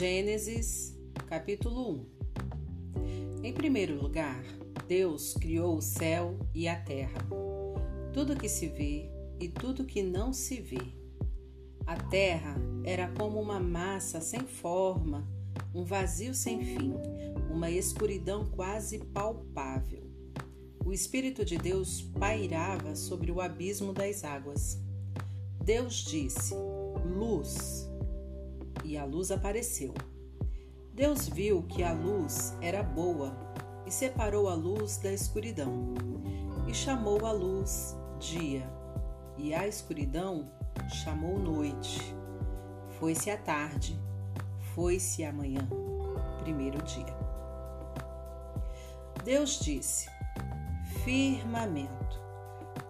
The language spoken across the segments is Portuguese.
Gênesis, capítulo 1 Em primeiro lugar, Deus criou o céu e a terra, tudo que se vê e tudo que não se vê. A terra era como uma massa sem forma, um vazio sem fim, uma escuridão quase palpável. O Espírito de Deus pairava sobre o abismo das águas. Deus disse: Luz e a luz apareceu. Deus viu que a luz era boa e separou a luz da escuridão, e chamou a luz dia, e a escuridão chamou noite. Foi-se a tarde, foi-se a manhã, primeiro dia. Deus disse: Firmamento,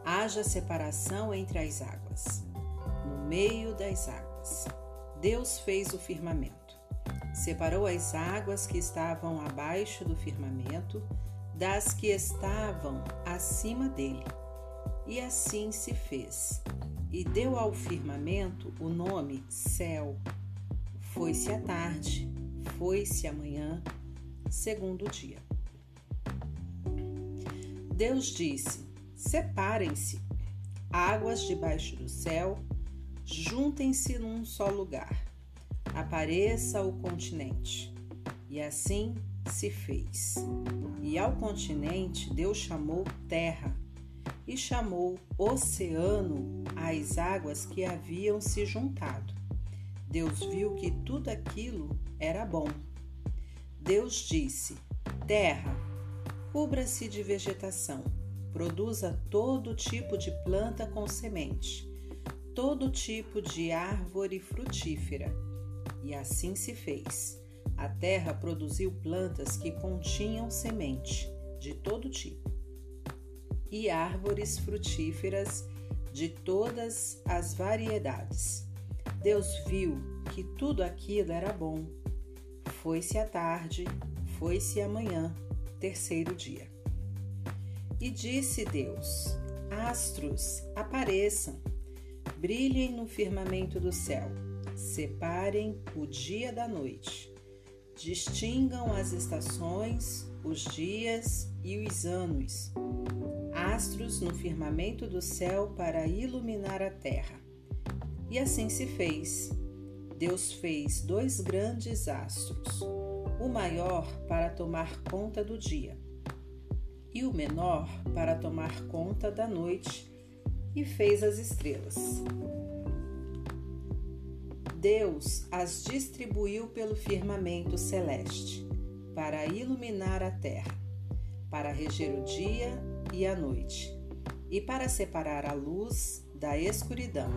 haja separação entre as águas, no meio das águas. Deus fez o firmamento. Separou as águas que estavam abaixo do firmamento das que estavam acima dele. E assim se fez. E deu ao firmamento o nome céu. Foi-se a tarde, foi-se a manhã, segundo dia. Deus disse: Separem-se águas debaixo do céu juntem-se num só lugar, apareça o continente. E assim se fez. E ao continente Deus chamou terra, e chamou oceano as águas que haviam se juntado. Deus viu que tudo aquilo era bom. Deus disse: Terra, cubra-se de vegetação, produza todo tipo de planta com semente todo tipo de árvore frutífera. E assim se fez. A terra produziu plantas que continham semente de todo tipo, e árvores frutíferas de todas as variedades. Deus viu que tudo aquilo era bom. Foi-se a tarde, foi-se a manhã, terceiro dia. E disse Deus: Astros, apareçam brilhem no firmamento do céu, separem o dia da noite, distingam as estações, os dias e os anos, astros no firmamento do céu para iluminar a terra. E assim se fez. Deus fez dois grandes astros, o maior para tomar conta do dia e o menor para tomar conta da noite e fez as estrelas. Deus as distribuiu pelo firmamento celeste, para iluminar a terra, para reger o dia e a noite, e para separar a luz da escuridão.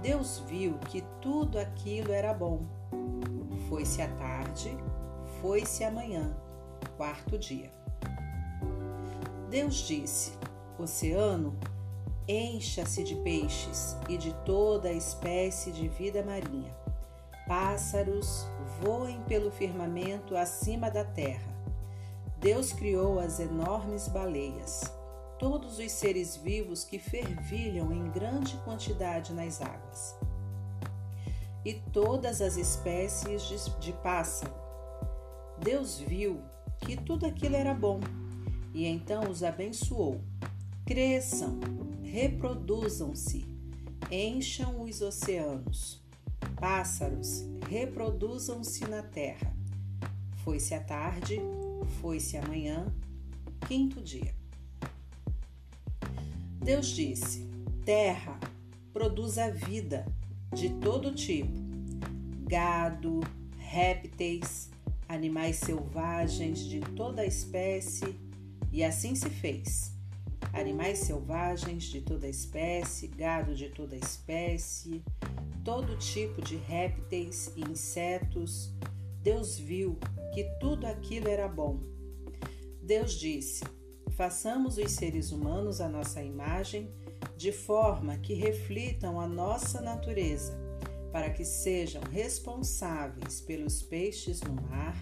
Deus viu que tudo aquilo era bom. Foi-se a tarde, foi-se a manhã, quarto dia. Deus disse: Oceano, encha-se de peixes e de toda espécie de vida marinha. Pássaros voem pelo firmamento acima da terra. Deus criou as enormes baleias, todos os seres vivos que fervilham em grande quantidade nas águas, e todas as espécies de, de pássaro. Deus viu que tudo aquilo era bom e então os abençoou. Cresçam, reproduzam-se, encham os oceanos. Pássaros, reproduzam-se na terra. Foi-se a tarde, foi-se a manhã, quinto dia. Deus disse: Terra, produza vida de todo tipo: gado, répteis, animais selvagens de toda espécie, e assim se fez animais selvagens de toda espécie, gado de toda espécie, todo tipo de répteis e insetos. Deus viu que tudo aquilo era bom. Deus disse: façamos os seres humanos à nossa imagem, de forma que reflitam a nossa natureza, para que sejam responsáveis pelos peixes no mar,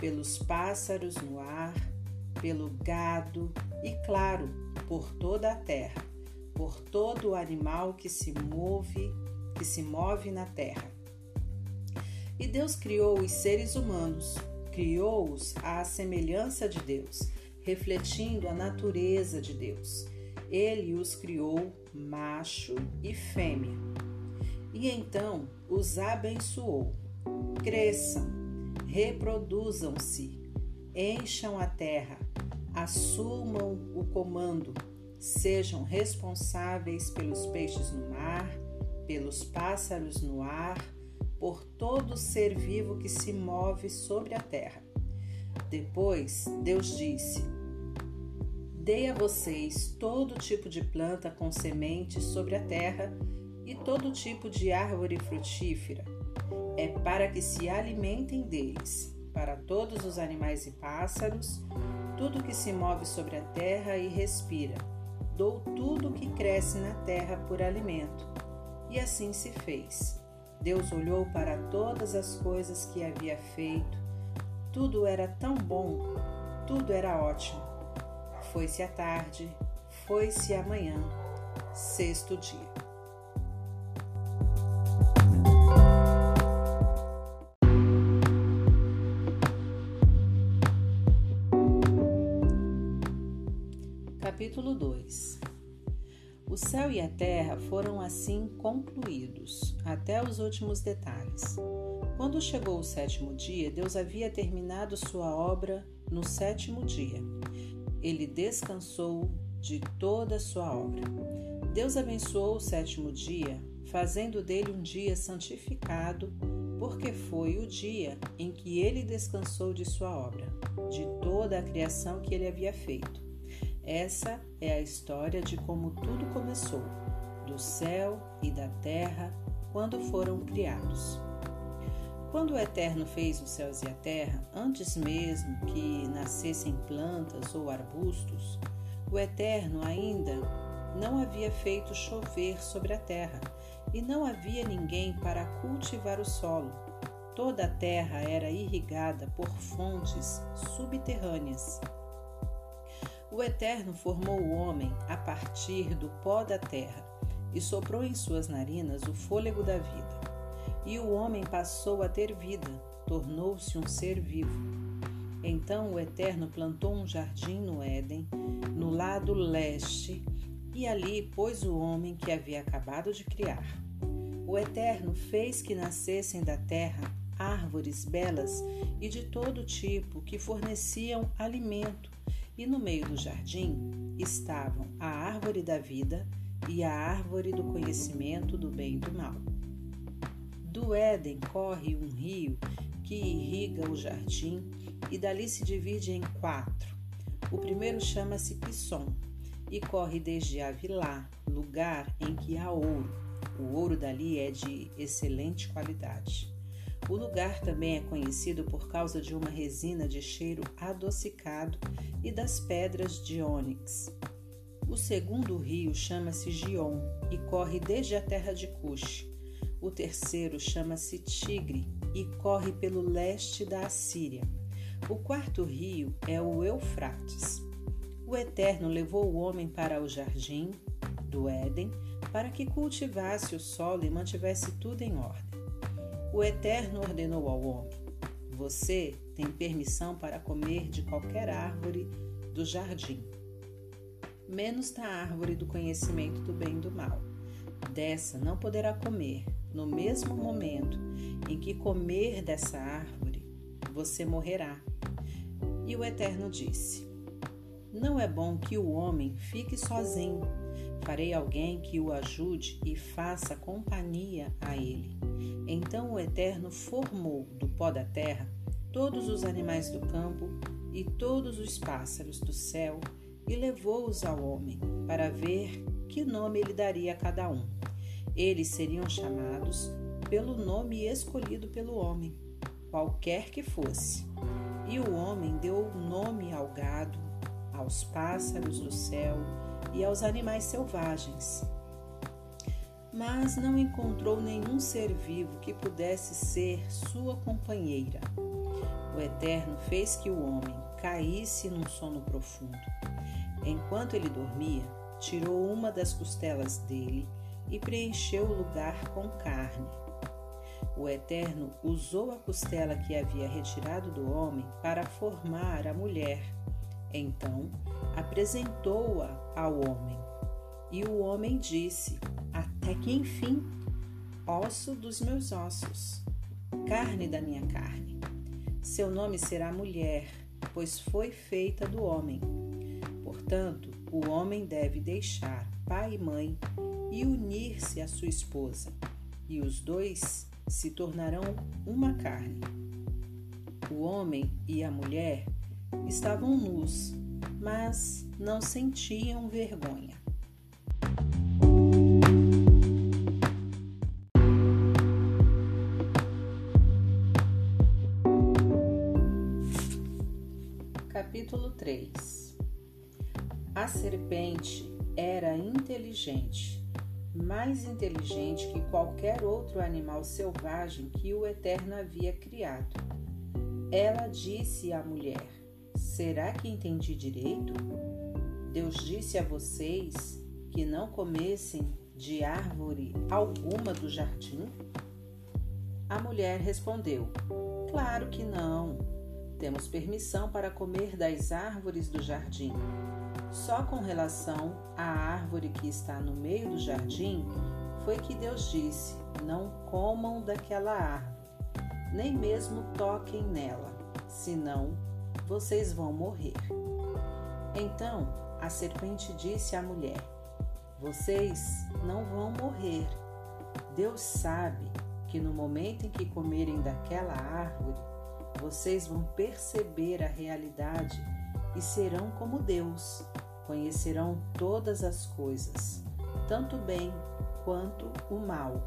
pelos pássaros no ar, pelo gado e, claro, por toda a terra, por todo o animal que se move, que se move na terra. E Deus criou os seres humanos, criou-os à semelhança de Deus, refletindo a natureza de Deus. Ele os criou macho e fêmea. E então os abençoou. Cresçam, reproduzam-se, encham a terra, assumam o comando, sejam responsáveis pelos peixes no mar, pelos pássaros no ar, por todo ser vivo que se move sobre a terra. Depois, Deus disse: Dei a vocês todo tipo de planta com sementes sobre a terra e todo tipo de árvore frutífera. É para que se alimentem deles, para todos os animais e pássaros, tudo que se move sobre a terra e respira. Dou tudo que cresce na terra por alimento. E assim se fez. Deus olhou para todas as coisas que havia feito. Tudo era tão bom, tudo era ótimo. Foi-se a tarde, foi-se a manhã, sexto dia. Capítulo 2 O céu e a terra foram assim concluídos, até os últimos detalhes. Quando chegou o sétimo dia, Deus havia terminado sua obra no sétimo dia. Ele descansou de toda a sua obra. Deus abençoou o sétimo dia, fazendo dele um dia santificado, porque foi o dia em que ele descansou de sua obra, de toda a criação que ele havia feito. Essa é a história de como tudo começou, do céu e da terra, quando foram criados. Quando o Eterno fez os céus e a terra, antes mesmo que nascessem plantas ou arbustos, o Eterno ainda não havia feito chover sobre a terra e não havia ninguém para cultivar o solo. Toda a terra era irrigada por fontes subterrâneas. O Eterno formou o homem a partir do pó da terra e soprou em suas narinas o fôlego da vida. E o homem passou a ter vida, tornou-se um ser vivo. Então o Eterno plantou um jardim no Éden, no lado leste, e ali pôs o homem que havia acabado de criar. O Eterno fez que nascessem da terra árvores belas e de todo tipo que forneciam alimento e no meio do jardim estavam a árvore da vida e a árvore do conhecimento do bem e do mal. Do Éden corre um rio que irriga o jardim e dali se divide em quatro. O primeiro chama-se Pisson e corre desde Avilá, lugar em que há ouro. O ouro dali é de excelente qualidade. O lugar também é conhecido por causa de uma resina de cheiro adocicado e das pedras de ônix. O segundo rio chama-se Gion e corre desde a terra de Cush. O terceiro chama-se Tigre e corre pelo leste da Assíria. O quarto rio é o Eufrates. O Eterno levou o homem para o jardim do Éden para que cultivasse o solo e mantivesse tudo em ordem. O Eterno ordenou ao homem: Você tem permissão para comer de qualquer árvore do jardim, menos da árvore do conhecimento do bem e do mal. Dessa não poderá comer. No mesmo momento em que comer dessa árvore, você morrerá. E o Eterno disse: Não é bom que o homem fique sozinho. Farei alguém que o ajude e faça companhia a ele. Então o Eterno formou do pó da terra todos os animais do campo e todos os pássaros do céu e levou-os ao homem para ver que nome ele daria a cada um. Eles seriam chamados pelo nome escolhido pelo homem, qualquer que fosse. E o homem deu nome ao gado, aos pássaros do céu e aos animais selvagens. Mas não encontrou nenhum ser vivo que pudesse ser sua companheira. O Eterno fez que o homem caísse num sono profundo. Enquanto ele dormia, tirou uma das costelas dele e preencheu o lugar com carne. O Eterno usou a costela que havia retirado do homem para formar a mulher. Então apresentou-a ao homem. E o homem disse: Até que enfim, osso dos meus ossos, carne da minha carne. Seu nome será mulher, pois foi feita do homem. Portanto, o homem deve deixar pai e mãe e unir-se à sua esposa, e os dois se tornarão uma carne. O homem e a mulher estavam nus, mas não sentiam vergonha. Capítulo 3 A serpente era inteligente mais inteligente que qualquer outro animal selvagem que o Eterno havia criado. Ela disse à mulher: Será que entendi direito? Deus disse a vocês que não comessem de árvore alguma do jardim? A mulher respondeu: Claro que não. Temos permissão para comer das árvores do jardim. Só com relação à árvore que está no meio do jardim foi que Deus disse: Não comam daquela árvore, nem mesmo toquem nela, senão vocês vão morrer. Então a serpente disse à mulher: Vocês não vão morrer. Deus sabe que no momento em que comerem daquela árvore, vocês vão perceber a realidade e serão como Deus, conhecerão todas as coisas, tanto o bem quanto o mal.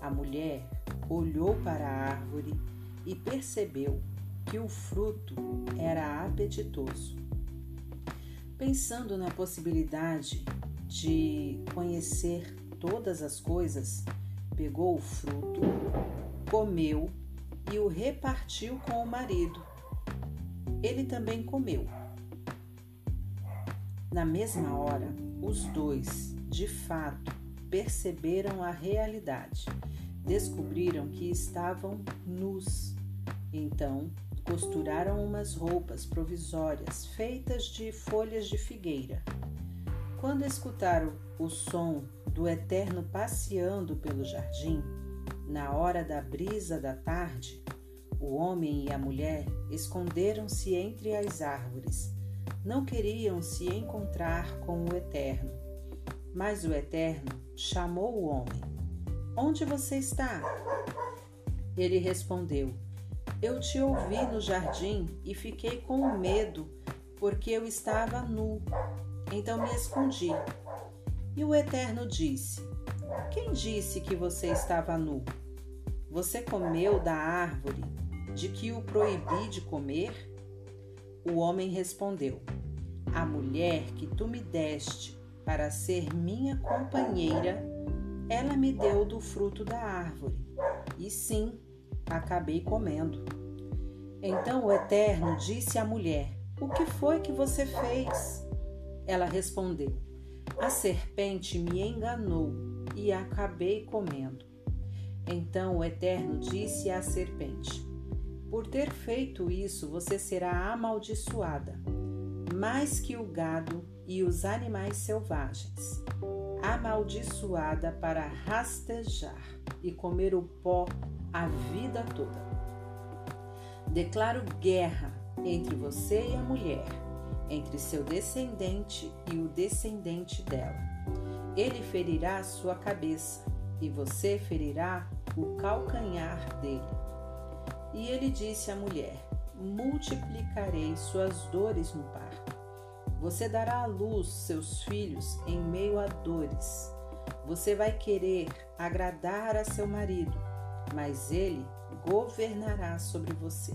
A mulher olhou para a árvore e percebeu que o fruto era apetitoso. Pensando na possibilidade de conhecer todas as coisas, pegou o fruto, comeu e o repartiu com o marido ele também comeu. Na mesma hora, os dois, de fato, perceberam a realidade. Descobriram que estavam nus. Então, costuraram umas roupas provisórias feitas de folhas de figueira. Quando escutaram o som do Eterno passeando pelo jardim, na hora da brisa da tarde, o homem e a mulher esconderam-se entre as árvores. Não queriam se encontrar com o Eterno. Mas o Eterno chamou o homem: Onde você está? Ele respondeu: Eu te ouvi no jardim e fiquei com medo, porque eu estava nu. Então me escondi. E o Eterno disse: Quem disse que você estava nu? Você comeu da árvore de que o proibi de comer? O homem respondeu: A mulher que tu me deste para ser minha companheira, ela me deu do fruto da árvore. E sim, acabei comendo. Então o Eterno disse à mulher: O que foi que você fez? Ela respondeu: A serpente me enganou e acabei comendo. Então o Eterno disse à serpente: por ter feito isso, você será amaldiçoada, mais que o gado e os animais selvagens, amaldiçoada para rastejar e comer o pó a vida toda. Declaro guerra entre você e a mulher, entre seu descendente e o descendente dela. Ele ferirá sua cabeça e você ferirá o calcanhar dele. E ele disse à mulher: Multiplicarei suas dores no parto. Você dará à luz seus filhos em meio a dores. Você vai querer agradar a seu marido, mas ele governará sobre você.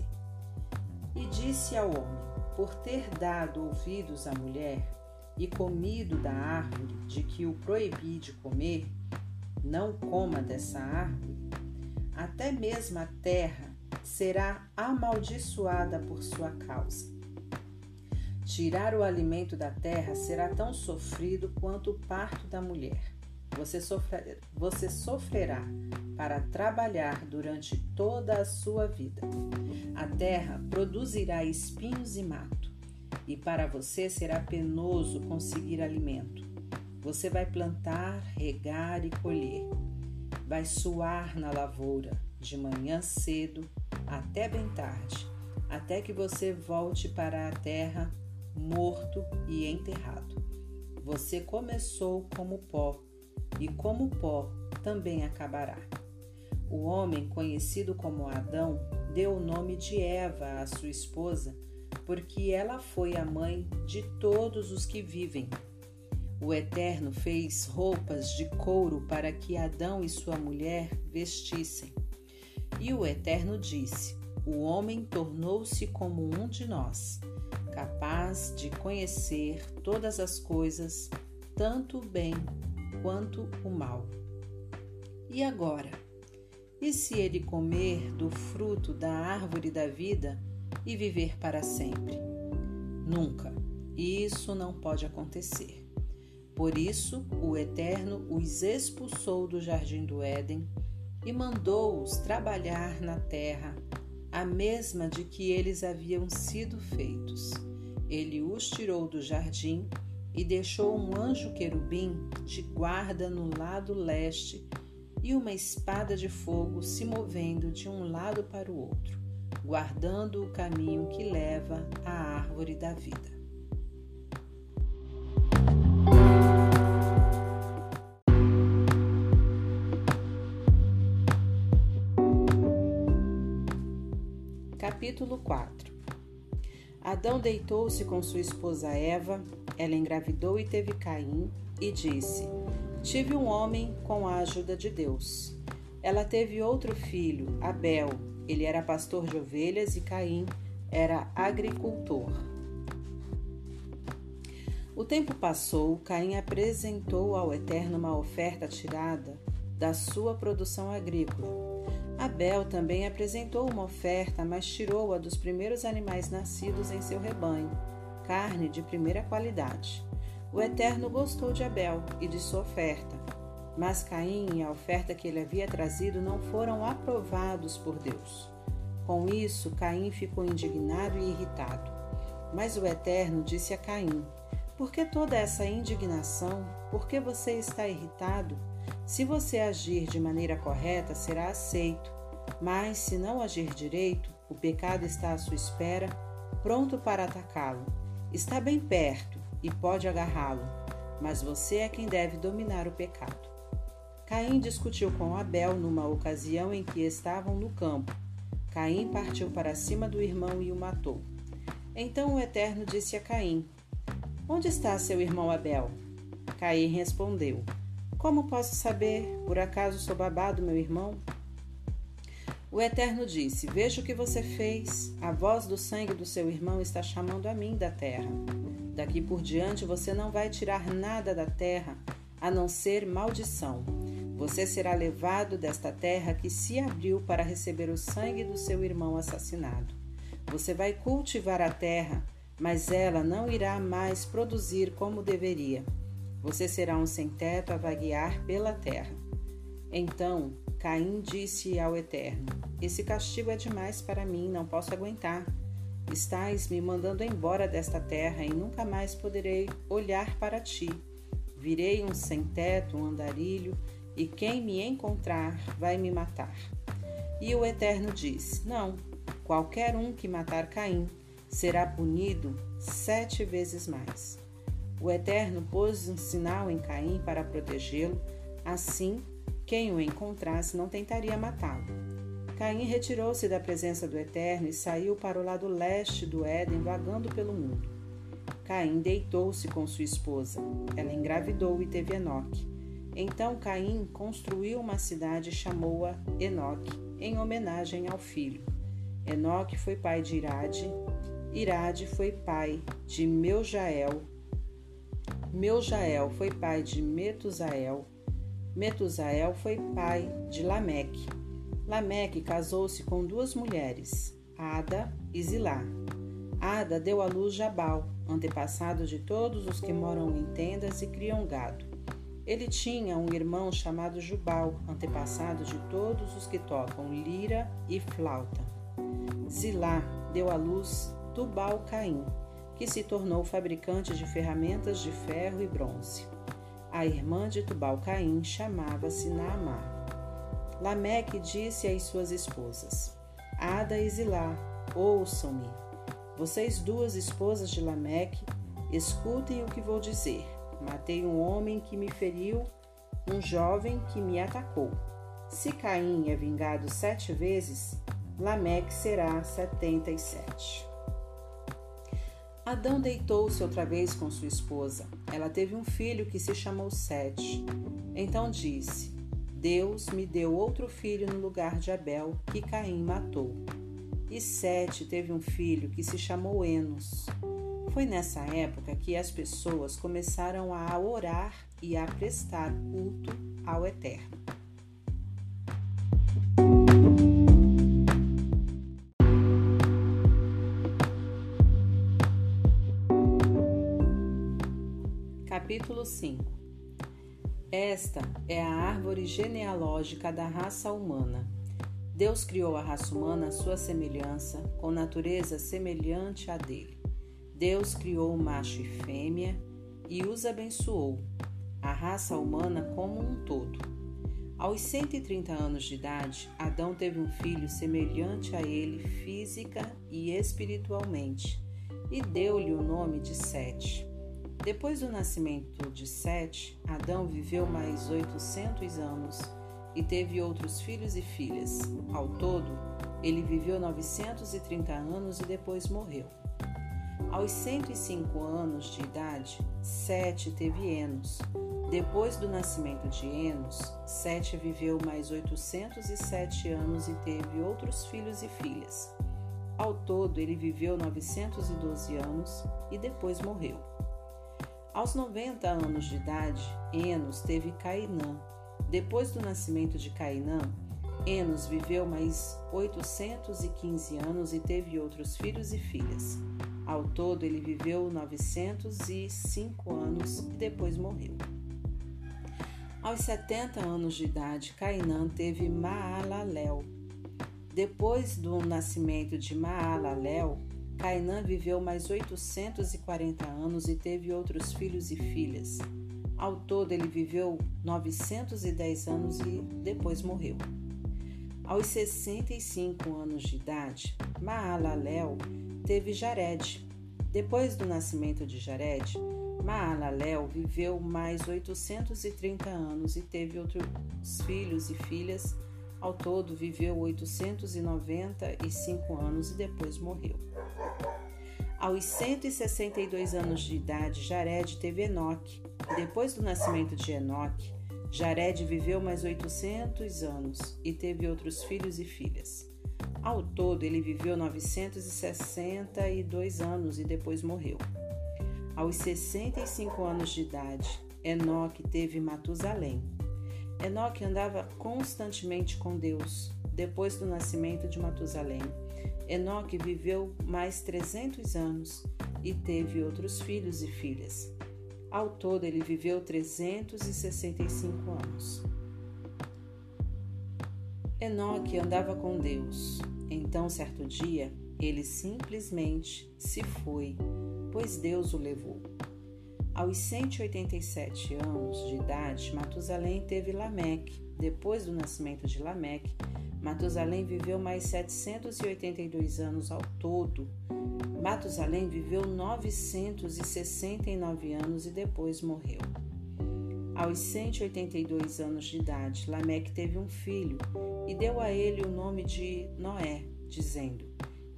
E disse ao homem: Por ter dado ouvidos à mulher e comido da árvore de que o proibi de comer, não coma dessa árvore, até mesmo a terra será amaldiçoada por sua causa. Tirar o alimento da terra será tão sofrido quanto o parto da mulher. Você, sofrer, você sofrerá para trabalhar durante toda a sua vida. A terra produzirá espinhos e mato, e para você será penoso conseguir alimento. Você vai plantar, regar e colher. Vai suar na lavoura, de manhã cedo até bem tarde, até que você volte para a terra morto e enterrado. Você começou como pó, e como pó também acabará. O homem, conhecido como Adão, deu o nome de Eva à sua esposa, porque ela foi a mãe de todos os que vivem. O Eterno fez roupas de couro para que Adão e sua mulher vestissem. E o Eterno disse: O homem tornou-se como um de nós, capaz de conhecer todas as coisas, tanto bem quanto o mal. E agora? E se ele comer do fruto da árvore da vida e viver para sempre? Nunca. Isso não pode acontecer. Por isso, o Eterno os expulsou do jardim do Éden e mandou-os trabalhar na terra, a mesma de que eles haviam sido feitos. Ele os tirou do jardim e deixou um anjo querubim de guarda no lado leste e uma espada de fogo se movendo de um lado para o outro, guardando o caminho que leva à árvore da vida. Capítulo 4 Adão deitou-se com sua esposa Eva, ela engravidou e teve Caim, e disse: Tive um homem com a ajuda de Deus. Ela teve outro filho, Abel. Ele era pastor de ovelhas e Caim era agricultor. O tempo passou, Caim apresentou ao Eterno uma oferta tirada da sua produção agrícola. Abel também apresentou uma oferta, mas tirou-a dos primeiros animais nascidos em seu rebanho, carne de primeira qualidade. O Eterno gostou de Abel e de sua oferta, mas Caim e a oferta que ele havia trazido não foram aprovados por Deus. Com isso, Caim ficou indignado e irritado. Mas o Eterno disse a Caim: Por que toda essa indignação? Por que você está irritado? Se você agir de maneira correta, será aceito. Mas se não agir direito, o pecado está à sua espera, pronto para atacá-lo. Está bem perto e pode agarrá-lo, mas você é quem deve dominar o pecado. Caim discutiu com Abel numa ocasião em que estavam no campo. Caim partiu para cima do irmão e o matou. Então o Eterno disse a Caim: Onde está seu irmão Abel? Caim respondeu: Como posso saber? Por acaso sou babado, meu irmão? O Eterno disse: Veja o que você fez. A voz do sangue do seu irmão está chamando a mim da terra. Daqui por diante você não vai tirar nada da terra, a não ser maldição. Você será levado desta terra que se abriu para receber o sangue do seu irmão assassinado. Você vai cultivar a terra, mas ela não irá mais produzir como deveria. Você será um sem-teto a vaguear pela terra. Então Caim disse ao Eterno: Esse castigo é demais para mim, não posso aguentar. Estás me mandando embora desta terra e nunca mais poderei olhar para ti. Virei um sem-teto, um andarilho, e quem me encontrar vai me matar. E o Eterno disse: Não, qualquer um que matar Caim será punido sete vezes mais. O Eterno pôs um sinal em Caim para protegê-lo, assim quem o encontrasse não tentaria matá-lo. Caim retirou-se da presença do Eterno e saiu para o lado leste do Éden, vagando pelo mundo. Caim deitou-se com sua esposa. Ela engravidou e teve Enoque. Então Caim construiu uma cidade e chamou-a Enoque, em homenagem ao filho. Enoque foi pai de Irade, Irade foi pai de Meujael, Meujael foi pai de Metusael, Metusael foi pai de Lameque. Lameque casou-se com duas mulheres, Ada e Zilá. Ada deu à luz Jabal, antepassado de todos os que moram em tendas e criam gado. Ele tinha um irmão chamado Jubal, antepassado de todos os que tocam lira e flauta. Zilá deu à luz Tubal-Caim, que se tornou fabricante de ferramentas de ferro e bronze. A irmã de Tubal-Caim chamava-se Naamá. Lameque disse às suas esposas: Ada e Zilá, ouçam-me. Vocês duas esposas de Lameque, escutem o que vou dizer. Matei um homem que me feriu, um jovem que me atacou. Se Caim é vingado sete vezes, Lameque será setenta e sete. Adão deitou-se outra vez com sua esposa. Ela teve um filho que se chamou Sete. Então disse: Deus me deu outro filho no lugar de Abel, que Caim matou. E Sete teve um filho que se chamou Enos. Foi nessa época que as pessoas começaram a orar e a prestar culto ao Eterno. Capítulo 5 Esta é a árvore genealógica da raça humana. Deus criou a raça humana à sua semelhança, com natureza semelhante à dele. Deus criou macho e fêmea e os abençoou, a raça humana como um todo. Aos 130 anos de idade, Adão teve um filho semelhante a ele física e espiritualmente, e deu-lhe o nome de Sete. Depois do nascimento de Sete, Adão viveu mais 800 anos e teve outros filhos e filhas. Ao todo, ele viveu 930 anos e depois morreu. Aos 105 anos de idade, Sete teve Enos. Depois do nascimento de Enos, Sete viveu mais 807 anos e teve outros filhos e filhas. Ao todo, ele viveu 912 anos e depois morreu. Aos 90 anos de idade, Enos teve Cainã. Depois do nascimento de Cainã, Enos viveu mais 815 anos e teve outros filhos e filhas. Ao todo, ele viveu 905 anos e depois morreu. Aos 70 anos de idade, Cainã teve Maalalel. Depois do nascimento de Maalalel, Cainã viveu mais 840 anos e teve outros filhos e filhas. Ao todo, ele viveu 910 anos e depois morreu. Aos 65 anos de idade, Maalalel teve Jared. Depois do nascimento de Jared, Maalalel viveu mais 830 anos e teve outros filhos e filhas. Ao todo, viveu 895 anos e depois morreu. Aos 162 anos de idade, Jared teve Enoque. Depois do nascimento de Enoque, Jared viveu mais 800 anos e teve outros filhos e filhas. Ao todo, ele viveu 962 anos e depois morreu. Aos 65 anos de idade, Enoque teve Matusalém. Enoque andava constantemente com Deus. Depois do nascimento de Matusalém, Enoque viveu mais 300 anos e teve outros filhos e filhas. Ao todo, ele viveu 365 anos. Enoque andava com Deus. Então, certo dia, ele simplesmente se foi, pois Deus o levou. Aos 187 anos de idade, Matusalém teve Lameque. Depois do nascimento de Lameque, Matusalém viveu mais 782 anos ao todo. Matusalém viveu 969 anos e depois morreu. Aos 182 anos de idade, Lameque teve um filho e deu a ele o nome de Noé, dizendo: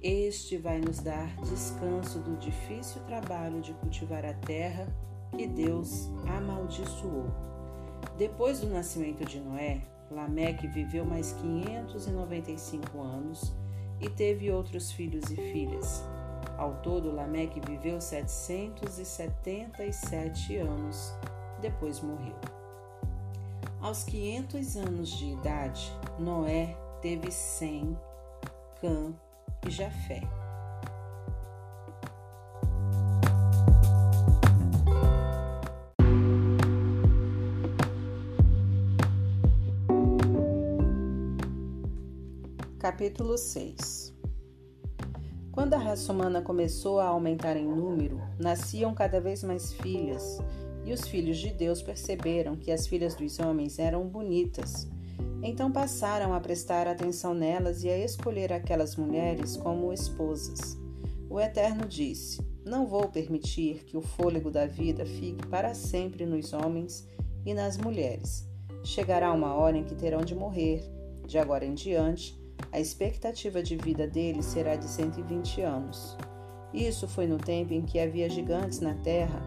Este vai nos dar descanso do difícil trabalho de cultivar a terra que Deus amaldiçoou. Depois do nascimento de Noé, Lameque viveu mais 595 anos e teve outros filhos e filhas. Ao todo, Lameque viveu 777 anos, depois morreu. Aos 500 anos de idade, Noé teve Sem, Cã e Jafé. Capítulo 6 Quando a raça humana começou a aumentar em número, nasciam cada vez mais filhas, e os filhos de Deus perceberam que as filhas dos homens eram bonitas. Então passaram a prestar atenção nelas e a escolher aquelas mulheres como esposas. O Eterno disse: Não vou permitir que o fôlego da vida fique para sempre nos homens e nas mulheres. Chegará uma hora em que terão de morrer. De agora em diante, a expectativa de vida deles será de 120 anos. Isso foi no tempo em que havia gigantes na terra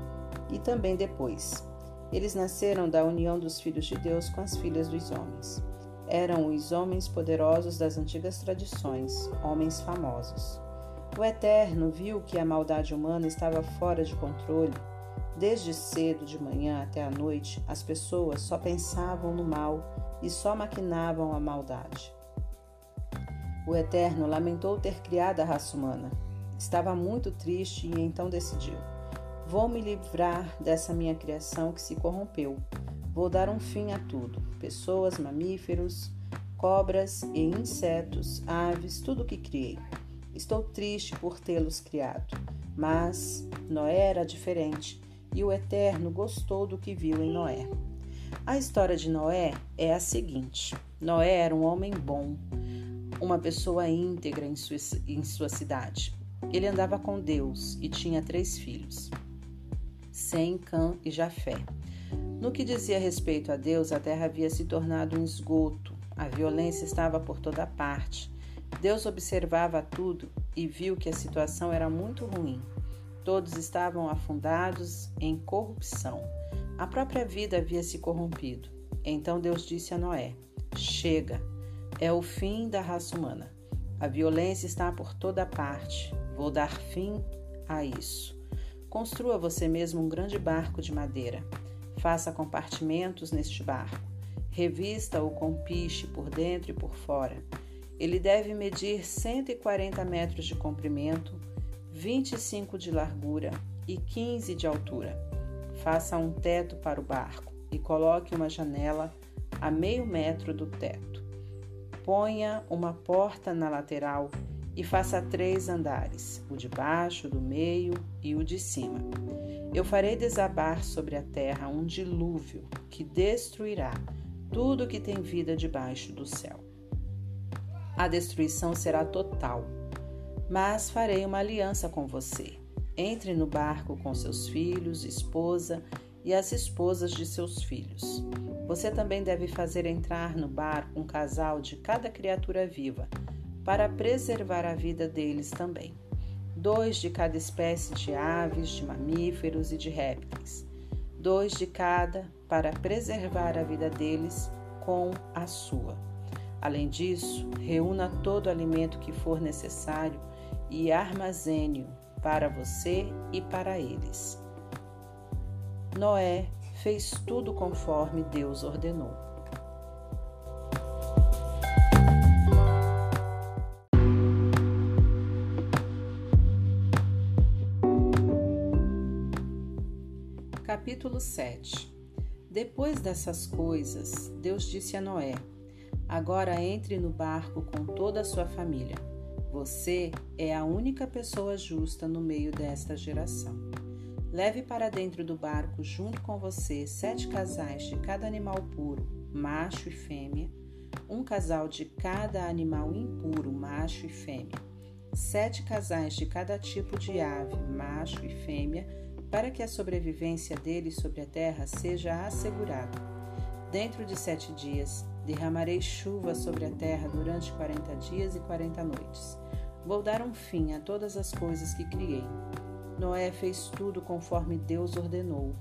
e também depois. Eles nasceram da união dos filhos de Deus com as filhas dos homens. Eram os homens poderosos das antigas tradições, homens famosos. O Eterno viu que a maldade humana estava fora de controle. Desde cedo de manhã até a noite, as pessoas só pensavam no mal e só maquinavam a maldade. O Eterno lamentou ter criado a raça humana. Estava muito triste e então decidiu: Vou me livrar dessa minha criação que se corrompeu. Vou dar um fim a tudo: pessoas, mamíferos, cobras e insetos, aves, tudo o que criei. Estou triste por tê-los criado. Mas Noé era diferente e o Eterno gostou do que viu em Noé. A história de Noé é a seguinte: Noé era um homem bom, uma pessoa íntegra em sua, em sua cidade. Ele andava com Deus e tinha três filhos, Sem, Cã e Jafé. No que dizia respeito a Deus, a terra havia se tornado um esgoto, a violência estava por toda parte. Deus observava tudo e viu que a situação era muito ruim. Todos estavam afundados em corrupção. A própria vida havia se corrompido. Então Deus disse a Noé: Chega, é o fim da raça humana. A violência está por toda parte. Vou dar fim a isso. Construa você mesmo um grande barco de madeira. Faça compartimentos neste barco. Revista-o com piche por dentro e por fora. Ele deve medir 140 metros de comprimento, 25 de largura e 15 de altura. Faça um teto para o barco e coloque uma janela a meio metro do teto. Ponha uma porta na lateral e faça três andares, o de baixo, do meio e o de cima. Eu farei desabar sobre a terra um dilúvio que destruirá tudo que tem vida debaixo do céu. A destruição será total, mas farei uma aliança com você. Entre no barco com seus filhos, esposa e as esposas de seus filhos. Você também deve fazer entrar no barco um casal de cada criatura viva, para preservar a vida deles também. Dois de cada espécie de aves, de mamíferos e de répteis. Dois de cada para preservar a vida deles com a sua. Além disso, reúna todo o alimento que for necessário e armazene-o para você e para eles. Noé fez tudo conforme Deus ordenou. Capítulo 7 Depois dessas coisas, Deus disse a Noé: Agora entre no barco com toda a sua família. Você é a única pessoa justa no meio desta geração. Leve para dentro do barco, junto com você, sete casais de cada animal puro, macho e fêmea, um casal de cada animal impuro, macho e fêmea, sete casais de cada tipo de ave, macho e fêmea, para que a sobrevivência deles sobre a terra seja assegurada. Dentro de sete dias, derramarei chuva sobre a terra durante quarenta dias e quarenta noites. Vou dar um fim a todas as coisas que criei Noé fez tudo conforme Deus ordenou.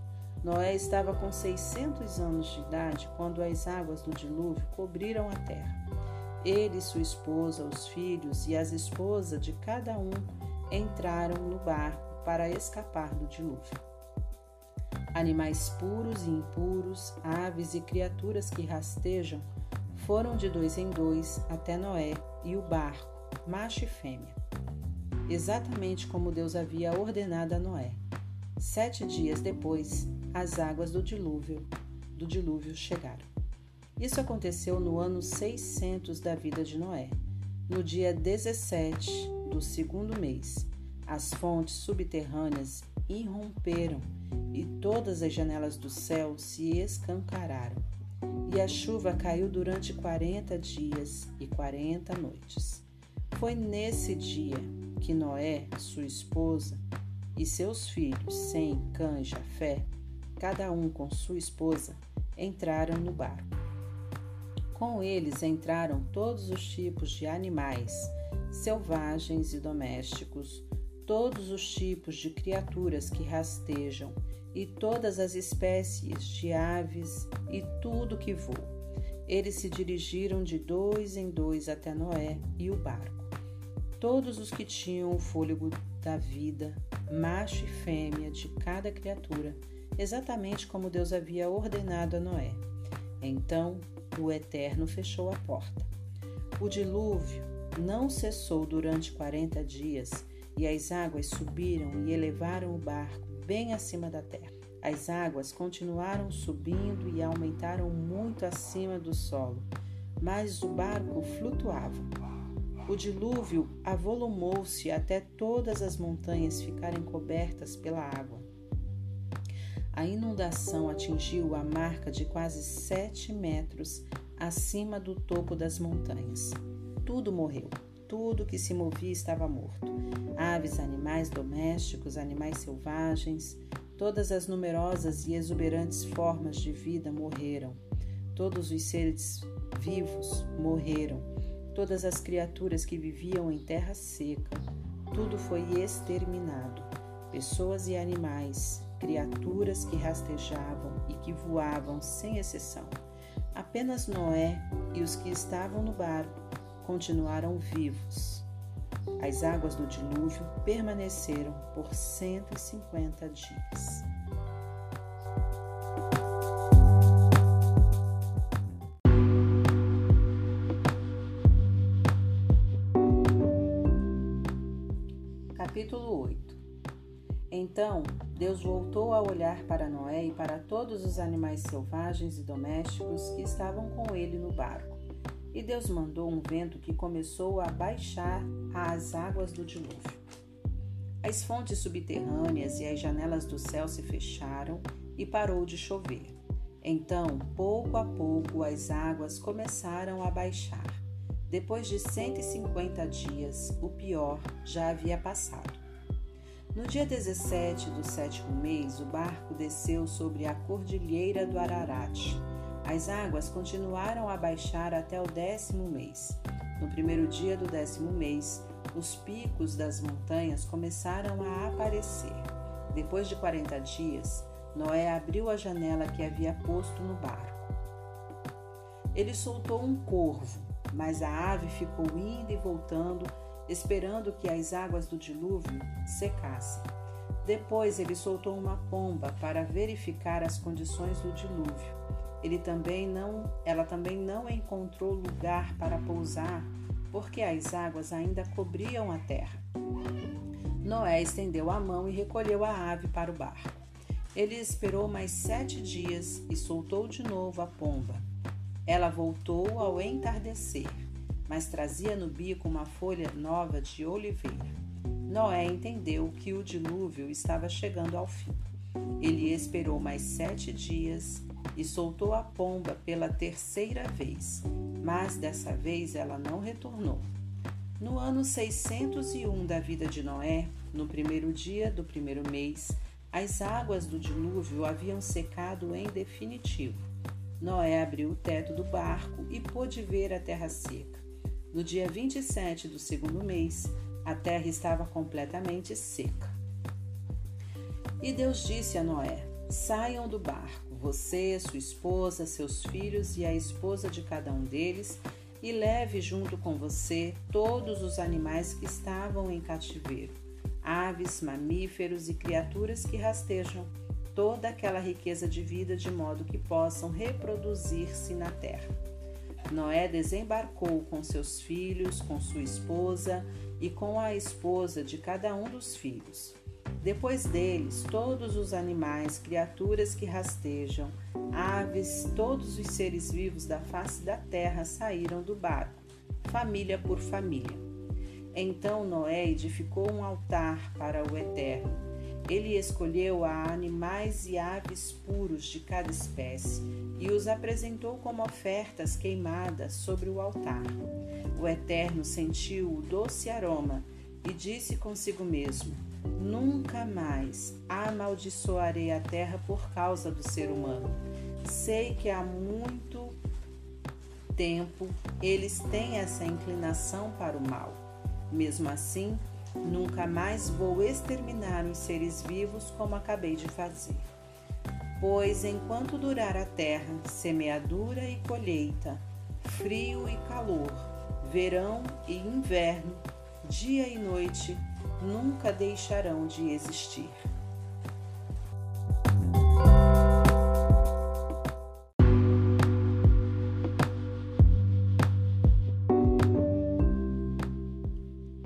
Noé estava com 600 anos de idade quando as águas do dilúvio cobriram a terra. Ele, sua esposa, os filhos e as esposas de cada um entraram no barco para escapar do dilúvio. Animais puros e impuros, aves e criaturas que rastejam foram de dois em dois até Noé e o barco, macho e fêmea exatamente como Deus havia ordenado a Noé. Sete dias depois, as águas do dilúvio, do dilúvio chegaram. Isso aconteceu no ano 600 da vida de Noé. No dia 17 do segundo mês, as fontes subterrâneas irromperam e todas as janelas do céu se escancararam. E a chuva caiu durante quarenta dias e quarenta noites. Foi nesse dia que Noé, sua esposa, e seus filhos, Sem, Cã e Jafé, cada um com sua esposa, entraram no barco. Com eles entraram todos os tipos de animais, selvagens e domésticos, todos os tipos de criaturas que rastejam e todas as espécies de aves e tudo que voa. Eles se dirigiram de dois em dois até Noé e o barco. Todos os que tinham o fôlego da vida, macho e fêmea de cada criatura, exatamente como Deus havia ordenado a Noé. Então o Eterno fechou a porta. O dilúvio não cessou durante quarenta dias, e as águas subiram e elevaram o barco bem acima da terra. As águas continuaram subindo e aumentaram muito acima do solo, mas o barco flutuava. O dilúvio avolumou-se até todas as montanhas ficarem cobertas pela água. A inundação atingiu a marca de quase sete metros acima do topo das montanhas. Tudo morreu, tudo que se movia estava morto: aves, animais domésticos, animais selvagens, todas as numerosas e exuberantes formas de vida morreram. Todos os seres vivos morreram todas as criaturas que viviam em terra seca, tudo foi exterminado. Pessoas e animais, criaturas que rastejavam e que voavam sem exceção. Apenas Noé e os que estavam no barco continuaram vivos. As águas do dilúvio permaneceram por 150 dias. Capítulo 8 Então Deus voltou a olhar para Noé e para todos os animais selvagens e domésticos que estavam com ele no barco. E Deus mandou um vento que começou a baixar as águas do dilúvio. As fontes subterrâneas e as janelas do céu se fecharam e parou de chover. Então, pouco a pouco, as águas começaram a baixar. Depois de 150 dias, o pior já havia passado. No dia 17 do sétimo mês, o barco desceu sobre a cordilheira do Ararat. As águas continuaram a baixar até o décimo mês. No primeiro dia do décimo mês, os picos das montanhas começaram a aparecer. Depois de 40 dias, Noé abriu a janela que havia posto no barco. Ele soltou um corvo mas a ave ficou indo e voltando, esperando que as águas do dilúvio secassem. Depois ele soltou uma pomba para verificar as condições do dilúvio. Ele também não, ela também não encontrou lugar para pousar, porque as águas ainda cobriam a terra. Noé estendeu a mão e recolheu a ave para o barco. Ele esperou mais sete dias e soltou de novo a pomba. Ela voltou ao entardecer, mas trazia no bico uma folha nova de oliveira. Noé entendeu que o dilúvio estava chegando ao fim. Ele esperou mais sete dias e soltou a pomba pela terceira vez, mas dessa vez ela não retornou. No ano 601 da vida de Noé, no primeiro dia do primeiro mês, as águas do dilúvio haviam secado em definitivo. Noé abriu o teto do barco e pôde ver a terra seca. No dia 27 do segundo mês, a terra estava completamente seca. E Deus disse a Noé: Saiam do barco, você, sua esposa, seus filhos e a esposa de cada um deles, e leve junto com você todos os animais que estavam em cativeiro, aves, mamíferos e criaturas que rastejam toda aquela riqueza de vida de modo que possam reproduzir-se na terra. Noé desembarcou com seus filhos, com sua esposa e com a esposa de cada um dos filhos. Depois deles, todos os animais, criaturas que rastejam, aves, todos os seres vivos da face da terra saíram do barco, família por família. Então Noé edificou um altar para o Eterno. Ele escolheu a animais e aves puros de cada espécie e os apresentou como ofertas queimadas sobre o altar. O Eterno sentiu o doce aroma e disse consigo mesmo: Nunca mais amaldiçoarei a terra por causa do ser humano. Sei que há muito tempo eles têm essa inclinação para o mal. Mesmo assim, nunca mais vou exterminar os seres vivos como acabei de fazer. Pois enquanto durar a terra, semeadura e colheita, frio e calor, verão e inverno, dia e noite, nunca deixarão de existir.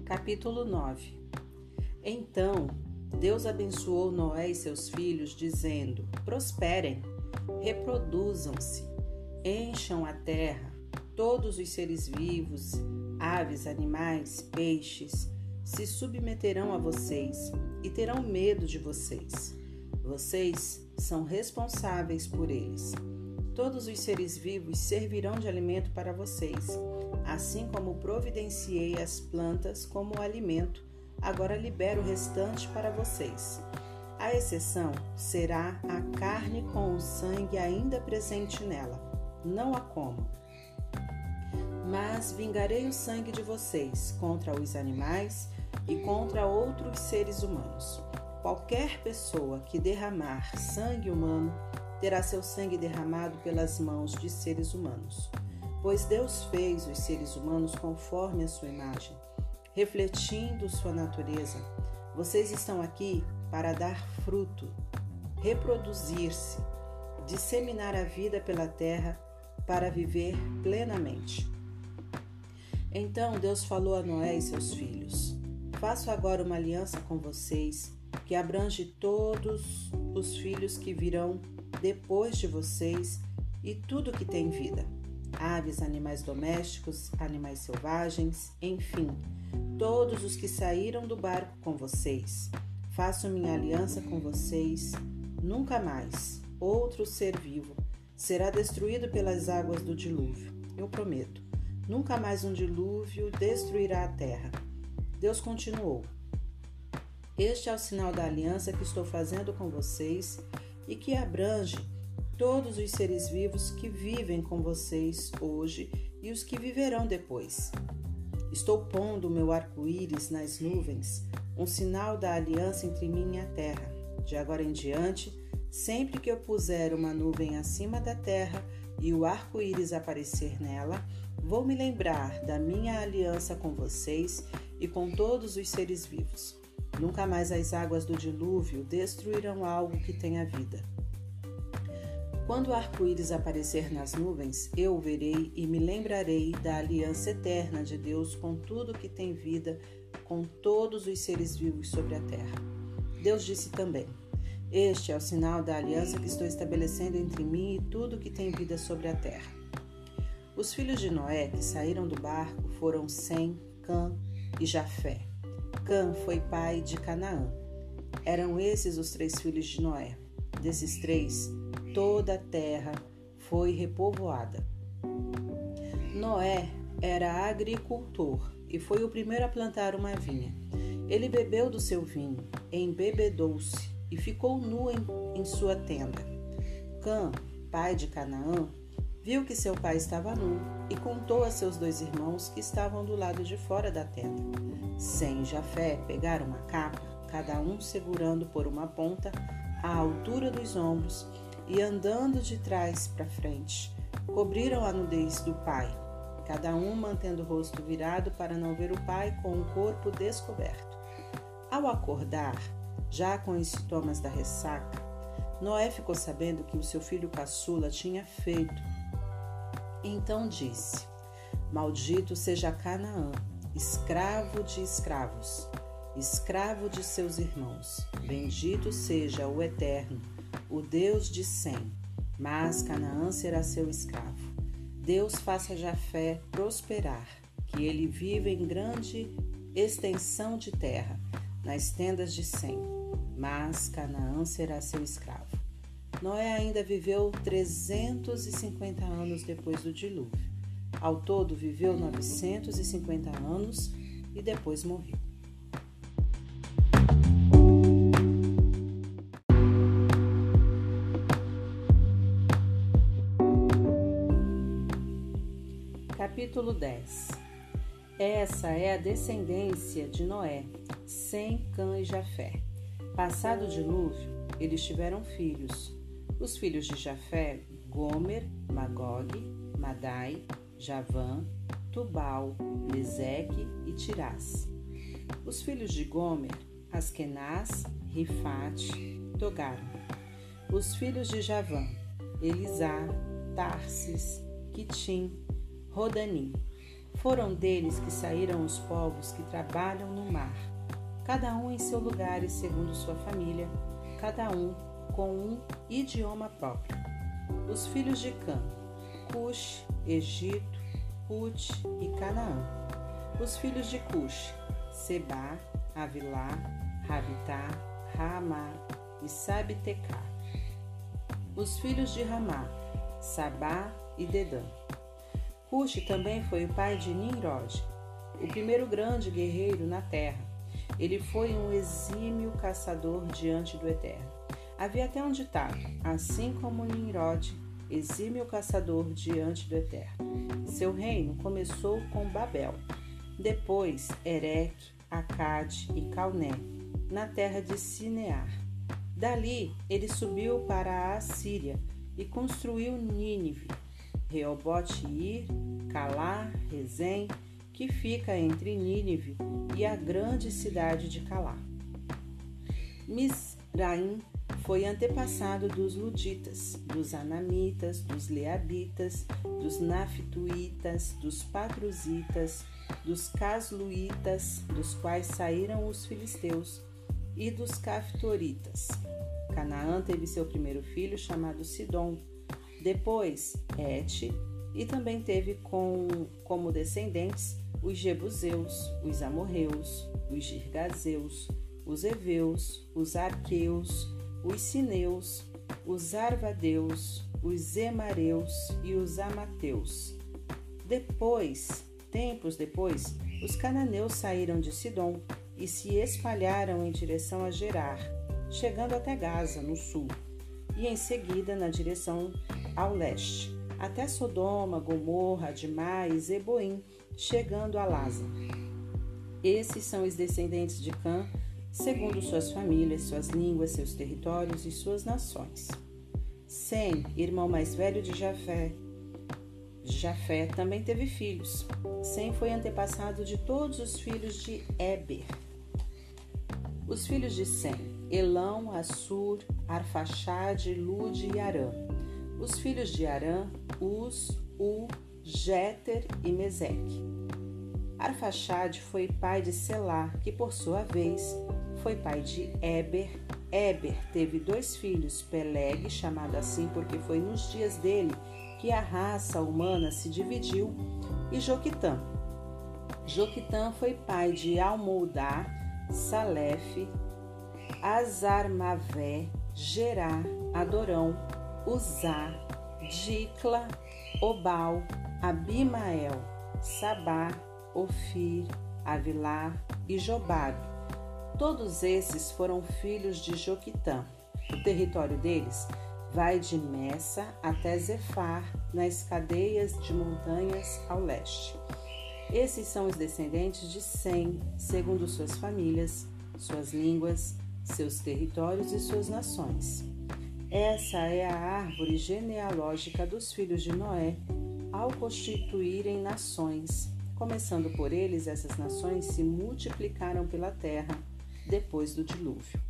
Capítulo 9 Então Deus abençoou Noé e seus filhos, dizendo: Prosperem, reproduzam-se, encham a terra, todos os seres vivos, aves, animais, peixes, se submeterão a vocês e terão medo de vocês. Vocês são responsáveis por eles. Todos os seres vivos servirão de alimento para vocês Assim como providenciei as plantas como alimento, agora libero o restante para vocês. A exceção será a carne com o sangue ainda presente nela. Não a como. Mas vingarei o sangue de vocês contra os animais e contra outros seres humanos. Qualquer pessoa que derramar sangue humano terá seu sangue derramado pelas mãos de seres humanos pois Deus fez os seres humanos conforme a sua imagem, refletindo sua natureza. Vocês estão aqui para dar fruto, reproduzir-se, disseminar a vida pela terra para viver plenamente. Então Deus falou a Noé e seus filhos: Faço agora uma aliança com vocês que abrange todos os filhos que virão depois de vocês e tudo que tem vida aves, animais domésticos, animais selvagens, enfim, todos os que saíram do barco com vocês. Faço minha aliança com vocês. Nunca mais outro ser vivo será destruído pelas águas do dilúvio. Eu prometo. Nunca mais um dilúvio destruirá a terra. Deus continuou. Este é o sinal da aliança que estou fazendo com vocês e que abrange todos os seres vivos que vivem com vocês hoje e os que viverão depois. Estou pondo o meu arco-íris nas nuvens, um sinal da aliança entre mim e a terra. De agora em diante, sempre que eu puser uma nuvem acima da terra e o arco-íris aparecer nela, vou me lembrar da minha aliança com vocês e com todos os seres vivos. Nunca mais as águas do dilúvio destruirão algo que tenha vida. Quando o arco-íris aparecer nas nuvens, eu o verei e me lembrarei da aliança eterna de Deus com tudo que tem vida, com todos os seres vivos sobre a terra. Deus disse também: Este é o sinal da aliança que estou estabelecendo entre mim e tudo que tem vida sobre a terra. Os filhos de Noé que saíram do barco foram Sem, Cã e Jafé. Cã foi pai de Canaã. Eram esses os três filhos de Noé. Desses três, toda a terra foi repovoada. Noé era agricultor e foi o primeiro a plantar uma vinha. Ele bebeu do seu vinho, embebedou-se e ficou nu em, em sua tenda. Cã, pai de Canaã, viu que seu pai estava nu e contou a seus dois irmãos que estavam do lado de fora da tenda. Sem Jafé pegaram uma capa, cada um segurando por uma ponta à altura dos ombros e andando de trás para frente. Cobriram a nudez do pai, cada um mantendo o rosto virado para não ver o pai com o corpo descoberto. Ao acordar, já com os sintomas da ressaca, Noé ficou sabendo que o seu filho caçula tinha feito. Então disse: Maldito seja Canaã, escravo de escravos, escravo de seus irmãos. Bendito seja o Eterno o Deus de Sem, mas Canaã será seu escravo. Deus faça Jafé prosperar, que ele vive em grande extensão de terra, nas tendas de Sem, mas Canaã será seu escravo. Noé ainda viveu 350 anos depois do dilúvio. Ao todo, viveu 950 anos e depois morreu. Capítulo 10 Essa é a descendência de Noé, Sem, Cã e Jafé. Passado o dilúvio, eles tiveram filhos. Os filhos de Jafé, Gomer, Magog, Madai, Javã, Tubal, Meseque e Tirás. Os filhos de Gomer, Askenaz, Rifate, Togarma. Os filhos de Javã, Elisá, Tarsis, Quitim, Rodanim. Foram deles que saíram os povos que trabalham no mar, cada um em seu lugar e segundo sua família, cada um com um idioma próprio. Os filhos de Cã, Cush, Egito, Put e Canaã. Os filhos de Cush, Seba, Avilá, Rabitá, Ramá e Sabitecá. Os filhos de Ramá, Sabá e Dedã. Cush também foi o pai de Nimrod, o primeiro grande guerreiro na terra. Ele foi um exímio caçador diante do Eterno. Havia até um ditado: assim como Nimrod, exímio caçador diante do Eterno. Seu reino começou com Babel, depois Ereque, Acade e Calné, na terra de Sinear. Dali ele subiu para a Assíria e construiu Nínive Reobote-ir, Calá, Rezém, que fica entre Nínive e a grande cidade de Calá. Misraim foi antepassado dos Luditas, dos Anamitas, dos Leabitas, dos Naftuitas, dos Patruzitas, dos Casluitas, dos quais saíram os filisteus, e dos Caftoritas. Canaã teve seu primeiro filho chamado Sidom, depois, Et, e também teve com, como descendentes os Jebuseus, os Amorreus, os Girgazeus, os Eveus, os Arqueus, os Sineus, os Arvadeus, os Emareus e os Amateus. Depois, tempos depois, os cananeus saíram de Sidom e se espalharam em direção a Gerar, chegando até Gaza, no sul, e em seguida na direção ao leste, até Sodoma, Gomorra, Admá e Zeboim, chegando a Lasa. Esses são os descendentes de Cã, segundo suas famílias, suas línguas, seus territórios e suas nações. Sem, irmão mais velho de Jafé, Jafé também teve filhos. Sem foi antepassado de todos os filhos de Eber. Os filhos de Sem, Elão, Assur, Arfaxade, Lude e Arã. Os filhos de Arã, Uz, U, Jéter e Meseque. Arfaxade foi pai de Selá, que por sua vez foi pai de Eber. Eber teve dois filhos, Peleg, chamado assim porque foi nos dias dele que a raça humana se dividiu, e Joquitã. Joquitã foi pai de Almoudá, Salef, Azarmavé, Gerá, Adorão, Uzá, Dicla, Obal, Abimael, Sabá, Ofir, Avilá e Jobabe. Todos esses foram filhos de Joquitã. O território deles vai de Messa até Zefar, nas cadeias de montanhas ao leste. Esses são os descendentes de Sem, segundo suas famílias, suas línguas, seus territórios e suas nações. Essa é a árvore genealógica dos filhos de Noé ao constituírem nações. Começando por eles, essas nações se multiplicaram pela terra depois do dilúvio.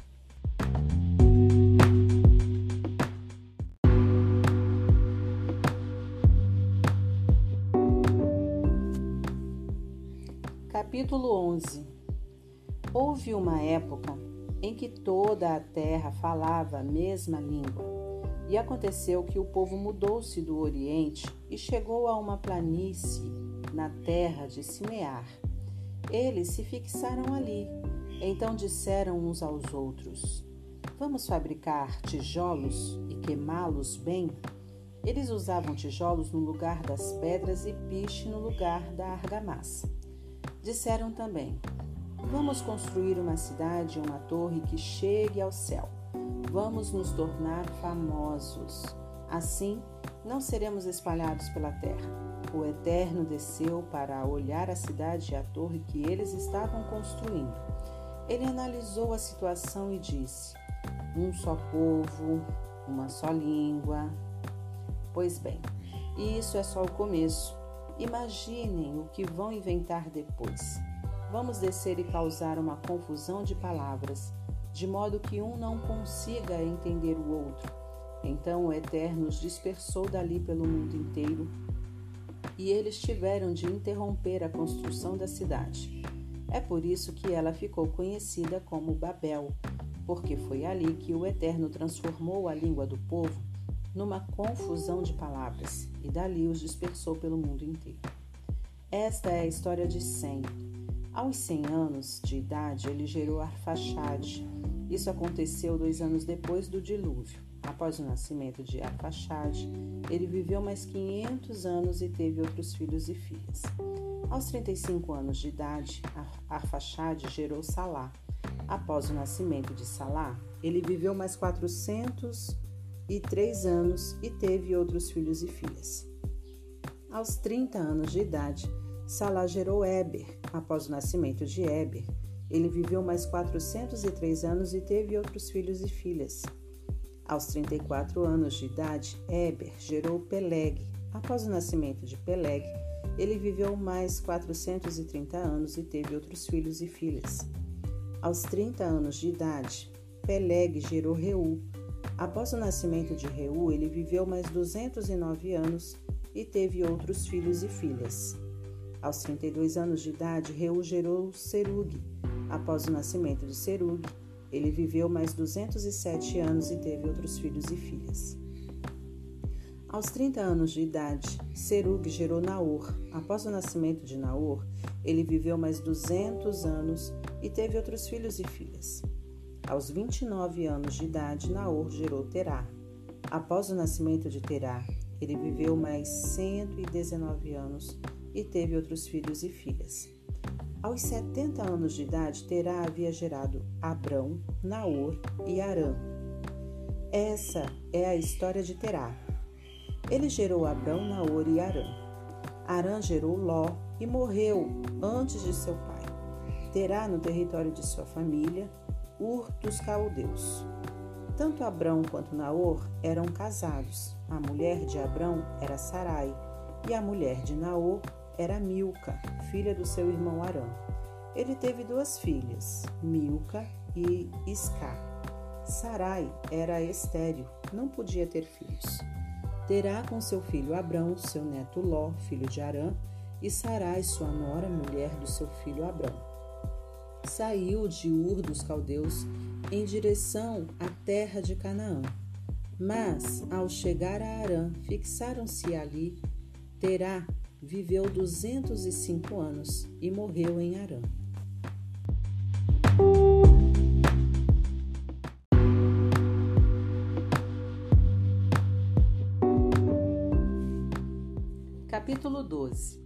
Capítulo 11 Houve uma época em que toda a terra falava a mesma língua. E aconteceu que o povo mudou-se do Oriente e chegou a uma planície na terra de Simear. Eles se fixaram ali. Então disseram uns aos outros: Vamos fabricar tijolos e queimá-los bem? Eles usavam tijolos no lugar das pedras e piche no lugar da argamassa. Disseram também: Vamos construir uma cidade, uma torre que chegue ao céu. Vamos nos tornar famosos. Assim, não seremos espalhados pela terra. O Eterno desceu para olhar a cidade e a torre que eles estavam construindo. Ele analisou a situação e disse: Um só povo, uma só língua. Pois bem, isso é só o começo. Imaginem o que vão inventar depois. Vamos descer e causar uma confusão de palavras, de modo que um não consiga entender o outro. Então o Eterno os dispersou dali pelo mundo inteiro, e eles tiveram de interromper a construção da cidade. É por isso que ela ficou conhecida como Babel, porque foi ali que o Eterno transformou a língua do povo numa confusão de palavras e dali os dispersou pelo mundo inteiro. Esta é a história de Sem. Aos 100 anos de idade, ele gerou Arfaxade. Isso aconteceu dois anos depois do dilúvio. Após o nascimento de Arfaxade, ele viveu mais 500 anos e teve outros filhos e filhas. Aos 35 anos de idade, Arfaxade gerou Salá. Após o nascimento de Salá, ele viveu mais 403 anos e teve outros filhos e filhas. Aos 30 anos de idade, Salá gerou Eber. Após o nascimento de Eber, ele viveu mais 403 anos e teve outros filhos e filhas. Aos 34 anos de idade, Eber gerou Peleg. Após o nascimento de Peleg, ele viveu mais 430 anos e teve outros filhos e filhas. Aos 30 anos de idade, Peleg gerou Reu. Após o nascimento de Reu, ele viveu mais 209 anos e teve outros filhos e filhas. Aos 32 anos de idade, Reu gerou Serug. Após o nascimento de Serug, ele viveu mais 207 anos e teve outros filhos e filhas. Aos 30 anos de idade, Serug gerou Naor. Após o nascimento de Naor, ele viveu mais 200 anos e teve outros filhos e filhas. Aos 29 anos de idade, Naor gerou Terá. Após o nascimento de Terá, ele viveu mais 119 anos e teve outros filhos e filhas. Aos 70 anos de idade, Terá havia gerado Abrão, Naor e Arã. Essa é a história de Terá. Ele gerou Abrão, Naor e Arã. Arã gerou Ló e morreu antes de seu pai. Terá no território de sua família, Ur dos Caldeus. Tanto Abrão quanto Naor eram casados. A mulher de Abrão era Sarai e a mulher de Naor era Milca, filha do seu irmão Arã. Ele teve duas filhas, Milca e Isca. Sarai era estéril, não podia ter filhos terá com seu filho Abrão, seu neto Ló, filho de Arã, e Sarai, sua nora, mulher do seu filho Abrão. Saiu de Ur dos caldeus em direção à terra de Canaã. Mas, ao chegar a Arã, fixaram-se ali. Terá viveu duzentos e cinco anos e morreu em Arã. Capítulo 12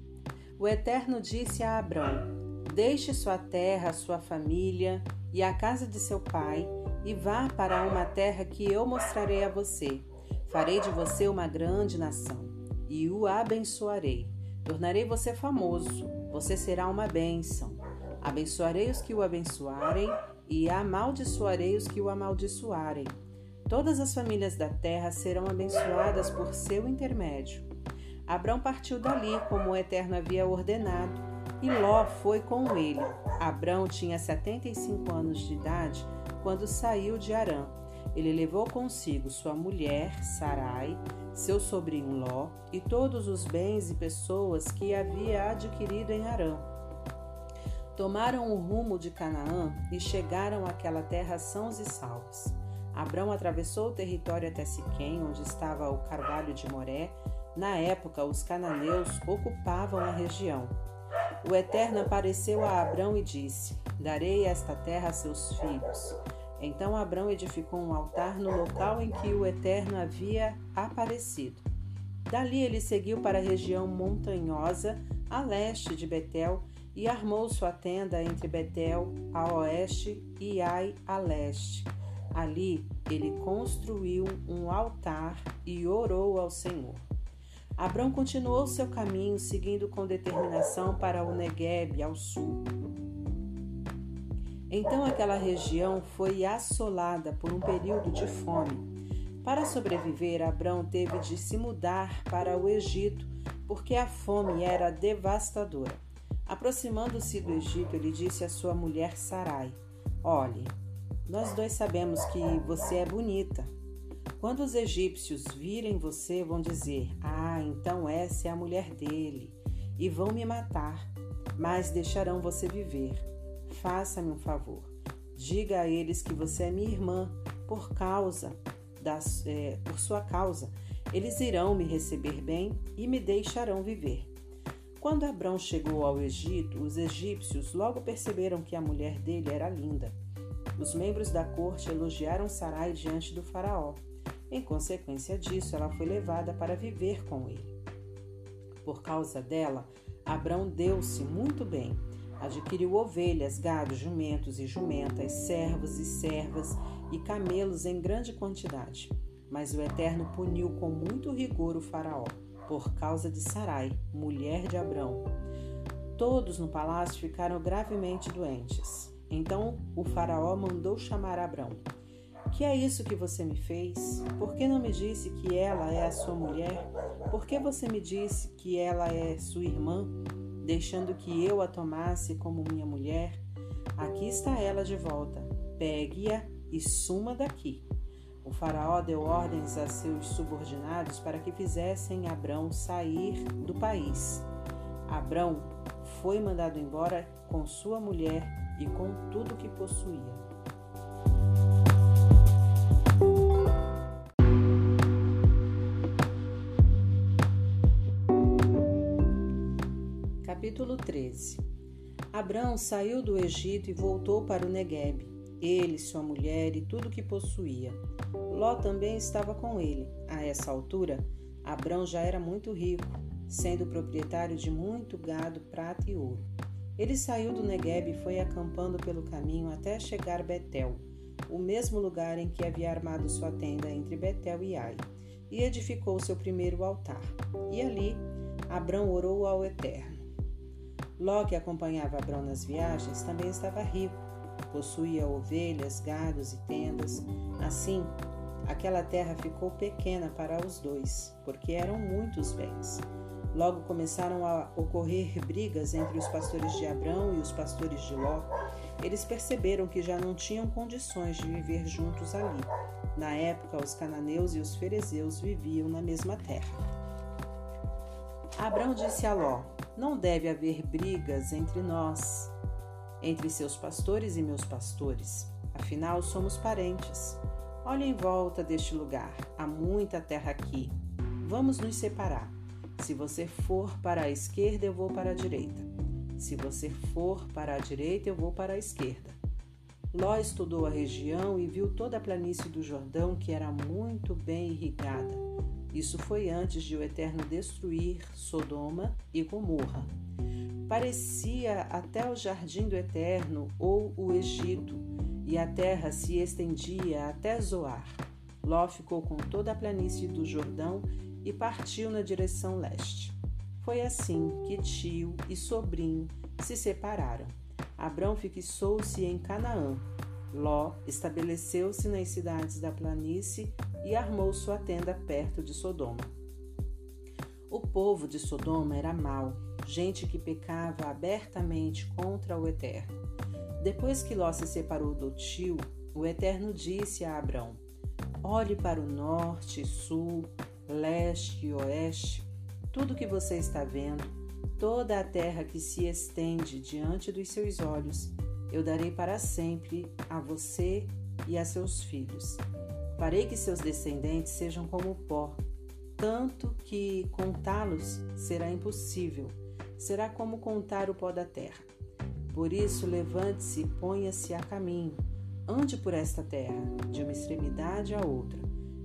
O Eterno disse a Abrão: Deixe sua terra, sua família e a casa de seu pai e vá para uma terra que eu mostrarei a você. Farei de você uma grande nação e o abençoarei. Tornarei você famoso, você será uma bênção. Abençoarei os que o abençoarem e amaldiçoarei os que o amaldiçoarem. Todas as famílias da terra serão abençoadas por seu intermédio. Abrão partiu dali, como o Eterno havia ordenado, e Ló foi com ele. Abrão tinha 75 anos de idade quando saiu de Arã. Ele levou consigo sua mulher, Sarai, seu sobrinho Ló e todos os bens e pessoas que havia adquirido em Arã. Tomaram o rumo de Canaã e chegaram àquela terra sãos e salvos. Abrão atravessou o território até Siquém, onde estava o carvalho de Moré, Na época, os cananeus ocupavam a região. O Eterno apareceu a Abrão e disse: Darei esta terra a seus filhos. Então Abrão edificou um altar no local em que o Eterno havia aparecido. Dali ele seguiu para a região montanhosa a leste de Betel e armou sua tenda entre Betel a oeste e Ai a leste. Ali ele construiu um altar e orou ao Senhor. Abrão continuou seu caminho, seguindo com determinação para o Negueb, ao sul. Então aquela região foi assolada por um período de fome. Para sobreviver, Abrão teve de se mudar para o Egito, porque a fome era devastadora. Aproximando-se do Egito, ele disse à sua mulher Sarai: Olhe, nós dois sabemos que você é bonita. Quando os egípcios virem você, vão dizer: Ah, então essa é a mulher dele, e vão me matar, mas deixarão você viver. Faça-me um favor. Diga a eles que você é minha irmã, por causa das, é, por sua causa. Eles irão me receber bem e me deixarão viver. Quando Abrão chegou ao Egito, os egípcios logo perceberam que a mulher dele era linda. Os membros da corte elogiaram Sarai diante do faraó. Em consequência disso, ela foi levada para viver com ele. Por causa dela, Abrão deu-se muito bem. Adquiriu ovelhas, gados, jumentos e jumentas, servos e servas e camelos em grande quantidade. Mas o Eterno puniu com muito rigor o Faraó, por causa de Sarai, mulher de Abrão. Todos no palácio ficaram gravemente doentes. Então o Faraó mandou chamar Abrão. Que é isso que você me fez? Por que não me disse que ela é a sua mulher? Por que você me disse que ela é sua irmã, deixando que eu a tomasse como minha mulher? Aqui está ela de volta. Pegue-a e suma daqui. O faraó deu ordens a seus subordinados para que fizessem Abrão sair do país. Abrão foi mandado embora com sua mulher e com tudo que possuía. Capítulo 13 Abrão saiu do Egito e voltou para o Negueb, ele, sua mulher e tudo que possuía. Ló também estava com ele. A essa altura, Abrão já era muito rico, sendo proprietário de muito gado, prata e ouro. Ele saiu do Negueb e foi acampando pelo caminho até chegar a Betel, o mesmo lugar em que havia armado sua tenda entre Betel e Ai, e edificou seu primeiro altar. E ali, Abrão orou ao Eterno. Ló, que acompanhava Abrão nas viagens, também estava rico. Possuía ovelhas, gados e tendas. Assim, aquela terra ficou pequena para os dois, porque eram muitos bens. Logo começaram a ocorrer brigas entre os pastores de Abrão e os pastores de Ló. Eles perceberam que já não tinham condições de viver juntos ali. Na época, os cananeus e os ferezeus viviam na mesma terra. Abrão disse a Ló: não deve haver brigas entre nós, entre seus pastores e meus pastores. Afinal, somos parentes. Olhe em volta deste lugar. Há muita terra aqui. Vamos nos separar. Se você for para a esquerda, eu vou para a direita. Se você for para a direita, eu vou para a esquerda. Ló estudou a região e viu toda a planície do Jordão, que era muito bem irrigada. Isso foi antes de o Eterno destruir Sodoma e Gomorra. Parecia até o jardim do Eterno ou o Egito, e a terra se estendia até Zoar. Ló ficou com toda a planície do Jordão e partiu na direção leste. Foi assim que tio e sobrinho se separaram. Abrão fixou-se em Canaã. Ló estabeleceu-se nas cidades da planície e armou sua tenda perto de Sodoma. O povo de Sodoma era mau, gente que pecava abertamente contra o Eterno. Depois que Ló se separou do tio, o Eterno disse a Abrão: Olhe para o norte, sul, leste e oeste, tudo que você está vendo, toda a terra que se estende diante dos seus olhos, eu darei para sempre a você e a seus filhos. Farei que seus descendentes sejam como pó, tanto que contá-los será impossível, será como contar o pó da terra. Por isso, levante-se e ponha-se a caminho, ande por esta terra, de uma extremidade à outra.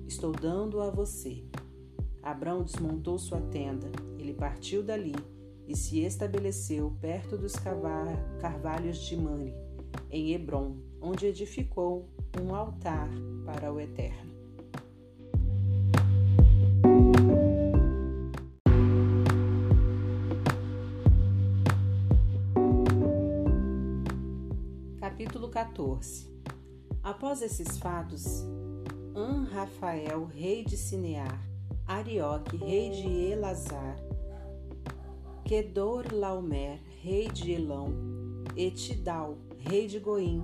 Estou dando a você. Abrão desmontou sua tenda, ele partiu dali e se estabeleceu perto dos carvalhos de Mani, em Hebron, onde edificou um altar para o Eterno. Capítulo 14 Após esses fatos, An Rafael, rei de Sinear, Arioque, rei de Elazar, Kedor Laomer, rei de Elão, e Tidal, rei de Goim,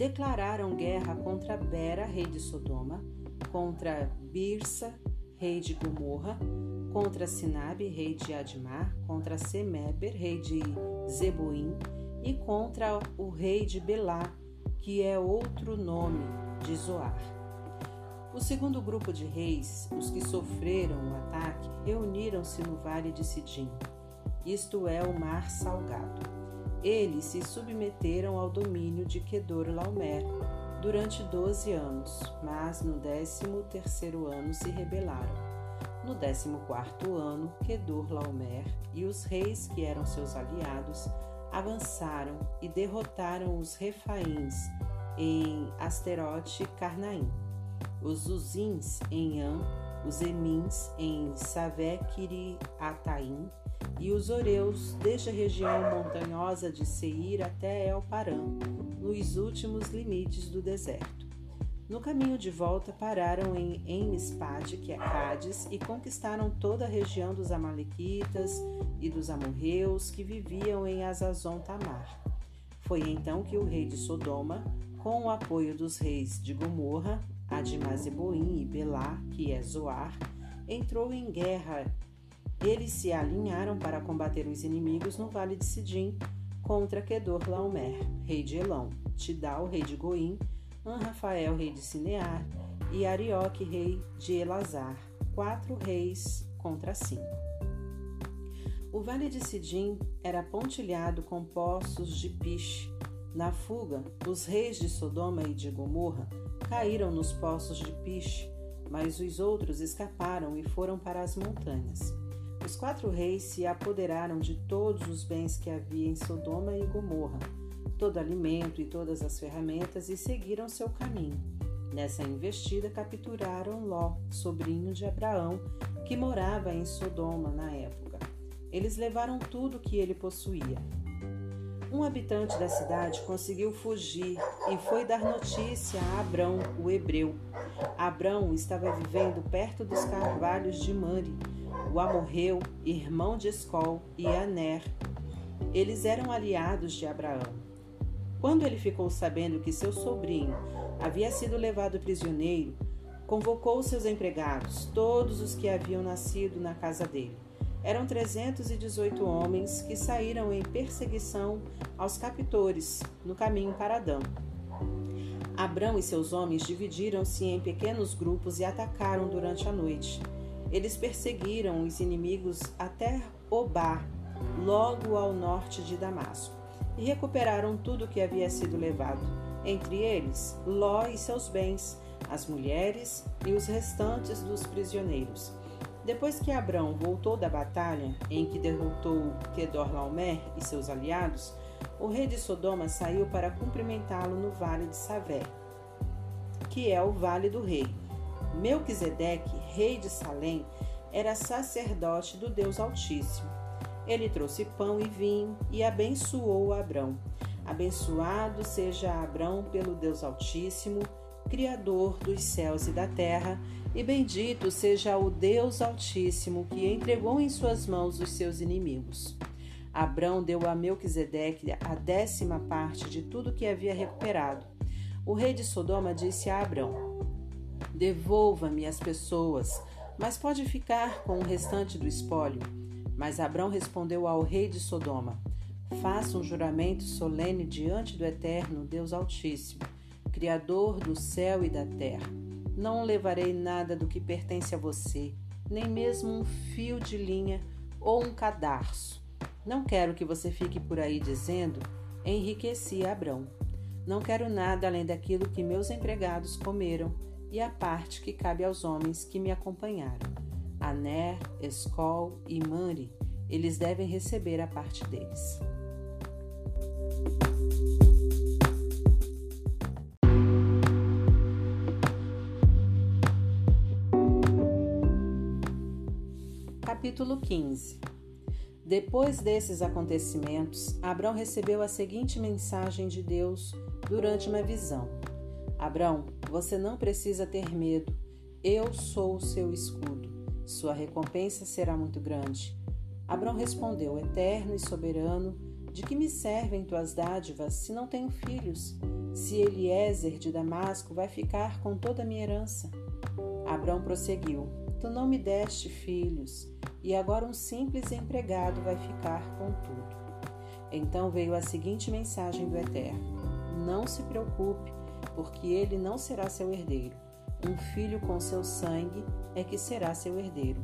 declararam guerra contra Bera, rei de Sodoma, contra Birsa, rei de Gomorra, contra Sinabe, rei de Admar, contra Semeber, rei de Zeboim, e contra o rei de Belá, que é outro nome de Zoar. O segundo grupo de reis, os que sofreram o ataque, reuniram-se no vale de Sidim isto é, o Mar Salgado. Eles se submeteram ao domínio de Kedor-Laomer durante doze anos, mas no décimo terceiro ano se rebelaram. No décimo quarto ano, Kedor-Laomer e os reis que eram seus aliados avançaram e derrotaram os Refaíns em Asterote Carnaim, os Uzins em An, os Emins em Savekiri-Ataim e os Oreus, desde a região montanhosa de Seir até El Paran, nos últimos limites do deserto. No caminho de volta, pararam em Emispade, que é Cádiz, e conquistaram toda a região dos Amalequitas e dos amorreus que viviam em Azazon Tamar. Foi então que o rei de Sodoma, com o apoio dos reis de Gomorra, Admazeboim e Belá, que é Zoar, entrou em guerra eles se alinharam para combater os inimigos no vale de Sidim contra Kedor Laomer, rei de Elão, Tidal, rei de Goim, Anrafael, rei de Sinear, e Arioque, rei de Elazar, quatro reis contra cinco. O vale de Sidim era pontilhado com poços de piche. Na fuga, os reis de Sodoma e de Gomorra caíram nos poços de piche, mas os outros escaparam e foram para as montanhas. Os quatro reis se apoderaram de todos os bens que havia em Sodoma e Gomorra, todo alimento e todas as ferramentas, e seguiram seu caminho. Nessa investida, capturaram Ló, sobrinho de Abraão, que morava em Sodoma na época. Eles levaram tudo que ele possuía. Um habitante da cidade conseguiu fugir e foi dar notícia a Abrão, o hebreu. Abrão estava vivendo perto dos carvalhos de Mari o Amorreu, irmão de Escol, e Aner. Eles eram aliados de Abraão. Quando ele ficou sabendo que seu sobrinho havia sido levado prisioneiro, convocou seus empregados, todos os que haviam nascido na casa dele. Eram 318 homens que saíram em perseguição aos captores no caminho para Adão. Abrão e seus homens dividiram-se em pequenos grupos e atacaram durante a noite. Eles perseguiram os inimigos até Obá, logo ao norte de Damasco, e recuperaram tudo o que havia sido levado, entre eles Ló e seus bens, as mulheres e os restantes dos prisioneiros. Depois que Abrão voltou da batalha, em que derrotou Kedorlaomer e seus aliados, o rei de Sodoma saiu para cumprimentá-lo no vale de Savé, que é o vale do rei. Melquisedeque, rei de Salém, era sacerdote do Deus Altíssimo. Ele trouxe pão e vinho e abençoou Abrão. Abençoado seja Abrão pelo Deus Altíssimo, Criador dos céus e da terra, e bendito seja o Deus Altíssimo que entregou em suas mãos os seus inimigos. Abrão deu a Melquisedeque a décima parte de tudo que havia recuperado. O rei de Sodoma disse a Abrão: Devolva-me as pessoas, mas pode ficar com o restante do espólio. Mas Abrão respondeu ao rei de Sodoma: Faça um juramento solene diante do Eterno, Deus Altíssimo, Criador do céu e da terra. Não levarei nada do que pertence a você, nem mesmo um fio de linha ou um cadarço. Não quero que você fique por aí dizendo: enriqueci Abrão. Não quero nada além daquilo que meus empregados comeram e a parte que cabe aos homens que me acompanharam. Aner, Escol e Mari, eles devem receber a parte deles. Capítulo 15 Depois desses acontecimentos, Abrão recebeu a seguinte mensagem de Deus durante uma visão: Abrão, você não precisa ter medo. Eu sou o seu escudo. Sua recompensa será muito grande. Abrão respondeu: Eterno e soberano, de que me servem tuas dádivas se não tenho filhos? Se Eliezer de Damasco vai ficar com toda a minha herança? Abrão prosseguiu: Tu não me deste filhos, e agora um simples empregado vai ficar com tudo. Então veio a seguinte mensagem do Eterno: Não se preocupe, porque ele não será seu herdeiro. Um filho com seu sangue é que será seu herdeiro.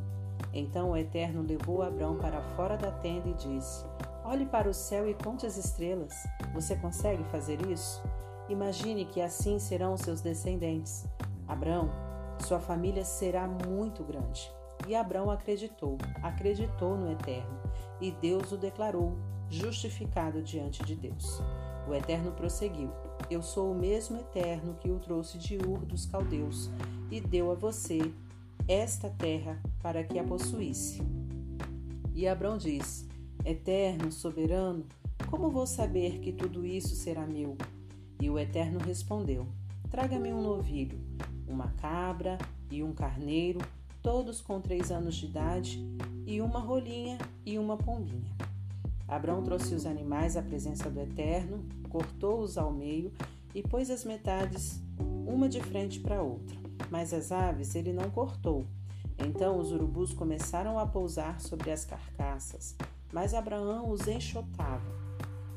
Então o Eterno levou Abrão para fora da tenda e disse: Olhe para o céu e conte as estrelas. Você consegue fazer isso? Imagine que assim serão seus descendentes. Abrão, sua família será muito grande. E Abrão acreditou, acreditou no Eterno, e Deus o declarou justificado diante de Deus. O Eterno prosseguiu: Eu sou o mesmo Eterno que o trouxe de Ur dos Caldeus e deu a você esta terra para que a possuísse. E Abrão disse: Eterno, soberano, como vou saber que tudo isso será meu? E o Eterno respondeu: Traga-me um novilho, uma cabra e um carneiro, todos com três anos de idade, e uma rolinha e uma pombinha. Abrão trouxe os animais à presença do Eterno, cortou-os ao meio e pôs as metades uma de frente para a outra. Mas as aves ele não cortou. Então os urubus começaram a pousar sobre as carcaças, mas Abraão os enxotava.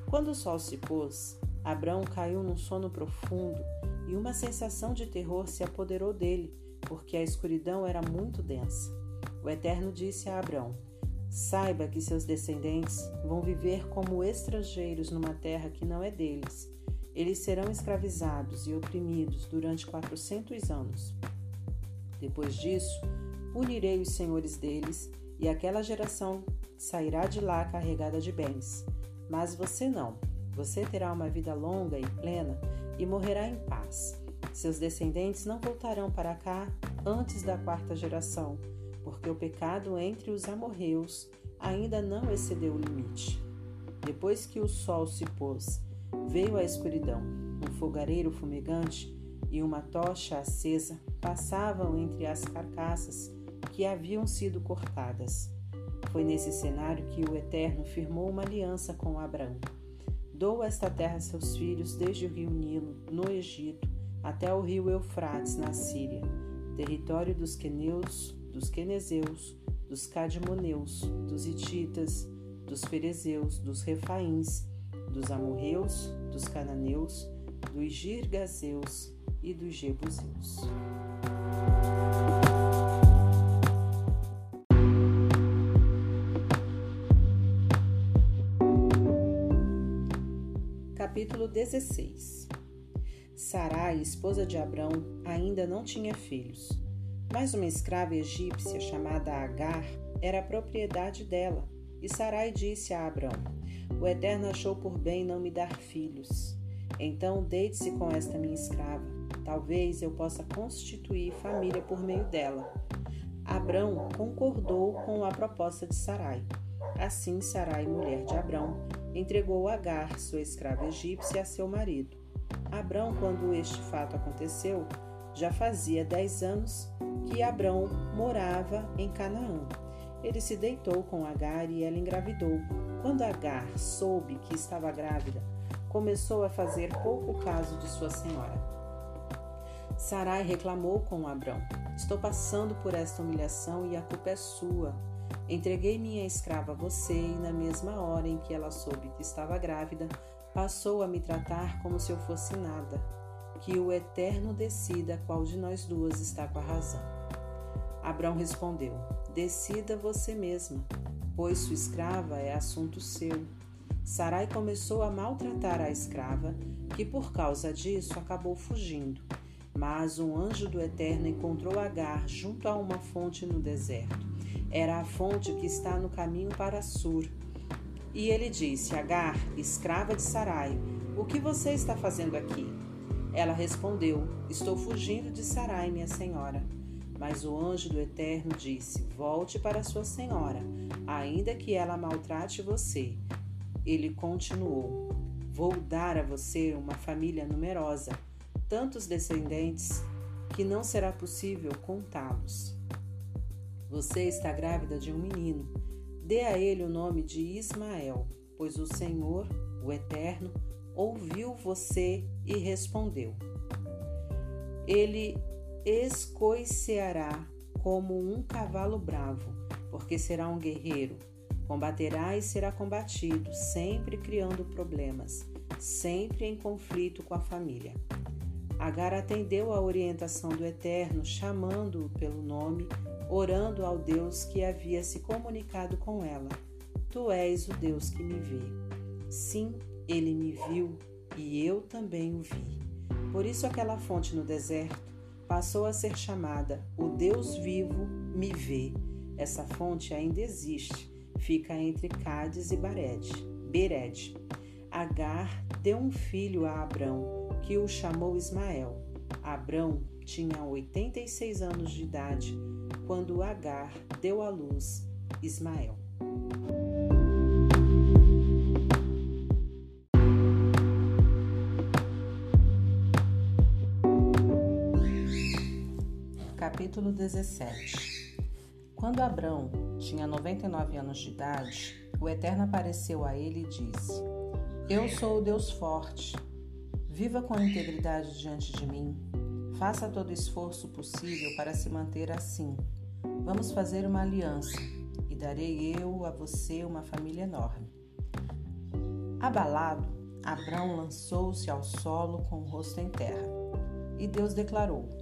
Quando o sol se pôs, Abraão caiu num sono profundo e uma sensação de terror se apoderou dele, porque a escuridão era muito densa. O Eterno disse a Abraão: Saiba que seus descendentes vão viver como estrangeiros numa terra que não é deles. Eles serão escravizados e oprimidos durante quatrocentos anos. Depois disso, punirei os senhores deles, e aquela geração sairá de lá carregada de bens. Mas você não. Você terá uma vida longa e plena e morrerá em paz. Seus descendentes não voltarão para cá antes da quarta geração porque o pecado entre os amorreus ainda não excedeu o limite. Depois que o sol se pôs, veio a escuridão. Um fogareiro fumegante e uma tocha acesa passavam entre as carcaças que haviam sido cortadas. Foi nesse cenário que o Eterno firmou uma aliança com Abraão. Dou esta terra a seus filhos desde o rio Nilo, no Egito, até o rio Eufrates, na Síria, território dos queneus, dos quenezeus, dos cadmoneus, dos hititas, dos ferezeus, dos refaíns, dos amorreus, dos cananeus, dos girgazeus e dos jebuseus. Capítulo 16 Sarai, esposa de Abrão, ainda não tinha filhos. Mas uma escrava egípcia chamada Agar era propriedade dela. E Sarai disse a Abrão: O Eterno achou por bem não me dar filhos. Então deite-se com esta minha escrava. Talvez eu possa constituir família por meio dela. Abrão concordou com a proposta de Sarai. Assim, Sarai, mulher de Abrão, entregou Agar, sua escrava egípcia, a seu marido. Abrão, quando este fato aconteceu, já fazia dez anos que Abrão morava em Canaã. Ele se deitou com Agar e ela engravidou. Quando Agar soube que estava grávida, começou a fazer pouco caso de sua senhora. Sarai reclamou com Abrão: Estou passando por esta humilhação e a culpa é sua. Entreguei minha escrava a você e, na mesma hora em que ela soube que estava grávida, passou a me tratar como se eu fosse nada que o Eterno decida qual de nós duas está com a razão. Abrão respondeu: decida você mesma, pois sua escrava é assunto seu. Sarai começou a maltratar a escrava, que por causa disso acabou fugindo. Mas um anjo do Eterno encontrou Agar junto a uma fonte no deserto. Era a fonte que está no caminho para Sur. E ele disse: Agar, escrava de Sarai, o que você está fazendo aqui? Ela respondeu: Estou fugindo de Sarai, minha senhora. Mas o anjo do Eterno disse: Volte para sua senhora, ainda que ela maltrate você. Ele continuou: Vou dar a você uma família numerosa, tantos descendentes que não será possível contá-los. Você está grávida de um menino. Dê a ele o nome de Ismael, pois o Senhor, o Eterno, ouviu você e respondeu. Ele escoiceará como um cavalo bravo, porque será um guerreiro. Combaterá e será combatido, sempre criando problemas, sempre em conflito com a família. Agar atendeu à orientação do Eterno, chamando-o pelo nome, orando ao Deus que havia se comunicado com ela. Tu és o Deus que me vê. Sim, ele me viu e eu também o vi. Por isso, aquela fonte no deserto passou a ser chamada O Deus Vivo Me Vê. Essa fonte ainda existe, fica entre Cádiz e Bared. Bered. Agar deu um filho a Abrão, que o chamou Ismael. Abrão tinha 86 anos de idade quando Agar deu à luz Ismael. Capítulo 17 Quando Abrão tinha 99 anos de idade, o Eterno apareceu a ele e disse: Eu sou o Deus forte. Viva com integridade diante de mim. Faça todo o esforço possível para se manter assim. Vamos fazer uma aliança e darei eu a você uma família enorme. Abalado, Abrão lançou-se ao solo com o rosto em terra. E Deus declarou: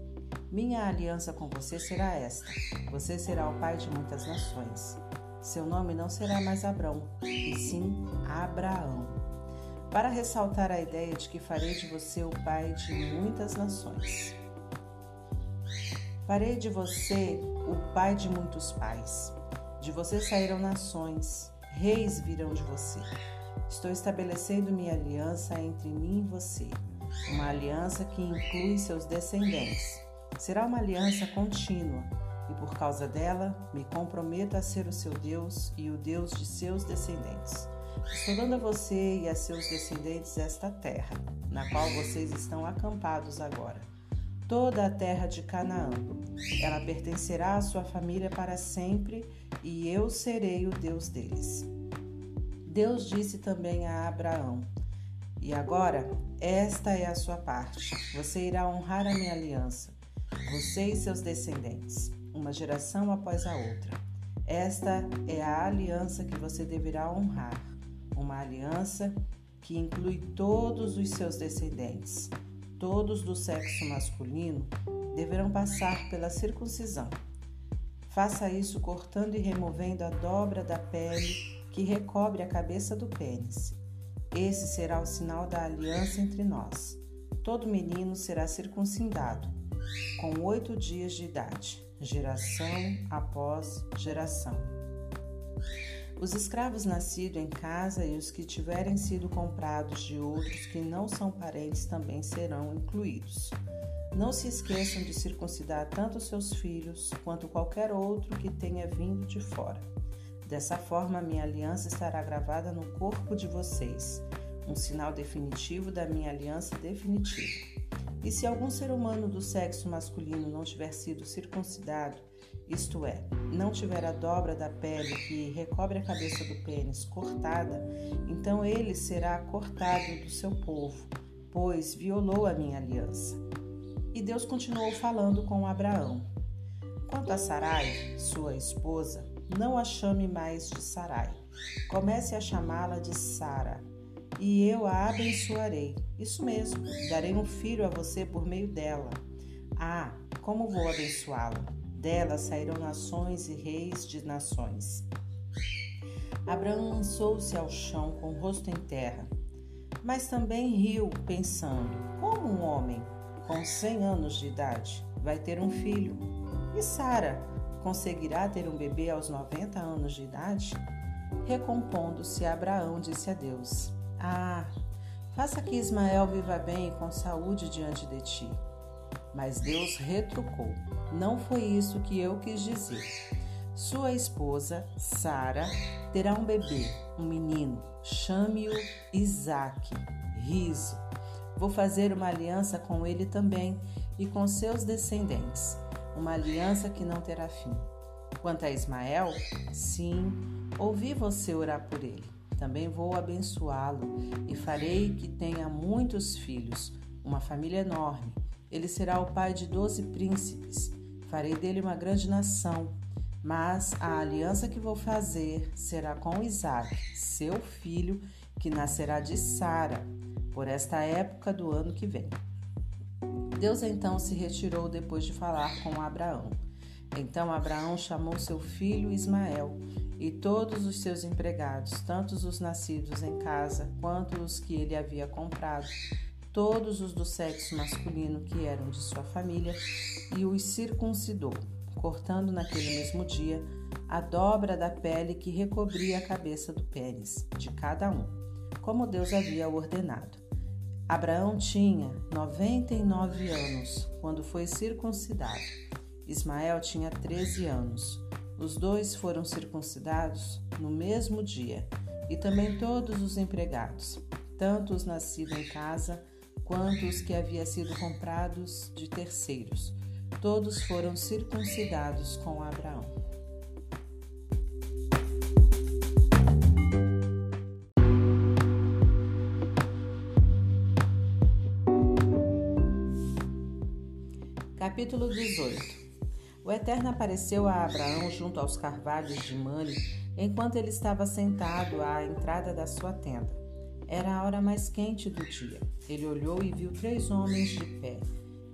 minha aliança com você será esta: você será o pai de muitas nações. Seu nome não será mais Abrão, e sim Abraão. Para ressaltar a ideia de que farei de você o pai de muitas nações. Farei de você o pai de muitos pais. De você sairão nações, reis virão de você. Estou estabelecendo minha aliança entre mim e você, uma aliança que inclui seus descendentes Será uma aliança contínua, e por causa dela me comprometo a ser o seu Deus e o Deus de seus descendentes. Estou dando a você e a seus descendentes esta terra, na qual vocês estão acampados agora. Toda a terra de Canaã. Ela pertencerá à sua família para sempre, e eu serei o Deus deles. Deus disse também a Abraão: E agora, esta é a sua parte. Você irá honrar a minha aliança você e seus descendentes, uma geração após a outra. Esta é a aliança que você deverá honrar, uma aliança que inclui todos os seus descendentes. Todos do sexo masculino deverão passar pela circuncisão. Faça isso cortando e removendo a dobra da pele que recobre a cabeça do pênis. Esse será o sinal da aliança entre nós. Todo menino será circuncidado com oito dias de idade, geração após geração. Os escravos nascidos em casa e os que tiverem sido comprados de outros que não são parentes também serão incluídos. Não se esqueçam de circuncidar tanto seus filhos quanto qualquer outro que tenha vindo de fora. Dessa forma, minha aliança estará gravada no corpo de vocês, um sinal definitivo da minha aliança definitiva. E se algum ser humano do sexo masculino não tiver sido circuncidado, isto é, não tiver a dobra da pele que recobre a cabeça do pênis cortada, então ele será cortado do seu povo, pois violou a minha aliança. E Deus continuou falando com Abraão. Quanto a Sarai, sua esposa, não a chame mais de Sarai. Comece a chamá-la de Sara e eu a abençoarei. Isso mesmo, darei um filho a você por meio dela. Ah, como vou abençoá-lo? Dela saíram nações e reis de nações. Abraão lançou-se ao chão com o rosto em terra, mas também riu, pensando: como um homem com cem anos de idade vai ter um filho? E Sara conseguirá ter um bebê aos 90 anos de idade? Recompondo-se, Abraão disse a Deus: Ah, faça que Ismael viva bem e com saúde diante de ti. Mas Deus retrucou: Não foi isso que eu quis dizer. Sua esposa, Sara, terá um bebê, um menino. Chame-o Isaque, riso. Vou fazer uma aliança com ele também e com seus descendentes, uma aliança que não terá fim. Quanto a Ismael, sim, ouvi você orar por ele. Também vou abençoá-lo e farei que tenha muitos filhos, uma família enorme. Ele será o pai de doze príncipes. Farei dele uma grande nação. Mas a aliança que vou fazer será com Isaac, seu filho, que nascerá de Sara, por esta época do ano que vem. Deus então se retirou depois de falar com Abraão. Então Abraão chamou seu filho Ismael e todos os seus empregados, tanto os nascidos em casa quanto os que ele havia comprado, todos os do sexo masculino que eram de sua família, e os circuncidou, cortando naquele mesmo dia a dobra da pele que recobria a cabeça do pênis de cada um, como Deus havia ordenado. Abraão tinha 99 anos quando foi circuncidado. Ismael tinha 13 anos. Os dois foram circuncidados no mesmo dia, e também todos os empregados, tanto os nascidos em casa quanto os que haviam sido comprados de terceiros. Todos foram circuncidados com Abraão. Capítulo 18 o Eterno apareceu a Abraão junto aos carvalhos de Mane, enquanto ele estava sentado à entrada da sua tenda. Era a hora mais quente do dia. Ele olhou e viu três homens de pé.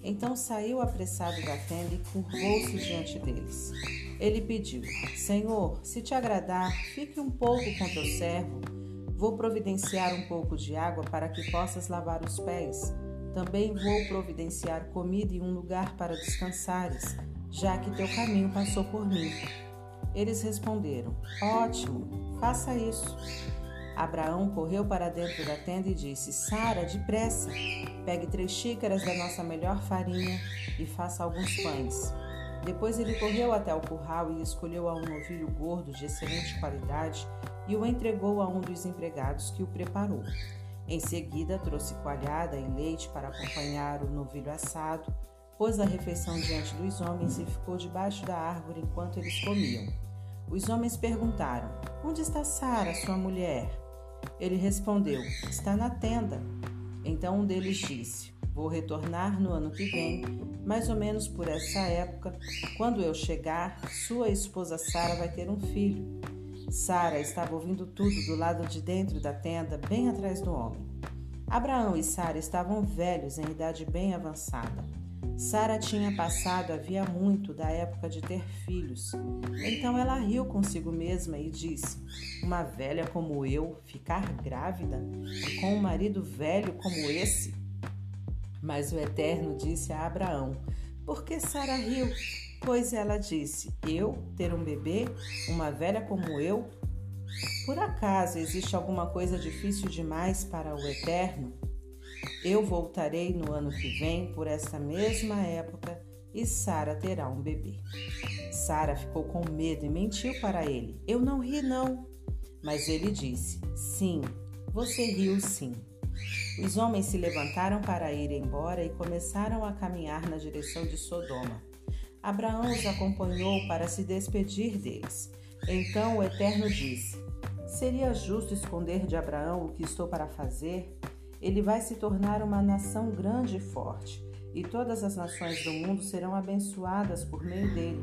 Então saiu apressado da tenda e curvou-se diante deles. Ele pediu: Senhor, se te agradar, fique um pouco com teu servo. Vou providenciar um pouco de água para que possas lavar os pés. Também vou providenciar comida e um lugar para descansares já que teu caminho passou por mim. Eles responderam: Ótimo, faça isso. Abraão correu para dentro da tenda e disse: Sara, depressa, pegue três xícaras da nossa melhor farinha e faça alguns pães. Depois ele correu até o curral e escolheu a um novilho gordo de excelente qualidade e o entregou a um dos empregados que o preparou. Em seguida, trouxe coalhada e leite para acompanhar o novilho assado pôs a refeição diante dos homens e ficou debaixo da árvore enquanto eles comiam. Os homens perguntaram: Onde está Sara, sua mulher? Ele respondeu: Está na tenda. Então um deles disse: Vou retornar no ano que vem, mais ou menos por essa época. Quando eu chegar, sua esposa Sara vai ter um filho. Sara estava ouvindo tudo do lado de dentro da tenda, bem atrás do homem. Abraão e Sara estavam velhos, em idade bem avançada. Sara tinha passado havia muito da época de ter filhos. Então ela riu consigo mesma e disse: Uma velha como eu ficar grávida com um marido velho como esse? Mas o Eterno disse a Abraão: Por que Sara riu? Pois ela disse: Eu ter um bebê, uma velha como eu? Por acaso existe alguma coisa difícil demais para o Eterno? Eu voltarei no ano que vem por esta mesma época e Sara terá um bebê. Sara ficou com medo e mentiu para ele. Eu não ri não. Mas ele disse: Sim, você riu sim. Os homens se levantaram para ir embora e começaram a caminhar na direção de Sodoma. Abraão os acompanhou para se despedir deles. Então o Eterno disse: Seria justo esconder de Abraão o que estou para fazer? Ele vai se tornar uma nação grande e forte, e todas as nações do mundo serão abençoadas por meio dele.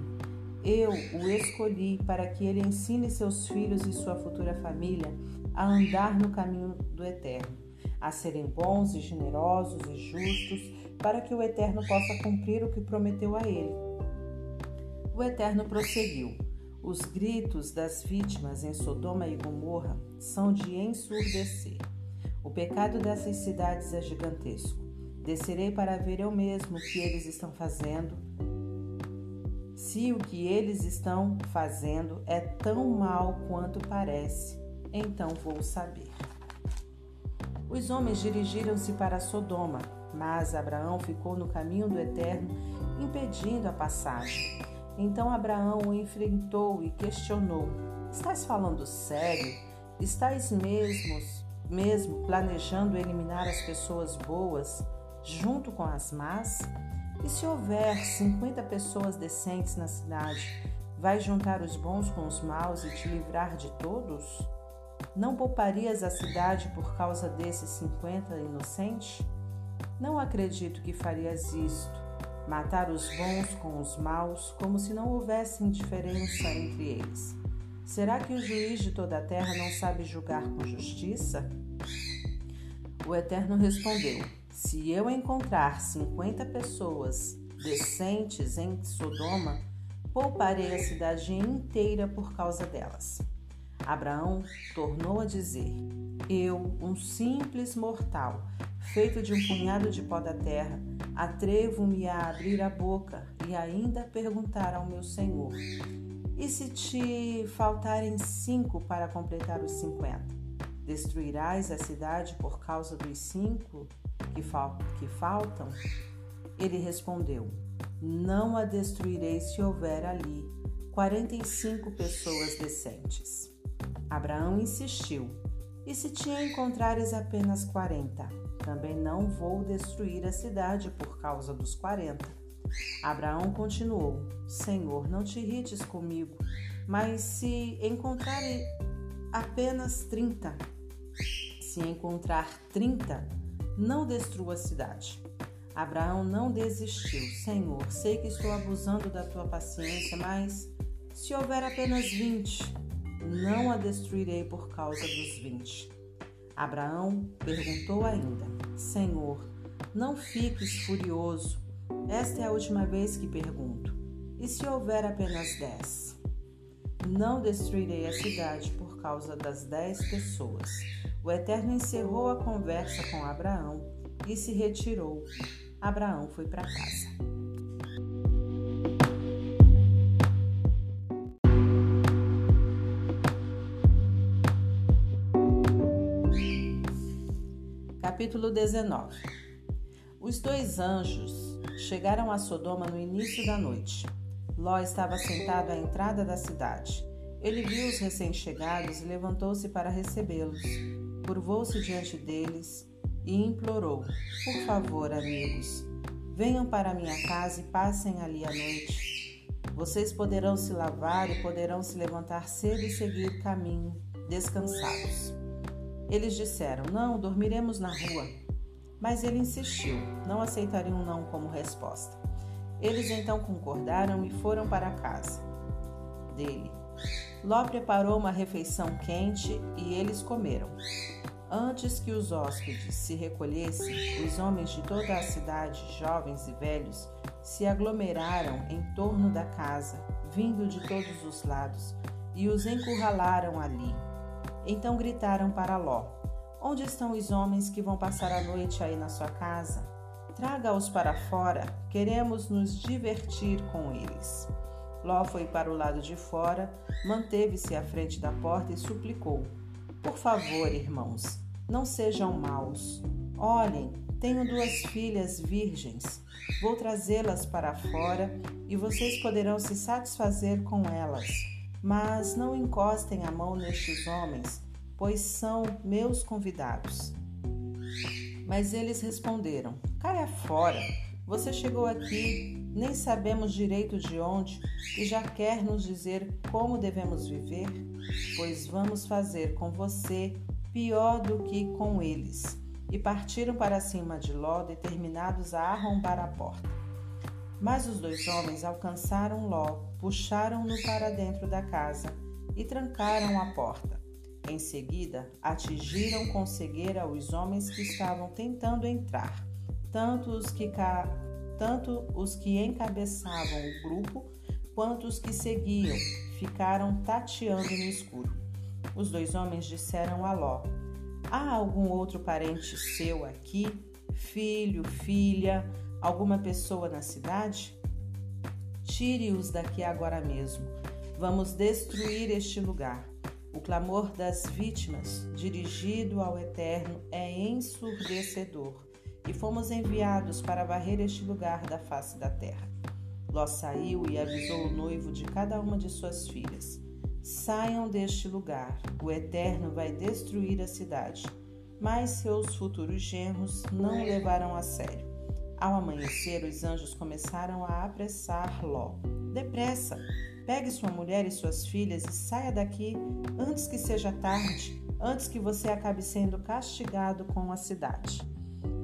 Eu o escolhi para que ele ensine seus filhos e sua futura família a andar no caminho do Eterno, a serem bons e generosos e justos, para que o Eterno possa cumprir o que prometeu a ele. O Eterno prosseguiu: Os gritos das vítimas em Sodoma e Gomorra são de ensurdecer. O pecado dessas cidades é gigantesco. Descerei para ver eu mesmo o que eles estão fazendo. Se o que eles estão fazendo é tão mal quanto parece, então vou saber. Os homens dirigiram-se para Sodoma, mas Abraão ficou no caminho do Eterno, impedindo a passagem. Então Abraão o enfrentou e questionou: Estás falando sério? Estás mesmo, mesmo planejando eliminar as pessoas boas junto com as más? E se houver 50 pessoas decentes na cidade, vai juntar os bons com os maus e te livrar de todos? Não pouparias a cidade por causa desses 50 inocentes? Não acredito que farias isto, matar os bons com os maus, como se não houvesse diferença entre eles. Será que o juiz de toda a terra não sabe julgar com justiça? O Eterno respondeu: Se eu encontrar 50 pessoas decentes em Sodoma, pouparei a cidade inteira por causa delas. Abraão tornou a dizer: Eu, um simples mortal, feito de um punhado de pó da terra, atrevo-me a abrir a boca e ainda perguntar ao meu Senhor: E se te faltarem cinco para completar os cinquenta? Destruirás a cidade por causa dos cinco que, fal que faltam? Ele respondeu: Não a destruirei se houver ali quarenta e cinco pessoas decentes. Abraão insistiu: E se te encontrares apenas quarenta? Também não vou destruir a cidade por causa dos quarenta. Abraão continuou: Senhor, não te irrites comigo, mas se encontrar apenas trinta, se encontrar trinta, não destrua a cidade. Abraão não desistiu. Senhor, sei que estou abusando da tua paciência, mas se houver apenas vinte, não a destruirei por causa dos vinte. Abraão perguntou ainda: Senhor, não fiques furioso. Esta é a última vez que pergunto. E se houver apenas dez? Não destruirei a cidade por causa das dez pessoas. O Eterno encerrou a conversa com Abraão e se retirou. Abraão foi para casa. Capítulo 19 Os dois anjos chegaram a Sodoma no início da noite. Ló estava sentado à entrada da cidade. Ele viu os recém-chegados e levantou-se para recebê-los. Curvou-se diante deles e implorou: Por favor, amigos, venham para minha casa e passem ali a noite. Vocês poderão se lavar e poderão se levantar cedo e seguir caminho, descansados. Eles disseram: Não, dormiremos na rua. Mas ele insistiu, não aceitariam um não como resposta. Eles então concordaram e foram para a casa dele. Ló preparou uma refeição quente e eles comeram. Antes que os hóspedes se recolhessem, os homens de toda a cidade, jovens e velhos, se aglomeraram em torno da casa, vindo de todos os lados, e os encurralaram ali então gritaram para Ló: Onde estão os homens que vão passar a noite aí na sua casa? Traga-os para fora, queremos nos divertir com eles. Ló foi para o lado de fora, manteve-se à frente da porta e suplicou: Por favor, irmãos, não sejam maus. Olhem, tenho duas filhas virgens. Vou trazê-las para fora e vocês poderão se satisfazer com elas. Mas não encostem a mão nestes homens, pois são meus convidados. Mas eles responderam: Caia fora, você chegou aqui, nem sabemos direito de onde, e já quer nos dizer como devemos viver? Pois vamos fazer com você pior do que com eles. E partiram para cima de Ló, determinados a arrombar a porta. Mas os dois homens alcançaram Ló, puxaram-no para dentro da casa e trancaram a porta. Em seguida, atingiram com cegueira os homens que estavam tentando entrar, tanto os que, ca... tanto os que encabeçavam o grupo quanto os que seguiam ficaram tateando no escuro. Os dois homens disseram a Ló: Há algum outro parente seu aqui? Filho, filha, alguma pessoa na cidade? Tire-os daqui agora mesmo. Vamos destruir este lugar. O clamor das vítimas, dirigido ao Eterno, é ensurdecedor, e fomos enviados para varrer este lugar da face da terra. Ló saiu e avisou o noivo de cada uma de suas filhas: Saiam deste lugar, o Eterno vai destruir a cidade. Mas seus futuros genros não o levaram a sério. Ao amanhecer, os anjos começaram a apressar Ló. Depressa! Pegue sua mulher e suas filhas e saia daqui antes que seja tarde, antes que você acabe sendo castigado com a cidade.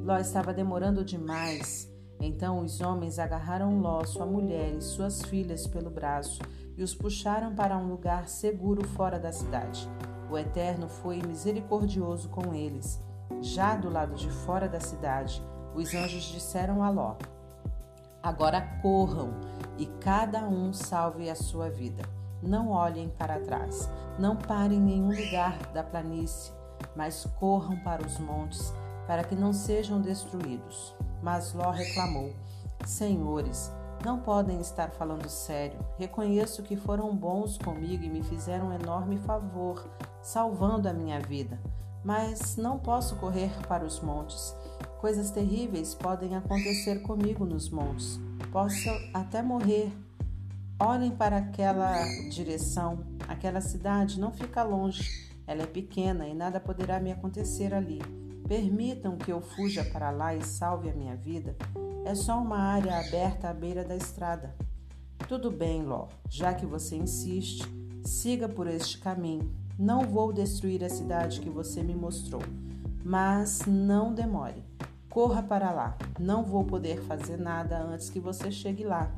Ló estava demorando demais então os homens agarraram Ló, sua mulher e suas filhas pelo braço e os puxaram para um lugar seguro fora da cidade. O Eterno foi misericordioso com eles. Já do lado de fora da cidade, os anjos disseram a Ló: Agora corram e cada um salve a sua vida. Não olhem para trás, não parem em nenhum lugar da planície, mas corram para os montes, para que não sejam destruídos. Mas Ló reclamou: Senhores, não podem estar falando sério. Reconheço que foram bons comigo e me fizeram um enorme favor, salvando a minha vida. Mas não posso correr para os montes. Coisas terríveis podem acontecer comigo nos montes. Posso até morrer. Olhem para aquela direção. Aquela cidade não fica longe. Ela é pequena e nada poderá me acontecer ali. Permitam que eu fuja para lá e salve a minha vida. É só uma área aberta à beira da estrada. Tudo bem, Ló, já que você insiste, siga por este caminho. Não vou destruir a cidade que você me mostrou, mas não demore. Corra para lá. Não vou poder fazer nada antes que você chegue lá.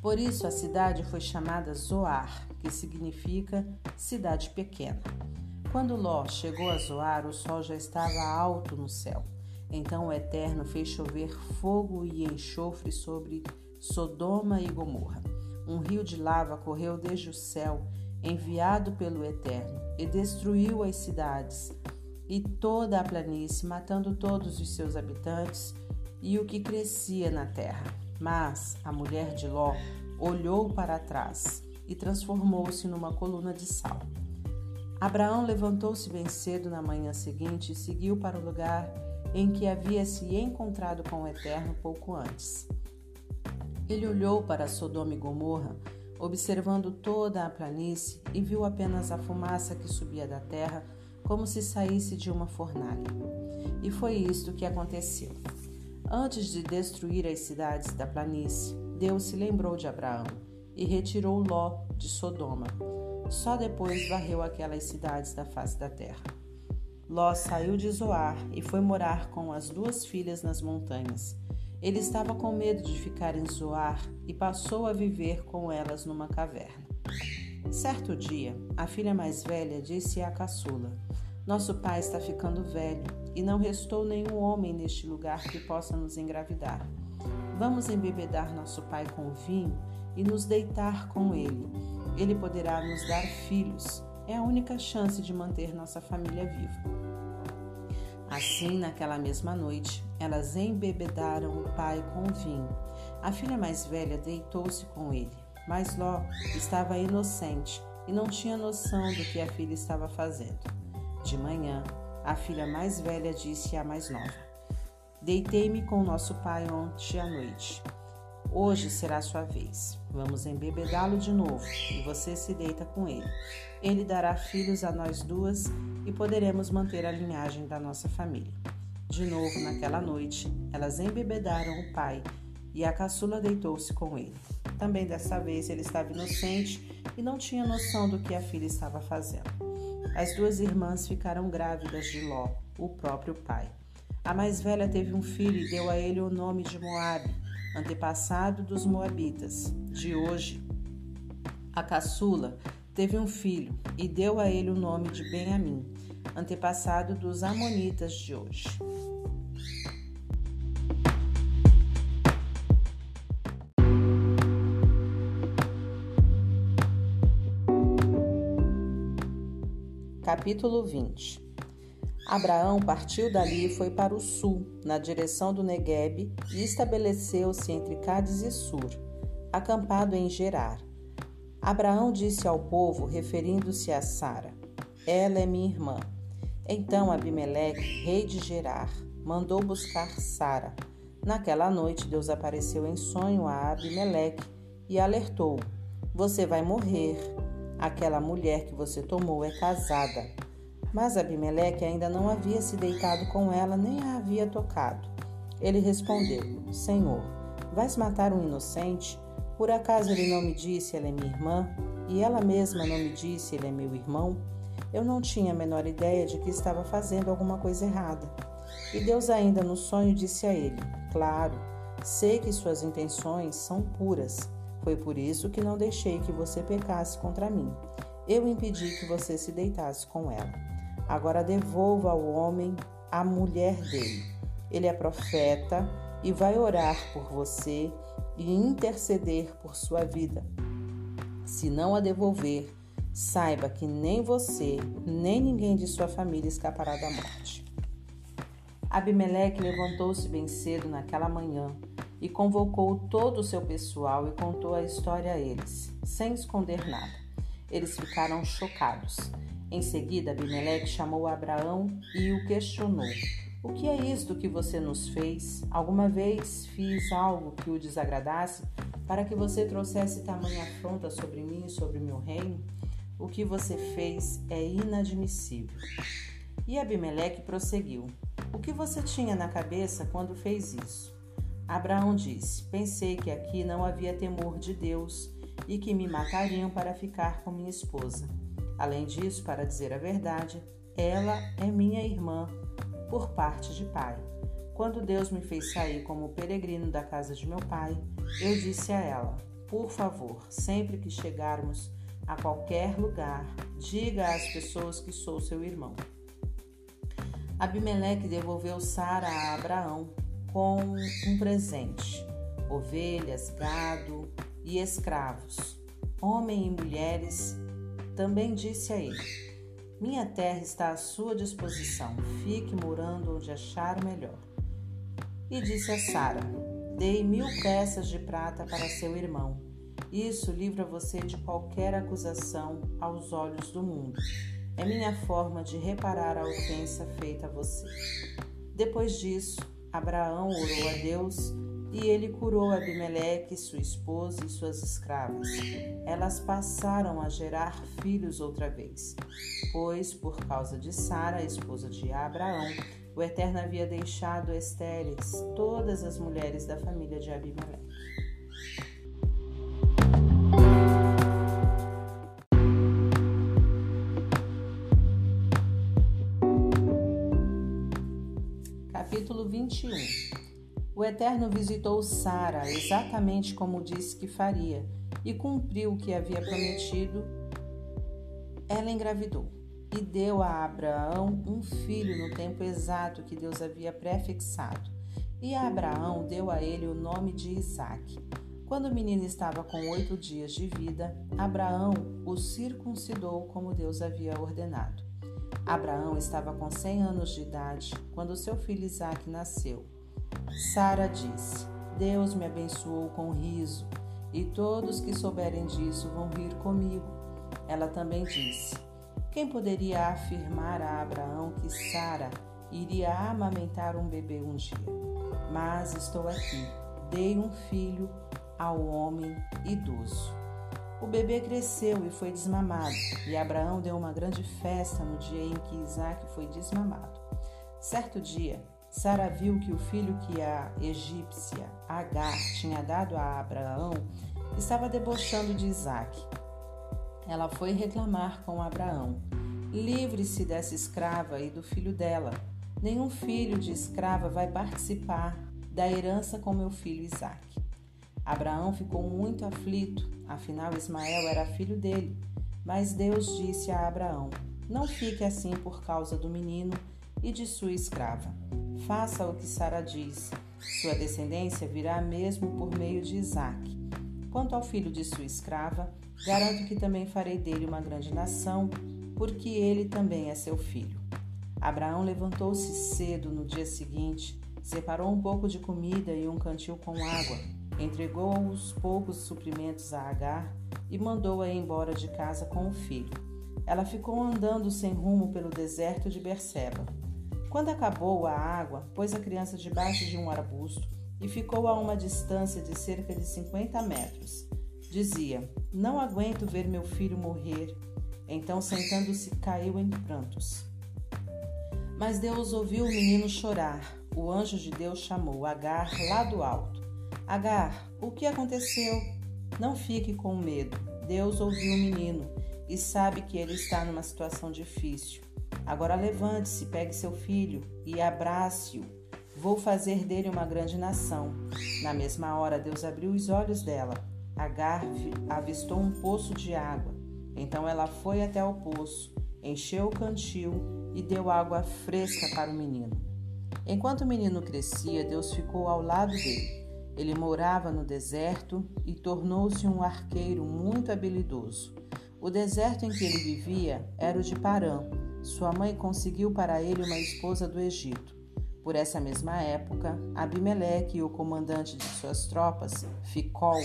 Por isso a cidade foi chamada Zoar, que significa cidade pequena. Quando Ló chegou a Zoar, o sol já estava alto no céu. Então o Eterno fez chover fogo e enxofre sobre Sodoma e Gomorra. Um rio de lava correu desde o céu, enviado pelo Eterno, e destruiu as cidades e toda a planície, matando todos os seus habitantes e o que crescia na terra. Mas a mulher de Ló olhou para trás e transformou-se numa coluna de sal. Abraão levantou-se bem cedo na manhã seguinte e seguiu para o lugar em que havia se encontrado com o Eterno pouco antes. Ele olhou para Sodoma e Gomorra, observando toda a planície, e viu apenas a fumaça que subia da terra, como se saísse de uma fornalha. E foi isto que aconteceu. Antes de destruir as cidades da planície, Deus se lembrou de Abraão e retirou Ló de Sodoma só depois varreu aquelas cidades da face da terra. Ló saiu de Zoar e foi morar com as duas filhas nas montanhas. Ele estava com medo de ficar em Zoar e passou a viver com elas numa caverna. Certo dia, a filha mais velha disse à caçula: Nosso pai está ficando velho e não restou nenhum homem neste lugar que possa nos engravidar. Vamos embebedar nosso pai com vinho e nos deitar com ele ele poderá nos dar filhos. É a única chance de manter nossa família viva. Assim, naquela mesma noite, elas embebedaram o pai com vinho. A filha mais velha deitou-se com ele, mas Ló estava inocente e não tinha noção do que a filha estava fazendo. De manhã, a filha mais velha disse à mais nova: Deitei-me com nosso pai ontem à noite. Hoje será sua vez. Vamos embebedá-lo de novo e você se deita com ele. Ele dará filhos a nós duas e poderemos manter a linhagem da nossa família. De novo, naquela noite, elas embebedaram o pai e a caçula deitou-se com ele. Também dessa vez ele estava inocente e não tinha noção do que a filha estava fazendo. As duas irmãs ficaram grávidas de Ló, o próprio pai. A mais velha teve um filho e deu a ele o nome de Moabe antepassado dos Moabitas, de hoje. A caçula teve um filho e deu a ele o nome de Benhamim, antepassado dos Amonitas de hoje. Capítulo 20 Abraão partiu dali e foi para o sul, na direção do Negueb, e estabeleceu-se entre Cádiz e Sur, acampado em Gerar. Abraão disse ao povo, referindo-se a Sara: Ela é minha irmã. Então Abimeleque, rei de Gerar, mandou buscar Sara. Naquela noite, Deus apareceu em sonho a Abimeleque e alertou: Você vai morrer. Aquela mulher que você tomou é casada. Mas Abimeleque ainda não havia se deitado com ela nem a havia tocado. Ele respondeu: Senhor, vais matar um inocente? Por acaso ele não me disse ela é minha irmã? E ela mesma não me disse ele é meu irmão? Eu não tinha a menor ideia de que estava fazendo alguma coisa errada. E Deus ainda no sonho disse a ele: Claro, sei que suas intenções são puras. Foi por isso que não deixei que você pecasse contra mim. Eu impedi que você se deitasse com ela. Agora devolva ao homem a mulher dele. Ele é profeta e vai orar por você e interceder por sua vida. Se não a devolver, saiba que nem você, nem ninguém de sua família escapará da morte. Abimeleque levantou-se bem cedo naquela manhã e convocou todo o seu pessoal e contou a história a eles, sem esconder nada. Eles ficaram chocados. Em seguida, Abimeleque chamou Abraão e o questionou: O que é isto que você nos fez? Alguma vez fiz algo que o desagradasse para que você trouxesse tamanha afronta sobre mim e sobre meu reino? O que você fez é inadmissível. E Abimeleque prosseguiu: O que você tinha na cabeça quando fez isso? Abraão disse: Pensei que aqui não havia temor de Deus e que me matariam para ficar com minha esposa. Além disso, para dizer a verdade, ela é minha irmã por parte de pai. Quando Deus me fez sair como peregrino da casa de meu pai, eu disse a ela: Por favor, sempre que chegarmos a qualquer lugar, diga às pessoas que sou seu irmão. Abimeleque devolveu Sara a Abraão com um presente: ovelhas, gado e escravos, homens e mulheres também disse a ele: Minha terra está à sua disposição, fique morando onde achar melhor. E disse a Sara: Dei mil peças de prata para seu irmão. Isso livra você de qualquer acusação aos olhos do mundo. É minha forma de reparar a ofensa feita a você. Depois disso, Abraão orou a Deus e ele curou Abimeleque, sua esposa e suas escravas. Elas passaram a gerar filhos outra vez, pois, por causa de Sara, esposa de Abraão, o Eterno havia deixado estéreis todas as mulheres da família de Abimeleque. Capítulo 21 o Eterno visitou Sara exatamente como disse que faria e cumpriu o que havia prometido. Ela engravidou e deu a Abraão um filho no tempo exato que Deus havia prefixado. E Abraão deu a ele o nome de Isaque. Quando o menino estava com oito dias de vida, Abraão o circuncidou como Deus havia ordenado. Abraão estava com cem anos de idade quando seu filho Isaque nasceu. Sara disse: Deus me abençoou com riso, e todos que souberem disso vão rir comigo. Ela também disse: Quem poderia afirmar a Abraão que Sara iria amamentar um bebê um dia? Mas estou aqui, dei um filho ao homem idoso. O bebê cresceu e foi desmamado, e Abraão deu uma grande festa no dia em que Isaac foi desmamado. Certo dia, Sara viu que o filho que a egípcia Agar tinha dado a Abraão estava debochando de Isaac. Ela foi reclamar com Abraão: Livre-se dessa escrava e do filho dela. Nenhum filho de escrava vai participar da herança com meu filho Isaac. Abraão ficou muito aflito, afinal Ismael era filho dele. Mas Deus disse a Abraão: Não fique assim por causa do menino e de sua escrava. Faça o que Sara diz. Sua descendência virá mesmo por meio de Isaque. Quanto ao filho de sua escrava, garanto que também farei dele uma grande nação, porque ele também é seu filho. Abraão levantou-se cedo no dia seguinte, separou um pouco de comida e um cantil com água, entregou os poucos suprimentos a Agar e mandou-a embora de casa com o filho. Ela ficou andando sem rumo pelo deserto de Berseba. Quando acabou a água, pôs a criança debaixo de um arbusto e ficou a uma distância de cerca de 50 metros. Dizia: Não aguento ver meu filho morrer. Então, sentando-se, caiu em prantos. Mas Deus ouviu o menino chorar. O anjo de Deus chamou Agar lá do alto. Agar, o que aconteceu? Não fique com medo. Deus ouviu o menino e sabe que ele está numa situação difícil. Agora levante-se, pegue seu filho e abrace-o Vou fazer dele uma grande nação. Na mesma hora, Deus abriu os olhos dela. Agar avistou um poço de água. Então ela foi até o poço, encheu o cantil e deu água fresca para o menino. Enquanto o menino crescia, Deus ficou ao lado dele. Ele morava no deserto e tornou-se um arqueiro muito habilidoso. O deserto em que ele vivia era o de Parã. Sua mãe conseguiu para ele uma esposa do Egito. Por essa mesma época, Abimeleque e o comandante de suas tropas, Ficol,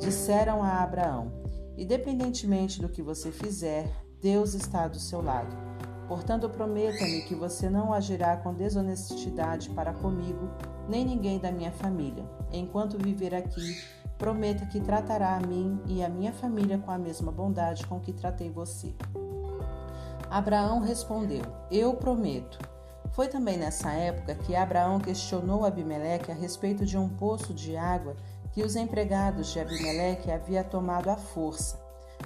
disseram a Abraão: Independentemente do que você fizer, Deus está do seu lado. Portanto, prometa-me que você não agirá com desonestidade para comigo, nem ninguém da minha família. Enquanto viver aqui, prometa que tratará a mim e a minha família com a mesma bondade com que tratei você. Abraão respondeu: Eu prometo. Foi também nessa época que Abraão questionou Abimeleque a respeito de um poço de água que os empregados de Abimeleque havia tomado à força.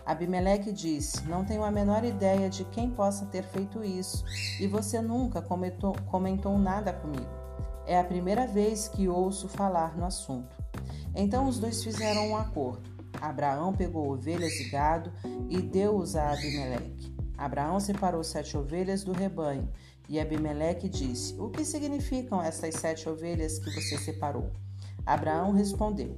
Abimeleque disse: Não tenho a menor ideia de quem possa ter feito isso, e você nunca comentou, comentou nada comigo. É a primeira vez que ouço falar no assunto. Então os dois fizeram um acordo. Abraão pegou ovelhas e gado e deu-os a Abimeleque. Abraão separou sete ovelhas do rebanho e Abimeleque disse: O que significam estas sete ovelhas que você separou? Abraão respondeu: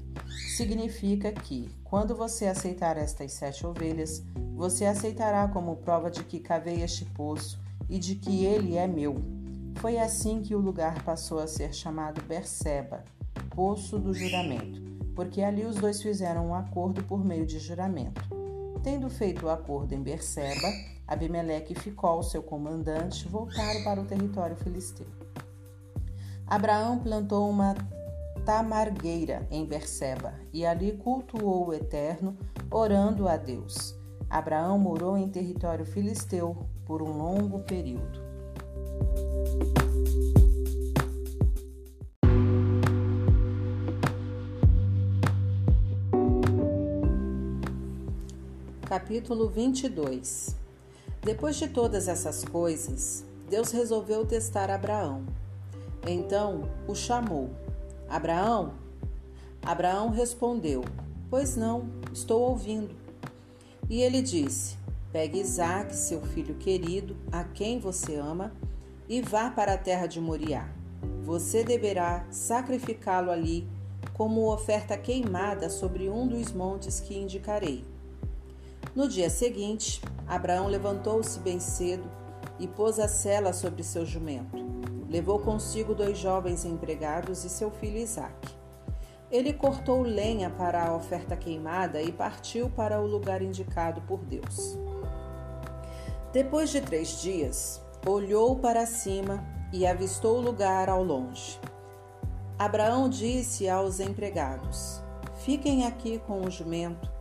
Significa que, quando você aceitar estas sete ovelhas, você aceitará como prova de que cavei este poço e de que ele é meu. Foi assim que o lugar passou a ser chamado Berseba, Poço do Juramento, porque ali os dois fizeram um acordo por meio de juramento. Tendo feito o acordo em Berseba, Abimeleque e Ficol, seu comandante, voltaram para o território filisteu. Abraão plantou uma tamargueira em Berseba e ali cultuou o Eterno, orando a Deus. Abraão morou em território filisteu por um longo período. Capítulo 22 depois de todas essas coisas, Deus resolveu testar Abraão. Então o chamou. Abraão? Abraão respondeu: Pois não, estou ouvindo. E ele disse: Pegue Isaque, seu filho querido, a quem você ama, e vá para a terra de Moriá. Você deverá sacrificá-lo ali como oferta queimada sobre um dos montes que indicarei. No dia seguinte, Abraão levantou-se bem cedo e pôs a sela sobre seu jumento. Levou consigo dois jovens empregados e seu filho Isaque. Ele cortou lenha para a oferta queimada e partiu para o lugar indicado por Deus. Depois de três dias, olhou para cima e avistou o lugar ao longe. Abraão disse aos empregados: Fiquem aqui com o jumento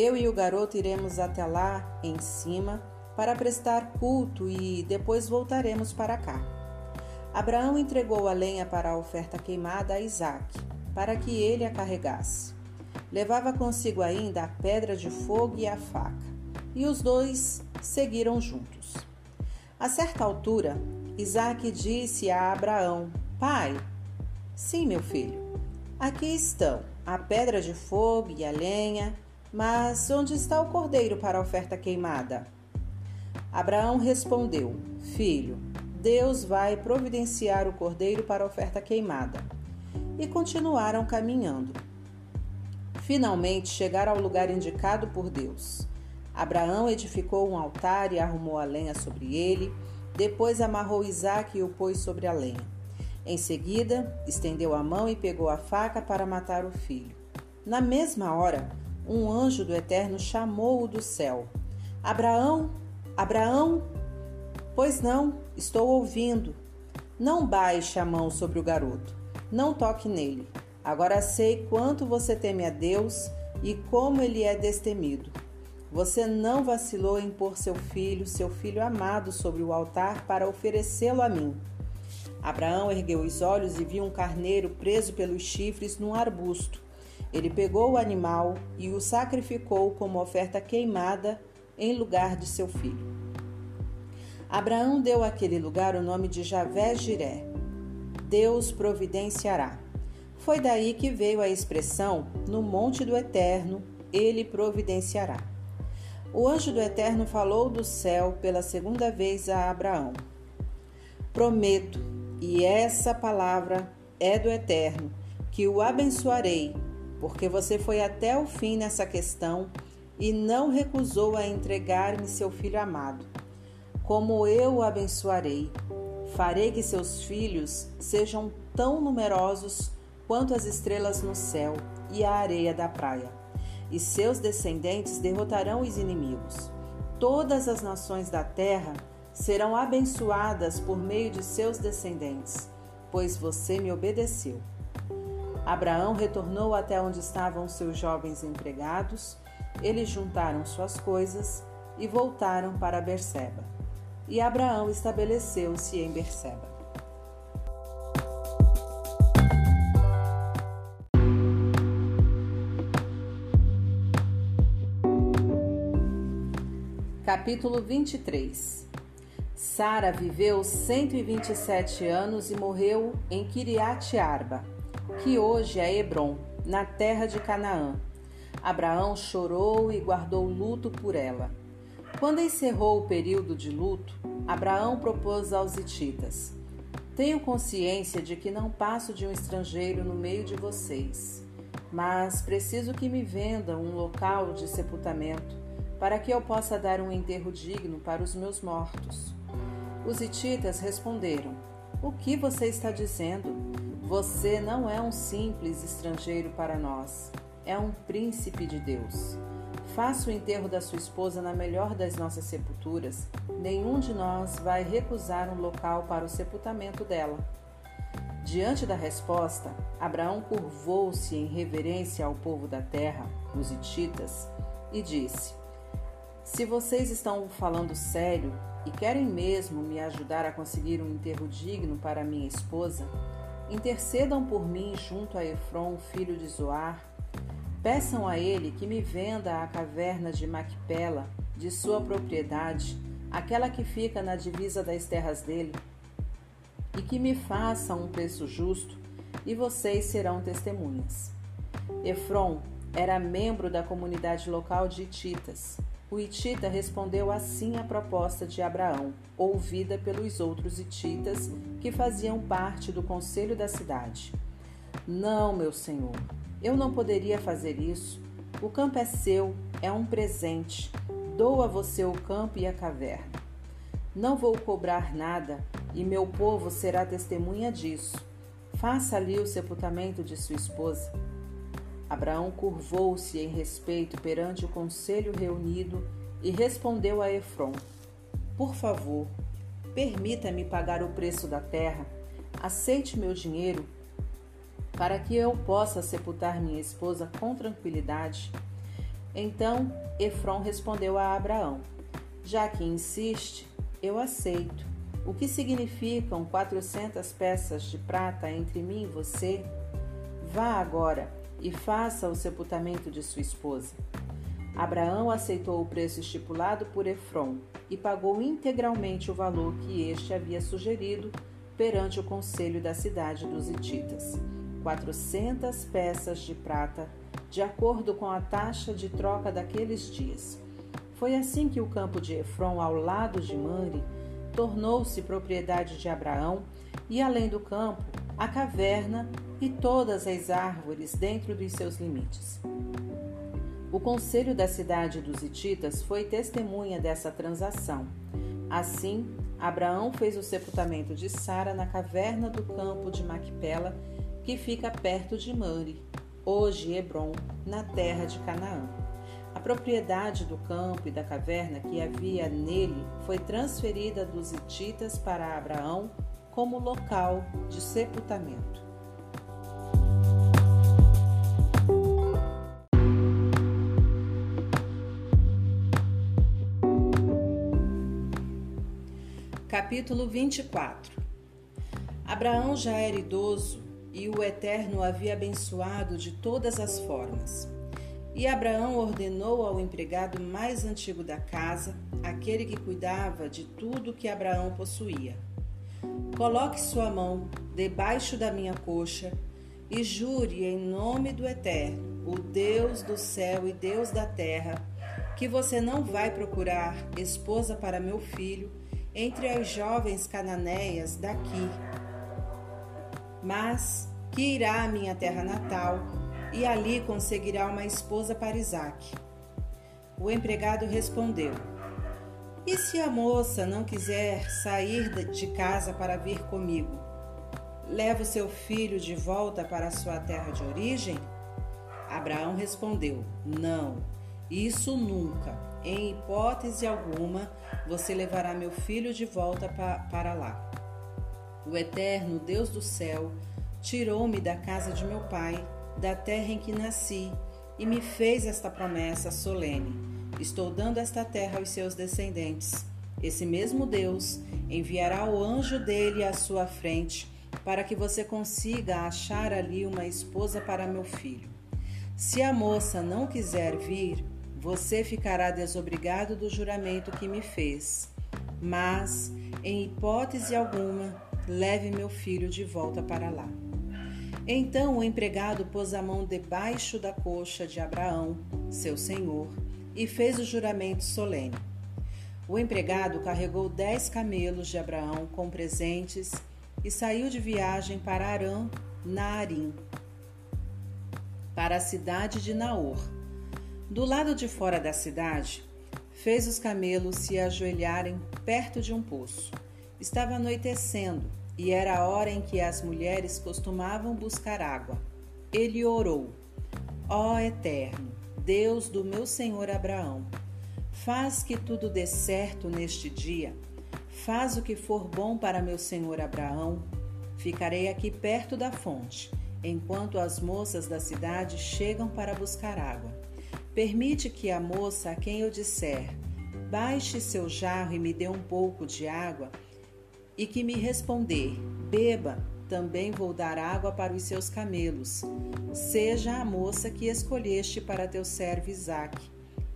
eu e o garoto iremos até lá, em cima, para prestar culto e depois voltaremos para cá. Abraão entregou a lenha para a oferta queimada a Isaac, para que ele a carregasse. Levava consigo ainda a pedra de fogo e a faca, e os dois seguiram juntos. A certa altura, Isaac disse a Abraão: Pai, sim, meu filho, aqui estão a pedra de fogo e a lenha mas onde está o cordeiro para a oferta queimada? Abraão respondeu: Filho, Deus vai providenciar o cordeiro para a oferta queimada. E continuaram caminhando. Finalmente chegaram ao lugar indicado por Deus. Abraão edificou um altar e arrumou a lenha sobre ele. Depois amarrou Isaque e o pôs sobre a lenha. Em seguida, estendeu a mão e pegou a faca para matar o filho. Na mesma hora, um anjo do Eterno chamou-o do céu: Abraão, Abraão! Pois não, estou ouvindo. Não baixe a mão sobre o garoto, não toque nele. Agora sei quanto você teme a Deus e como ele é destemido. Você não vacilou em pôr seu filho, seu filho amado, sobre o altar para oferecê-lo a mim. Abraão ergueu os olhos e viu um carneiro preso pelos chifres num arbusto. Ele pegou o animal e o sacrificou como oferta queimada em lugar de seu filho. Abraão deu àquele lugar o nome de Javé Jiré. Deus providenciará. Foi daí que veio a expressão: no monte do Eterno, ele providenciará. O anjo do Eterno falou do céu pela segunda vez a Abraão: Prometo, e essa palavra é do Eterno, que o abençoarei, porque você foi até o fim nessa questão e não recusou a entregar-me seu filho amado. Como eu o abençoarei, farei que seus filhos sejam tão numerosos quanto as estrelas no céu e a areia da praia e seus descendentes derrotarão os inimigos. Todas as nações da terra serão abençoadas por meio de seus descendentes, pois você me obedeceu. Abraão retornou até onde estavam seus jovens empregados. Eles juntaram suas coisas e voltaram para Berseba. E Abraão estabeleceu-se em Berseba. Capítulo 23 Sara viveu 127 anos e morreu em Kiriat Arba, que hoje é Hebron, na terra de Canaã. Abraão chorou e guardou luto por ela. Quando encerrou o período de luto, Abraão propôs aos hititas: Tenho consciência de que não passo de um estrangeiro no meio de vocês, mas preciso que me vendam um local de sepultamento para que eu possa dar um enterro digno para os meus mortos. Os hititas responderam: O que você está dizendo? Você não é um simples estrangeiro para nós, é um príncipe de Deus. Faça o enterro da sua esposa na melhor das nossas sepulturas. Nenhum de nós vai recusar um local para o sepultamento dela. Diante da resposta, Abraão curvou-se em reverência ao povo da terra, os hititas, e disse: se vocês estão falando sério e querem mesmo me ajudar a conseguir um enterro digno para minha esposa, intercedam por mim junto a Efron, filho de Zoar. Peçam a ele que me venda a caverna de Macpela, de sua propriedade, aquela que fica na divisa das terras dele, e que me faça um preço justo, e vocês serão testemunhas. Efron era membro da comunidade local de Hititas. O Itita respondeu assim à proposta de Abraão, ouvida pelos outros Ititas que faziam parte do conselho da cidade. Não, meu senhor, eu não poderia fazer isso. O campo é seu, é um presente. Dou a você o campo e a caverna. Não vou cobrar nada e meu povo será testemunha disso. Faça ali o sepultamento de sua esposa. Abraão curvou-se em respeito perante o conselho reunido e respondeu a Efron: Por favor, permita-me pagar o preço da terra, aceite meu dinheiro para que eu possa sepultar minha esposa com tranquilidade. Então Efron respondeu a Abraão: Já que insiste, eu aceito. O que significam quatrocentas peças de prata entre mim e você? Vá agora e faça o sepultamento de sua esposa. Abraão aceitou o preço estipulado por Efron e pagou integralmente o valor que este havia sugerido perante o conselho da cidade dos Hititas, quatrocentas peças de prata, de acordo com a taxa de troca daqueles dias. Foi assim que o campo de Efron, ao lado de Manre, tornou-se propriedade de Abraão, e além do campo, a caverna e todas as árvores dentro dos seus limites. O conselho da cidade dos Hititas foi testemunha dessa transação. Assim, Abraão fez o sepultamento de Sara na caverna do campo de Macpela, que fica perto de Mare, hoje Hebron, na terra de Canaã. A propriedade do campo e da caverna que havia nele foi transferida dos Hititas para Abraão como local de sepultamento. Capítulo 24 Abraão já era idoso e o Eterno havia abençoado de todas as formas. E Abraão ordenou ao empregado mais antigo da casa, aquele que cuidava de tudo que Abraão possuía: Coloque sua mão debaixo da minha coxa e jure em nome do Eterno, o Deus do céu e Deus da terra, que você não vai procurar esposa para meu filho entre as jovens cananeias daqui, mas que irá à minha terra natal e ali conseguirá uma esposa para Isaac. O empregado respondeu: E se a moça não quiser sair de casa para vir comigo? Leva o seu filho de volta para sua terra de origem? Abraão respondeu: Não, isso nunca. Em hipótese alguma, você levará meu filho de volta pa para lá. O eterno Deus do céu tirou-me da casa de meu pai, da terra em que nasci, e me fez esta promessa solene: Estou dando esta terra aos seus descendentes. Esse mesmo Deus enviará o anjo dele à sua frente, para que você consiga achar ali uma esposa para meu filho. Se a moça não quiser vir, você ficará desobrigado do juramento que me fez. Mas, em hipótese alguma, leve meu filho de volta para lá. Então o empregado pôs a mão debaixo da coxa de Abraão, seu senhor, e fez o juramento solene. O empregado carregou dez camelos de Abraão com presentes e saiu de viagem para Arã, Naarim, para a cidade de Naor do lado de fora da cidade, fez os camelos se ajoelharem perto de um poço. Estava anoitecendo e era a hora em que as mulheres costumavam buscar água. Ele orou: Ó oh, Eterno, Deus do meu senhor Abraão, faz que tudo dê certo neste dia. Faz o que for bom para meu senhor Abraão. Ficarei aqui perto da fonte, enquanto as moças da cidade chegam para buscar água. Permite que a moça a quem eu disser, baixe seu jarro e me dê um pouco de água, e que me responder, beba, também vou dar água para os seus camelos. Seja a moça que escolheste para teu servo Isaque.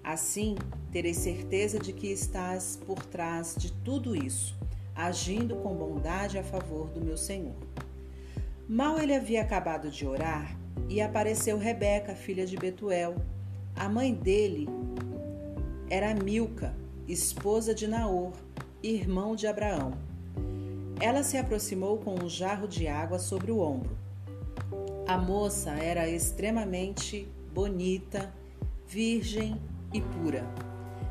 Assim, terei certeza de que estás por trás de tudo isso, agindo com bondade a favor do meu Senhor. Mal ele havia acabado de orar, e apareceu Rebeca, filha de Betuel, a mãe dele era Milca, esposa de Naor, irmão de Abraão. Ela se aproximou com um jarro de água sobre o ombro. A moça era extremamente bonita, virgem e pura.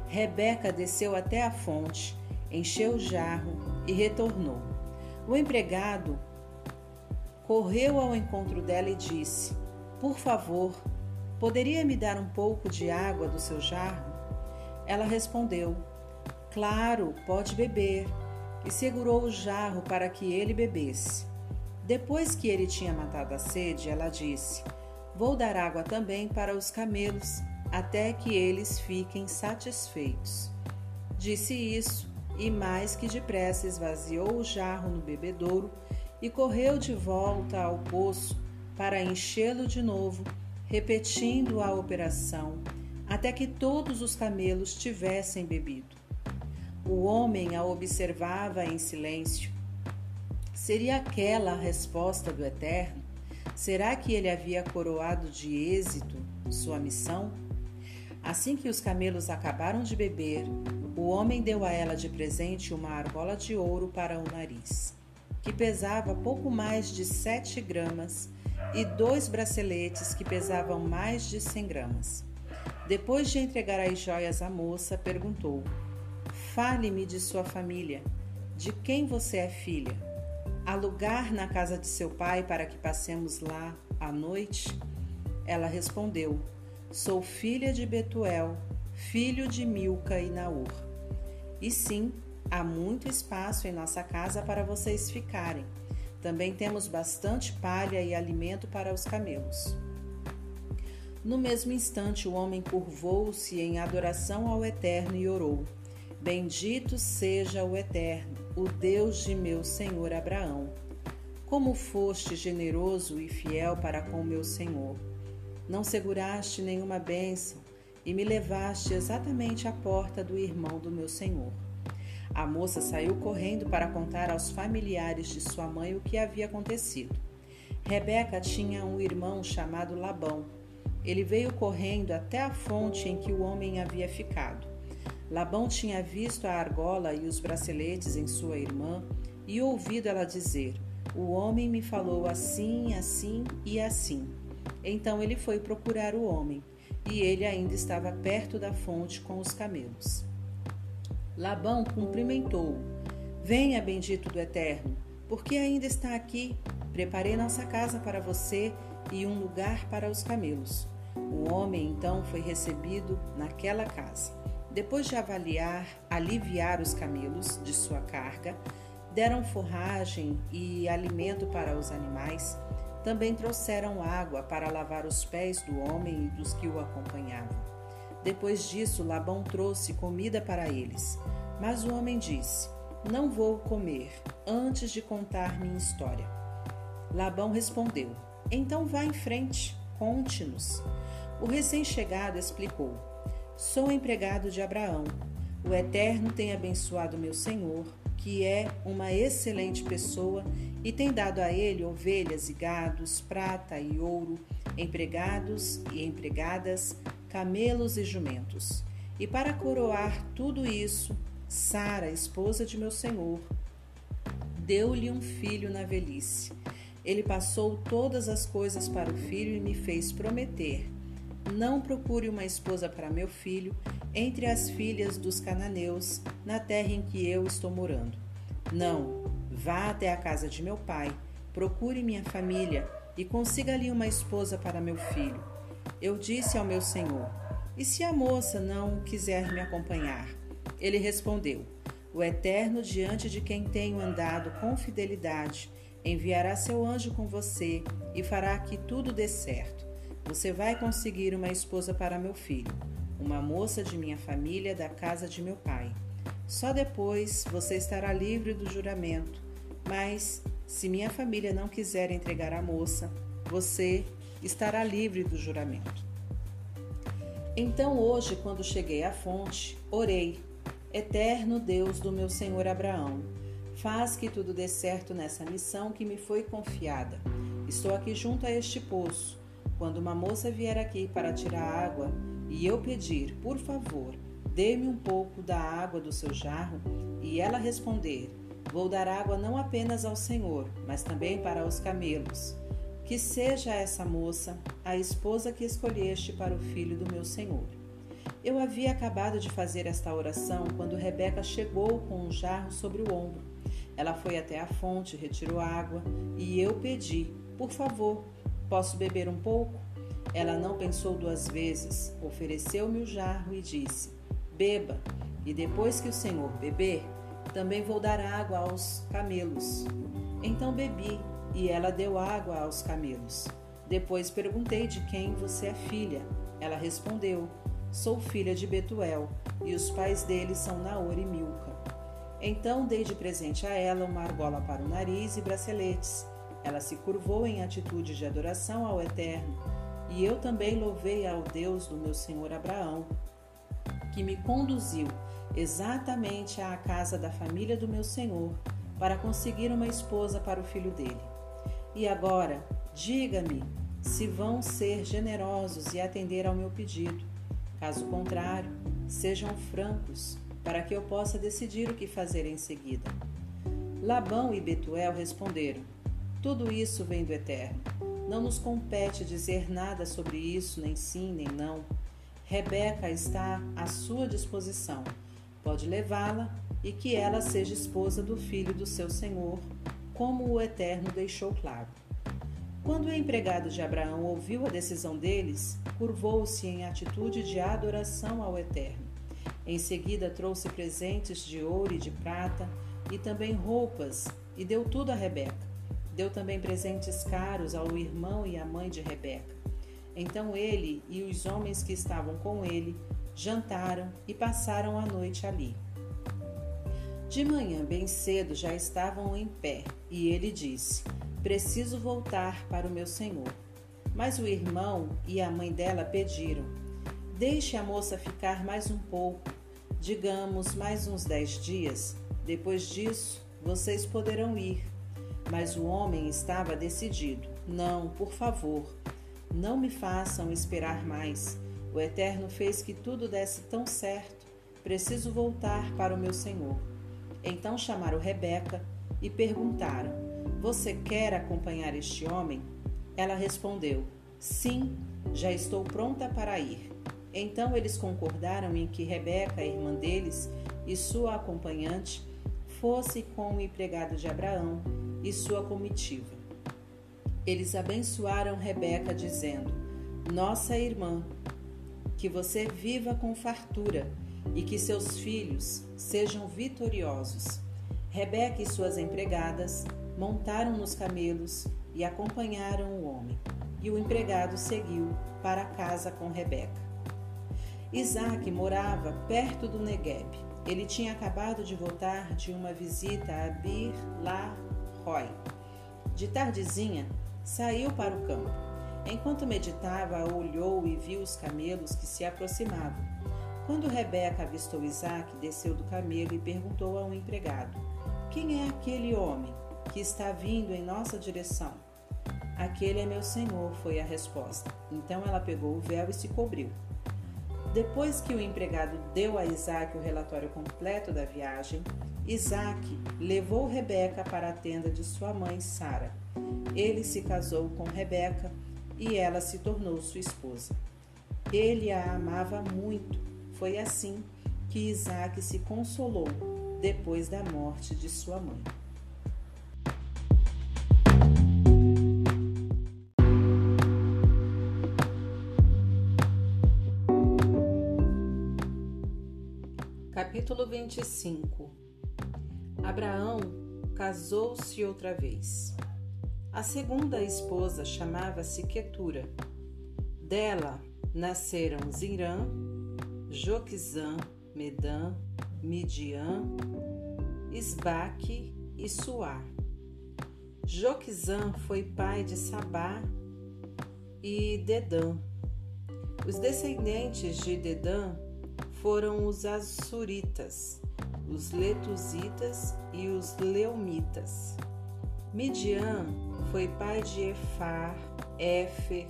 Rebeca desceu até a fonte, encheu o jarro e retornou. O empregado correu ao encontro dela e disse: Por favor, Poderia me dar um pouco de água do seu jarro? Ela respondeu: Claro, pode beber. E segurou o jarro para que ele bebesse. Depois que ele tinha matado a sede, ela disse: Vou dar água também para os camelos, até que eles fiquem satisfeitos. Disse isso, e mais que depressa esvaziou o jarro no bebedouro e correu de volta ao poço para enchê-lo de novo repetindo a operação até que todos os camelos tivessem bebido. O homem a observava em silêncio. Seria aquela a resposta do Eterno? Será que ele havia coroado de êxito sua missão? Assim que os camelos acabaram de beber, o homem deu a ela de presente uma argola de ouro para o nariz, que pesava pouco mais de sete gramas e dois braceletes que pesavam mais de 100 gramas. Depois de entregar as joias à moça, perguntou: Fale-me de sua família. De quem você é filha? Há lugar na casa de seu pai para que passemos lá à noite? Ela respondeu: Sou filha de Betuel, filho de Milca e Naor. E sim, há muito espaço em nossa casa para vocês ficarem. Também temos bastante palha e alimento para os camelos. No mesmo instante, o homem curvou-se em adoração ao Eterno e orou: Bendito seja o Eterno, o Deus de meu senhor Abraão. Como foste generoso e fiel para com meu senhor. Não seguraste nenhuma bênção e me levaste exatamente à porta do irmão do meu senhor. A moça saiu correndo para contar aos familiares de sua mãe o que havia acontecido. Rebeca tinha um irmão chamado Labão. Ele veio correndo até a fonte em que o homem havia ficado. Labão tinha visto a argola e os braceletes em sua irmã e ouvido ela dizer: O homem me falou assim, assim e assim. Então ele foi procurar o homem, e ele ainda estava perto da fonte com os camelos. Labão cumprimentou-o. Venha, bendito do Eterno, porque ainda está aqui. Preparei nossa casa para você e um lugar para os camelos. O homem então foi recebido naquela casa. Depois de avaliar, aliviar os camelos de sua carga, deram forragem e alimento para os animais. Também trouxeram água para lavar os pés do homem e dos que o acompanhavam. Depois disso, Labão trouxe comida para eles. Mas o homem disse: Não vou comer antes de contar minha história. Labão respondeu: Então vá em frente, conte-nos. O recém-chegado explicou: Sou empregado de Abraão. O Eterno tem abençoado meu senhor, que é uma excelente pessoa, e tem dado a ele ovelhas e gados, prata e ouro, empregados e empregadas, camelos e jumentos. E para coroar tudo isso, Sara, esposa de meu senhor, deu-lhe um filho na velhice. Ele passou todas as coisas para o filho e me fez prometer não procure uma esposa para meu filho entre as filhas dos cananeus, na terra em que eu estou morando. Não, vá até a casa de meu pai, procure minha família e consiga ali uma esposa para meu filho. Eu disse ao meu senhor: E se a moça não quiser me acompanhar? Ele respondeu: O Eterno, diante de quem tenho andado com fidelidade, enviará seu anjo com você e fará que tudo dê certo. Você vai conseguir uma esposa para meu filho, uma moça de minha família da casa de meu pai. Só depois você estará livre do juramento. Mas, se minha família não quiser entregar a moça, você estará livre do juramento. Então, hoje, quando cheguei à fonte, orei: Eterno Deus do meu senhor Abraão, faz que tudo dê certo nessa missão que me foi confiada. Estou aqui junto a este poço quando uma moça vier aqui para tirar água e eu pedir, por favor, dê-me um pouco da água do seu jarro, e ela responder, vou dar água não apenas ao Senhor, mas também para os camelos. Que seja essa moça a esposa que escolheste para o filho do meu Senhor. Eu havia acabado de fazer esta oração quando Rebeca chegou com um jarro sobre o ombro. Ela foi até a fonte, retirou água e eu pedi: Por favor, Posso beber um pouco? Ela não pensou duas vezes, ofereceu-me o jarro e disse: Beba, e depois que o Senhor beber, também vou dar água aos camelos. Então bebi, e ela deu água aos camelos. Depois perguntei de quem você é filha. Ela respondeu: Sou filha de Betuel, e os pais dele são Naor e Milca. Então dei de presente a ela uma argola para o nariz e braceletes. Ela se curvou em atitude de adoração ao Eterno, e eu também louvei ao Deus do meu senhor Abraão, que me conduziu exatamente à casa da família do meu senhor para conseguir uma esposa para o filho dele. E agora, diga-me se vão ser generosos e atender ao meu pedido. Caso contrário, sejam francos, para que eu possa decidir o que fazer em seguida. Labão e Betuel responderam: tudo isso vem do Eterno. Não nos compete dizer nada sobre isso, nem sim, nem não. Rebeca está à sua disposição. Pode levá-la e que ela seja esposa do filho do seu senhor, como o Eterno deixou claro. Quando o empregado de Abraão ouviu a decisão deles, curvou-se em atitude de adoração ao Eterno. Em seguida, trouxe presentes de ouro e de prata e também roupas e deu tudo a Rebeca. Deu também presentes caros ao irmão e à mãe de Rebeca. Então ele e os homens que estavam com ele jantaram e passaram a noite ali. De manhã, bem cedo, já estavam em pé, e ele disse: Preciso voltar para o meu senhor. Mas o irmão e a mãe dela pediram: Deixe a moça ficar mais um pouco, digamos mais uns dez dias. Depois disso, vocês poderão ir. Mas o homem estava decidido: Não, por favor, não me façam esperar mais. O Eterno fez que tudo desse tão certo. Preciso voltar para o meu senhor. Então chamaram Rebeca e perguntaram: Você quer acompanhar este homem? Ela respondeu: Sim, já estou pronta para ir. Então eles concordaram em que Rebeca, a irmã deles, e sua acompanhante fosse com o empregado de Abraão e sua comitiva. Eles abençoaram Rebeca, dizendo: Nossa irmã, que você viva com fartura e que seus filhos sejam vitoriosos. Rebeca e suas empregadas montaram nos camelos e acompanharam o homem, e o empregado seguiu para casa com Rebeca. Isaac morava perto do Negueb. Ele tinha acabado de voltar de uma visita a Bir La Roy. De tardezinha, saiu para o campo. Enquanto meditava, olhou e viu os camelos que se aproximavam. Quando Rebeca avistou Isaac, desceu do camelo e perguntou ao empregado: Quem é aquele homem que está vindo em nossa direção? Aquele é meu senhor, foi a resposta. Então ela pegou o véu e se cobriu. Depois que o empregado deu a Isaac o relatório completo da viagem, Isaac levou Rebeca para a tenda de sua mãe Sara. Ele se casou com Rebeca e ela se tornou sua esposa. Ele a amava muito. Foi assim que Isaac se consolou depois da morte de sua mãe. Capítulo 25 Abraão casou-se outra vez. A segunda esposa chamava-se Quetura. Dela nasceram Zirã, Joquizã, Medã, Midian, Isbaque e Suá. Joquizã foi pai de Sabá e Dedã. Os descendentes de Dedã foram os Assuritas, os Letusitas e os Leumitas. Midian foi pai de Efar, Éfer,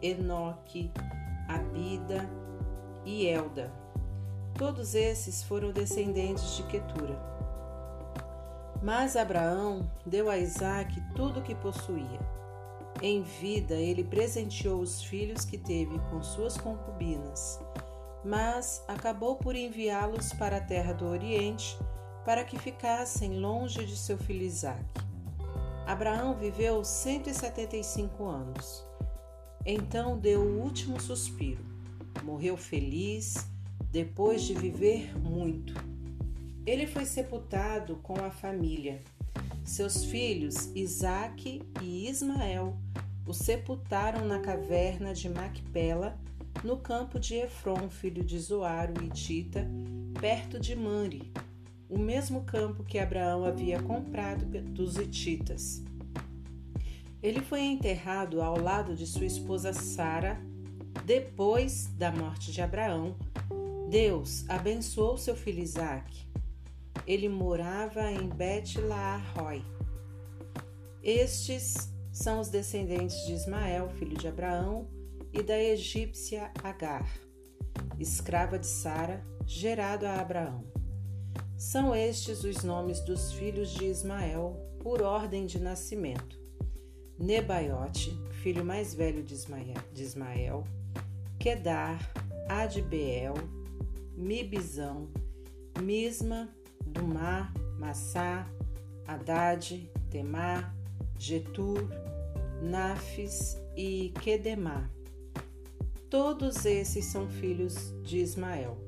Enoque, Abida e Elda. Todos esses foram descendentes de Quetura. Mas Abraão deu a Isaac tudo o que possuía. Em vida, ele presenteou os filhos que teve com suas concubinas mas acabou por enviá-los para a terra do Oriente para que ficassem longe de seu filho Isaque. Abraão viveu 175 anos. Então deu o último suspiro. Morreu feliz depois de viver muito. Ele foi sepultado com a família. Seus filhos Isaque e Ismael o sepultaram na caverna de Macpela no campo de Efron, filho de Zoar, o Itita, perto de Manre, o mesmo campo que Abraão havia comprado dos Ititas. Ele foi enterrado ao lado de sua esposa Sara depois da morte de Abraão. Deus abençoou seu filho Isaque. Ele morava em Bet-Laaroi. Estes são os descendentes de Ismael, filho de Abraão, e da egípcia Agar, escrava de Sara, gerado a Abraão. São estes os nomes dos filhos de Ismael por ordem de nascimento: Nebaiote, filho mais velho de Ismael, Kedar, Adbeel, Mibizão, Misma, Dumá, Massá, Haddad, Temar, Getur, Nafis e Quedemá. Todos esses são filhos de Ismael.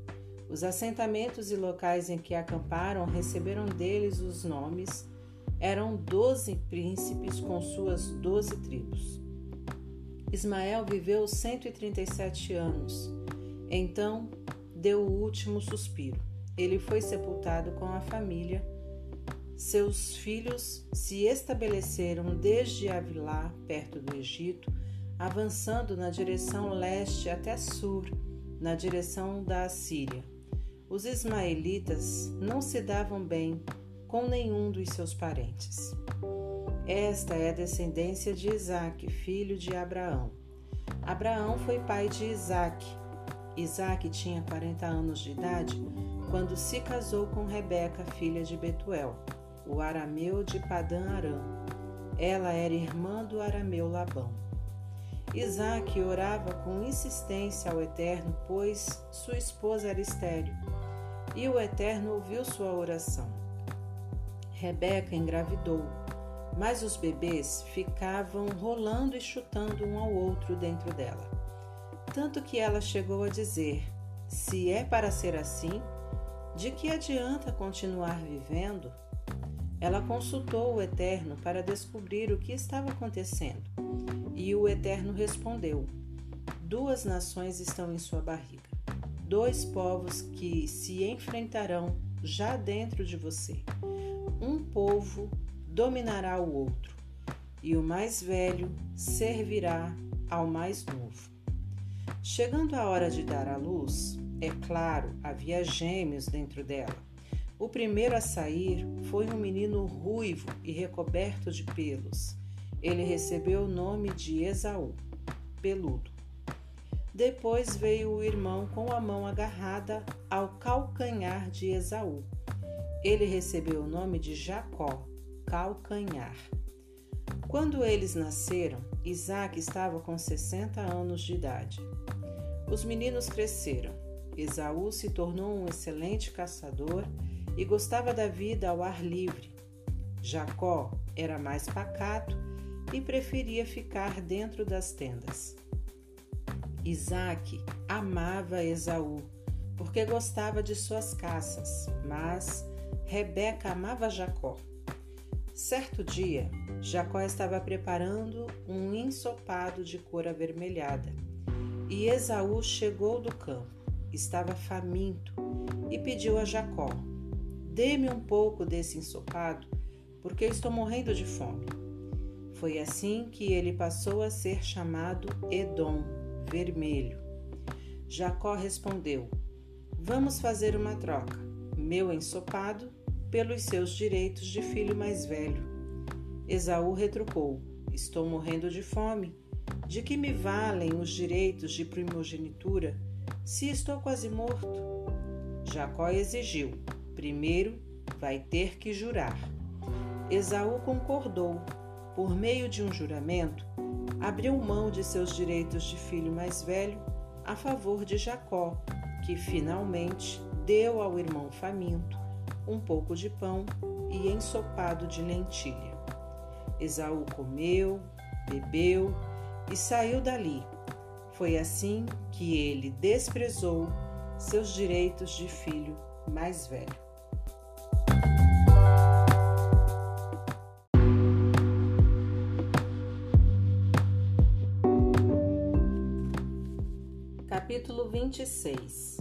Os assentamentos e locais em que acamparam receberam deles os nomes. Eram doze príncipes com suas doze tribos. Ismael viveu 137 anos. Então deu o último suspiro. Ele foi sepultado com a família. Seus filhos se estabeleceram desde Avilá, perto do Egito, avançando na direção leste até Sur, na direção da Assíria. Os ismaelitas não se davam bem com nenhum dos seus parentes. Esta é a descendência de Isaque, filho de Abraão. Abraão foi pai de Isaque. Isaque tinha 40 anos de idade quando se casou com Rebeca, filha de Betuel, o arameu de Padã Aram. Ela era irmã do arameu Labão. Isaque orava com insistência ao Eterno, pois sua esposa era estéril, e o Eterno ouviu sua oração. Rebeca engravidou mas os bebês ficavam rolando e chutando um ao outro dentro dela. Tanto que ela chegou a dizer: Se é para ser assim, de que adianta continuar vivendo? Ela consultou o Eterno para descobrir o que estava acontecendo. E o Eterno respondeu: Duas nações estão em sua barriga, dois povos que se enfrentarão já dentro de você. Um povo dominará o outro, e o mais velho servirá ao mais novo. Chegando a hora de dar à luz, é claro, havia gêmeos dentro dela. O primeiro a sair foi um menino ruivo e recoberto de pelos. Ele recebeu o nome de Esaú, peludo. Depois veio o irmão com a mão agarrada ao calcanhar de Esaú. Ele recebeu o nome de Jacó, calcanhar. Quando eles nasceram, Isaac estava com 60 anos de idade. Os meninos cresceram. Esaú se tornou um excelente caçador e gostava da vida ao ar livre. Jacó era mais pacato e preferia ficar dentro das tendas. Isaac amava Esaú porque gostava de suas caças, mas Rebeca amava Jacó Certo dia, Jacó estava preparando um ensopado de cor avermelhada e Esaú chegou do campo. Estava faminto e pediu a Jacó: Dê-me um pouco desse ensopado, porque estou morrendo de fome. Foi assim que ele passou a ser chamado Edom, vermelho. Jacó respondeu: Vamos fazer uma troca. Meu ensopado pelos seus direitos de filho mais velho. Esaú retrucou: Estou morrendo de fome. De que me valem os direitos de primogenitura se estou quase morto? Jacó exigiu: Primeiro vai ter que jurar. Esaú concordou. Por meio de um juramento, abriu mão de seus direitos de filho mais velho a favor de Jacó, que finalmente deu ao irmão faminto um pouco de pão e ensopado de lentilha. Esaú comeu, bebeu e saiu dali. Foi assim que ele desprezou seus direitos de filho mais velho. Capítulo 26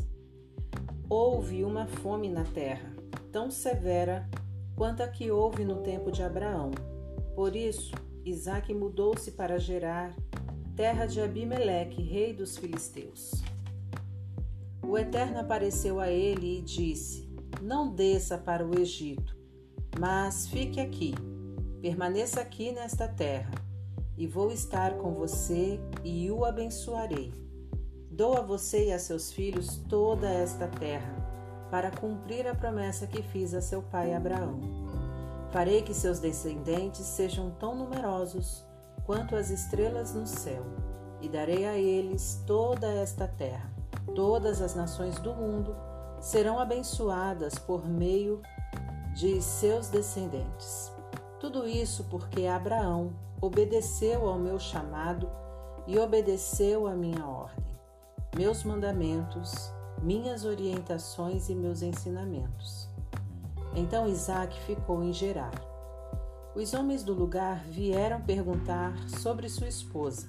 Houve uma fome na terra tão severa quanto a que houve no tempo de Abraão. Por isso, Isaque mudou-se para Gerar, terra de Abimeleque, rei dos filisteus. O Eterno apareceu a ele e disse: Não desça para o Egito, mas fique aqui, permaneça aqui nesta terra, e vou estar com você e o abençoarei. Dou a você e a seus filhos toda esta terra para cumprir a promessa que fiz a seu pai Abraão. Farei que seus descendentes sejam tão numerosos quanto as estrelas no céu, e darei a eles toda esta terra. Todas as nações do mundo serão abençoadas por meio de seus descendentes. Tudo isso porque Abraão obedeceu ao meu chamado e obedeceu à minha ordem, meus mandamentos, minhas orientações e meus ensinamentos. Então Isaac ficou em Gerar. Os homens do lugar vieram perguntar sobre sua esposa.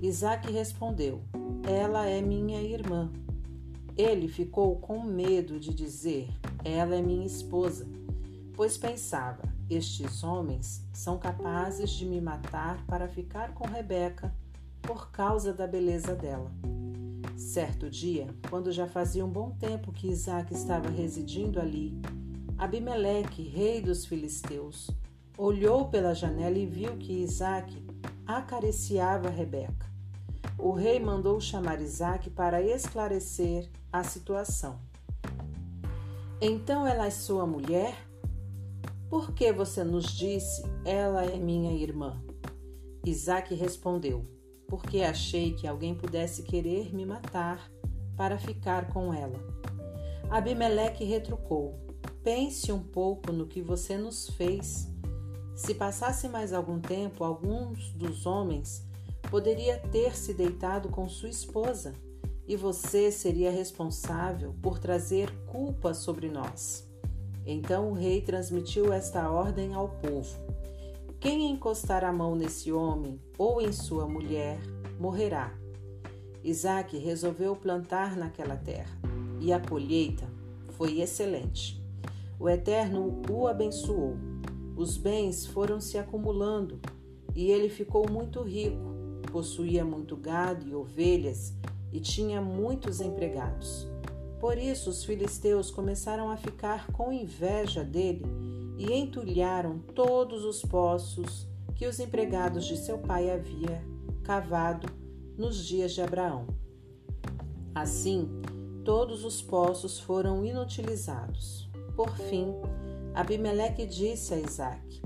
Isaac respondeu: Ela é minha irmã. Ele ficou com medo de dizer: Ela é minha esposa, pois pensava: Estes homens são capazes de me matar para ficar com Rebeca por causa da beleza dela. Certo dia, quando já fazia um bom tempo que Isaac estava residindo ali, Abimeleque, rei dos filisteus, olhou pela janela e viu que Isaac acariciava Rebeca. O rei mandou chamar Isaac para esclarecer a situação. Então ela é sua mulher? Por que você nos disse, ela é minha irmã? Isaac respondeu: Porque achei que alguém pudesse querer me matar para ficar com ela. Abimeleque retrucou: Pense um pouco no que você nos fez. Se passasse mais algum tempo, alguns dos homens poderia ter se deitado com sua esposa e você seria responsável por trazer culpa sobre nós. Então o rei transmitiu esta ordem ao povo: Quem encostar a mão nesse homem ou em sua mulher morrerá. Isaac resolveu plantar naquela terra e a colheita foi excelente. O Eterno o abençoou. Os bens foram se acumulando e ele ficou muito rico. Possuía muito gado e ovelhas e tinha muitos empregados. Por isso os filisteus começaram a ficar com inveja dele e entulharam todos os poços que os empregados de seu pai havia cavado nos dias de Abraão. Assim, todos os poços foram inutilizados. Por fim, Abimeleque disse a Isaac: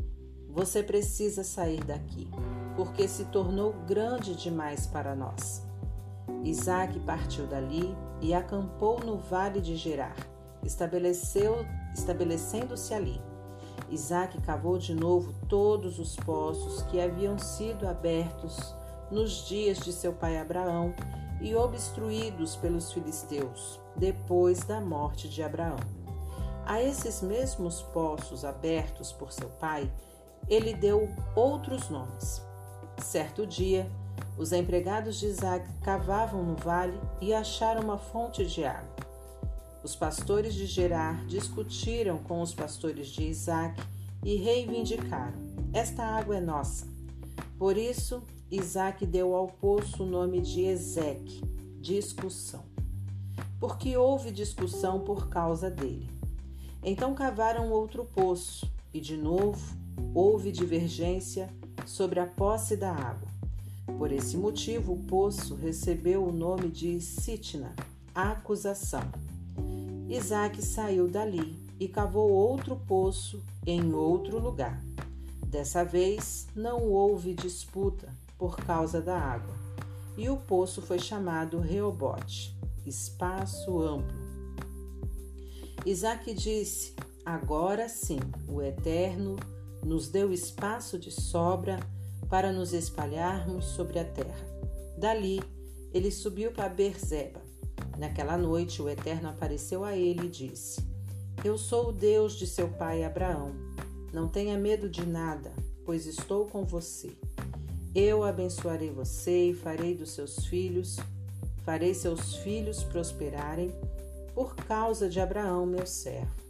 Você precisa sair daqui, porque se tornou grande demais para nós. Isaac partiu dali e acampou no vale de Gerar, estabeleceu, estabelecendo-se ali. Isaac cavou de novo todos os poços que haviam sido abertos nos dias de seu pai Abraão e obstruídos pelos filisteus, depois da morte de Abraão. A esses mesmos poços abertos por seu pai, ele deu outros nomes. Certo dia, os empregados de Isaac cavavam no vale e acharam uma fonte de água. Os pastores de Gerar discutiram com os pastores de Isaac e reivindicaram: Esta água é nossa. Por isso, Isaac deu ao poço o nome de Ezeque, discussão, porque houve discussão por causa dele. Então cavaram outro poço, e de novo houve divergência sobre a posse da água. Por esse motivo, o poço recebeu o nome de Sitna, acusação. Isaac saiu dali e cavou outro poço em outro lugar. Dessa vez não houve disputa por causa da água, e o poço foi chamado Reobote, espaço amplo. Isaac disse: Agora sim, o Eterno nos deu espaço de sobra para nos espalharmos sobre a terra. Dali, ele subiu para Berzeba. Naquela noite, o Eterno apareceu a ele e disse: Eu sou o Deus de seu pai Abraão. Não tenha medo de nada, pois estou com você. Eu abençoarei você e farei dos seus filhos, farei seus filhos prosperarem por causa de Abraão, meu servo.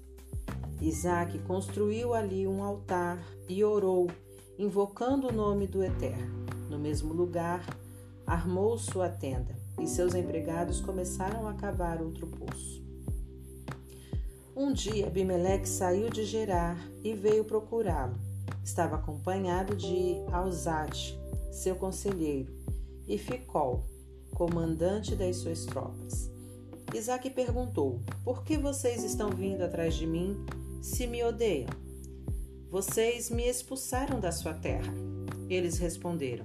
Isaac construiu ali um altar e orou, invocando o nome do Eterno. No mesmo lugar, armou sua tenda e seus empregados começaram a cavar outro poço. Um dia Abimeleque saiu de Gerar e veio procurá-lo. Estava acompanhado de Alzate, seu conselheiro, e Ficol, comandante das suas tropas. Isaac perguntou: Por que vocês estão vindo atrás de mim se me odeiam? Vocês me expulsaram da sua terra. Eles responderam: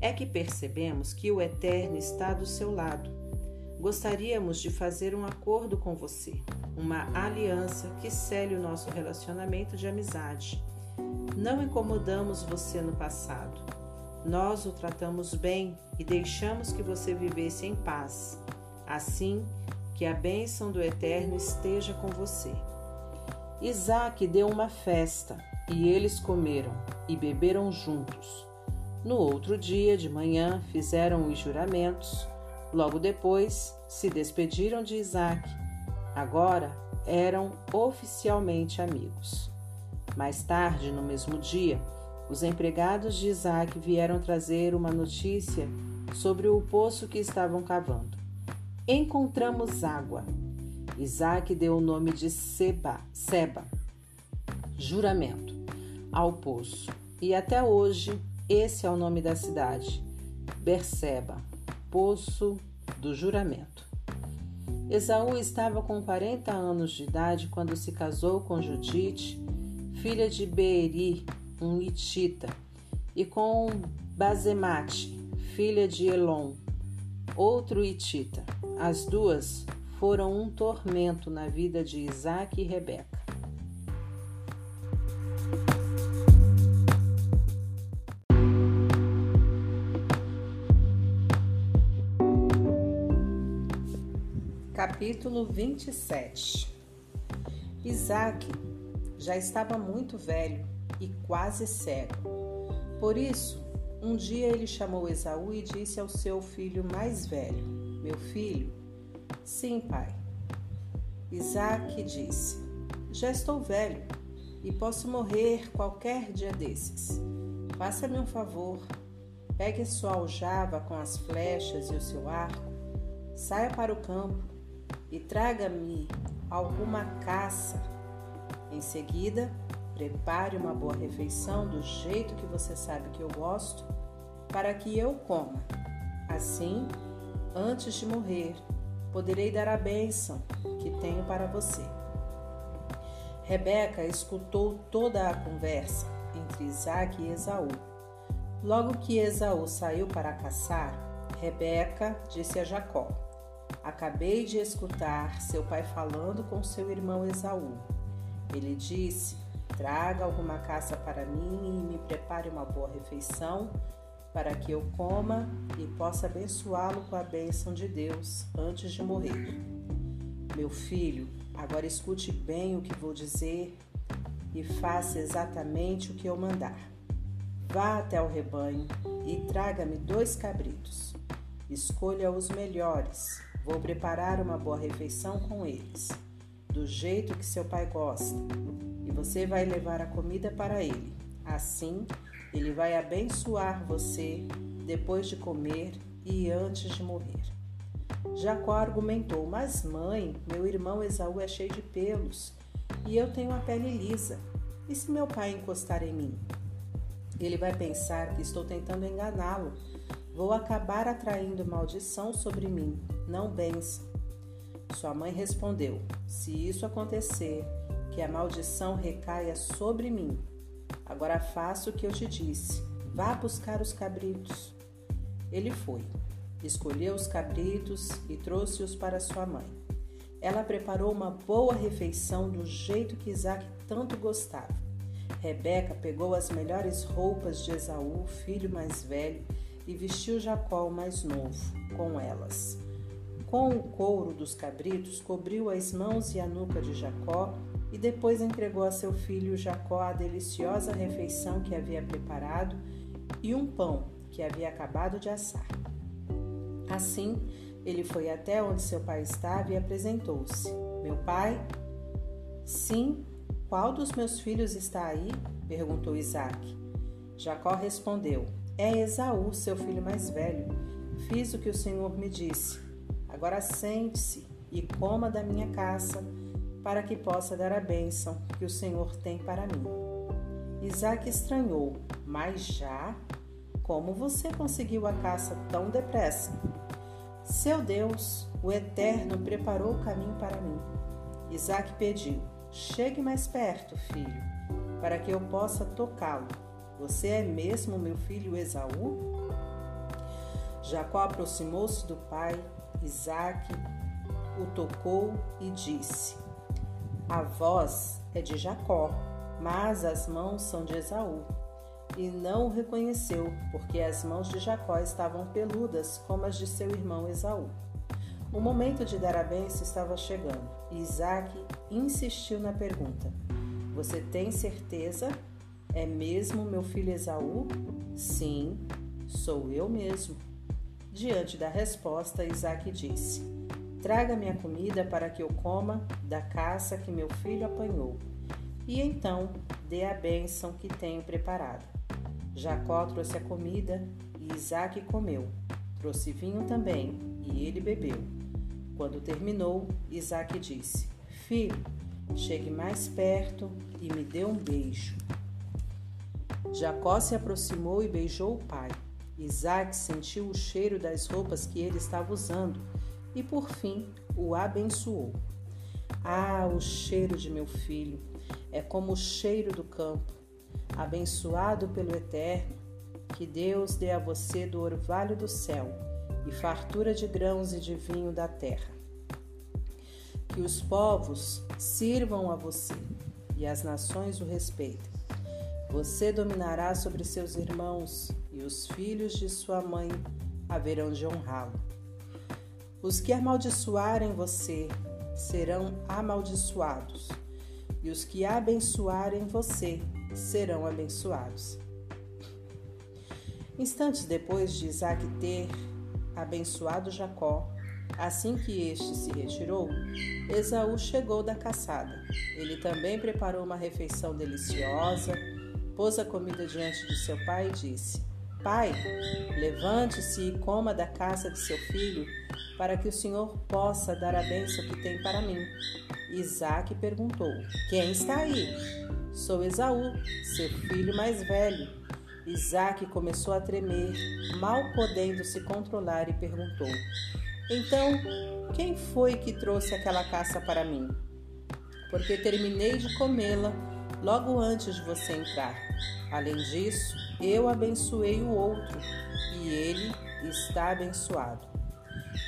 É que percebemos que o Eterno está do seu lado. gostaríamos de fazer um acordo com você, uma aliança que cele o nosso relacionamento de amizade. Não incomodamos você no passado. Nós o tratamos bem e deixamos que você vivesse em paz. Assim, que a bênção do Eterno esteja com você. Isaac deu uma festa e eles comeram e beberam juntos. No outro dia de manhã fizeram os juramentos. Logo depois se despediram de Isaac. Agora eram oficialmente amigos. Mais tarde, no mesmo dia, os empregados de Isaac vieram trazer uma notícia sobre o poço que estavam cavando. Encontramos água. Isaac deu o nome de Seba, Seba, juramento, ao poço. E até hoje, esse é o nome da cidade, Berseba, poço do juramento. Esaú estava com 40 anos de idade quando se casou com Judite, filha de Beeri, um hitita, e com Bazemate, filha de Elon, outro hitita. As duas foram um tormento na vida de Isaac e Rebeca. Capítulo 27 Isaac já estava muito velho e quase cego. Por isso, um dia ele chamou Esaú e disse ao seu filho mais velho: Meu filho, sim, pai. Isaac disse: Já estou velho e posso morrer qualquer dia desses. Faça-me um favor, pegue sua aljava com as flechas e o seu arco, saia para o campo e traga-me alguma caça. Em seguida, prepare uma boa refeição do jeito que você sabe que eu gosto, para que eu coma. Assim, antes de morrer, poderei dar a bênção que tenho para você. Rebeca escutou toda a conversa entre Isaac e Esaú. Logo que Esaú saiu para caçar, Rebeca disse a Jacó: Acabei de escutar seu pai falando com seu irmão Esaú. Ele disse: Traga alguma caça para mim e me prepare uma boa refeição, para que eu coma e possa abençoá-lo com a bênção de Deus antes de morrer. Meu filho, agora escute bem o que vou dizer e faça exatamente o que eu mandar. Vá até o rebanho e traga-me dois cabritos. Escolha os melhores Vou preparar uma boa refeição com eles, do jeito que seu pai gosta, e você vai levar a comida para ele. Assim, ele vai abençoar você depois de comer e antes de morrer. Jacó argumentou: Mas, mãe, meu irmão Esaú é cheio de pelos e eu tenho a pele lisa. E se meu pai encostar em mim? Ele vai pensar que estou tentando enganá-lo Vou acabar atraindo maldição sobre mim, não bênção. Sua mãe respondeu: Se isso acontecer, que a maldição recaia sobre mim. Agora faça o que eu te disse. Vá buscar os cabritos. Ele foi, escolheu os cabritos e trouxe-os para sua mãe. Ela preparou uma boa refeição do jeito que Isaac tanto gostava. Rebeca pegou as melhores roupas de Esaú, filho mais velho, e vestiu Jacó o mais novo com elas. Com o couro dos cabritos, cobriu as mãos e a nuca de Jacó e depois entregou a seu filho Jacó a deliciosa refeição que havia preparado e um pão que havia acabado de assar. Assim, ele foi até onde seu pai estava e apresentou-se. Meu pai? Sim, qual dos meus filhos está aí? perguntou Isaac. Jacó respondeu: é Esaú, seu filho mais velho. Fiz o que o Senhor me disse. Agora sente-se e coma da minha caça, para que possa dar a bênção que o Senhor tem para mim. Isaac estranhou, mas já? Como você conseguiu a caça tão depressa? Seu Deus, o Eterno, preparou o caminho para mim. Isaac pediu: Chegue mais perto, filho, para que eu possa tocá-lo. Você é mesmo meu filho Esaú? Jacó aproximou-se do pai Isaac o tocou e disse: A voz é de Jacó, mas as mãos são de Esaú. E não o reconheceu, porque as mãos de Jacó estavam peludas como as de seu irmão Esaú. O momento de dar a benção estava chegando e Isaac insistiu na pergunta: Você tem certeza? É mesmo meu filho Esaú? Sim, sou eu mesmo. Diante da resposta, Isaac disse: Traga-me a comida para que eu coma da caça que meu filho apanhou, e então dê a bênção que tenho preparada. Jacó trouxe a comida e Isaac comeu. Trouxe vinho também, e ele bebeu. Quando terminou, Isaac disse: Filho, chegue mais perto e me dê um beijo. Jacó se aproximou e beijou o pai. Isaac sentiu o cheiro das roupas que ele estava usando e, por fim, o abençoou. Ah, o cheiro de meu filho é como o cheiro do campo. Abençoado pelo Eterno, que Deus dê a você do orvalho do céu e fartura de grãos e de vinho da terra. Que os povos sirvam a você e as nações o respeitem. Você dominará sobre seus irmãos e os filhos de sua mãe haverão de honrá-lo. Os que amaldiçoarem você serão amaldiçoados, e os que abençoarem você serão abençoados. Instantes depois de Isaac ter abençoado Jacó, assim que este se retirou, Esaú chegou da caçada. Ele também preparou uma refeição deliciosa, pôs a comida diante de seu pai e disse: Pai, levante-se e coma da caça de seu filho, para que o Senhor possa dar a bênção que tem para mim. Isaac perguntou: Quem está aí? Sou Esaú, seu filho mais velho. Isaac começou a tremer, mal podendo se controlar, e perguntou: Então, quem foi que trouxe aquela caça para mim? Porque terminei de comê-la logo antes de você entrar. Além disso, eu abençoei o outro e ele está abençoado.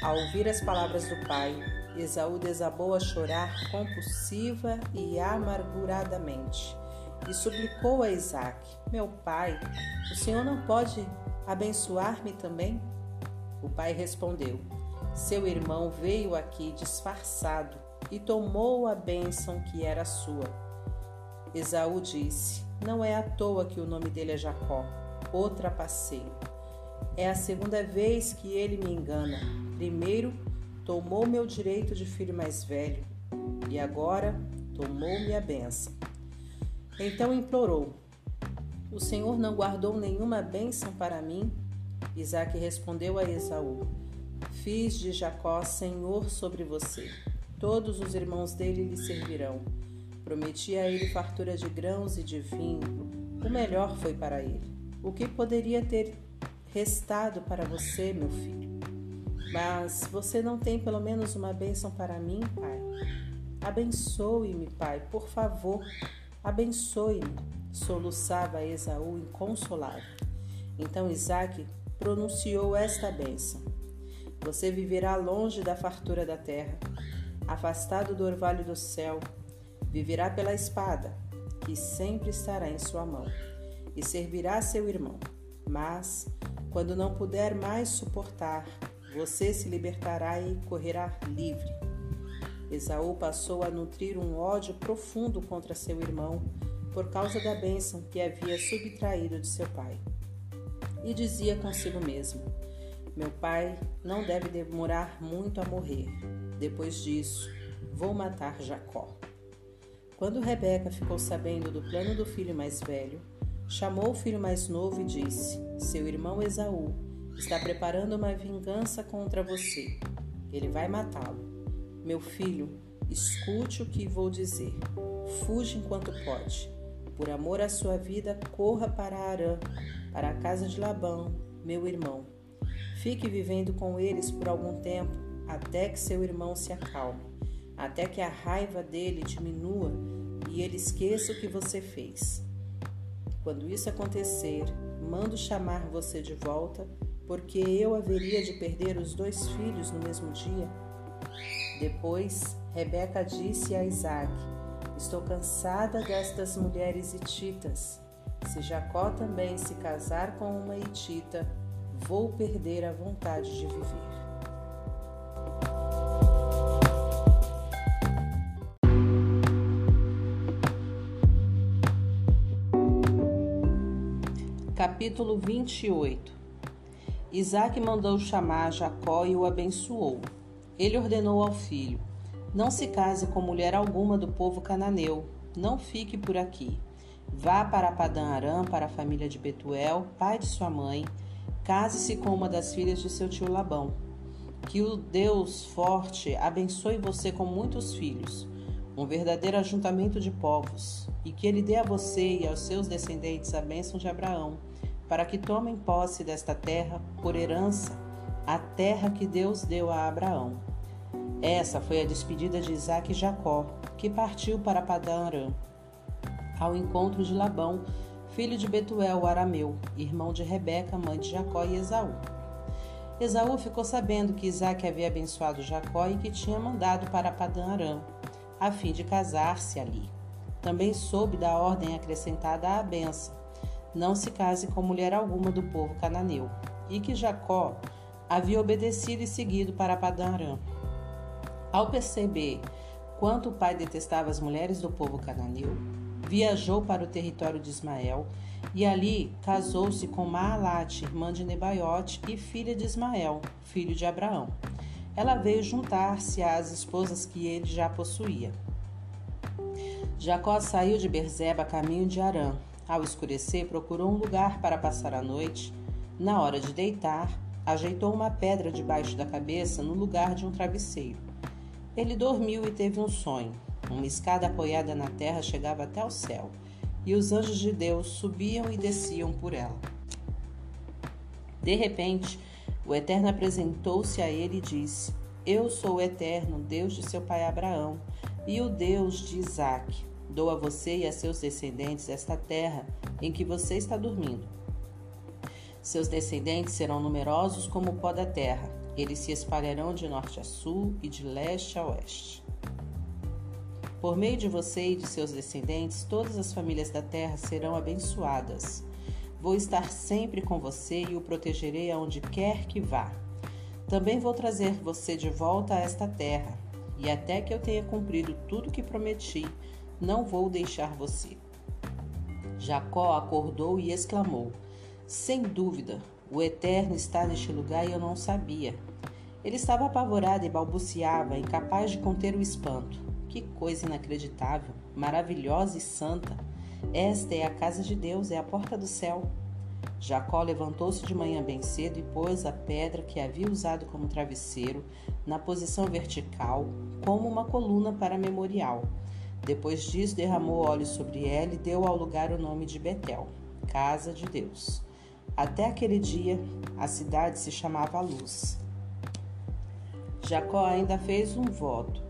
Ao ouvir as palavras do pai, Esaú desabou a chorar compulsiva e amarguradamente e suplicou a Isaac: Meu pai, o senhor não pode abençoar-me também? O pai respondeu: Seu irmão veio aqui disfarçado e tomou a bênção que era sua. Esaú disse: Não é à toa que o nome dele é Jacó, o trapaceiro. É a segunda vez que ele me engana. Primeiro, tomou meu direito de filho mais velho, e agora tomou-me a benção. Então implorou: O Senhor não guardou nenhuma bênção para mim? Isaac respondeu a Esaú: Fiz de Jacó senhor sobre você. Todos os irmãos dele lhe servirão. Prometi a ele fartura de grãos e de vinho. O melhor foi para ele. O que poderia ter restado para você, meu filho? Mas você não tem pelo menos uma bênção para mim, pai? Abençoe-me, pai, por favor. Abençoe-me, soluçava Esaú inconsolável. Então Isaac pronunciou esta bênção: Você viverá longe da fartura da terra, afastado do orvalho do céu, Viverá pela espada, que sempre estará em sua mão, e servirá seu irmão. Mas, quando não puder mais suportar, você se libertará e correrá livre. Esaú passou a nutrir um ódio profundo contra seu irmão por causa da bênção que havia subtraído de seu pai. E dizia consigo mesmo: Meu pai não deve demorar muito a morrer. Depois disso, vou matar Jacó. Quando Rebeca ficou sabendo do plano do filho mais velho, chamou o filho mais novo e disse: Seu irmão Esaú está preparando uma vingança contra você. Ele vai matá-lo. Meu filho, escute o que vou dizer. Fuja enquanto pode. Por amor à sua vida, corra para Arã, para a casa de Labão, meu irmão. Fique vivendo com eles por algum tempo, até que seu irmão se acalme até que a raiva dele diminua e ele esqueça o que você fez. Quando isso acontecer, mando chamar você de volta porque eu haveria de perder os dois filhos no mesmo dia? Depois, Rebeca disse a Isaac: Estou cansada destas mulheres hititas. Se Jacó também se casar com uma hitita, vou perder a vontade de viver. Capítulo 28 Isaac mandou chamar Jacó e o abençoou. Ele ordenou ao filho: Não se case com mulher alguma do povo cananeu, não fique por aqui. Vá para Padã Arã, para a família de Betuel, pai de sua mãe. Case-se com uma das filhas de seu tio Labão. Que o Deus forte abençoe você com muitos filhos, um verdadeiro ajuntamento de povos, e que ele dê a você e aos seus descendentes a bênção de Abraão para que tomem posse desta terra por herança, a terra que Deus deu a Abraão. Essa foi a despedida de Isaac e Jacó, que partiu para Padã Arã, ao encontro de Labão, filho de Betuel, o arameu, irmão de Rebeca, mãe de Jacó e Esaú. Esaú ficou sabendo que Isaac havia abençoado Jacó e que tinha mandado para Padã Arã, a fim de casar-se ali. Também soube da ordem acrescentada à benção, não se case com mulher alguma do povo cananeu, e que Jacó havia obedecido e seguido para Padarã. Ao perceber quanto o pai detestava as mulheres do povo cananeu, viajou para o território de Ismael e ali casou-se com Maalate, irmã de Nebaiote e filha de Ismael, filho de Abraão. Ela veio juntar-se às esposas que ele já possuía. Jacó saiu de Berzeba a caminho de Arã ao escurecer, procurou um lugar para passar a noite. Na hora de deitar, ajeitou uma pedra debaixo da cabeça no lugar de um travesseiro. Ele dormiu e teve um sonho. Uma escada apoiada na terra chegava até o céu, e os anjos de Deus subiam e desciam por ela. De repente, o Eterno apresentou-se a ele e disse: Eu sou o Eterno, Deus de seu pai Abraão, e o Deus de Isaque. Dou a você e a seus descendentes esta terra em que você está dormindo. Seus descendentes serão numerosos como o pó da terra. Eles se espalharão de norte a sul e de leste a oeste. Por meio de você e de seus descendentes, todas as famílias da terra serão abençoadas. Vou estar sempre com você e o protegerei aonde quer que vá. Também vou trazer você de volta a esta terra, e até que eu tenha cumprido tudo o que prometi, não vou deixar você. Jacó acordou e exclamou: Sem dúvida, o Eterno está neste lugar e eu não sabia. Ele estava apavorado e balbuciava, incapaz de conter o espanto. Que coisa inacreditável, maravilhosa e santa! Esta é a casa de Deus, é a porta do céu. Jacó levantou-se de manhã bem cedo e pôs a pedra que havia usado como travesseiro na posição vertical, como uma coluna para memorial. Depois disso, derramou óleo sobre ela e deu ao lugar o nome de Betel, Casa de Deus. Até aquele dia, a cidade se chamava Luz. Jacó ainda fez um voto: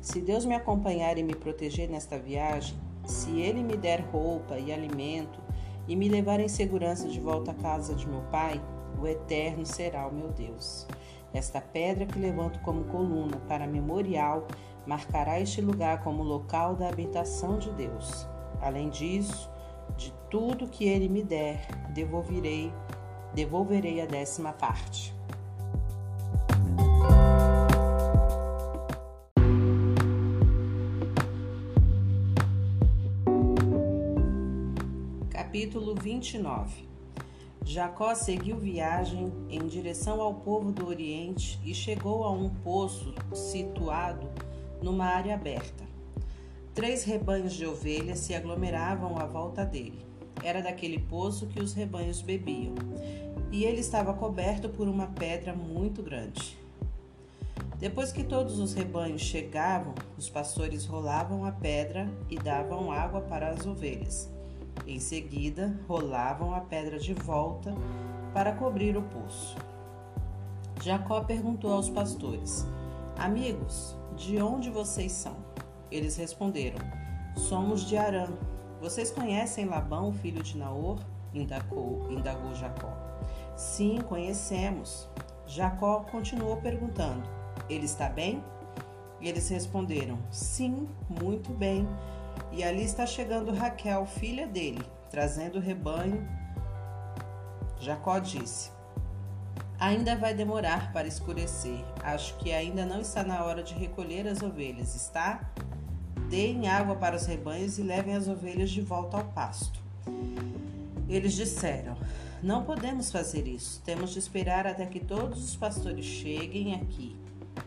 Se Deus me acompanhar e me proteger nesta viagem, se ele me der roupa e alimento e me levar em segurança de volta à casa de meu pai, o Eterno será o meu Deus. Esta pedra que levanto como coluna para memorial marcará este lugar como local da habitação de Deus. Além disso, de tudo que ele me der, devolverei, devolverei a décima parte. Capítulo 29 Jacó seguiu viagem em direção ao povo do Oriente e chegou a um poço situado numa área aberta. Três rebanhos de ovelhas se aglomeravam à volta dele. Era daquele poço que os rebanhos bebiam, e ele estava coberto por uma pedra muito grande. Depois que todos os rebanhos chegavam, os pastores rolavam a pedra e davam água para as ovelhas. Em seguida, rolavam a pedra de volta para cobrir o poço. Jacó perguntou aos pastores: Amigos, de onde vocês são? Eles responderam: Somos de Arã. Vocês conhecem Labão, filho de Naor? indagou, indagou Jacó. Sim, conhecemos. Jacó continuou perguntando: Ele está bem? E eles responderam: Sim, muito bem. E ali está chegando Raquel, filha dele, trazendo o rebanho. Jacó disse: Ainda vai demorar para escurecer. Acho que ainda não está na hora de recolher as ovelhas, está? Deem água para os rebanhos e levem as ovelhas de volta ao pasto. Eles disseram: Não podemos fazer isso. Temos de esperar até que todos os pastores cheguem aqui.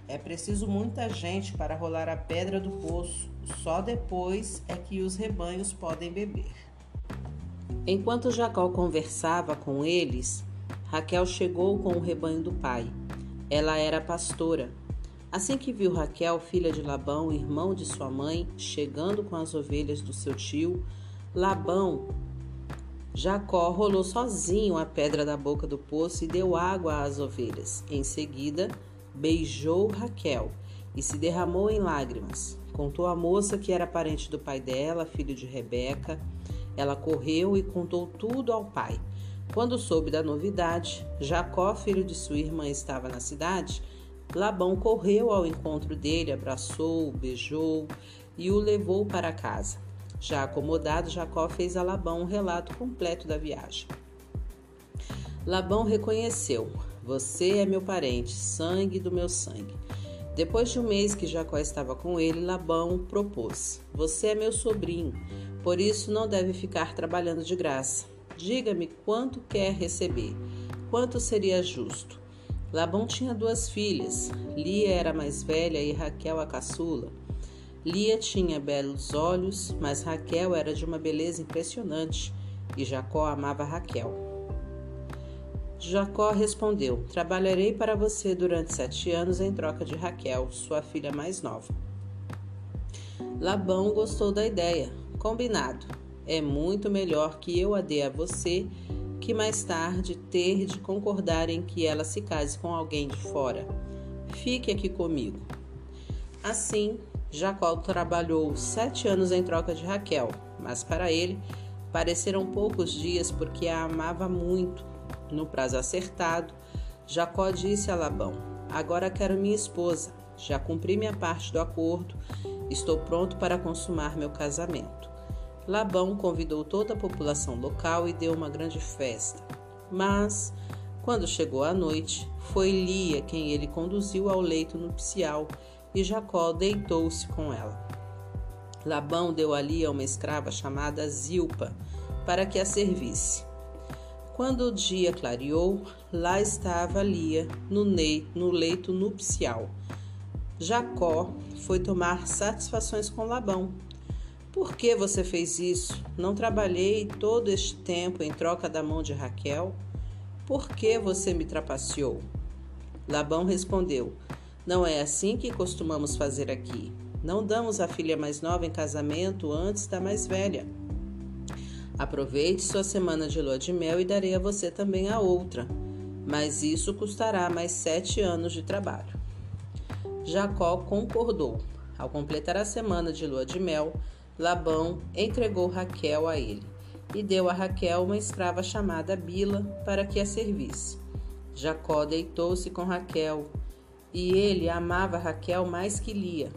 É preciso muita gente para rolar a pedra do poço. Só depois é que os rebanhos podem beber. Enquanto Jacó conversava com eles, Raquel chegou com o rebanho do pai. Ela era pastora. Assim que viu Raquel, filha de Labão, irmão de sua mãe, chegando com as ovelhas do seu tio, Labão, Jacó rolou sozinho a pedra da boca do poço e deu água às ovelhas. Em seguida, beijou Raquel e se derramou em lágrimas. Contou à moça que era parente do pai dela, filho de Rebeca. Ela correu e contou tudo ao pai. Quando soube da novidade, Jacó, filho de sua irmã, estava na cidade. Labão correu ao encontro dele, abraçou, beijou e o levou para casa. Já acomodado, Jacó fez a Labão um relato completo da viagem. Labão reconheceu: Você é meu parente, sangue do meu sangue. Depois de um mês que Jacó estava com ele, Labão propôs: Você é meu sobrinho, por isso não deve ficar trabalhando de graça. Diga-me quanto quer receber, quanto seria justo. Labão tinha duas filhas, Lia era a mais velha e Raquel a caçula. Lia tinha belos olhos, mas Raquel era de uma beleza impressionante e Jacó amava Raquel. Jacó respondeu: Trabalharei para você durante sete anos em troca de Raquel, sua filha mais nova. Labão gostou da ideia. Combinado. É muito melhor que eu a dê a você que mais tarde ter de concordar em que ela se case com alguém de fora. Fique aqui comigo. Assim, Jacó trabalhou sete anos em troca de Raquel, mas para ele pareceram poucos dias porque a amava muito no prazo acertado, Jacó disse a Labão: Agora quero minha esposa. Já cumpri minha parte do acordo, estou pronto para consumar meu casamento. Labão convidou toda a população local e deu uma grande festa. Mas, quando chegou a noite, foi Lia quem ele conduziu ao leito nupcial e Jacó deitou-se com ela. Labão deu a Lia uma escrava chamada Zilpa para que a servisse. Quando o dia clareou, lá estava Lia, no, leito nupcial. Jacó foi tomar satisfações com Labão. Por que você fez isso? Não trabalhei todo este tempo em troca da mão de Raquel? Por que você me trapaceou? Labão respondeu: Não é assim que costumamos fazer aqui. Não damos a filha mais nova em casamento antes da mais velha. Aproveite sua semana de lua de mel e darei a você também a outra, mas isso custará mais sete anos de trabalho. Jacó concordou. Ao completar a semana de lua de mel, Labão entregou Raquel a ele e deu a Raquel uma escrava chamada Bila para que a servisse. Jacó deitou-se com Raquel e ele amava Raquel mais que Lia.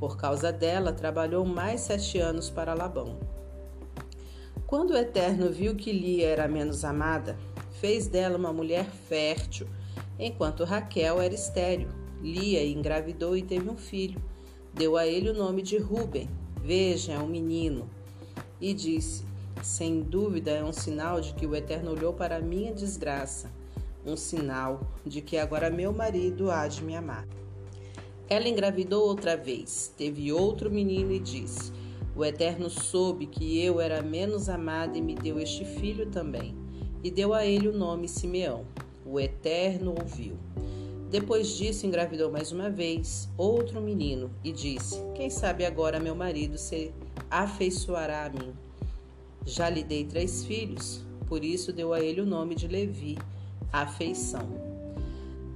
Por causa dela, trabalhou mais sete anos para Labão. Quando o Eterno viu que Lia era menos amada, fez dela uma mulher fértil, enquanto Raquel era estéril. Lia engravidou e teve um filho. Deu a ele o nome de Ruben. Veja, é um menino. E disse: Sem dúvida é um sinal de que o Eterno olhou para a minha desgraça, um sinal de que agora meu marido há de me amar. Ela engravidou outra vez, teve outro menino e disse: o Eterno soube que eu era menos amada e me deu este filho também, e deu a ele o nome Simeão. O Eterno ouviu. Depois disso, engravidou mais uma vez outro menino e disse: Quem sabe agora meu marido se afeiçoará a mim? Já lhe dei três filhos, por isso deu a ele o nome de Levi, afeição.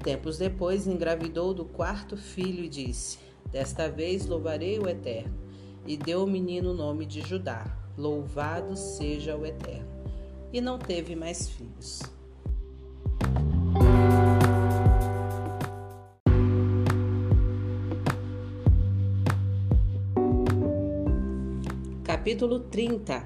Tempos depois, engravidou do quarto filho e disse: Desta vez louvarei o Eterno e deu ao menino o nome de Judá. Louvado seja o Eterno. e não teve mais filhos. Capítulo 30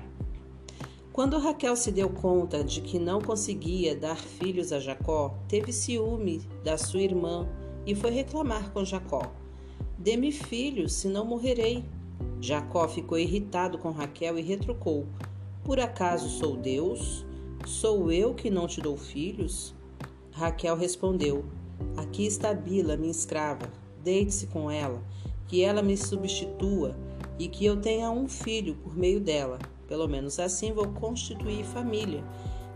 Quando Raquel se deu conta de que não conseguia dar filhos a Jacó, teve ciúme da sua irmã e foi reclamar com Jacó: Dê-me filhos, senão morrerei. Jacó ficou irritado com Raquel e retrucou: Por acaso sou Deus? Sou eu que não te dou filhos? Raquel respondeu: Aqui está Bila, minha escrava. Deite-se com ela, que ela me substitua e que eu tenha um filho por meio dela. Pelo menos assim vou constituir família.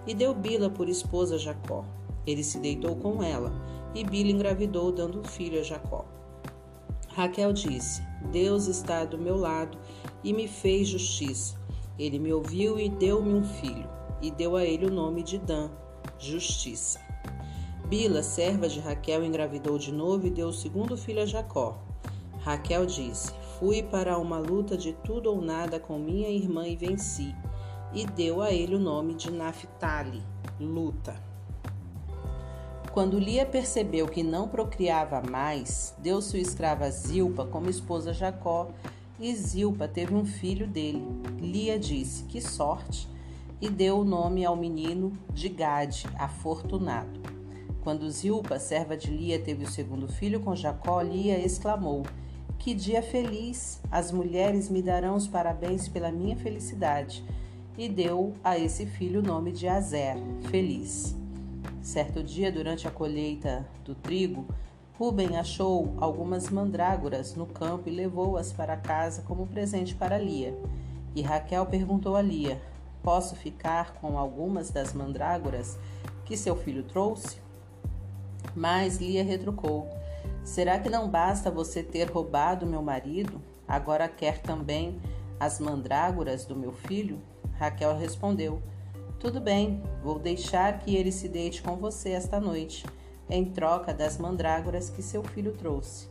E deu Bila por esposa a Jacó. Ele se deitou com ela, e Bila engravidou, dando um filho a Jacó. Raquel disse: Deus está do meu lado e me fez justiça. Ele me ouviu e deu-me um filho, e deu a ele o nome de Dan, justiça. Bila, serva de Raquel, engravidou de novo e deu o segundo filho a Jacó. Raquel disse: Fui para uma luta de tudo ou nada com minha irmã e venci. E deu a ele o nome de Naphtali, luta. Quando Lia percebeu que não procriava mais, deu sua escrava Zilpa como esposa a Jacó, e Zilpa teve um filho dele. Lia disse: Que sorte! E deu o nome ao menino de Gade, afortunado. Quando Zilpa, serva de Lia, teve o segundo filho com Jacó, Lia exclamou: que dia feliz! As mulheres me darão os parabéns pela minha felicidade. E deu a esse filho o nome de Azer, feliz. Certo dia, durante a colheita do trigo, Ruben achou algumas mandrágoras no campo e levou-as para casa como presente para Lia. E Raquel perguntou a Lia: Posso ficar com algumas das mandrágoras que seu filho trouxe? Mas Lia retrucou: Será que não basta você ter roubado meu marido? Agora quer também as mandrágoras do meu filho? Raquel respondeu: Tudo bem, vou deixar que ele se deite com você esta noite, em troca das mandrágoras que seu filho trouxe.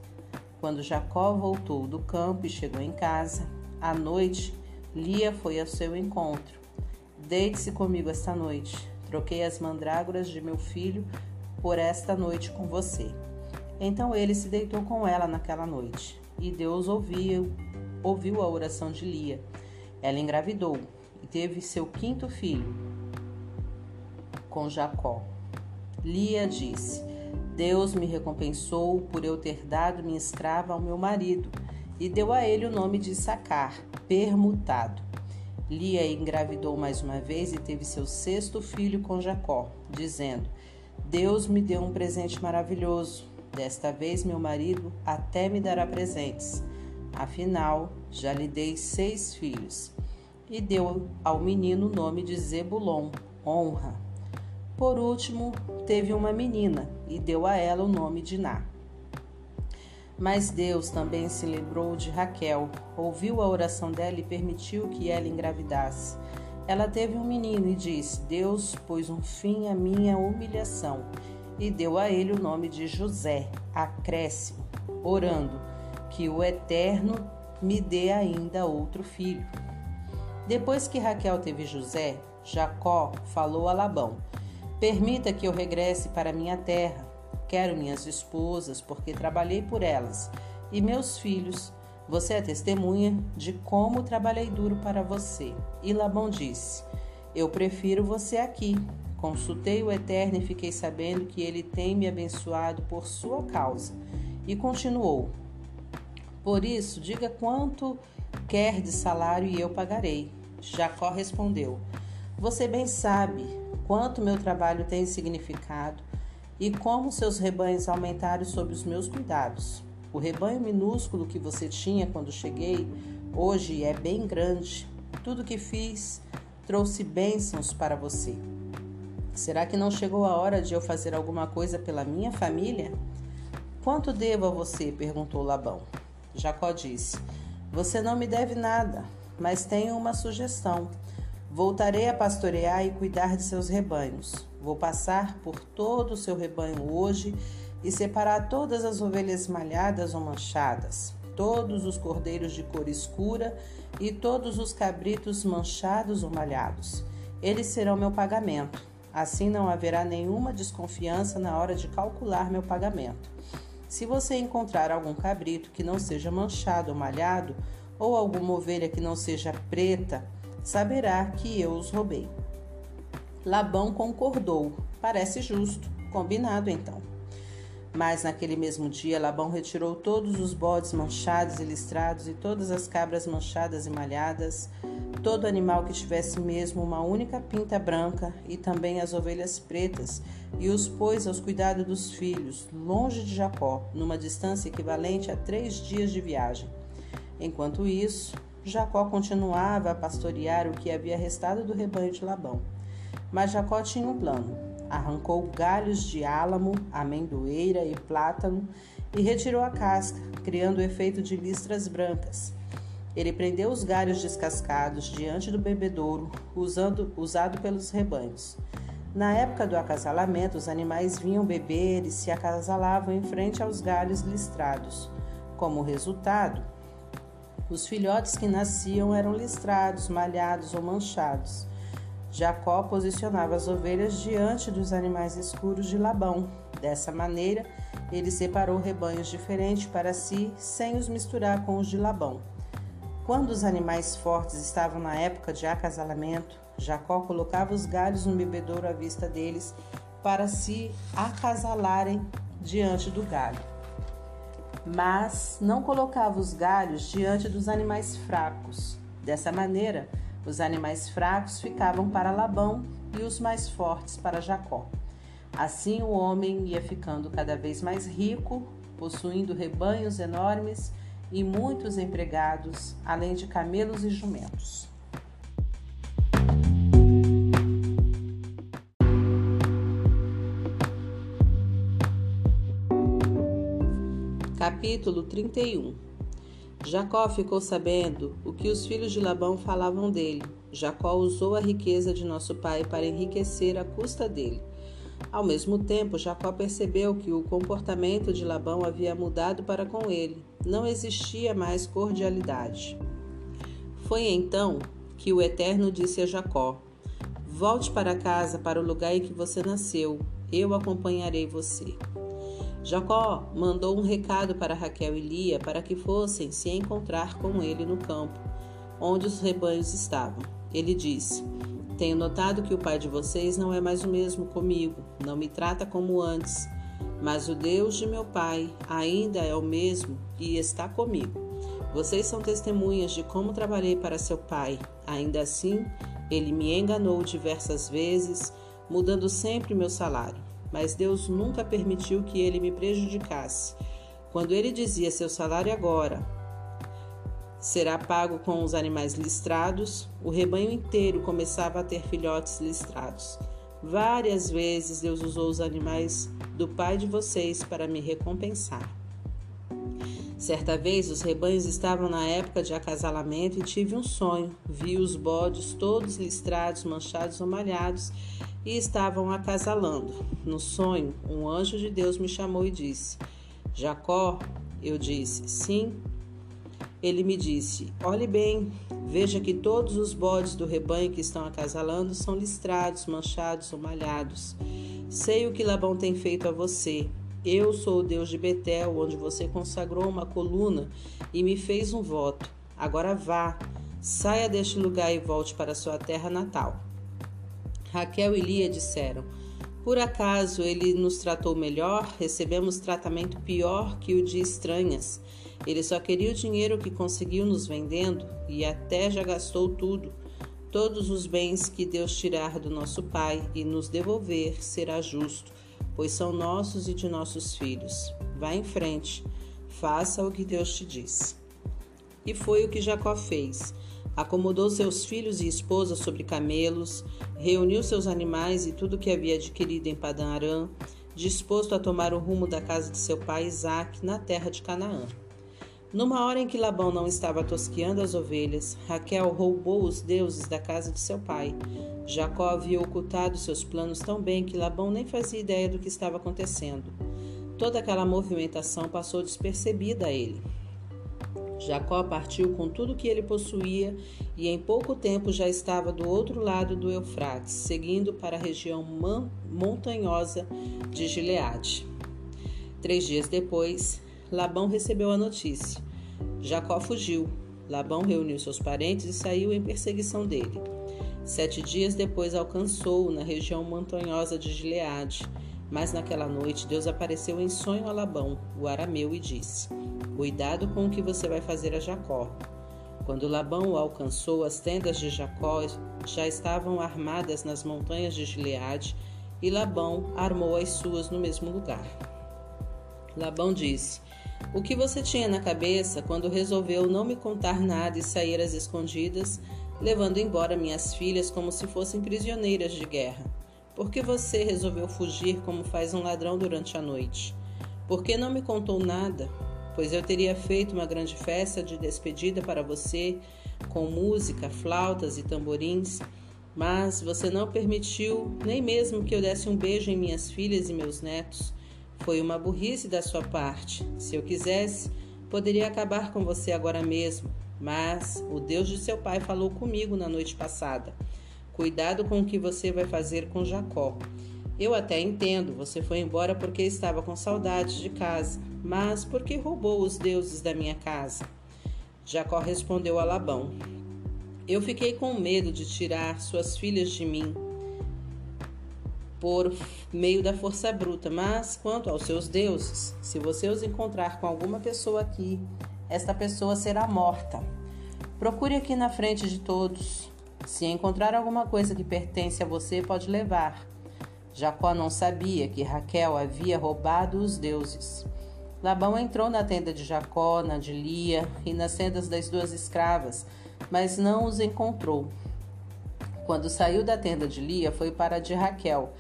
Quando Jacó voltou do campo e chegou em casa, à noite, Lia foi ao seu encontro. Deite-se comigo esta noite. Troquei as mandrágoras de meu filho por esta noite com você. Então ele se deitou com ela naquela noite, e Deus ouviu, ouviu a oração de Lia. Ela engravidou e teve seu quinto filho com Jacó. Lia disse: Deus me recompensou por eu ter dado minha escrava ao meu marido, e deu a ele o nome de Sacar, permutado. Lia engravidou mais uma vez e teve seu sexto filho com Jacó, dizendo: Deus me deu um presente maravilhoso Desta vez meu marido até me dará presentes. Afinal, já lhe dei seis filhos. E deu ao menino o nome de Zebulon, honra. Por último, teve uma menina e deu a ela o nome de Ná. Mas Deus também se lembrou de Raquel, ouviu a oração dela e permitiu que ela engravidasse. Ela teve um menino e disse: Deus pôs um fim à minha humilhação e deu a ele o nome de José, acréscimo, orando que o Eterno me dê ainda outro filho. Depois que Raquel teve José, Jacó falou a Labão: Permita que eu regresse para minha terra. Quero minhas esposas, porque trabalhei por elas, e meus filhos. Você é testemunha de como trabalhei duro para você. E Labão disse: Eu prefiro você aqui, Consultei o Eterno e fiquei sabendo que ele tem me abençoado por sua causa. E continuou: Por isso, diga quanto quer de salário e eu pagarei. Jacó respondeu: Você bem sabe quanto meu trabalho tem significado e como seus rebanhos aumentaram sob os meus cuidados. O rebanho minúsculo que você tinha quando cheguei, hoje é bem grande. Tudo que fiz trouxe bênçãos para você. Será que não chegou a hora de eu fazer alguma coisa pela minha família? Quanto devo a você? perguntou Labão. Jacó disse: Você não me deve nada, mas tenho uma sugestão. Voltarei a pastorear e cuidar de seus rebanhos. Vou passar por todo o seu rebanho hoje e separar todas as ovelhas malhadas ou manchadas, todos os cordeiros de cor escura e todos os cabritos manchados ou malhados Eles serão meu pagamento. Assim não haverá nenhuma desconfiança na hora de calcular meu pagamento. Se você encontrar algum cabrito que não seja manchado ou malhado, ou alguma ovelha que não seja preta, saberá que eu os roubei. Labão concordou. Parece justo. Combinado então. Mas naquele mesmo dia, Labão retirou todos os bodes manchados e listrados e todas as cabras manchadas e malhadas, todo animal que tivesse mesmo uma única pinta branca e também as ovelhas pretas, e os pôs aos cuidados dos filhos, longe de Jacó, numa distância equivalente a três dias de viagem. Enquanto isso, Jacó continuava a pastorear o que havia restado do rebanho de Labão. Mas Jacó tinha um plano arrancou galhos de álamo, amendoeira e plátano e retirou a casca, criando o efeito de listras brancas. Ele prendeu os galhos descascados diante do bebedouro, usando, usado pelos rebanhos. Na época do acasalamento, os animais vinham beber e se acasalavam em frente aos galhos listrados. Como resultado, os filhotes que nasciam eram listrados, malhados ou manchados. Jacó posicionava as ovelhas diante dos animais escuros de Labão. Dessa maneira, ele separou rebanhos diferentes para si, sem os misturar com os de Labão. Quando os animais fortes estavam na época de acasalamento, Jacó colocava os galhos no bebedouro à vista deles para se acasalarem diante do galho. Mas não colocava os galhos diante dos animais fracos. Dessa maneira, os animais fracos ficavam para Labão e os mais fortes para Jacó. Assim o homem ia ficando cada vez mais rico, possuindo rebanhos enormes e muitos empregados, além de camelos e jumentos. Capítulo 31 Jacó ficou sabendo o que os filhos de Labão falavam dele. Jacó usou a riqueza de nosso pai para enriquecer à custa dele. Ao mesmo tempo, Jacó percebeu que o comportamento de Labão havia mudado para com ele. Não existia mais cordialidade. Foi então que o Eterno disse a Jacó: Volte para casa, para o lugar em que você nasceu. Eu acompanharei você. Jacó mandou um recado para Raquel e Lia para que fossem se encontrar com ele no campo, onde os rebanhos estavam. Ele disse: Tenho notado que o pai de vocês não é mais o mesmo comigo, não me trata como antes, mas o Deus de meu pai ainda é o mesmo e está comigo. Vocês são testemunhas de como trabalhei para seu pai. Ainda assim, ele me enganou diversas vezes, mudando sempre meu salário mas Deus nunca permitiu que ele me prejudicasse. Quando ele dizia seu salário agora será pago com os animais listrados, o rebanho inteiro começava a ter filhotes listrados. Várias vezes Deus usou os animais do pai de vocês para me recompensar. Certa vez os rebanhos estavam na época de acasalamento e tive um sonho. Vi os bodes todos listrados, manchados ou malhados e estavam acasalando. No sonho, um anjo de Deus me chamou e disse: Jacó, eu disse: Sim. Ele me disse: Olhe bem, veja que todos os bodes do rebanho que estão acasalando são listrados, manchados ou malhados. Sei o que Labão tem feito a você. Eu sou o Deus de Betel, onde você consagrou uma coluna e me fez um voto. Agora vá, saia deste lugar e volte para sua terra natal. Raquel e Lia disseram: Por acaso ele nos tratou melhor? Recebemos tratamento pior que o de estranhas. Ele só queria o dinheiro que conseguiu nos vendendo e até já gastou tudo. Todos os bens que Deus tirar do nosso pai e nos devolver será justo, pois são nossos e de nossos filhos. Vá em frente, faça o que Deus te diz. E foi o que Jacó fez. Acomodou seus filhos e esposa sobre camelos, reuniu seus animais e tudo que havia adquirido em Padã Arã, disposto a tomar o rumo da casa de seu pai Isaque na terra de Canaã. Numa hora em que Labão não estava tosqueando as ovelhas, Raquel roubou os deuses da casa de seu pai. Jacó havia ocultado seus planos tão bem que Labão nem fazia ideia do que estava acontecendo. Toda aquela movimentação passou despercebida a ele. Jacó partiu com tudo que ele possuía e em pouco tempo já estava do outro lado do Eufrates, seguindo para a região montanhosa de Gileade. Três dias depois, Labão recebeu a notícia. Jacó fugiu. Labão reuniu seus parentes e saiu em perseguição dele. Sete dias depois alcançou-o na região montanhosa de Gileade. Mas naquela noite Deus apareceu em sonho a Labão, o arameu, e disse: Cuidado com o que você vai fazer a Jacó. Quando Labão o alcançou, as tendas de Jacó já estavam armadas nas montanhas de Gileade, e Labão armou as suas no mesmo lugar. Labão disse: O que você tinha na cabeça quando resolveu não me contar nada e sair às escondidas, levando embora minhas filhas como se fossem prisioneiras de guerra? Por que você resolveu fugir como faz um ladrão durante a noite? Por que não me contou nada? Pois eu teria feito uma grande festa de despedida para você, com música, flautas e tamborins, mas você não permitiu nem mesmo que eu desse um beijo em minhas filhas e meus netos. Foi uma burrice da sua parte. Se eu quisesse, poderia acabar com você agora mesmo, mas o Deus de seu pai falou comigo na noite passada. Cuidado com o que você vai fazer com Jacó. Eu até entendo, você foi embora porque estava com saudades de casa, mas por que roubou os deuses da minha casa? Jacó respondeu a Labão: Eu fiquei com medo de tirar suas filhas de mim por meio da força bruta, mas quanto aos seus deuses, se você os encontrar com alguma pessoa aqui, esta pessoa será morta. Procure aqui na frente de todos se encontrar alguma coisa que pertence a você, pode levar. Jacó não sabia que Raquel havia roubado os deuses. Labão entrou na tenda de Jacó, na de Lia e nas tendas das duas escravas, mas não os encontrou. Quando saiu da tenda de Lia, foi para a de Raquel,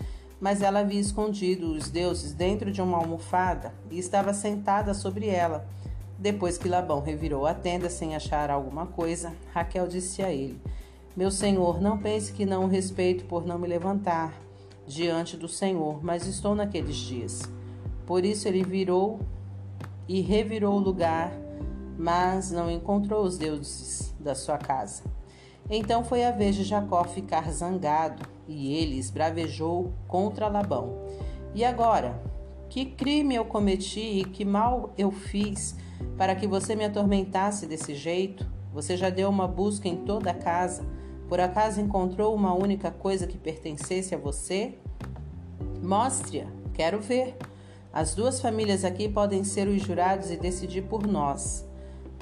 mas ela havia escondido os deuses dentro de uma almofada e estava sentada sobre ela. Depois que Labão revirou a tenda sem achar alguma coisa, Raquel disse a ele: meu Senhor, não pense que não o respeito por não me levantar diante do Senhor, mas estou naqueles dias. Por isso ele virou e revirou o lugar, mas não encontrou os deuses da sua casa. Então foi a vez de Jacó ficar zangado, e ele esbravejou contra Labão. E agora? Que crime eu cometi e que mal eu fiz para que você me atormentasse desse jeito? Você já deu uma busca em toda a casa por acaso encontrou uma única coisa que pertencesse a você? Mostre-a, quero ver. As duas famílias aqui podem ser os jurados e decidir por nós.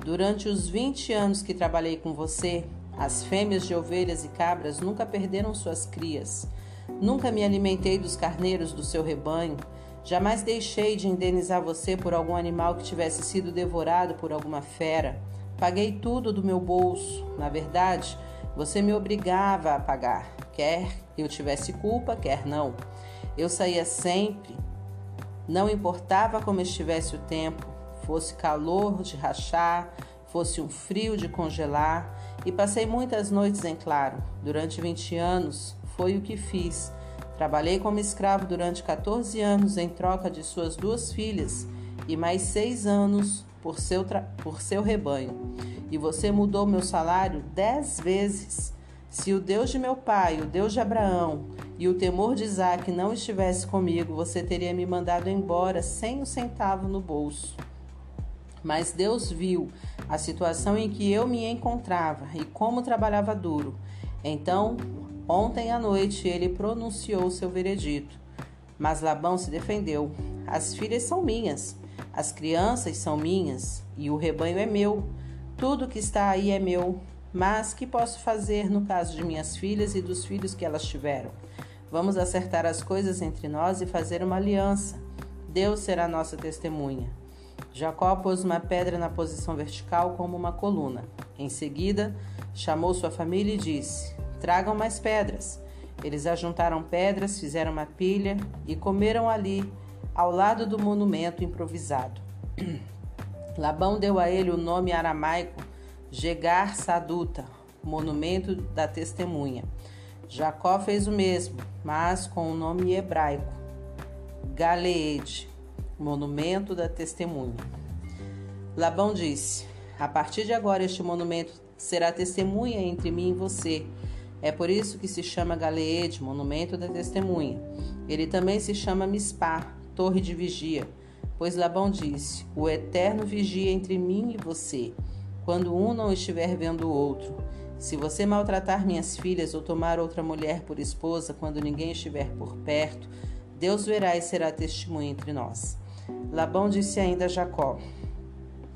Durante os 20 anos que trabalhei com você, as fêmeas de ovelhas e cabras nunca perderam suas crias. Nunca me alimentei dos carneiros do seu rebanho. Jamais deixei de indenizar você por algum animal que tivesse sido devorado por alguma fera. Paguei tudo do meu bolso. Na verdade, você me obrigava a pagar, quer eu tivesse culpa, quer não. Eu saía sempre, não importava como estivesse o tempo, fosse calor de rachar, fosse um frio de congelar, e passei muitas noites em claro. Durante 20 anos foi o que fiz. Trabalhei como escravo durante 14 anos em troca de suas duas filhas e mais seis anos por seu, por seu rebanho e você mudou meu salário dez vezes. Se o Deus de meu pai, o Deus de Abraão e o temor de Isaac não estivesse comigo, você teria me mandado embora sem um centavo no bolso. Mas Deus viu a situação em que eu me encontrava e como trabalhava duro. Então, ontem à noite, ele pronunciou seu veredito. Mas Labão se defendeu: As filhas são minhas, as crianças são minhas e o rebanho é meu. Tudo que está aí é meu, mas que posso fazer no caso de minhas filhas e dos filhos que elas tiveram? Vamos acertar as coisas entre nós e fazer uma aliança. Deus será nossa testemunha. Jacó pôs uma pedra na posição vertical como uma coluna. Em seguida, chamou sua família e disse: Tragam mais pedras. Eles ajuntaram pedras, fizeram uma pilha e comeram ali, ao lado do monumento improvisado. Labão deu a ele o nome aramaico Gegar Saduta, monumento da testemunha. Jacó fez o mesmo, mas com o nome hebraico Galeed, monumento da testemunha. Labão disse: A partir de agora, este monumento será testemunha entre mim e você. É por isso que se chama Galeede, monumento da testemunha. Ele também se chama Mispar, torre de vigia, pois Labão disse: O eterno vigia entre mim e você, quando um não estiver vendo o outro. Se você maltratar minhas filhas ou tomar outra mulher por esposa quando ninguém estiver por perto, Deus verá e será testemunha entre nós. Labão disse ainda a Jacó: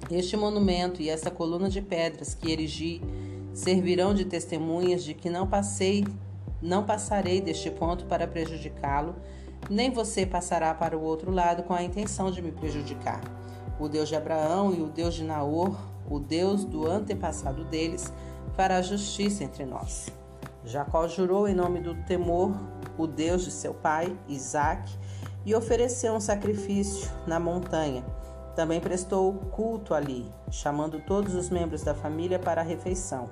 Este monumento e esta coluna de pedras que erigi servirão de testemunhas de que não passei, não passarei deste ponto para prejudicá-lo, nem você passará para o outro lado com a intenção de me prejudicar. O Deus de Abraão e o Deus de Naor, o Deus do antepassado deles, fará justiça entre nós. Jacó jurou em nome do temor, o Deus de seu pai, Isaque, e ofereceu um sacrifício na montanha. Também prestou culto ali, chamando todos os membros da família para a refeição.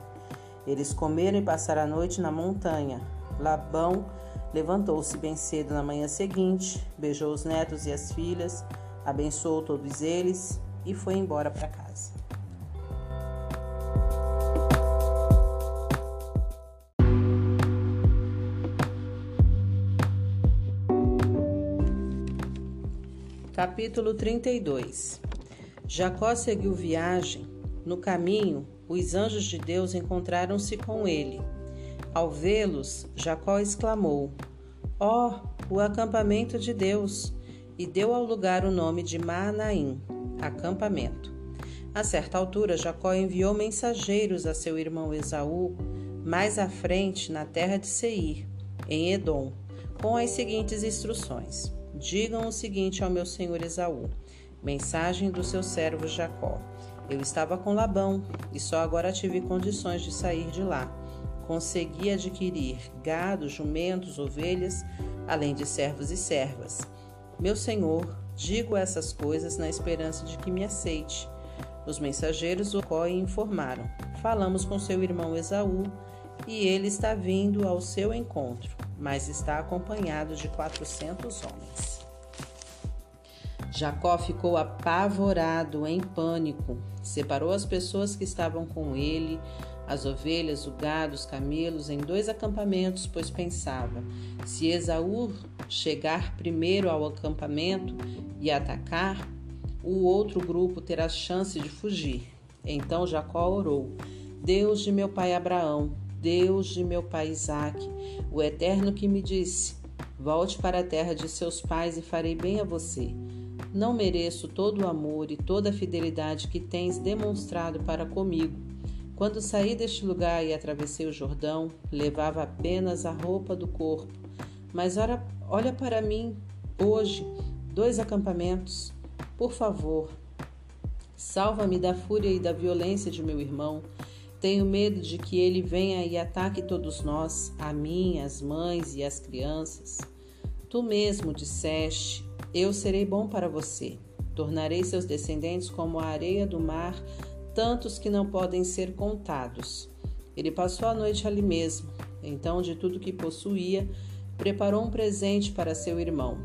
Eles comeram e passaram a noite na montanha. Labão levantou-se bem cedo na manhã seguinte, beijou os netos e as filhas, abençoou todos eles e foi embora para casa. Capítulo 32 Jacó seguiu viagem. No caminho, os anjos de Deus encontraram-se com ele. Ao vê-los, Jacó exclamou: Ó, oh, o acampamento de Deus! E deu ao lugar o nome de Manaim, acampamento. A certa altura, Jacó enviou mensageiros a seu irmão Esaú, mais à frente, na terra de Seir, em Edom, com as seguintes instruções: Digam o seguinte ao meu senhor Esaú: Mensagem do seu servo Jacó. Eu estava com Labão e só agora tive condições de sair de lá. Consegui adquirir gado, jumentos, ovelhas, além de servos e servas. Meu senhor, digo essas coisas na esperança de que me aceite. Os mensageiros o informaram: Falamos com seu irmão Esaú e ele está vindo ao seu encontro mas está acompanhado de quatrocentos homens. Jacó ficou apavorado, em pânico. Separou as pessoas que estavam com ele, as ovelhas, o gado, os camelos, em dois acampamentos, pois pensava: se Esaú chegar primeiro ao acampamento e atacar, o outro grupo terá chance de fugir. Então Jacó orou: Deus de meu pai Abraão, Deus de meu pai Isaque, o Eterno que me disse: Volte para a terra de seus pais e farei bem a você. Não mereço todo o amor e toda a fidelidade que tens demonstrado para comigo. Quando saí deste lugar e atravessei o Jordão, levava apenas a roupa do corpo. Mas ora, olha para mim, hoje, dois acampamentos. Por favor, salva-me da fúria e da violência de meu irmão tenho medo de que ele venha e ataque todos nós, a mim, as mães e as crianças. Tu mesmo disseste: Eu serei bom para você. Tornarei seus descendentes como a areia do mar, tantos que não podem ser contados. Ele passou a noite ali mesmo. Então, de tudo que possuía, preparou um presente para seu irmão: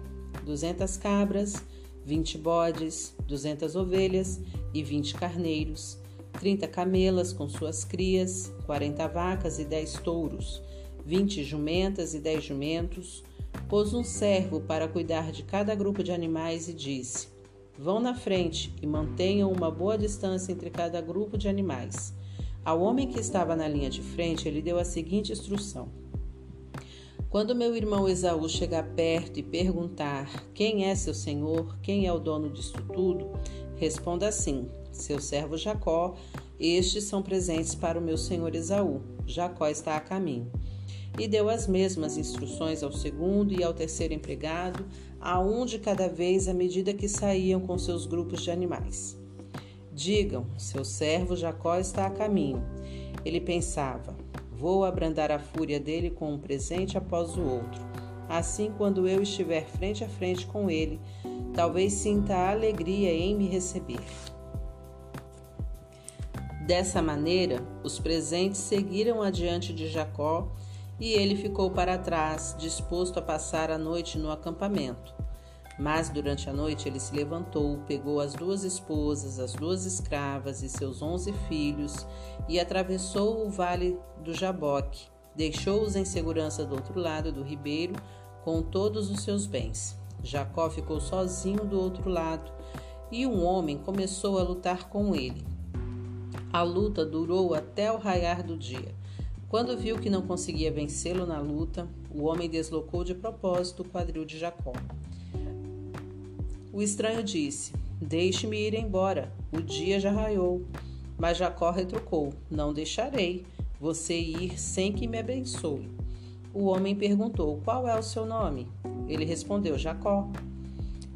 duzentas cabras, vinte bodes, duzentas ovelhas e vinte carneiros 30 camelas com suas crias, 40 vacas e 10 touros, 20 jumentas e 10 jumentos. Pôs um servo para cuidar de cada grupo de animais e disse: Vão na frente e mantenham uma boa distância entre cada grupo de animais. Ao homem que estava na linha de frente, ele deu a seguinte instrução: Quando meu irmão Esaú chegar perto e perguntar quem é seu senhor, quem é o dono disto tudo, responda assim: seu servo Jacó, estes são presentes para o meu senhor Esaú. Jacó está a caminho. E deu as mesmas instruções ao segundo e ao terceiro empregado, a um de cada vez à medida que saíam com seus grupos de animais. Digam: seu servo Jacó está a caminho. Ele pensava: vou abrandar a fúria dele com um presente após o outro. Assim, quando eu estiver frente a frente com ele, talvez sinta alegria em me receber. Dessa maneira, os presentes seguiram adiante de Jacó e ele ficou para trás, disposto a passar a noite no acampamento. Mas durante a noite ele se levantou, pegou as duas esposas, as duas escravas e seus onze filhos e atravessou o vale do Jaboque. Deixou-os em segurança do outro lado do ribeiro com todos os seus bens. Jacó ficou sozinho do outro lado e um homem começou a lutar com ele. A luta durou até o raiar do dia. Quando viu que não conseguia vencê-lo na luta, o homem deslocou de propósito o quadril de Jacó. O estranho disse: Deixe-me ir embora, o dia já raiou. Mas Jacó retrucou: Não deixarei você ir sem que me abençoe. O homem perguntou: Qual é o seu nome? Ele respondeu: Jacó.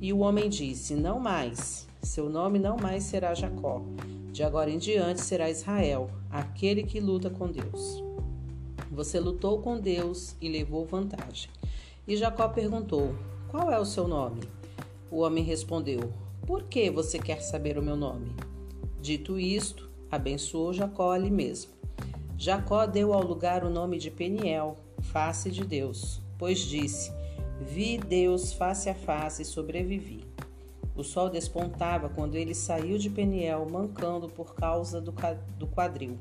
E o homem disse: Não mais. Seu nome não mais será Jacó. De agora em diante será Israel, aquele que luta com Deus. Você lutou com Deus e levou vantagem. E Jacó perguntou: Qual é o seu nome? O homem respondeu: Por que você quer saber o meu nome? Dito isto, abençoou Jacó ali mesmo. Jacó deu ao lugar o nome de Peniel, face de Deus, pois disse: Vi Deus face a face e sobrevivi. O sol despontava quando ele saiu de Peniel, mancando por causa do quadril.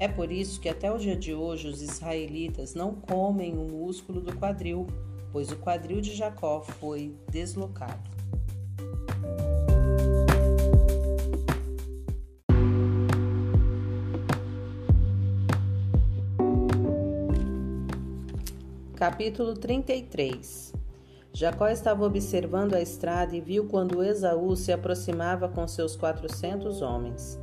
É por isso que até o dia de hoje os israelitas não comem o músculo do quadril, pois o quadril de Jacó foi deslocado. Capítulo 33 Jacó estava observando a estrada e viu quando Esaú se aproximava com seus quatrocentos homens.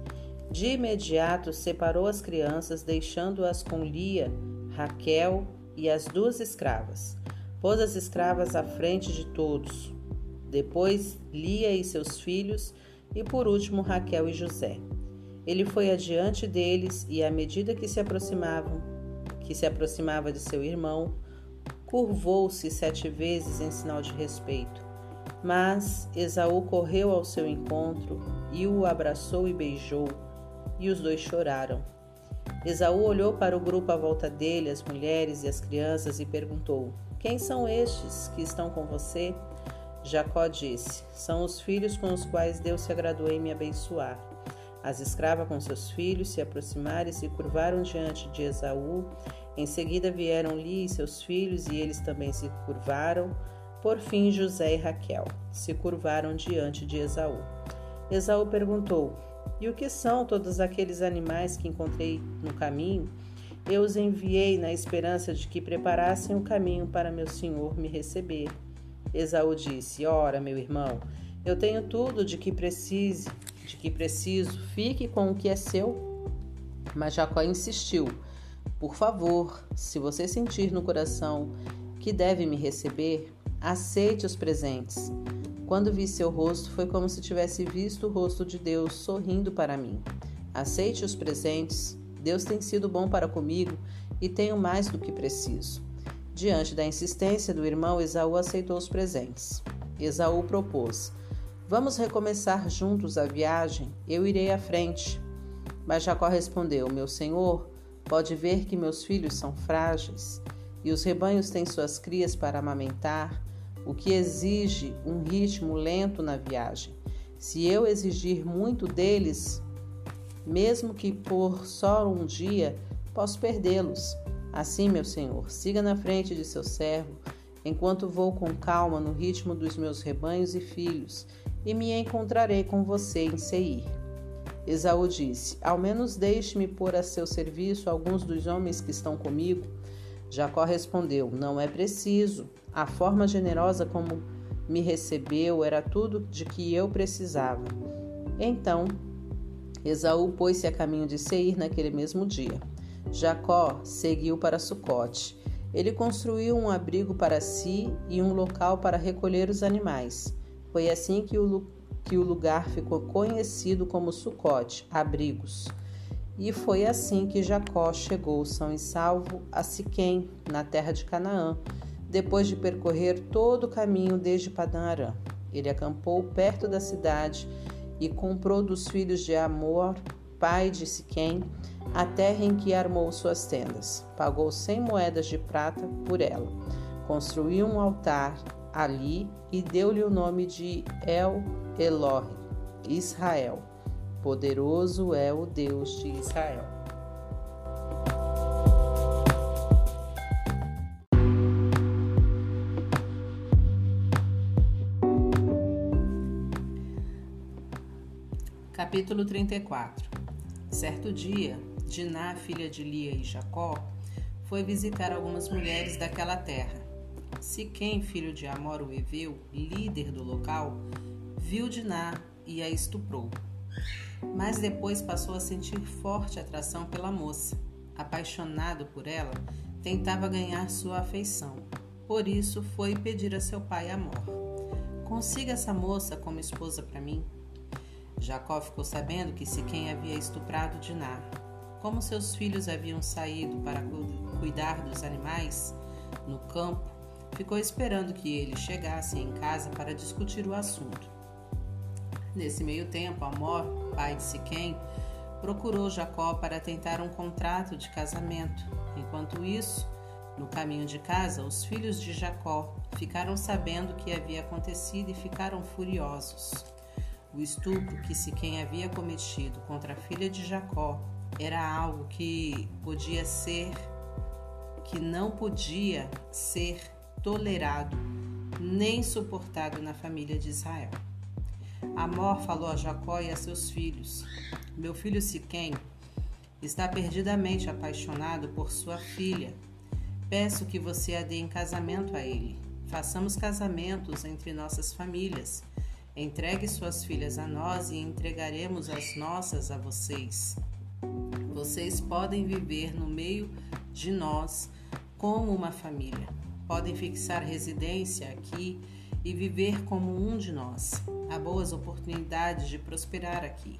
De imediato separou as crianças, deixando-as com Lia, Raquel e as duas escravas. Pôs as escravas à frente de todos. Depois Lia e seus filhos, e por último Raquel e José. Ele foi adiante deles e, à medida que se aproximavam, que se aproximava de seu irmão, curvou-se sete vezes em sinal de respeito. Mas Esaú correu ao seu encontro e o abraçou e beijou, e os dois choraram. Esaú olhou para o grupo à volta dele, as mulheres e as crianças, e perguntou: Quem são estes que estão com você? Jacó disse: São os filhos com os quais Deus se agradou em me abençoar. As escravas com seus filhos se aproximaram e se curvaram diante de Esaú em seguida vieram Li e seus filhos, e eles também se curvaram. Por fim, José e Raquel se curvaram diante de Esaú. Esaú perguntou: E o que são todos aqueles animais que encontrei no caminho? Eu os enviei na esperança de que preparassem o caminho para meu senhor me receber. Esaú disse: Ora, meu irmão, eu tenho tudo de que precise, de que preciso. Fique com o que é seu. Mas Jacó insistiu: por favor, se você sentir no coração que deve me receber, aceite os presentes. Quando vi seu rosto, foi como se tivesse visto o rosto de Deus sorrindo para mim. Aceite os presentes. Deus tem sido bom para comigo e tenho mais do que preciso. Diante da insistência do irmão, Esaú aceitou os presentes. Esaú propôs: Vamos recomeçar juntos a viagem? Eu irei à frente. Mas Jacó respondeu: Meu senhor, Pode ver que meus filhos são frágeis e os rebanhos têm suas crias para amamentar, o que exige um ritmo lento na viagem. Se eu exigir muito deles, mesmo que por só um dia, posso perdê-los. Assim, meu senhor, siga na frente de seu servo, enquanto vou com calma no ritmo dos meus rebanhos e filhos, e me encontrarei com você em Seir. Esaú disse: Ao menos deixe-me pôr a seu serviço alguns dos homens que estão comigo. Jacó respondeu: Não é preciso. A forma generosa como me recebeu era tudo de que eu precisava. Então, Esaú pôs-se a caminho de Seir naquele mesmo dia. Jacó seguiu para Sucote. Ele construiu um abrigo para si e um local para recolher os animais. Foi assim que o que o lugar ficou conhecido como Sucote, abrigos. E foi assim que Jacó chegou são e salvo a Siquém, na terra de Canaã, depois de percorrer todo o caminho desde Padã Arã. Ele acampou perto da cidade e comprou dos filhos de Amor, pai de Siquém, a terra em que armou suas tendas. Pagou cem moedas de prata por ela. Construiu um altar ali e deu-lhe o nome de El Elohe, Israel. Poderoso é o Deus de Israel. Capítulo 34 Certo dia, Diná, filha de Lia e Jacó, foi visitar algumas mulheres daquela terra. Siquém, filho de Amor o Eveu, líder do local, viu Diná e a estuprou. Mas depois passou a sentir forte atração pela moça. Apaixonado por ela, tentava ganhar sua afeição. Por isso foi pedir a seu pai Amor: Consiga essa moça como esposa para mim. Jacó ficou sabendo que Siquém havia estuprado Diná. Como seus filhos haviam saído para cuidar dos animais no campo, ficou esperando que eles chegassem em casa para discutir o assunto. Nesse meio tempo, Amor, pai de Siquém, procurou Jacó para tentar um contrato de casamento. Enquanto isso, no caminho de casa, os filhos de Jacó ficaram sabendo o que havia acontecido e ficaram furiosos. O estupro que Siquém havia cometido contra a filha de Jacó era algo que podia ser, que não podia ser tolerado nem suportado na família de Israel. Amor falou a Jacó e a seus filhos: Meu filho Siquém está perdidamente apaixonado por sua filha. Peço que você a dê em casamento a ele. Façamos casamentos entre nossas famílias Entregue suas filhas a nós e entregaremos as nossas a vocês. Vocês podem viver no meio de nós como uma família. Podem fixar residência aqui e viver como um de nós. Há boas oportunidades de prosperar aqui.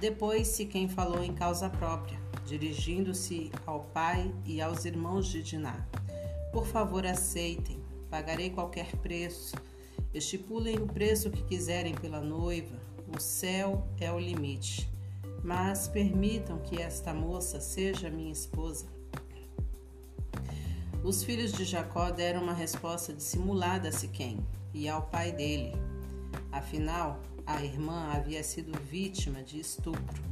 Depois, se quem falou em causa própria, dirigindo-se ao pai e aos irmãos de Diná. Por favor, aceitem, pagarei qualquer preço Estipulem o preço que quiserem pela noiva, o céu é o limite. Mas permitam que esta moça seja minha esposa. Os filhos de Jacó deram uma resposta dissimulada a Siquém e ao pai dele. Afinal, a irmã havia sido vítima de estupro.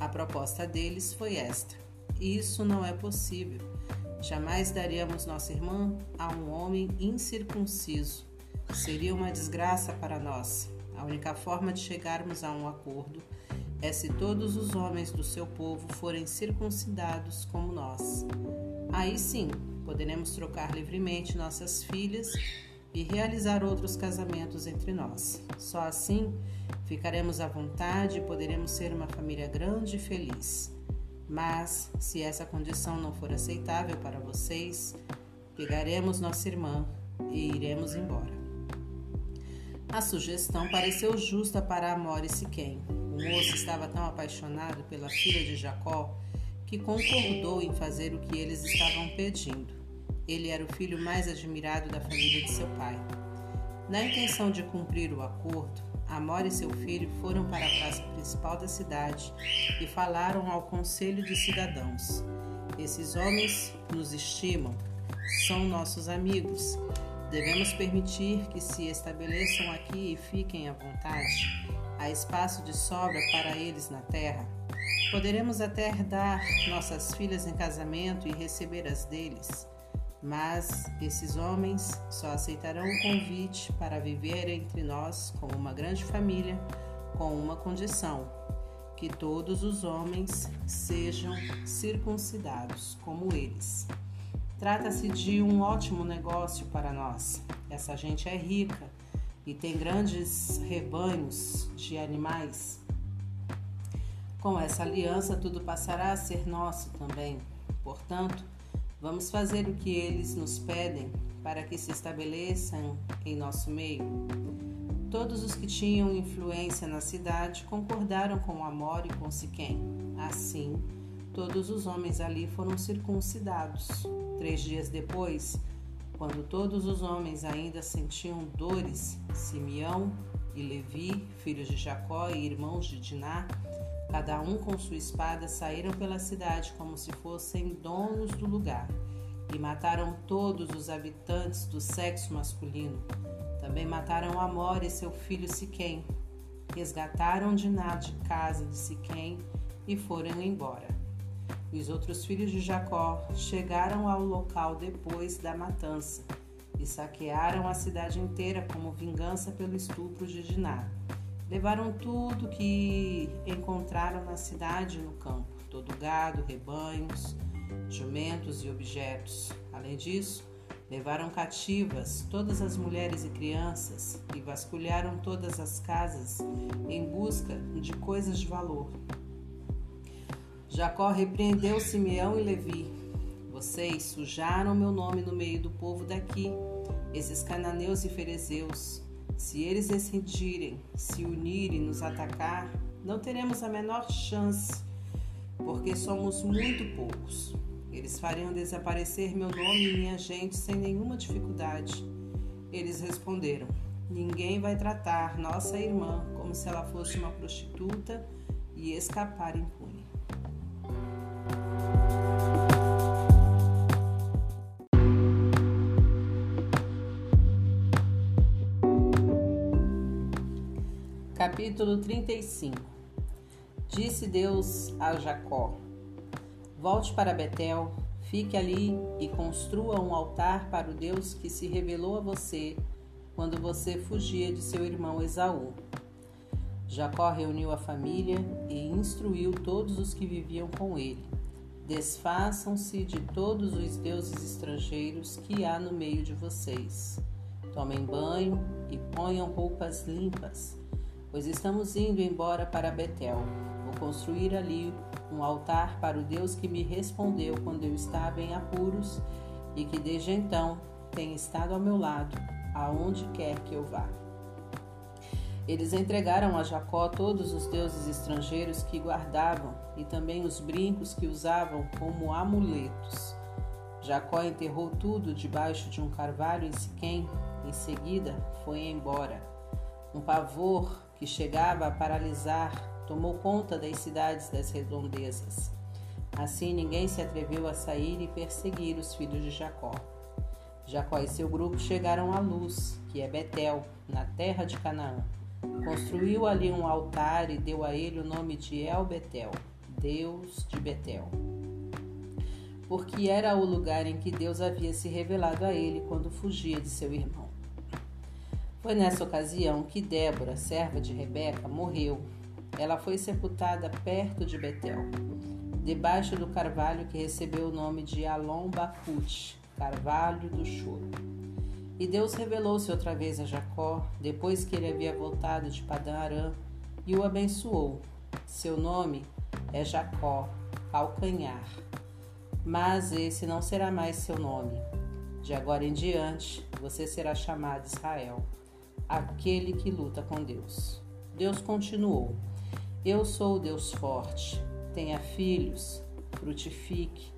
A proposta deles foi esta: Isso não é possível. Jamais daríamos nossa irmã a um homem incircunciso Seria uma desgraça para nós. A única forma de chegarmos a um acordo é se todos os homens do seu povo forem circuncidados como nós. Aí sim, poderemos trocar livremente nossas filhas e realizar outros casamentos entre nós. Só assim ficaremos à vontade e poderemos ser uma família grande e feliz. Mas, se essa condição não for aceitável para vocês, pegaremos nossa irmã e iremos embora. A sugestão pareceu justa para Amor e Siquém. O moço estava tão apaixonado pela filha de Jacó que concordou em fazer o que eles estavam pedindo. Ele era o filho mais admirado da família de seu pai. Na intenção de cumprir o acordo, Amor e seu filho foram para a praça principal da cidade e falaram ao conselho de cidadãos. Esses homens nos estimam, são nossos amigos Devemos permitir que se estabeleçam aqui e fiquem à vontade. Há espaço de sobra para eles na terra. Poderemos até dar nossas filhas em casamento e receber as deles, mas esses homens só aceitarão o convite para viver entre nós como uma grande família, com uma condição: que todos os homens sejam circuncidados como eles. Trata-se de um ótimo negócio para nós. Essa gente é rica e tem grandes rebanhos de animais. Com essa aliança, tudo passará a ser nosso também. Portanto, vamos fazer o que eles nos pedem para que se estabeleçam em nosso meio. Todos os que tinham influência na cidade concordaram com Amor e com Siquém. Assim, todos os homens ali foram circuncidados. Três dias depois, quando todos os homens ainda sentiam dores, Simeão e Levi, filhos de Jacó e irmãos de Diná, cada um com sua espada, saíram pela cidade como se fossem donos do lugar. e mataram todos os habitantes do sexo masculino. Também mataram Amor e seu filho Siquém. Resgataram Diná de casa de Siquém e foram embora. Os outros filhos de Jacó chegaram ao local depois da matança e saquearam a cidade inteira como vingança pelo estupro de Diná. Levaram tudo que encontraram na cidade e no campo, todo gado, rebanhos, jumentos e objetos. Além disso, levaram cativas todas as mulheres e crianças e vasculharam todas as casas em busca de coisas de valor. Jacó repreendeu Simeão e Levi. Vocês sujaram meu nome no meio do povo daqui, esses cananeus e ferezeus. Se eles decidirem se unir e nos atacar, não teremos a menor chance, porque somos muito poucos. Eles fariam desaparecer meu nome e minha gente sem nenhuma dificuldade. Eles responderam: Ninguém vai tratar nossa irmã como se ela fosse uma prostituta e escapar impune. Capítulo 35 Disse Deus a Jacó: Volte para Betel, fique ali e construa um altar para o Deus que se revelou a você quando você fugia de seu irmão Esaú. Jacó reuniu a família e instruiu todos os que viviam com ele. Desfaçam-se de todos os deuses estrangeiros que há no meio de vocês. Tomem banho e ponham roupas limpas pois estamos indo embora para Betel. Vou construir ali um altar para o Deus que me respondeu quando eu estava em apuros e que desde então tem estado ao meu lado, aonde quer que eu vá. Eles entregaram a Jacó todos os deuses estrangeiros que guardavam e também os brincos que usavam como amuletos. Jacó enterrou tudo debaixo de um carvalho em Siquém. Em seguida, foi embora. Um pavor que chegava a paralisar, tomou conta das cidades das redondezas. Assim ninguém se atreveu a sair e perseguir os filhos de Jacó. Jacó e seu grupo chegaram à luz, que é Betel, na terra de Canaã. Construiu ali um altar e deu a ele o nome de El Betel, Deus de Betel. Porque era o lugar em que Deus havia se revelado a ele quando fugia de seu irmão. Foi nessa ocasião que Débora, serva de Rebeca, morreu. Ela foi sepultada perto de Betel, debaixo do carvalho que recebeu o nome de Alon Bacute, carvalho do choro. E Deus revelou-se outra vez a Jacó, depois que ele havia voltado de Padã Arã, e o abençoou. Seu nome é Jacó, calcanhar. Mas esse não será mais seu nome. De agora em diante, você será chamado Israel aquele que luta com Deus. Deus continuou: Eu sou o Deus forte. Tenha filhos, frutifique.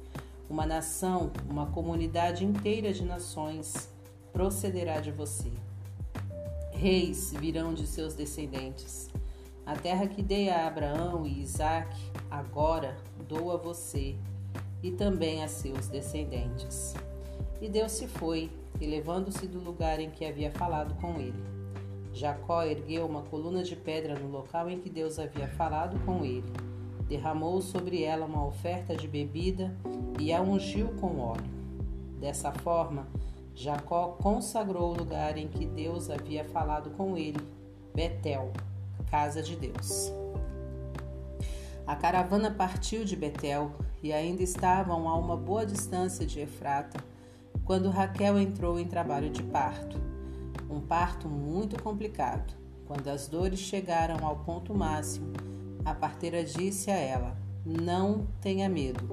Uma nação, uma comunidade inteira de nações procederá de você. Reis virão de seus descendentes. A terra que dei a Abraão e Isaque, agora dou a você e também a seus descendentes. E Deus se foi, elevando-se do lugar em que havia falado com ele. Jacó ergueu uma coluna de pedra no local em que Deus havia falado com ele. Derramou sobre ela uma oferta de bebida e a ungiu com óleo. Dessa forma, Jacó consagrou o lugar em que Deus havia falado com ele, Betel, casa de Deus. A caravana partiu de Betel e ainda estavam a uma boa distância de Efrata quando Raquel entrou em trabalho de parto um parto muito complicado. Quando as dores chegaram ao ponto máximo, a parteira disse a ela: Não tenha medo,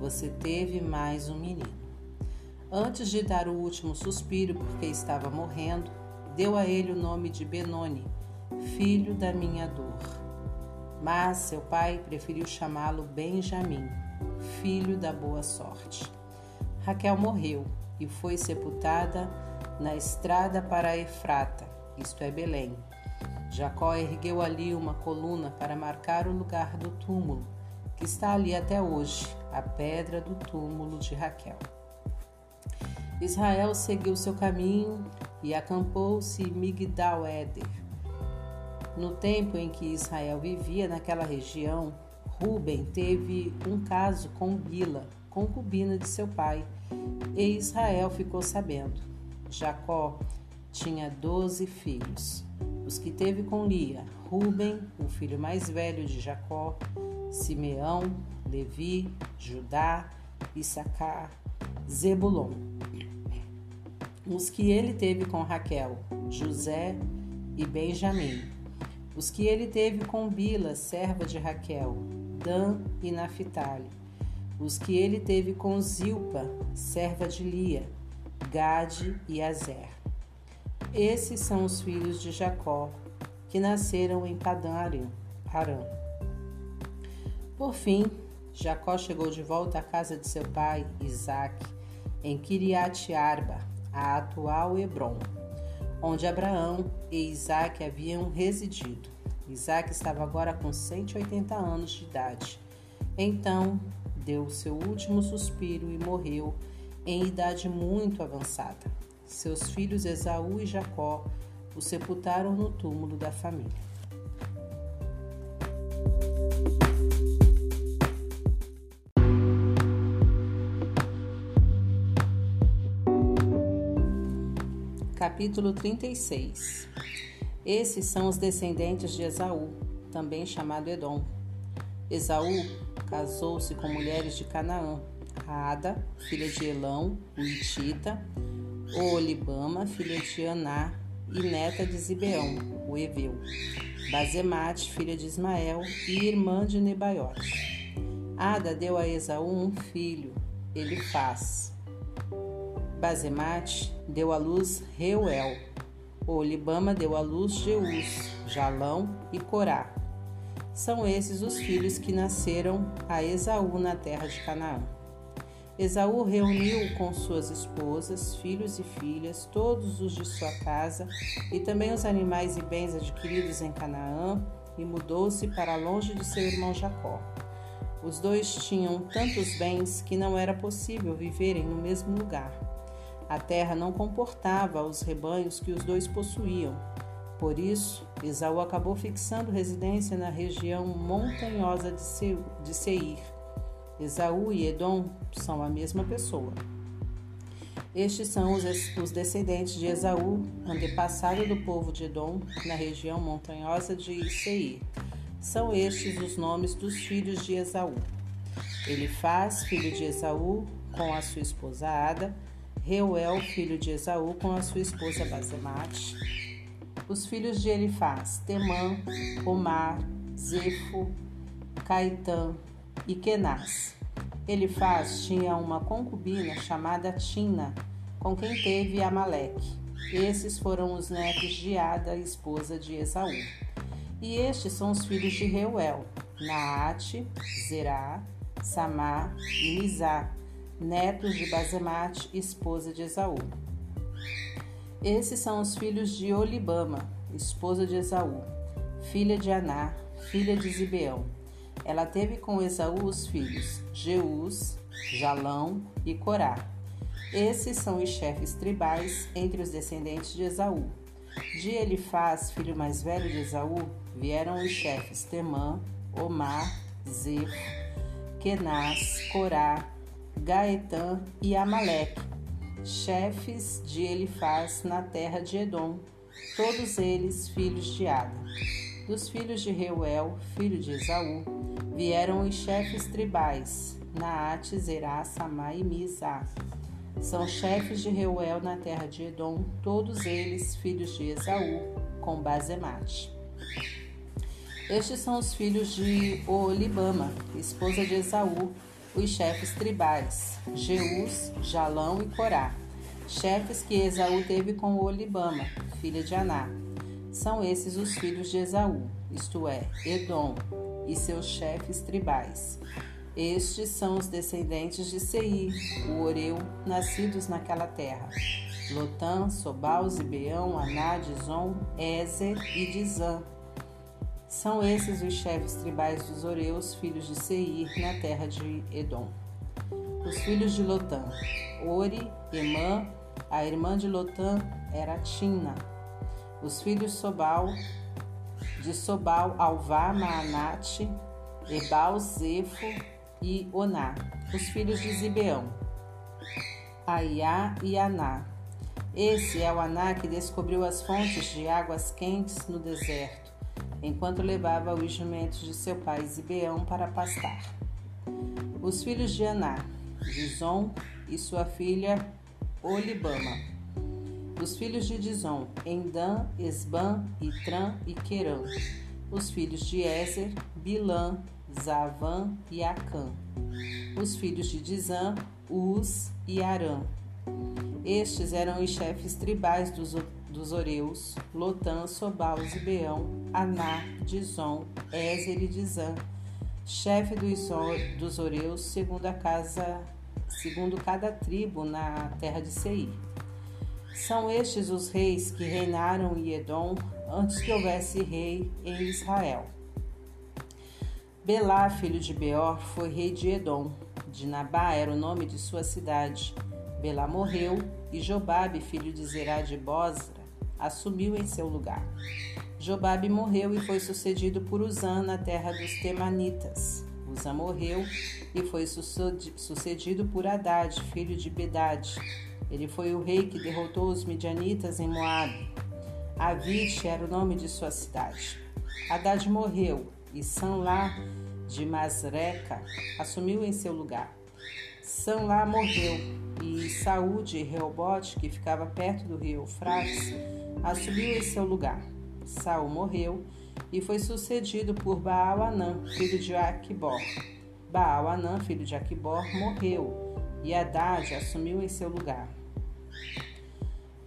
você teve mais um menino. Antes de dar o último suspiro, porque estava morrendo, deu a ele o nome de Benoni, filho da minha dor. Mas seu pai preferiu chamá-lo Benjamim, filho da boa sorte. Raquel morreu e foi sepultada na estrada para Efrata, isto é Belém. Jacó ergueu ali uma coluna para marcar o lugar do túmulo, que está ali até hoje, a pedra do túmulo de Raquel. Israel seguiu seu caminho e acampou-se em Migdal-Eder. No tempo em que Israel vivia naquela região, Ruben teve um caso com Bila, concubina de seu pai, e Israel ficou sabendo. Jacó tinha doze filhos. Os que teve com Lia, Ruben, o filho mais velho de Jacó, Simeão, Levi, Judá, Issacar, Zebulon. Os que ele teve com Raquel, José e Benjamim. Os que ele teve com Bila, serva de Raquel, Dan e Naphtali. Os que ele teve com Zilpa, serva de Lia, Gade e Azer. Esses são os filhos de Jacó, que nasceram em Padã Aram. Por fim, Jacó chegou de volta à casa de seu pai, Isaque, em Kiriat Arba, a atual Hebron, onde Abraão e Isaque haviam residido. Isaac estava agora com 180 anos de idade. Então deu seu último suspiro e morreu em idade muito avançada. Seus filhos Esaú e Jacó o sepultaram no túmulo da família. Capítulo 36 Esses são os descendentes de Esaú, também chamado Edom. Esaú casou-se com mulheres de Canaã, Ada, filha de Elão, o Itita, Olibama, filha de Aná e neta de Zibeão, o Eveu, Bazemate, filha de Ismael e irmã de Nebaiote. Ada deu a Esaú um filho, ele faz. Bazemate deu à luz Reuel. Olibama deu à luz Jeus, Jalão e Corá. São esses os filhos que nasceram a Esaú na terra de Canaã. Esaú reuniu com suas esposas, filhos e filhas, todos os de sua casa, e também os animais e bens adquiridos em Canaã, e mudou-se para longe de seu irmão Jacó. Os dois tinham tantos bens que não era possível viverem no mesmo lugar. A terra não comportava os rebanhos que os dois possuíam. Por isso, Esaú acabou fixando residência na região montanhosa de Seir. Esaú e Edom são a mesma pessoa. Estes são os, os descendentes de Esaú, antepassado do povo de Edom, na região montanhosa de Seir. São estes os nomes dos filhos de Esaú. Ele faz filho de Esaú, com a sua esposa Ada, Reuel, filho de Esaú, com a sua esposa Basemate. Os filhos de Elifaz, Temã, Omar, Zefo, Caetã e Kenaz. Elifaz tinha uma concubina chamada Tina, com quem teve Amaleque. Esses foram os netos de Ada, esposa de Esaú. E estes são os filhos de Reuel, Naate, Zerá, Samar e Mizá, netos de Bazemate, esposa de Esaú. Esses são os filhos de Olibama, esposa de Esaú, filha de Aná, filha de Zibeão. Ela teve com Esaú os filhos Jeus, Jalão e Corá. Esses são os chefes tribais entre os descendentes de Esaú. De Elifaz, filho mais velho de Esaú, vieram os chefes Temã, Omar, Zef, Kenaz, Corá, Gaetã e Amaleque, chefes de Elifaz na terra de Edom, todos eles filhos de Ada. Dos filhos de Reuel, filho de Esaú, vieram os chefes tribais, Naate, Zerá, Samá e Mizá. São chefes de Reuel na terra de Edom, todos eles filhos de Esaú, com Bazemate. Estes são os filhos de Olibama, esposa de Esaú, os chefes tribais, Jeus, Jalão e Corá, chefes que Esaú teve com Olibama, filha de Aná. São esses os filhos de Esaú, isto é, Edom, e seus chefes tribais. Estes são os descendentes de Seir, o Oreu, nascidos naquela terra. Lotã, Sobal, Zibeão, Aná, Dizon, Ezer e Dizã, são esses os chefes tribais dos Oreus, filhos de Seir, na terra de Edom. Os filhos de Lotã: Ori, Emã, a irmã de Lotã era Tina. Os filhos Sobal, de Sobal, Alvá, Maanate, Ebal, Zefo e Oná. Os filhos de Zibeão: Aiá e Aná. Esse é o Aná que descobriu as fontes de águas quentes no deserto, enquanto levava os jumentos de seu pai Zibeão para pastar. Os filhos de Aná: Dizon e sua filha Olibama. Os filhos de Dizon: Endã, Esban, Itran e Querã. Os filhos de Ezer: Bilã, Zavã e Acã. Os filhos de Dizã: Uz e Arã. Estes eram os chefes tribais dos, dos Oreus, Lotã, Sobal, Zibeão, Aná, Dizon, Ezer e Dizã, chefe dos, dos Oreus, segundo a casa segundo cada tribo na terra de Seir. São estes os reis que reinaram em Edom antes que houvesse rei em Israel. Belá, filho de Beor, foi rei de Edom. De Nabá era o nome de sua cidade. Belá morreu e Jobabe, filho de Zerá de Bosra, assumiu em seu lugar. Jobabe morreu e foi sucedido por Uzã na terra dos Temanitas. Uzã morreu e foi sucedido por Haddad, filho de Bedad. Ele foi o rei que derrotou os midianitas em Moabe. Avite era o nome de sua cidade. Haddad morreu e Sanlá de Masreca assumiu em seu lugar. Sanlá morreu e Saúl de Reobote, que ficava perto do rio Eufrates, assumiu em seu lugar. Saul morreu e foi sucedido por Baal-Anã, filho de Aquibor. Baal-Anã, filho de Aquibor, morreu e Haddad assumiu em seu lugar.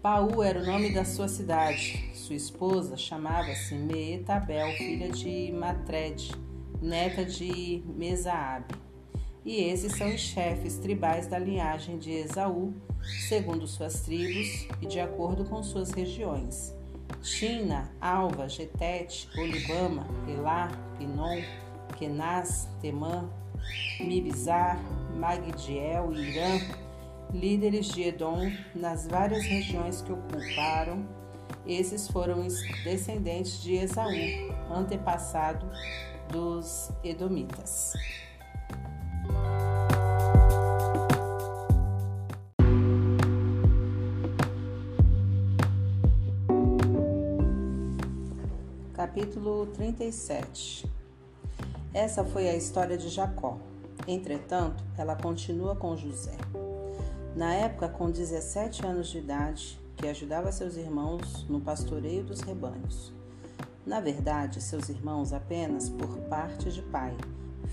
Paú era o nome da sua cidade. Sua esposa chamava-se Meetabel, filha de Matred, neta de Mesaabe. E esses são os chefes tribais da linhagem de Esaú, segundo suas tribos e de acordo com suas regiões. Tina, Alva, Getete, Olibama, Elá, Pinon, Kenaz, Temã, Mibizar, Magdiel e Irã, líderes de Edom nas várias regiões que ocuparam. Esses foram descendentes de Esaú, antepassado dos Edomitas. Capítulo 37 essa foi a história de Jacó. Entretanto, ela continua com José. Na época, com 17 anos de idade, que ajudava seus irmãos no pastoreio dos rebanhos. Na verdade, seus irmãos apenas por parte de pai,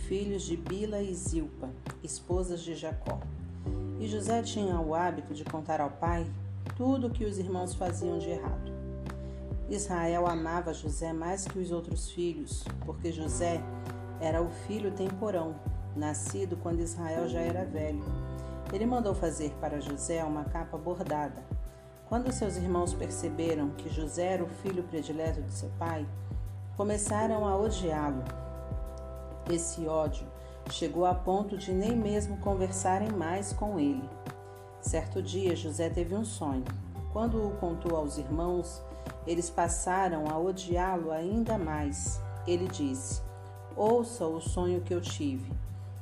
filhos de Bila e Zilpa, esposas de Jacó. E José tinha o hábito de contar ao pai tudo o que os irmãos faziam de errado. Israel amava José mais que os outros filhos, porque José era o filho temporão, nascido quando Israel já era velho. Ele mandou fazer para José uma capa bordada. Quando seus irmãos perceberam que José era o filho predileto de seu pai, começaram a odiá-lo. Esse ódio chegou a ponto de nem mesmo conversarem mais com ele. Certo dia, José teve um sonho. Quando o contou aos irmãos, eles passaram a odiá-lo ainda mais. Ele disse: Ouça o sonho que eu tive.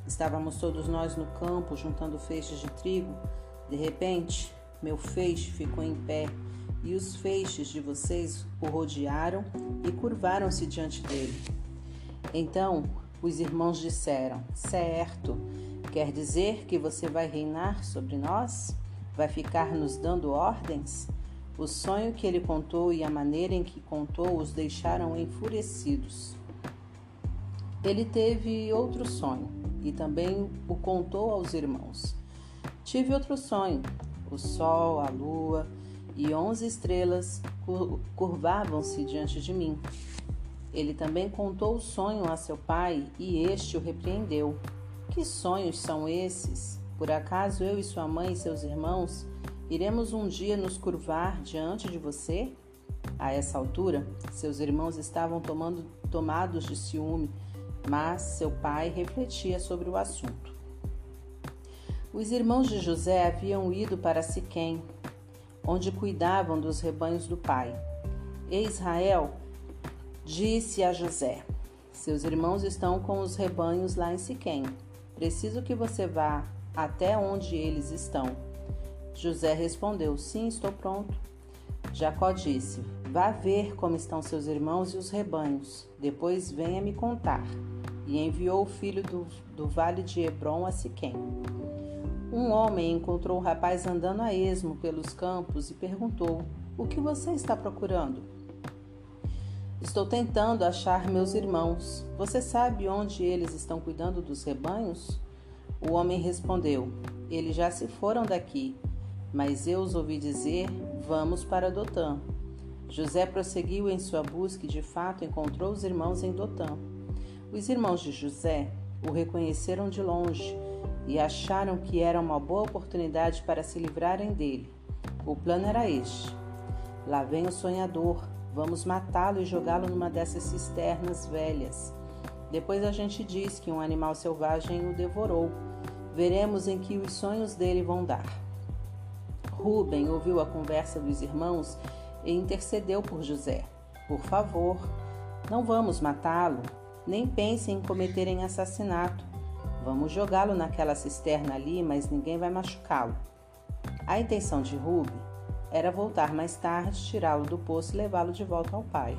Estávamos todos nós no campo juntando feixes de trigo. De repente, meu feixe ficou em pé e os feixes de vocês o rodearam e curvaram-se diante dele. Então os irmãos disseram: Certo, quer dizer que você vai reinar sobre nós? Vai ficar nos dando ordens? O sonho que ele contou e a maneira em que contou os deixaram enfurecidos. Ele teve outro sonho e também o contou aos irmãos. Tive outro sonho. O sol, a lua e onze estrelas curvavam-se diante de mim. Ele também contou o sonho a seu pai e este o repreendeu. Que sonhos são esses? Por acaso eu e sua mãe e seus irmãos iremos um dia nos curvar diante de você? A essa altura, seus irmãos estavam tomando, tomados de ciúme mas seu pai refletia sobre o assunto. Os irmãos de José haviam ido para Siquém, onde cuidavam dos rebanhos do pai. E Israel disse a José: Seus irmãos estão com os rebanhos lá em Siquém. Preciso que você vá até onde eles estão. José respondeu: Sim, estou pronto. Jacó disse: Vá ver como estão seus irmãos e os rebanhos. Depois venha me contar. E enviou o filho do, do vale de Hebron a Siquém. Um homem encontrou o rapaz andando a esmo pelos campos e perguntou: O que você está procurando? Estou tentando achar meus irmãos. Você sabe onde eles estão cuidando dos rebanhos? O homem respondeu: Eles já se foram daqui, mas eu os ouvi dizer: Vamos para Dotã. José prosseguiu em sua busca e de fato encontrou os irmãos em Dotã. Os irmãos de José o reconheceram de longe e acharam que era uma boa oportunidade para se livrarem dele. O plano era este: lá vem o sonhador, vamos matá-lo e jogá-lo numa dessas cisternas velhas. Depois a gente diz que um animal selvagem o devorou. Veremos em que os sonhos dele vão dar. Ruben ouviu a conversa dos irmãos e intercedeu por José. Por favor, não vamos matá-lo, nem pensem em cometerem assassinato. Vamos jogá-lo naquela cisterna ali, mas ninguém vai machucá-lo. A intenção de Ruby era voltar mais tarde, tirá-lo do poço e levá-lo de volta ao pai.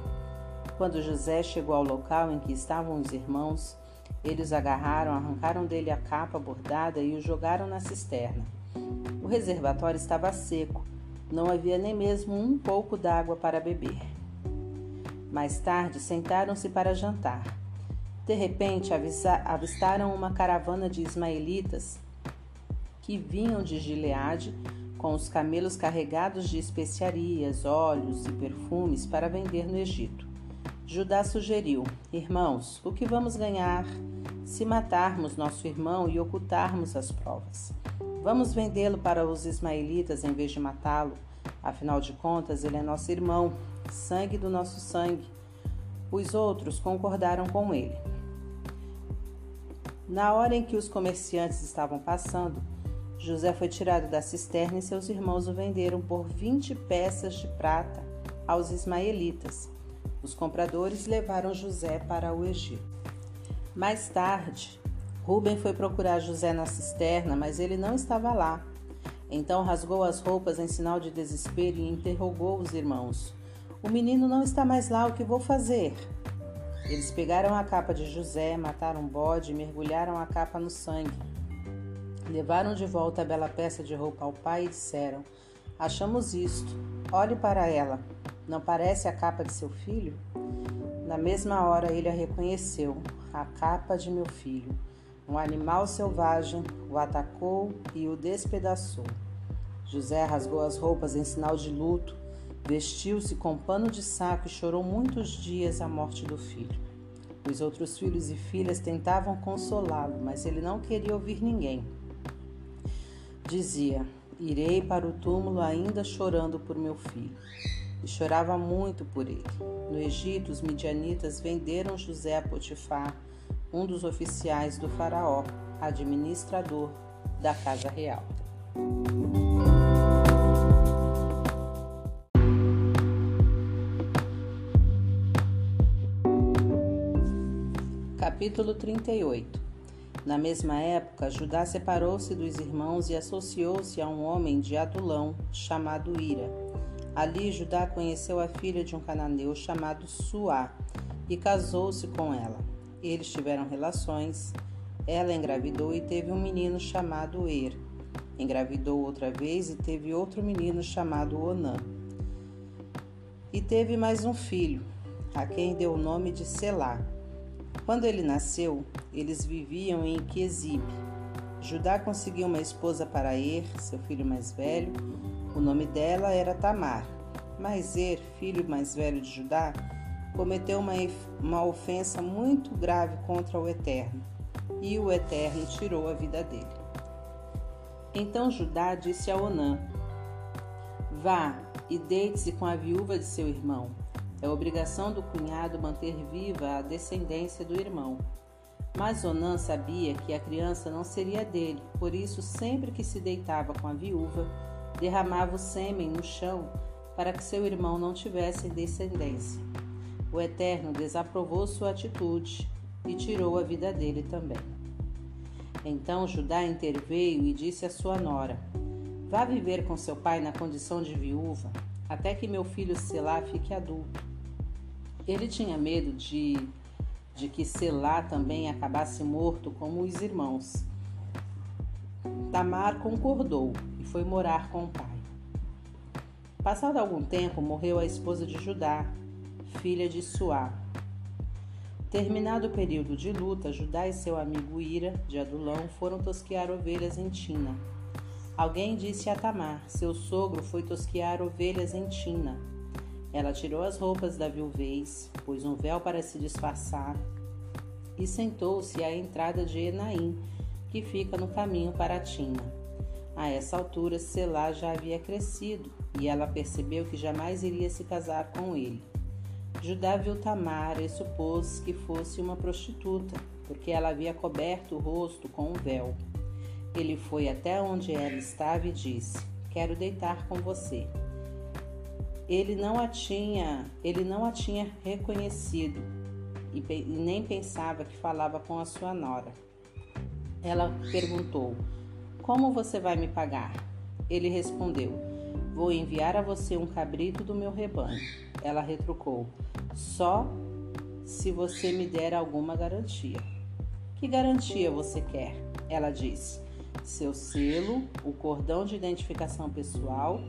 Quando José chegou ao local em que estavam os irmãos, eles o agarraram, arrancaram dele a capa bordada e o jogaram na cisterna. O reservatório estava seco, não havia nem mesmo um pouco d'água para beber. Mais tarde, sentaram-se para jantar. De repente, avistaram uma caravana de ismaelitas que vinham de Gileade com os camelos carregados de especiarias, óleos e perfumes para vender no Egito. Judá sugeriu: Irmãos, o que vamos ganhar se matarmos nosso irmão e ocultarmos as provas? Vamos vendê-lo para os ismaelitas em vez de matá-lo. Afinal de contas, ele é nosso irmão, sangue do nosso sangue. Os outros concordaram com ele. Na hora em que os comerciantes estavam passando, José foi tirado da cisterna e seus irmãos o venderam por 20 peças de prata aos ismaelitas. Os compradores levaram José para o Egito. Mais tarde, Rubem foi procurar José na cisterna, mas ele não estava lá. Então rasgou as roupas em sinal de desespero e interrogou os irmãos: O menino não está mais lá, o que vou fazer? Eles pegaram a capa de José, mataram um bode e mergulharam a capa no sangue. Levaram de volta a bela peça de roupa ao pai e disseram: Achamos isto. Olhe para ela. Não parece a capa de seu filho? Na mesma hora ele a reconheceu, a capa de meu filho. Um animal selvagem o atacou e o despedaçou. José rasgou as roupas em sinal de luto Vestiu-se com pano de saco e chorou muitos dias a morte do filho. Os outros filhos e filhas tentavam consolá-lo, mas ele não queria ouvir ninguém. Dizia: Irei para o túmulo ainda chorando por meu filho. E chorava muito por ele. No Egito, os midianitas venderam José a Potifar, um dos oficiais do Faraó, administrador da casa real. Capítulo 38 Na mesma época, Judá separou-se dos irmãos e associou-se a um homem de Adulão, chamado Ira. Ali, Judá conheceu a filha de um cananeu chamado Suá e casou-se com ela. Eles tiveram relações. Ela engravidou e teve um menino chamado Er. Engravidou outra vez e teve outro menino chamado Onã. E teve mais um filho, a quem deu o nome de Selá. Quando ele nasceu, eles viviam em Quesib. Judá conseguiu uma esposa para Er, seu filho mais velho. O nome dela era Tamar. Mas Er, filho mais velho de Judá, cometeu uma, uma ofensa muito grave contra o Eterno, e o Eterno tirou a vida dele. Então Judá disse a Onã: Vá e deite-se com a viúva de seu irmão é obrigação do cunhado manter viva a descendência do irmão. Mas Onan sabia que a criança não seria dele, por isso, sempre que se deitava com a viúva, derramava o sêmen no chão para que seu irmão não tivesse descendência. O Eterno desaprovou sua atitude e tirou a vida dele também. Então Judá interveio e disse à sua nora: Vá viver com seu pai na condição de viúva, até que meu filho Selá fique adulto. Ele tinha medo de, de que Selá também acabasse morto como os irmãos. Tamar concordou e foi morar com o pai. Passado algum tempo, morreu a esposa de Judá, filha de Suá. Terminado o período de luta, Judá e seu amigo Ira, de Adulão, foram tosquear ovelhas em Tina. Alguém disse a Tamar: Seu sogro foi tosquear ovelhas em Tina. Ela tirou as roupas da viuvez, pôs um véu para se disfarçar e sentou-se à entrada de Enaim, que fica no caminho para Tina. A essa altura, Selá já havia crescido e ela percebeu que jamais iria se casar com ele. Judá viu Tamar e supôs que fosse uma prostituta, porque ela havia coberto o rosto com um véu. Ele foi até onde ela estava e disse: Quero deitar com você. Ele não a tinha, ele não a tinha reconhecido e, e nem pensava que falava com a sua nora. Ela perguntou: Como você vai me pagar? Ele respondeu: Vou enviar a você um cabrito do meu rebanho. Ela retrucou: Só se você me der alguma garantia. Que garantia você quer? Ela disse: seu selo, o cordão de identificação pessoal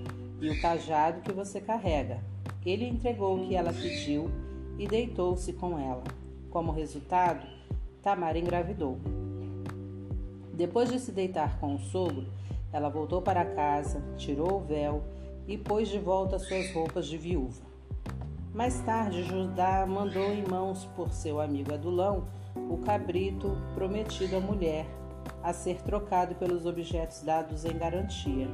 e o cajado que você carrega. Ele entregou o que ela pediu e deitou-se com ela. Como resultado, Tamar engravidou. Depois de se deitar com o sogro, ela voltou para casa, tirou o véu e pôs de volta suas roupas de viúva. Mais tarde, Judá mandou em mãos por seu amigo Adulão o cabrito prometido à mulher a ser trocado pelos objetos dados em garantia.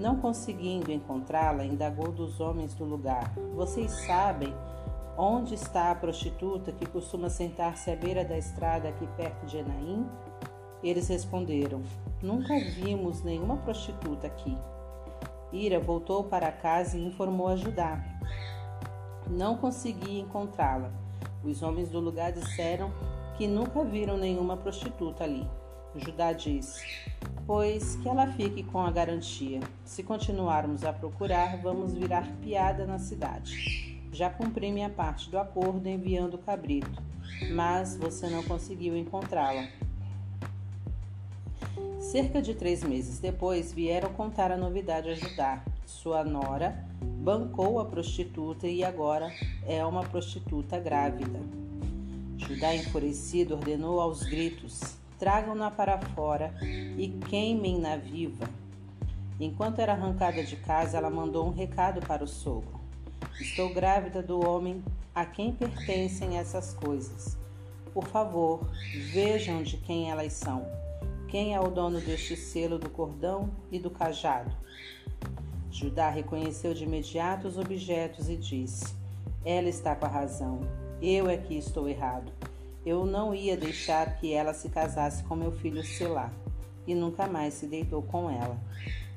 Não conseguindo encontrá-la, indagou dos homens do lugar: Vocês sabem onde está a prostituta que costuma sentar-se à beira da estrada aqui perto de Enaim? Eles responderam: Nunca vimos nenhuma prostituta aqui. Ira voltou para casa e informou a Judá. Não consegui encontrá-la. Os homens do lugar disseram que nunca viram nenhuma prostituta ali. Judá disse: Pois que ela fique com a garantia. Se continuarmos a procurar, vamos virar piada na cidade. Já cumpri minha parte do acordo enviando o cabrito, mas você não conseguiu encontrá-la. Cerca de três meses depois, vieram contar a novidade a Judá. Sua nora bancou a prostituta e agora é uma prostituta grávida. Judá, enfurecido, ordenou aos gritos: tragam-na para fora e queimem-na viva. Enquanto era arrancada de casa, ela mandou um recado para o sogro: Estou grávida do homem a quem pertencem essas coisas. Por favor, vejam de quem elas são. Quem é o dono deste selo do cordão e do cajado? Judá reconheceu de imediato os objetos e disse: Ela está com a razão. Eu é que estou errado. Eu não ia deixar que ela se casasse com meu filho Selá, e nunca mais se deitou com ela.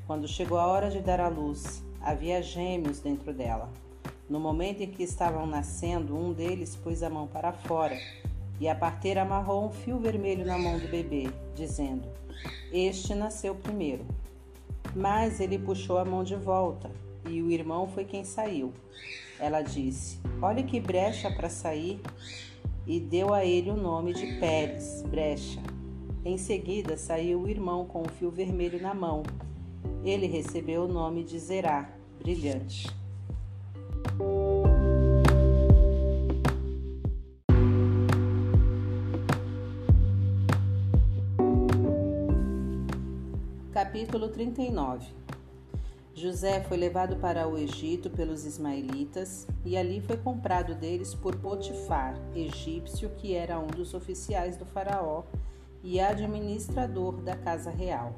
Quando chegou a hora de dar à luz, havia gêmeos dentro dela. No momento em que estavam nascendo, um deles pôs a mão para fora e a parteira amarrou um fio vermelho na mão do bebê, dizendo: Este nasceu primeiro. Mas ele puxou a mão de volta e o irmão foi quem saiu. Ela disse: Olha que brecha para sair e deu a ele o nome de Pérez, brecha. Em seguida saiu o irmão com o fio vermelho na mão. Ele recebeu o nome de Zerá, brilhante. Capítulo 39 José foi levado para o Egito pelos ismaelitas e ali foi comprado deles por Potifar, egípcio, que era um dos oficiais do Faraó e administrador da casa real.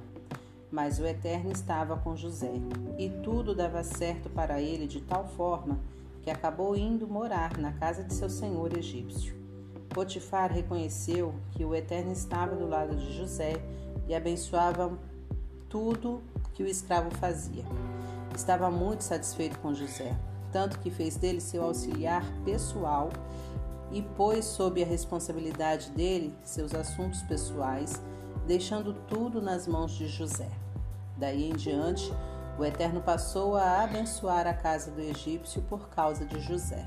Mas o Eterno estava com José, e tudo dava certo para ele de tal forma que acabou indo morar na casa de seu senhor egípcio. Potifar reconheceu que o Eterno estava do lado de José e abençoava tudo que o escravo fazia. Estava muito satisfeito com José, tanto que fez dele seu auxiliar pessoal e pôs sob a responsabilidade dele seus assuntos pessoais, deixando tudo nas mãos de José. Daí em diante, o Eterno passou a abençoar a casa do egípcio por causa de José.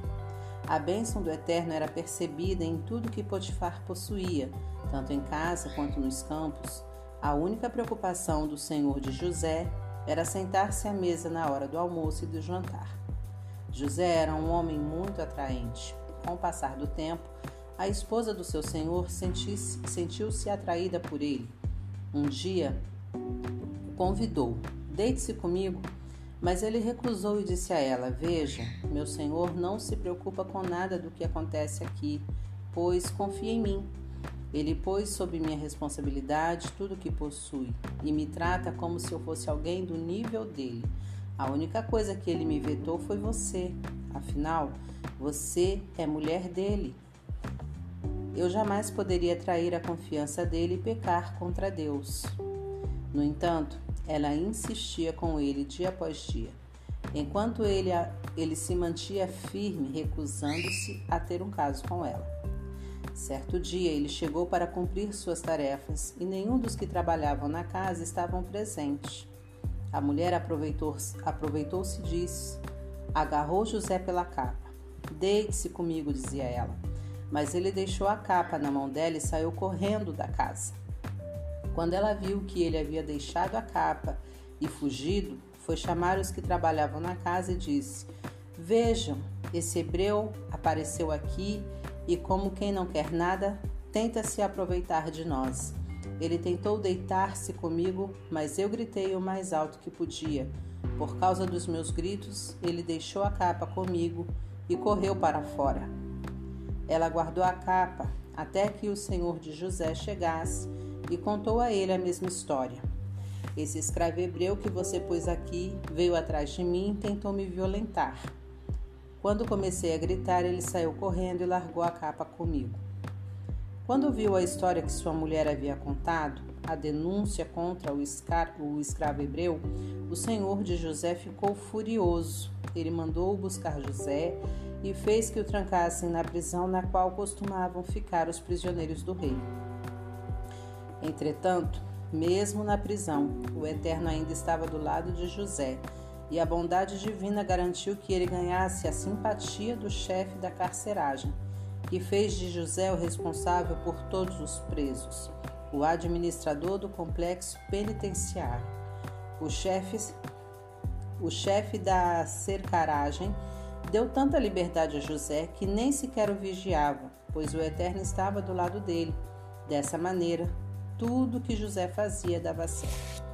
A bênção do Eterno era percebida em tudo que Potifar possuía, tanto em casa quanto nos campos. A única preocupação do senhor de José era sentar-se à mesa na hora do almoço e do jantar. José era um homem muito atraente. Com o passar do tempo, a esposa do seu senhor sentiu-se atraída por ele. Um dia, o convidou: Deite-se comigo. Mas ele recusou e disse a ela: Veja, meu senhor não se preocupa com nada do que acontece aqui, pois confia em mim. Ele pôs sob minha responsabilidade tudo o que possui e me trata como se eu fosse alguém do nível dele. A única coisa que ele me vetou foi você. Afinal, você é mulher dele. Eu jamais poderia trair a confiança dele e pecar contra Deus. No entanto, ela insistia com ele dia após dia, enquanto ele, ele se mantinha firme, recusando-se a ter um caso com ela. Certo dia ele chegou para cumprir suas tarefas e nenhum dos que trabalhavam na casa estavam presentes. A mulher aproveitou-se aproveitou disso, agarrou José pela capa. Deite-se comigo, dizia ela. Mas ele deixou a capa na mão dela e saiu correndo da casa. Quando ela viu que ele havia deixado a capa e fugido, foi chamar os que trabalhavam na casa e disse: Vejam, esse hebreu apareceu aqui e, como quem não quer nada, tenta se aproveitar de nós. Ele tentou deitar-se comigo, mas eu gritei o mais alto que podia. Por causa dos meus gritos, ele deixou a capa comigo e correu para fora. Ela guardou a capa até que o senhor de José chegasse e contou a ele a mesma história. Esse escravo hebreu que você pôs aqui veio atrás de mim e tentou me violentar. Quando comecei a gritar, ele saiu correndo e largou a capa comigo. Quando viu a história que sua mulher havia contado, a denúncia contra o, o escravo hebreu, o senhor de José ficou furioso. Ele mandou buscar José e fez que o trancassem na prisão na qual costumavam ficar os prisioneiros do rei. Entretanto, mesmo na prisão, o Eterno ainda estava do lado de José, e a bondade divina garantiu que ele ganhasse a simpatia do chefe da carceragem, que fez de José o responsável por todos os presos, o administrador do complexo penitenciário. O chefe, o chefe da cercaragem deu tanta liberdade a José que nem sequer o vigiava, pois o Eterno estava do lado dele. Dessa maneira, tudo que José fazia dava certo.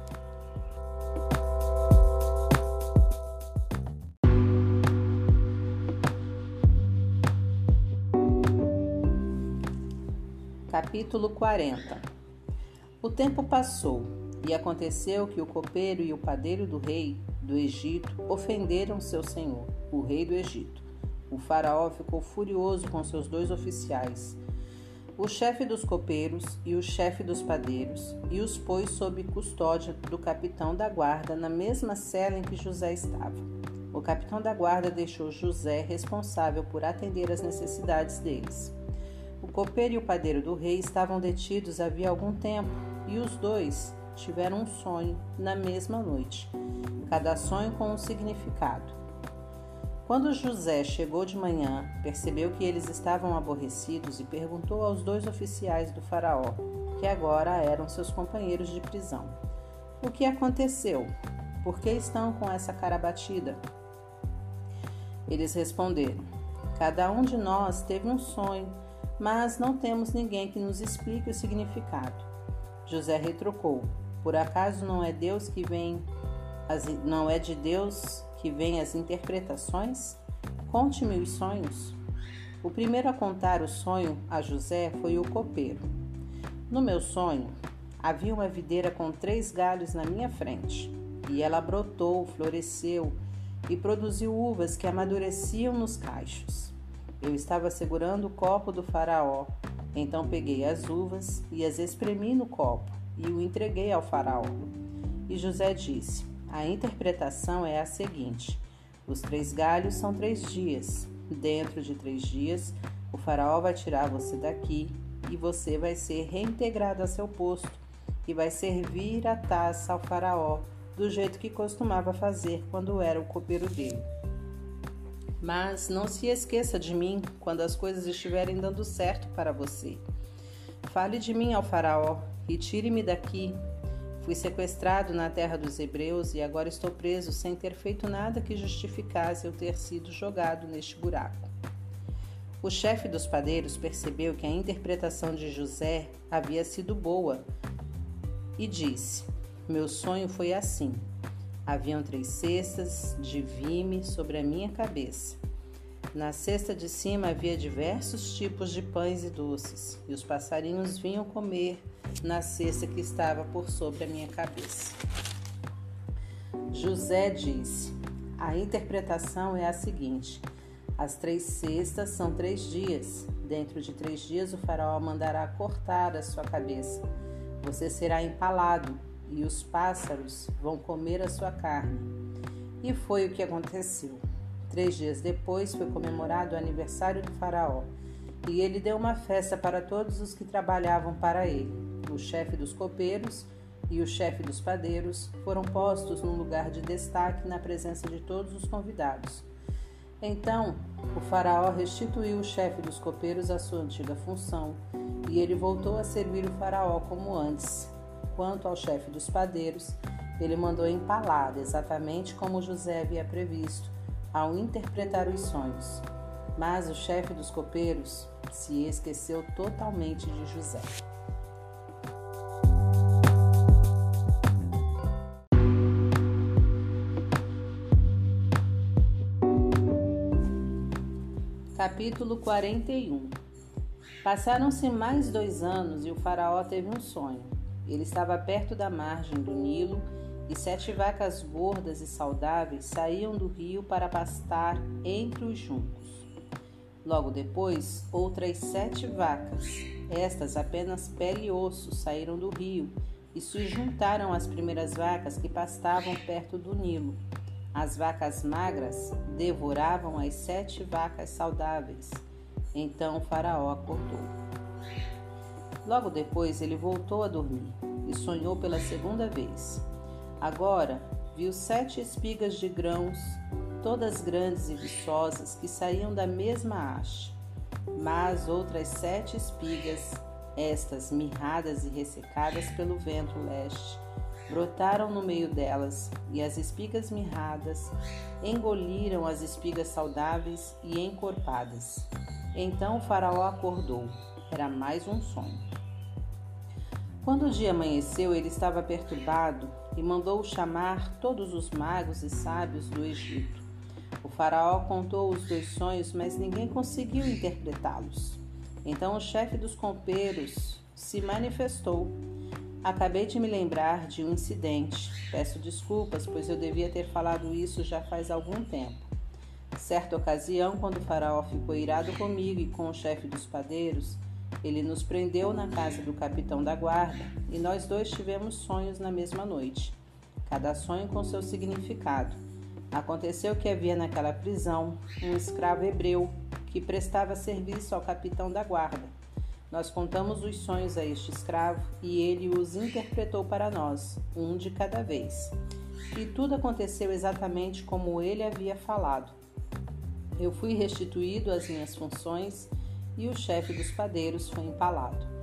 Capítulo 40 O tempo passou, e aconteceu que o copeiro e o padeiro do rei do Egito ofenderam seu senhor, o rei do Egito. O faraó ficou furioso com seus dois oficiais o chefe dos copeiros e o chefe dos padeiros, e os pôs sob custódia do capitão da guarda na mesma cela em que José estava. O capitão da guarda deixou José responsável por atender às necessidades deles. O copeiro e o padeiro do rei estavam detidos havia algum tempo, e os dois tiveram um sonho na mesma noite, cada sonho com um significado. Quando José chegou de manhã, percebeu que eles estavam aborrecidos e perguntou aos dois oficiais do Faraó, que agora eram seus companheiros de prisão: O que aconteceu? Por que estão com essa cara batida? Eles responderam: Cada um de nós teve um sonho, mas não temos ninguém que nos explique o significado. José retrucou: Por acaso não é Deus que vem, não é de Deus que vêm as interpretações? Conte-me os sonhos. O primeiro a contar o sonho a José foi o copeiro. No meu sonho, havia uma videira com três galhos na minha frente, e ela brotou, floresceu e produziu uvas que amadureciam nos cachos. Eu estava segurando o copo do faraó, Então peguei as uvas e as espremi no copo e o entreguei ao Faraó. E José disse: A interpretação é a seguinte: os três galhos são três dias. Dentro de três dias, o Faraó vai tirar você daqui e você vai ser reintegrado a seu posto e vai servir a taça ao Faraó do jeito que costumava fazer quando era o copeiro dele. Mas não se esqueça de mim quando as coisas estiverem dando certo para você. Fale de mim ao Faraó e tire-me daqui. Fui sequestrado na terra dos Hebreus e agora estou preso sem ter feito nada que justificasse eu ter sido jogado neste buraco. O chefe dos padeiros percebeu que a interpretação de José havia sido boa e disse: Meu sonho foi assim. Haviam três cestas de vime sobre a minha cabeça. Na cesta de cima havia diversos tipos de pães e doces, e os passarinhos vinham comer na cesta que estava por sobre a minha cabeça. José disse: A interpretação é a seguinte: as três cestas são três dias. Dentro de três dias o faraó mandará cortar a sua cabeça. Você será empalado e os pássaros vão comer a sua carne. E foi o que aconteceu. Três dias depois foi comemorado o aniversário do Faraó, e ele deu uma festa para todos os que trabalhavam para ele. O chefe dos copeiros e o chefe dos padeiros foram postos num lugar de destaque na presença de todos os convidados. Então o Faraó restituiu o chefe dos copeiros à sua antiga função, e ele voltou a servir o Faraó como antes, Quanto ao chefe dos padeiros, ele mandou empalá-lo, exatamente como José havia previsto, ao interpretar os sonhos. Mas o chefe dos copeiros se esqueceu totalmente de José. Capítulo 41 Passaram-se mais dois anos e o Faraó teve um sonho. Ele estava perto da margem do Nilo e sete vacas gordas e saudáveis saíam do rio para pastar entre os juncos. Logo depois, outras sete vacas, estas apenas pele e osso, saíram do rio e se juntaram às primeiras vacas que pastavam perto do Nilo. As vacas magras devoravam as sete vacas saudáveis. Então o Faraó acordou. Logo depois ele voltou a dormir e sonhou pela segunda vez. Agora viu sete espigas de grãos, todas grandes e viçosas, que saíam da mesma haste. Mas outras sete espigas, estas mirradas e ressecadas pelo vento leste, brotaram no meio delas, e as espigas mirradas engoliram as espigas saudáveis e encorpadas. Então o faraó acordou. Era mais um sonho. Quando o dia amanheceu, ele estava perturbado e mandou chamar todos os magos e sábios do Egito. O faraó contou os dois sonhos, mas ninguém conseguiu interpretá-los. Então o chefe dos compeiros se manifestou. Acabei de me lembrar de um incidente. Peço desculpas, pois eu devia ter falado isso já faz algum tempo. Certa ocasião, quando o faraó ficou irado comigo e com o chefe dos padeiros, ele nos prendeu na casa do capitão da guarda e nós dois tivemos sonhos na mesma noite, cada sonho com seu significado. Aconteceu que havia naquela prisão um escravo hebreu que prestava serviço ao capitão da guarda. Nós contamos os sonhos a este escravo e ele os interpretou para nós, um de cada vez. E tudo aconteceu exatamente como ele havia falado. Eu fui restituído às minhas funções e o chefe dos padeiros foi empalado.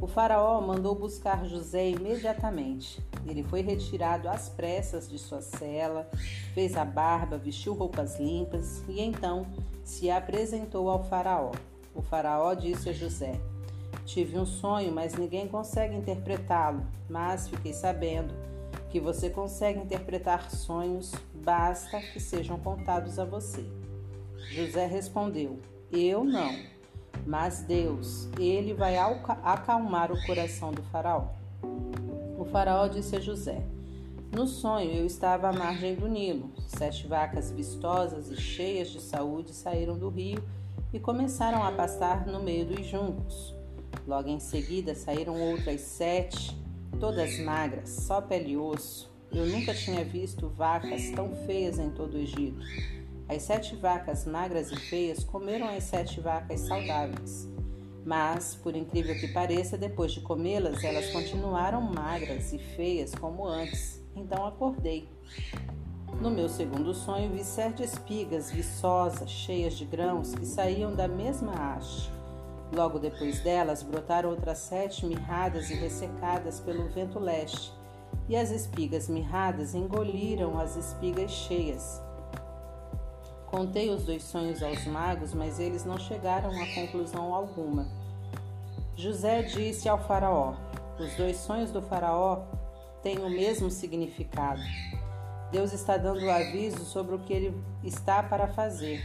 O faraó mandou buscar José imediatamente. Ele foi retirado às pressas de sua cela, fez a barba, vestiu roupas limpas e então se apresentou ao faraó. O faraó disse a José: Tive um sonho, mas ninguém consegue interpretá-lo, mas fiquei sabendo que você consegue interpretar sonhos, basta que sejam contados a você. José respondeu: Eu não mas Deus, ele vai acalmar o coração do faraó. O faraó disse a José: No sonho eu estava à margem do Nilo. Sete vacas vistosas e cheias de saúde saíram do rio e começaram a pastar no meio dos juncos. Logo em seguida saíram outras sete, todas magras, só pele e osso. Eu nunca tinha visto vacas tão feias em todo o Egito. As sete vacas magras e feias comeram as sete vacas saudáveis. Mas, por incrível que pareça, depois de comê-las, elas continuaram magras e feias como antes. Então acordei. No meu segundo sonho, vi sete espigas viçosas, cheias de grãos, que saíam da mesma haste. Logo depois delas, brotaram outras sete mirradas e ressecadas pelo vento leste, e as espigas mirradas engoliram as espigas cheias. Contei os dois sonhos aos magos, mas eles não chegaram a conclusão alguma. José disse ao Faraó: Os dois sonhos do Faraó têm o mesmo significado. Deus está dando aviso sobre o que ele está para fazer.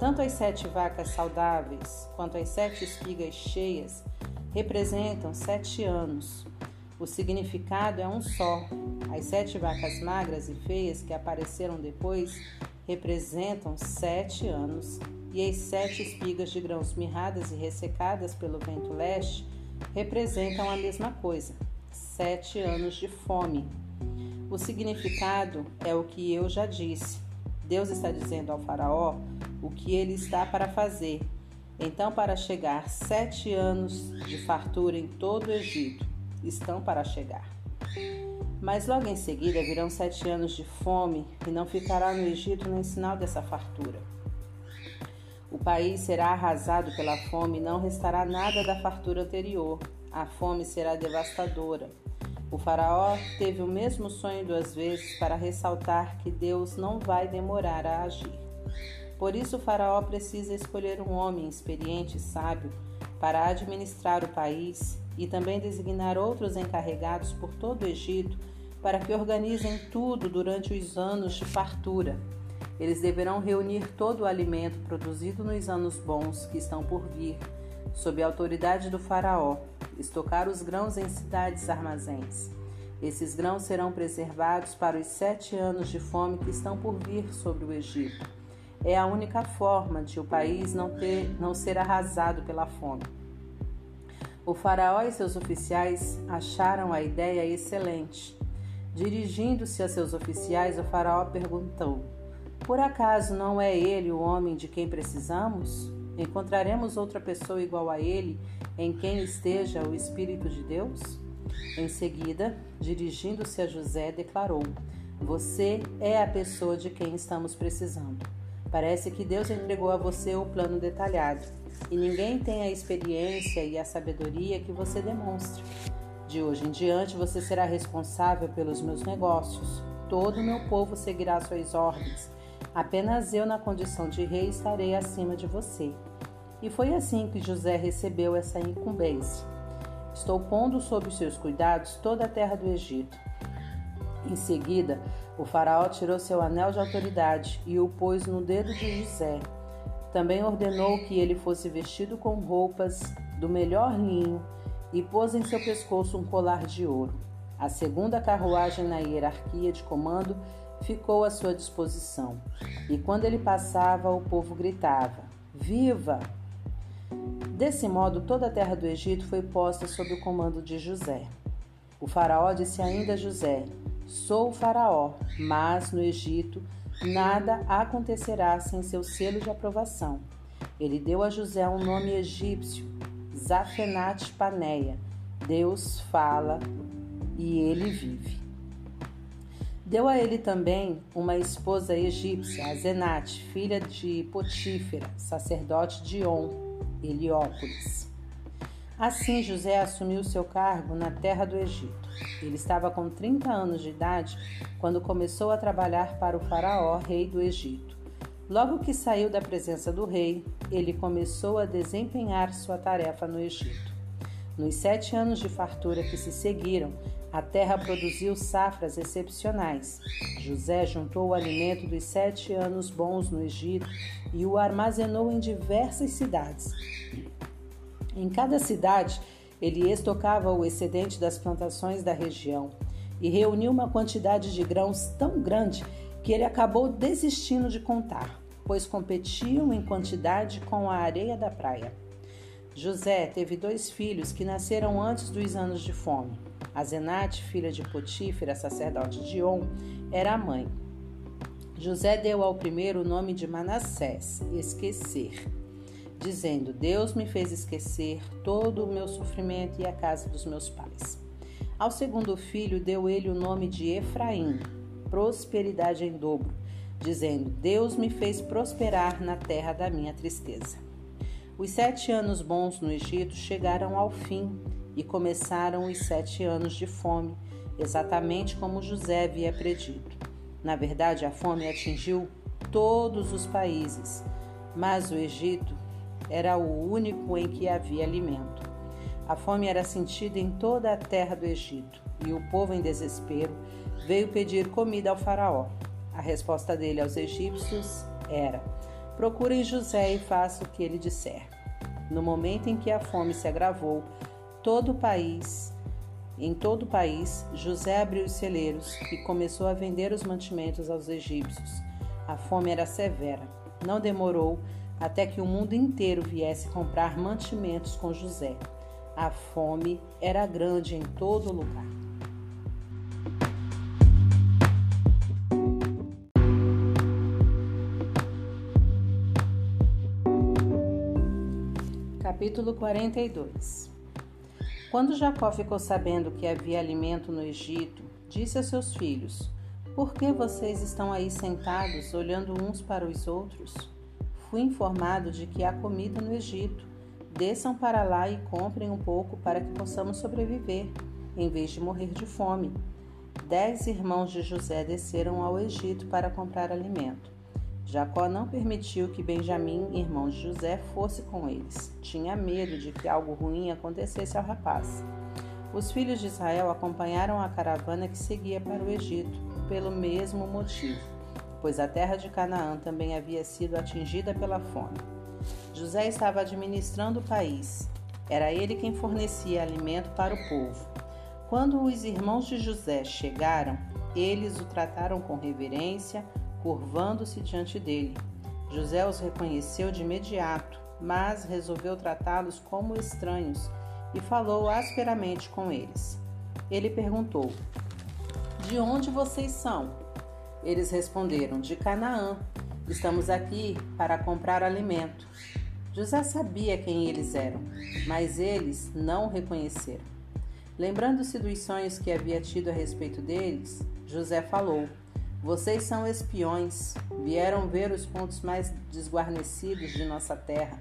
Tanto as sete vacas saudáveis quanto as sete espigas cheias representam sete anos. O significado é um só. As sete vacas magras e feias que apareceram depois representam sete anos, e as sete espigas de grãos mirradas e ressecadas pelo vento leste representam a mesma coisa, sete anos de fome. O significado é o que eu já disse. Deus está dizendo ao Faraó o que ele está para fazer. Então, para chegar sete anos de fartura em todo o Egito, estão para chegar. Mas logo em seguida virão sete anos de fome, e não ficará no Egito nem sinal dessa fartura. O país será arrasado pela fome e não restará nada da fartura anterior. A fome será devastadora. O Faraó teve o mesmo sonho duas vezes para ressaltar que Deus não vai demorar a agir. Por isso, o Faraó precisa escolher um homem experiente e sábio para administrar o país e também designar outros encarregados por todo o Egito para que organizem tudo durante os anos de fartura. Eles deverão reunir todo o alimento produzido nos anos bons que estão por vir, sob a autoridade do Faraó, estocar os grãos em cidades armazéns. Esses grãos serão preservados para os sete anos de fome que estão por vir sobre o Egito. É a única forma de o país não, ter, não ser arrasado pela fome. O faraó e seus oficiais acharam a ideia excelente. Dirigindo-se a seus oficiais, o faraó perguntou: Por acaso não é ele o homem de quem precisamos? Encontraremos outra pessoa igual a ele, em quem esteja o Espírito de Deus? Em seguida, dirigindo-se a José, declarou: Você é a pessoa de quem estamos precisando. Parece que Deus entregou a você o plano detalhado e ninguém tem a experiência e a sabedoria que você demonstra. De hoje em diante você será responsável pelos meus negócios. Todo o meu povo seguirá suas ordens. Apenas eu, na condição de rei, estarei acima de você. E foi assim que José recebeu essa incumbência. Estou pondo sob seus cuidados toda a terra do Egito. Em seguida, o faraó tirou seu anel de autoridade e o pôs no dedo de José. Também ordenou que ele fosse vestido com roupas do melhor linho e pôs em seu pescoço um colar de ouro. A segunda carruagem na hierarquia de comando ficou à sua disposição. E quando ele passava, o povo gritava: Viva! Desse modo, toda a terra do Egito foi posta sob o comando de José. O faraó disse ainda a José: Sou o faraó, mas no Egito Nada acontecerá sem seu selo de aprovação. Ele deu a José um nome egípcio, Zafenat Paneia. Deus fala e ele vive. Deu a ele também uma esposa egípcia, Azenate, filha de Potífera, sacerdote de On, Heliópolis. Assim José assumiu seu cargo na terra do Egito. Ele estava com 30 anos de idade quando começou a trabalhar para o Faraó, rei do Egito. Logo que saiu da presença do rei, ele começou a desempenhar sua tarefa no Egito. Nos sete anos de fartura que se seguiram, a terra produziu safras excepcionais. José juntou o alimento dos sete anos bons no Egito e o armazenou em diversas cidades. Em cada cidade, ele estocava o excedente das plantações da região e reuniu uma quantidade de grãos tão grande que ele acabou desistindo de contar, pois competiam em quantidade com a areia da praia. José teve dois filhos que nasceram antes dos anos de fome. Azenate, filha de Potífera, sacerdote de On, era a mãe. José deu ao primeiro o nome de Manassés, esquecer, dizendo: Deus me fez esquecer todo o meu sofrimento e a casa dos meus pais. Ao segundo filho deu ele o nome de Efraim, prosperidade em dobro, dizendo: Deus me fez prosperar na terra da minha tristeza. Os sete anos bons no Egito chegaram ao fim e começaram os sete anos de fome, exatamente como José havia predito. Na verdade, a fome atingiu todos os países, mas o Egito era o único em que havia alimento. A fome era sentida em toda a terra do Egito e o povo, em desespero, veio pedir comida ao Faraó. A resposta dele aos egípcios era: Procurem José e façam o que ele disser. No momento em que a fome se agravou, todo o país, em todo o país, José abriu os celeiros e começou a vender os mantimentos aos egípcios. A fome era severa. Não demorou até que o mundo inteiro viesse comprar mantimentos com José. A fome era grande em todo lugar. Capítulo 42 Quando Jacó ficou sabendo que havia alimento no Egito, disse a seus filhos: Por que vocês estão aí sentados, olhando uns para os outros? Fui informado de que há comida no Egito. Desçam para lá e comprem um pouco para que possamos sobreviver, em vez de morrer de fome. Dez irmãos de José desceram ao Egito para comprar alimento. Jacó não permitiu que Benjamim, irmão de José, fosse com eles. Tinha medo de que algo ruim acontecesse ao rapaz. Os filhos de Israel acompanharam a caravana que seguia para o Egito, pelo mesmo motivo, pois a terra de Canaã também havia sido atingida pela fome. José estava administrando o país. Era ele quem fornecia alimento para o povo. Quando os irmãos de José chegaram, eles o trataram com reverência, curvando-se diante dele. José os reconheceu de imediato, mas resolveu tratá-los como estranhos e falou asperamente com eles. Ele perguntou: De onde vocês são? Eles responderam: De Canaã. Estamos aqui para comprar alimento. José sabia quem eles eram, mas eles não o reconheceram. Lembrando-se dos sonhos que havia tido a respeito deles, José falou: vocês são espiões, vieram ver os pontos mais desguarnecidos de nossa terra.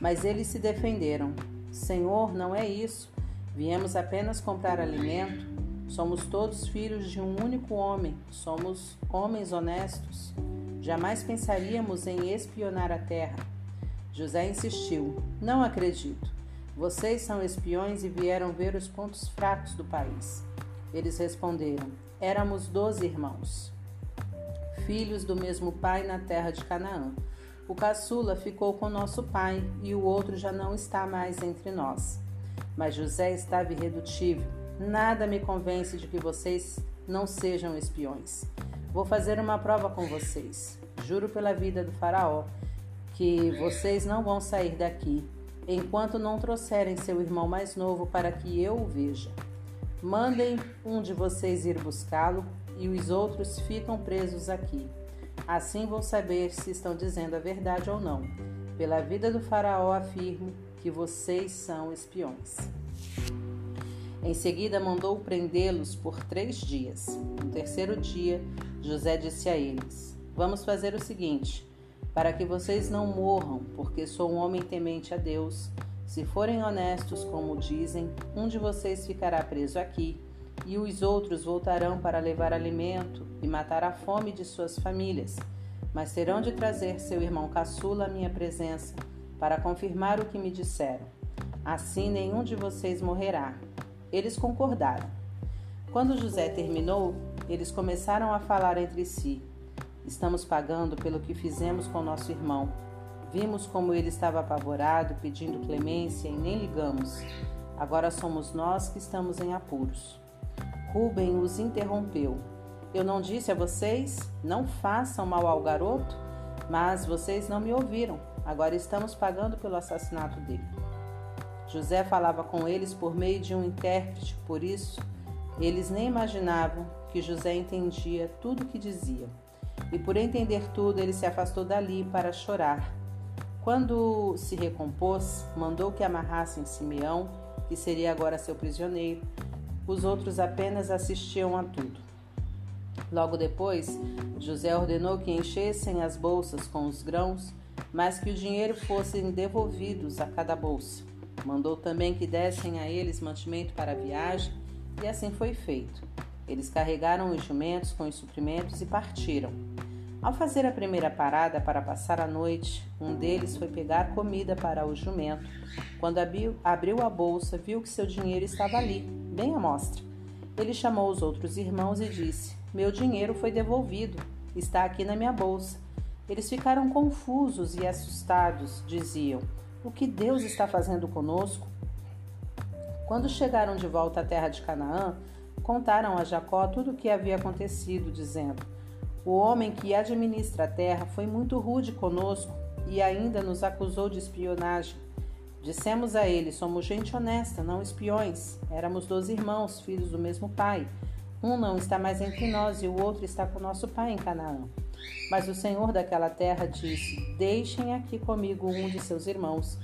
Mas eles se defenderam: Senhor, não é isso. Viemos apenas comprar alimento. Somos todos filhos de um único homem, somos homens honestos. Jamais pensaríamos em espionar a terra. José insistiu: Não acredito. Vocês são espiões e vieram ver os pontos fracos do país. Eles responderam: Éramos doze irmãos filhos do mesmo pai na terra de Canaã. O caçula ficou com nosso pai e o outro já não está mais entre nós. Mas José estava irredutível. Nada me convence de que vocês não sejam espiões. Vou fazer uma prova com vocês. Juro pela vida do Faraó que vocês não vão sair daqui enquanto não trouxerem seu irmão mais novo para que eu o veja. Mandem um de vocês ir buscá-lo e os outros ficam presos aqui. Assim vou saber se estão dizendo a verdade ou não. Pela vida do Faraó afirmo que vocês são espiões. Em seguida, mandou prendê-los por três dias. No terceiro dia, José disse a eles: Vamos fazer o seguinte, para que vocês não morram, porque sou um homem temente a Deus. Se forem honestos, como dizem, um de vocês ficará preso aqui e os outros voltarão para levar alimento e matar a fome de suas famílias, mas terão de trazer seu irmão caçula à minha presença para confirmar o que me disseram. Assim nenhum de vocês morrerá. Eles concordaram. Quando José terminou, eles começaram a falar entre si: Estamos pagando pelo que fizemos com nosso irmão. Vimos como ele estava apavorado, pedindo clemência e nem ligamos. Agora somos nós que estamos em apuros. Rubem os interrompeu. Eu não disse a vocês: não façam mal ao garoto? Mas vocês não me ouviram. Agora estamos pagando pelo assassinato dele. José falava com eles por meio de um intérprete, por isso eles nem imaginavam que José entendia tudo o que dizia. E por entender tudo, ele se afastou dali para chorar. Quando se recompôs, mandou que amarrassem Simeão, que seria agora seu prisioneiro. Os outros apenas assistiam a tudo. Logo depois, José ordenou que enchessem as bolsas com os grãos, mas que o dinheiro fossem devolvidos a cada bolsa. Mandou também que dessem a eles mantimento para a viagem, e assim foi feito. Eles carregaram os jumentos com os suprimentos e partiram. Ao fazer a primeira parada para passar a noite, um deles foi pegar comida para o jumento. Quando abriu, a bolsa, viu que seu dinheiro estava ali, bem à mostra. Ele chamou os outros irmãos e disse: Meu dinheiro foi devolvido, está aqui na minha bolsa. Eles ficaram confusos e assustados, diziam: O que Deus está fazendo conosco? Quando chegaram de volta à terra de Canaã, contaram a Jacó tudo o que havia acontecido, dizendo: O homem que administra a terra foi muito rude conosco e ainda nos acusou de espionagem. Dissemos a ele: Somos gente honesta, não espiões. Éramos dois irmãos, filhos do mesmo pai. Um não está mais entre nós e o outro está com nosso pai em Canaã. Mas o Senhor daquela terra disse: Deixem aqui comigo um de seus irmãos,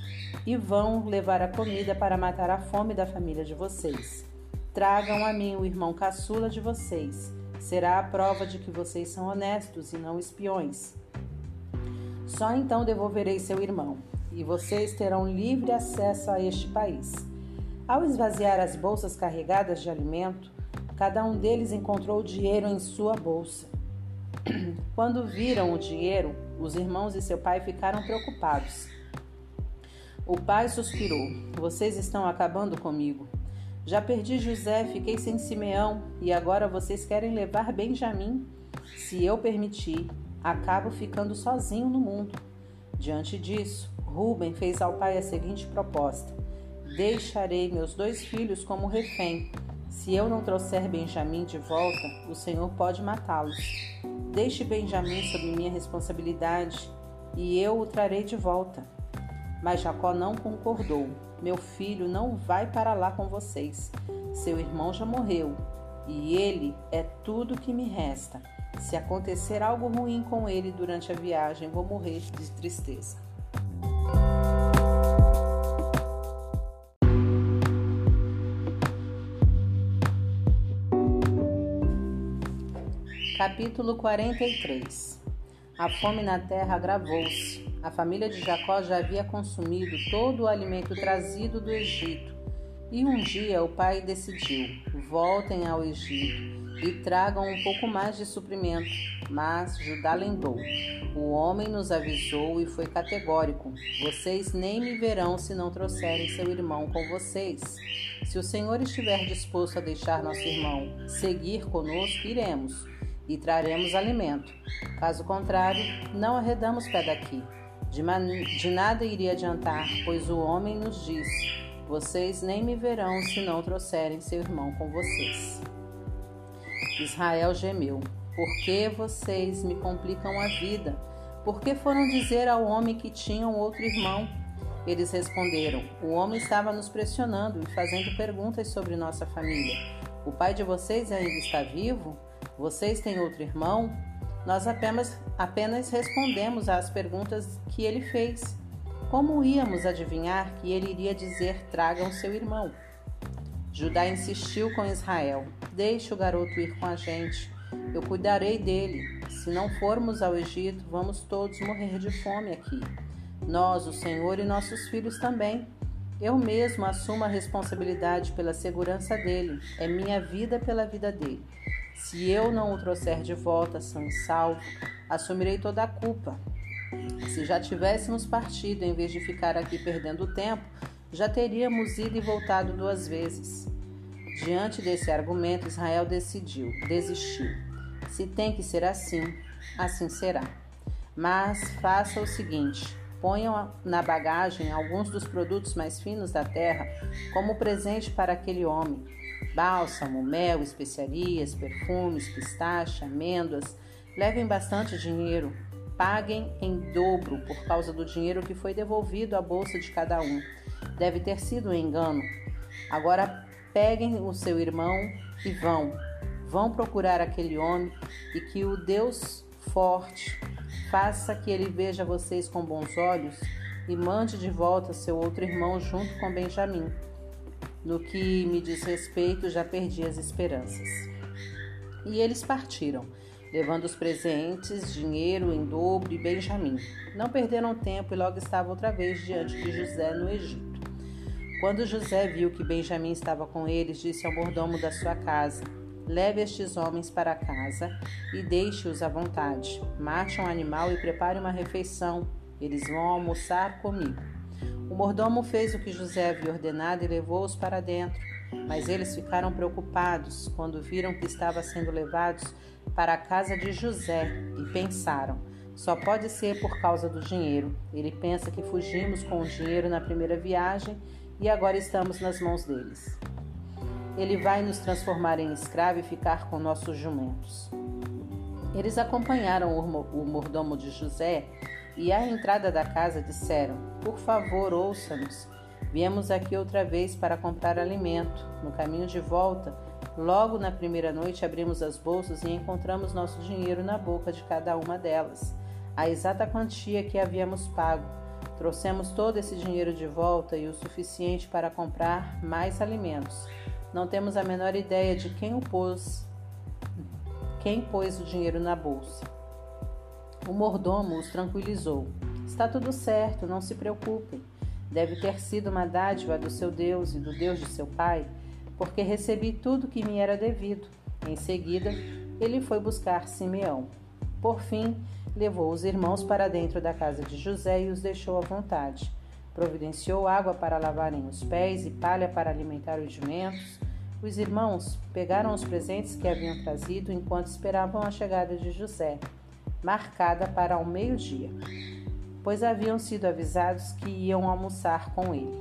e vão levar a comida para matar a fome da família de vocês. Tragam a mim o irmão caçula de vocês. Será a prova de que vocês são honestos e não espiões. Só então devolverei seu irmão, e vocês terão livre acesso a este país. Ao esvaziar as bolsas carregadas de alimento, cada um deles encontrou dinheiro em sua bolsa. Quando viram o dinheiro, os irmãos e seu pai ficaram preocupados. O pai suspirou: Vocês estão acabando comigo. Já perdi José, fiquei sem Simeão e agora vocês querem levar Benjamim? Se eu permitir, acabo ficando sozinho no mundo. Diante disso, Ruben fez ao pai a seguinte proposta: Deixarei meus dois filhos como refém. Se eu não trouxer Benjamim de volta, o Senhor pode matá-los. Deixe Benjamim sob minha responsabilidade e eu o trarei de volta. Mas Jacó não concordou. Meu filho não vai para lá com vocês. Seu irmão já morreu e ele é tudo que me resta. Se acontecer algo ruim com ele durante a viagem, vou morrer de tristeza. Capítulo 43 A fome na terra agravou-se. A família de Jacó já havia consumido todo o alimento trazido do Egito. E um dia o pai decidiu: voltem ao Egito e tragam um pouco mais de suprimento. Mas Judá lembrou: o homem nos avisou e foi categórico: vocês nem me verão se não trouxerem seu irmão com vocês. Se o Senhor estiver disposto a deixar nosso irmão seguir conosco, iremos e traremos alimento. Caso contrário, não arredamos pé daqui. De, de nada iria adiantar, pois o homem nos disse: Vocês nem me verão se não trouxerem seu irmão com vocês. Israel gemeu: Por que vocês me complicam a vida? Por que foram dizer ao homem que tinham outro irmão? Eles responderam: O homem estava nos pressionando e fazendo perguntas sobre nossa família. O pai de vocês ainda está vivo? Vocês têm outro irmão? Nós apenas, apenas respondemos às perguntas que ele fez. Como íamos adivinhar que ele iria dizer: tragam seu irmão? Judá insistiu com Israel: Deixe o garoto ir com a gente. Eu cuidarei dele. Se não formos ao Egito, vamos todos morrer de fome aqui. Nós, o Senhor e nossos filhos também. Eu mesmo assumo a responsabilidade pela segurança dele. É minha vida pela vida dele. Se eu não o trouxer de volta são e salvo, assumirei toda a culpa. Se já tivéssemos partido em vez de ficar aqui perdendo tempo, já teríamos ido e voltado duas vezes. Diante desse argumento, Israel decidiu, desistiu. Se tem que ser assim, assim será. Mas faça o seguinte: ponham na bagagem alguns dos produtos mais finos da terra como presente para aquele homem bálsamo, mel, especiarias, perfumes, pistache, amêndoas. Levem bastante dinheiro. Paguem em dobro por causa do dinheiro que foi devolvido à bolsa de cada um. Deve ter sido um engano. Agora peguem o seu irmão e vão. Vão procurar aquele homem e que o Deus forte faça que ele veja vocês com bons olhos e mande de volta seu outro irmão junto com Benjamim. No que me diz respeito, já perdi as esperanças. E eles partiram, levando os presentes, dinheiro em dobro e Benjamim. Não perderam tempo e logo estavam outra vez diante de José no Egito. Quando José viu que Benjamim estava com eles, disse ao mordomo da sua casa: Leve estes homens para casa e deixe-os à vontade. Mate um animal e prepare uma refeição. Eles vão almoçar comigo. O mordomo fez o que José havia ordenado e levou-os para dentro. Mas eles ficaram preocupados quando viram que estavam sendo levados para a casa de José e pensaram: só pode ser por causa do dinheiro. Ele pensa que fugimos com o dinheiro na primeira viagem e agora estamos nas mãos deles. Ele vai nos transformar em escravo e ficar com nossos jumentos. Eles acompanharam o mordomo de José e à entrada da casa disseram: Por favor, ouça-nos. Viemos aqui outra vez para comprar alimento. No caminho de volta, logo na primeira noite, abrimos as bolsas e encontramos nosso dinheiro na boca de cada uma delas, a exata quantia que havíamos pago. Trouxemos todo esse dinheiro de volta e o suficiente para comprar mais alimentos. Não temos a menor ideia de quem o pôs, quem pôs o dinheiro na bolsa. O mordomo os tranquilizou. Está tudo certo, não se preocupem. Deve ter sido uma dádiva do seu Deus e do Deus de seu pai, porque recebi tudo que me era devido. Em seguida, ele foi buscar Simeão. Por fim, levou os irmãos para dentro da casa de José e os deixou à vontade. Providenciou água para lavarem os pés e palha para alimentar os jumentos. Os irmãos pegaram os presentes que haviam trazido enquanto esperavam a chegada de José, marcada para ao meio-dia, pois haviam sido avisados que iam almoçar com ele.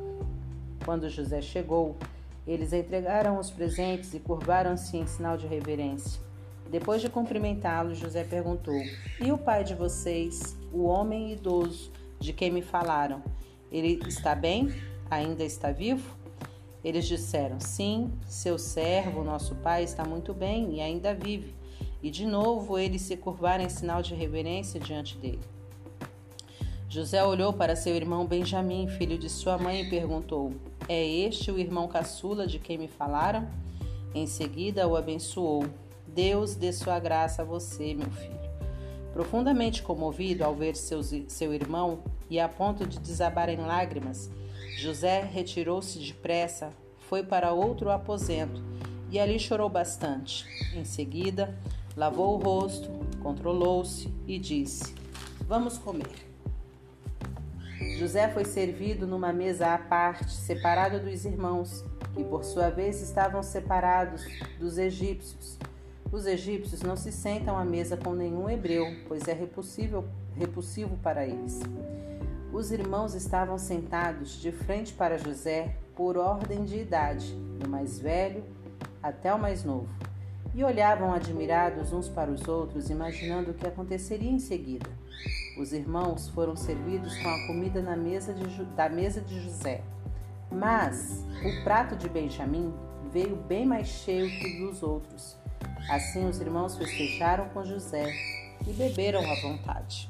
Quando José chegou, eles entregaram os presentes e curvaram-se em sinal de reverência. Depois de cumprimentá-lo, José perguntou: E o pai de vocês, o homem idoso de quem me falaram, ele está bem? Ainda está vivo? Eles disseram: Sim, seu servo, nosso pai, está muito bem e ainda vive. E de novo eles se curvaram em sinal de reverência diante dele. José olhou para seu irmão Benjamim, filho de sua mãe, e perguntou: É este o irmão caçula de quem me falaram? Em seguida o abençoou. Deus dê sua graça a você, meu filho. Profundamente comovido ao ver seu, irmão e a ponto de desabar em lágrimas, José retirou-se depressa, foi para outro aposento e ali chorou bastante. Em seguida, lavou o rosto, controlou-se e disse: Vamos comer. José foi servido numa mesa à parte, separado dos irmãos, que por sua vez estavam separados dos egípcios os egípcios não se sentam à mesa com nenhum hebreu, pois é repulsivo, para eles. Os irmãos estavam sentados de frente para José por ordem de idade, do mais velho até o mais novo, e olhavam admirados uns para os outros, imaginando o que aconteceria em seguida. Os irmãos foram servidos com a comida na mesa de, da mesa de José. Mas o prato de Benjamim veio bem mais cheio que dos outros Assim os irmãos festejaram com José e beberam à vontade.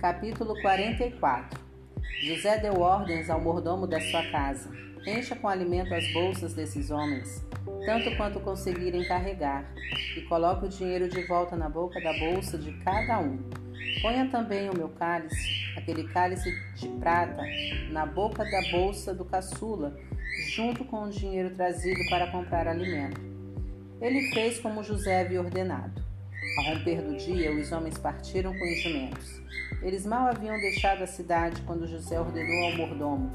Capítulo 44 José deu ordens ao mordomo da sua casa: Encha com alimento as bolsas desses homens, tanto quanto conseguirem carregar, e coloque o dinheiro de volta na boca da bolsa de cada um. Ponha também o meu cálice aquele cálice de prata na boca da bolsa do caçula, junto com o dinheiro trazido para comprar alimento. Ele fez como José havia ordenado. Ao romper do dia, os homens partiram com os jumentos. Eles mal haviam deixado a cidade quando José ordenou ao mordomo: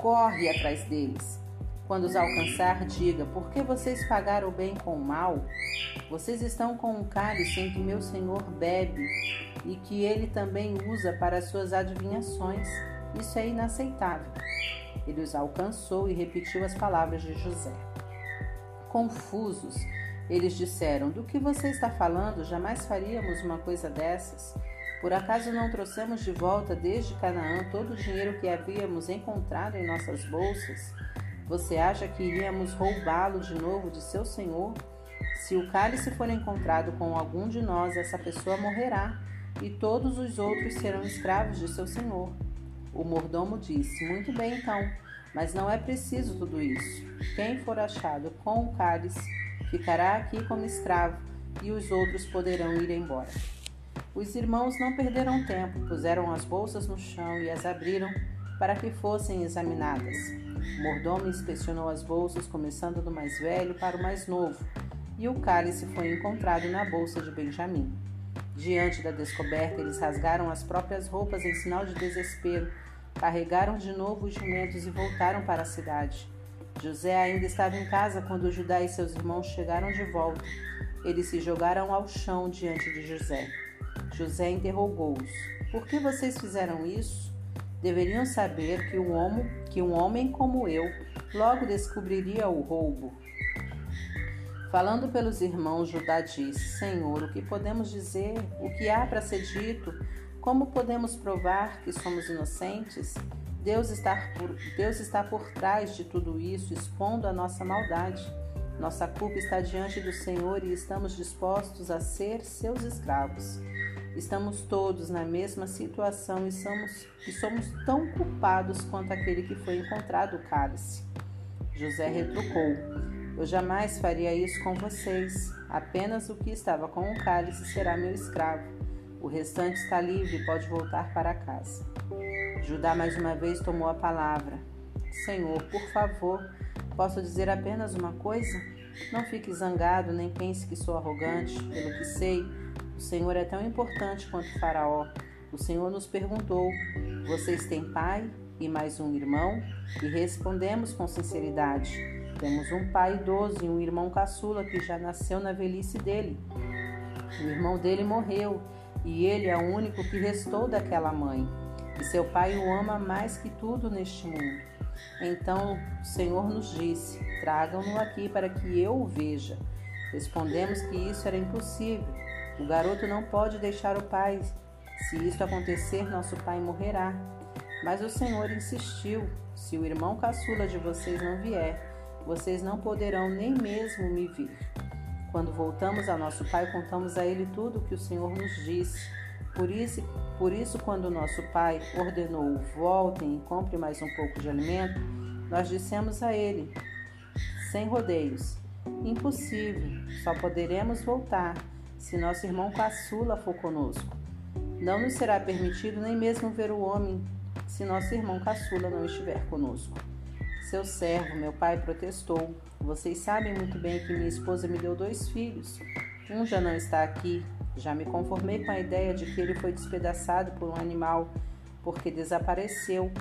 Corre atrás deles. Quando os alcançar, diga: Por que vocês pagaram o bem com o mal? Vocês estão com um cálice em que meu senhor bebe e que ele também usa para suas adivinhações. Isso é inaceitável. Ele os alcançou e repetiu as palavras de José. Confusos, Eles disseram: Do que você está falando? Jamais faríamos uma coisa dessas. Por acaso não trouxemos de volta desde Canaã todo o dinheiro que havíamos encontrado em nossas bolsas? Você acha que iríamos roubá-lo de novo de seu senhor? Se o cálice for encontrado com algum de nós, essa pessoa morrerá, e todos os outros serão escravos de seu senhor. O mordomo disse: Muito bem, então, mas não é preciso tudo isso. Quem for achado com o cálice ficará aqui como escravo, e os outros poderão ir embora. Os irmãos não perderam tempo, puseram as bolsas no chão e as abriram para que fossem examinadas. O mordomo inspecionou as bolsas, começando do mais velho para o mais novo, e o cálice foi encontrado na bolsa de Benjamim. Diante da descoberta, eles rasgaram as próprias roupas em sinal de desespero, carregaram de novo os jumentos e voltaram para a cidade. José ainda estava em casa quando Judá e seus irmãos chegaram de volta. Eles se jogaram ao chão diante de José. José interrogou-os: Por que vocês fizeram isso? Deveriam saber que um homem, que um homem como eu logo descobriria o roubo. Falando pelos irmãos, Judá disse: Senhor, o que podemos dizer? O que há para ser dito? Como podemos provar que somos inocentes? Deus está, por, Deus está por trás de tudo isso, expondo a nossa maldade. Nossa culpa está diante do Senhor e estamos dispostos a ser seus escravos. Estamos todos na mesma situação e somos, e somos tão culpados quanto aquele que foi encontrado o cálice. José retrucou: Eu jamais faria isso com vocês. Apenas o que estava com o cálice será meu escravo. O restante está livre e pode voltar para casa. Judá mais uma vez tomou a palavra. Senhor, por favor, posso dizer apenas uma coisa? Não fique zangado, nem pense que sou arrogante. Pelo que sei, o Senhor é tão importante quanto o Faraó. O Senhor nos perguntou: Vocês têm pai e mais um irmão? E respondemos com sinceridade: Temos um pai idoso e um irmão caçula que já nasceu na velhice dele. O irmão dele morreu e ele é o único que restou daquela mãe. E seu pai o ama mais que tudo neste mundo. Então o Senhor nos disse: Tragam-no aqui para que eu o veja. Respondemos que isso era impossível o garoto não pode deixar o pai. Se isso acontecer, nosso pai morrerá. Mas o Senhor insistiu: se o irmão caçula de vocês não vier, vocês não poderão nem mesmo me vir. Quando voltamos a nosso pai, contamos a ele tudo o que o Senhor nos disse. Por isso, por isso, quando nosso pai ordenou: voltem e compre mais um pouco de alimento, nós dissemos a ele, sem rodeios: impossível, só poderemos voltar se nosso irmão caçula for conosco. Não nos será permitido nem mesmo ver o homem se nosso irmão caçula não estiver conosco. Seu servo, meu pai, protestou. Vocês sabem muito bem que minha esposa me deu dois filhos. Um já não está aqui. Já me conformei com a ideia de que ele foi despedaçado por um animal, porque desapareceu.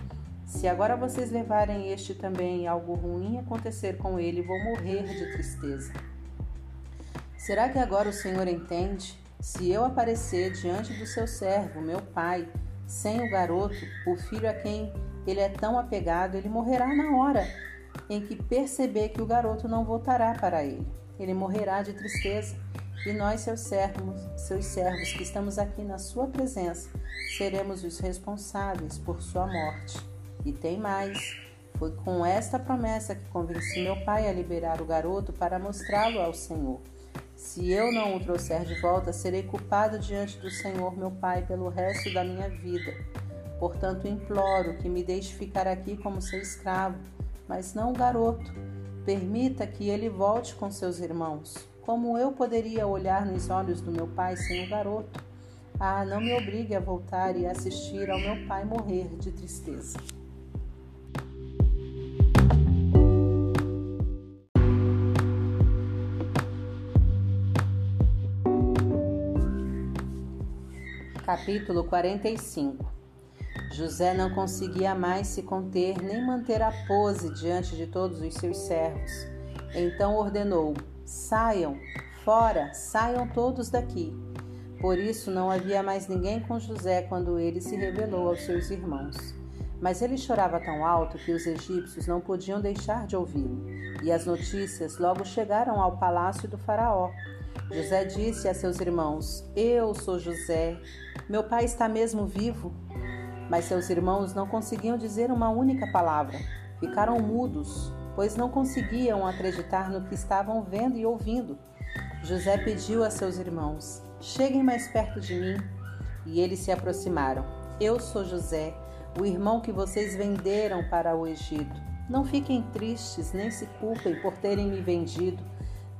Se agora vocês levarem este também algo ruim acontecer com ele, vou morrer de tristeza. Será que agora o Senhor entende? Se eu aparecer diante do seu servo, meu pai, sem o garoto, o filho a quem ele é tão apegado, ele morrerá na hora em que perceber que o garoto não voltará para ele. Ele morrerá de tristeza. E nós, seus servos, seus servos que estamos aqui na sua presença, seremos os responsáveis por sua morte. E tem mais. Foi com esta promessa que convenci meu pai a liberar o garoto para mostrá-lo ao Senhor. Se eu não o trouxer de volta, serei culpado diante do Senhor meu Pai pelo resto da minha vida. Portanto, imploro que me deixe ficar aqui como seu escravo, mas não o garoto. Permita que ele volte com seus irmãos. Como eu poderia olhar nos olhos do meu pai sem o garoto? Ah, não me obrigue a voltar e assistir ao meu pai morrer de tristeza. Capítulo 45 José não conseguia mais se conter nem manter a pose diante de todos os seus servos. Então ordenou: Saiam, fora, saiam todos daqui. Por isso não havia mais ninguém com José quando ele se revelou aos seus irmãos. Mas ele chorava tão alto que os egípcios não podiam deixar de ouvi-lo, e as notícias logo chegaram ao palácio do Faraó. José disse a seus irmãos: Eu sou José, meu pai está mesmo vivo. Mas seus irmãos não conseguiam dizer uma única palavra. Ficaram mudos, pois não conseguiam acreditar no que estavam vendo e ouvindo. José pediu a seus irmãos: Cheguem mais perto de mim. E eles se aproximaram. Eu sou José, o irmão que vocês venderam para o Egito. Não fiquem tristes, nem se culpem por terem me vendido.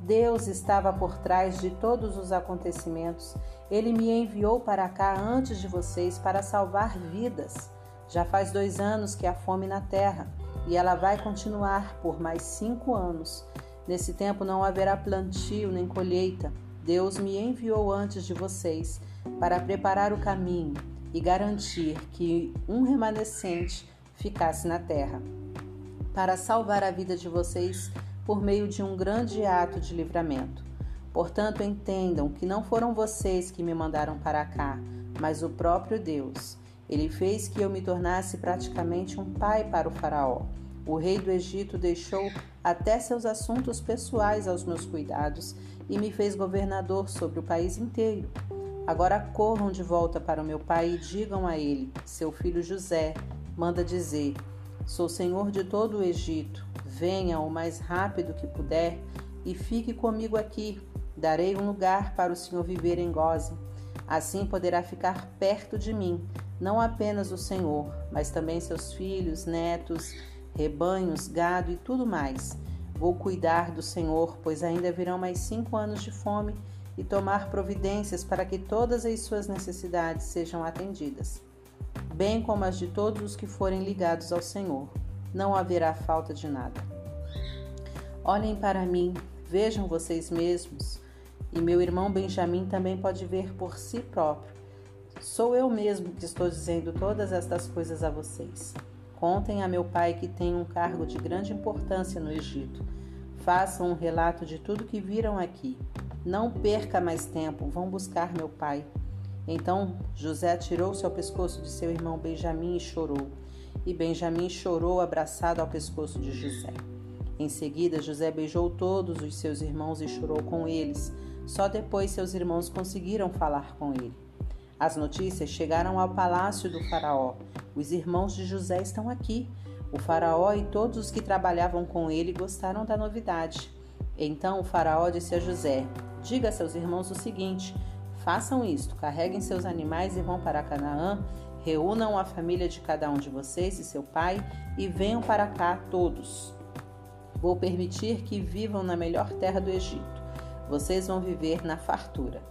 Deus estava por trás de todos os acontecimentos. Ele me enviou para cá antes de vocês para salvar vidas. Já faz dois anos que há fome na terra e ela vai continuar por mais cinco anos. Nesse tempo não haverá plantio nem colheita. Deus me enviou antes de vocês para preparar o caminho e garantir que um remanescente ficasse na terra, para salvar a vida de vocês por meio de um grande ato de livramento. Portanto, entendam que não foram vocês que me mandaram para cá, mas o próprio Deus. Ele fez que eu me tornasse praticamente um pai para o Faraó. O rei do Egito deixou até seus assuntos pessoais aos meus cuidados e me fez governador sobre o país inteiro. Agora corram de volta para o meu pai e digam a ele: seu filho José manda dizer: Sou senhor de todo o Egito. Venha o mais rápido que puder e fique comigo aqui. Darei um lugar para o senhor viver em Goze. Assim poderá ficar perto de mim, não apenas o senhor, mas também seus filhos, netos, rebanhos, gado e tudo mais. Vou cuidar do senhor, pois ainda virão mais cinco anos de fome e tomar providências para que todas as suas necessidades sejam atendidas, bem como as de todos os que forem ligados ao Senhor. Não haverá falta de nada. Olhem para mim, vejam vocês mesmos, e meu irmão Benjamim também pode ver por si próprio. Sou eu mesmo que estou dizendo todas estas coisas a vocês. Contem a meu pai que tem um cargo de grande importância no Egito. Façam um relato de tudo que viram aqui. Não perca mais tempo, vão buscar meu pai. Então José atirou-se ao pescoço de seu irmão Benjamim e chorou. E Benjamim chorou abraçado ao pescoço de José. Em seguida, José beijou todos os seus irmãos e chorou com eles. Só depois seus irmãos conseguiram falar com ele. As notícias chegaram ao palácio do Faraó. Os irmãos de José estão aqui. O Faraó e todos os que trabalhavam com ele gostaram da novidade. Então o Faraó disse a José: Diga a seus irmãos o seguinte: façam isto, carreguem seus animais e vão para Canaã, reúnam a família de cada um de vocês e seu pai e venham para cá todos. Vou permitir que vivam na melhor terra do Egito. Vocês vão viver na fartura.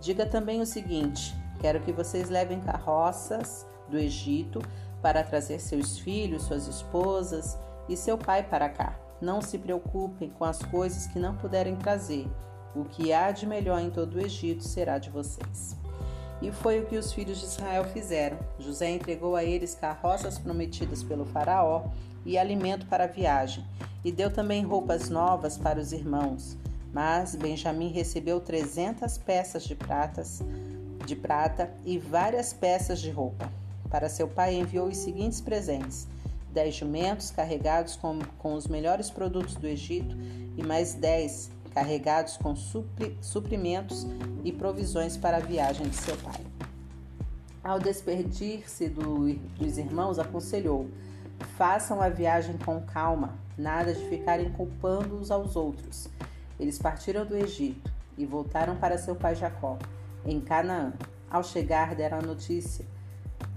Diga também o seguinte: quero que vocês levem carroças do Egito para trazer seus filhos, suas esposas e seu pai para cá. Não se preocupem com as coisas que não puderem trazer. O que há de melhor em todo o Egito será de vocês. E foi o que os filhos de Israel fizeram. José entregou a eles carroças prometidas pelo Faraó e alimento para a viagem, e deu também roupas novas para os irmãos. Mas Benjamim recebeu trezentas peças de, pratas, de prata e várias peças de roupa. Para seu pai enviou os seguintes presentes: dez jumentos carregados com, com os melhores produtos do Egito e mais dez carregados com supri, suprimentos e provisões para a viagem de seu pai. Ao despedir-se do, dos irmãos, aconselhou: façam a viagem com calma, nada de ficarem culpando uns aos outros. Eles partiram do Egito e voltaram para seu pai Jacó, em Canaã. Ao chegar, deram a notícia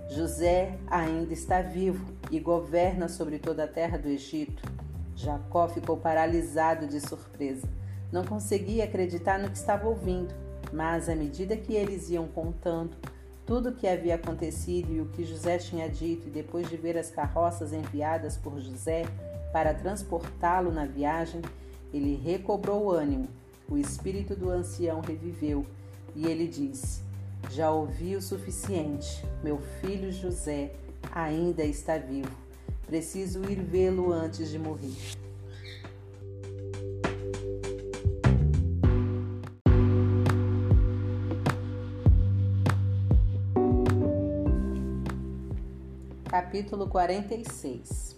José ainda está vivo e governa sobre toda a terra do Egito. Jacó ficou paralisado de surpresa. Não conseguia acreditar no que estava ouvindo, mas à medida que eles iam contando tudo o que havia acontecido e o que José tinha dito, e depois de ver as carroças enviadas por José para transportá-lo na viagem, ele recobrou o ânimo. O espírito do ancião reviveu e ele disse: já ouvi o suficiente. Meu filho José ainda está vivo. Preciso ir vê-lo antes de morrer. Capítulo 46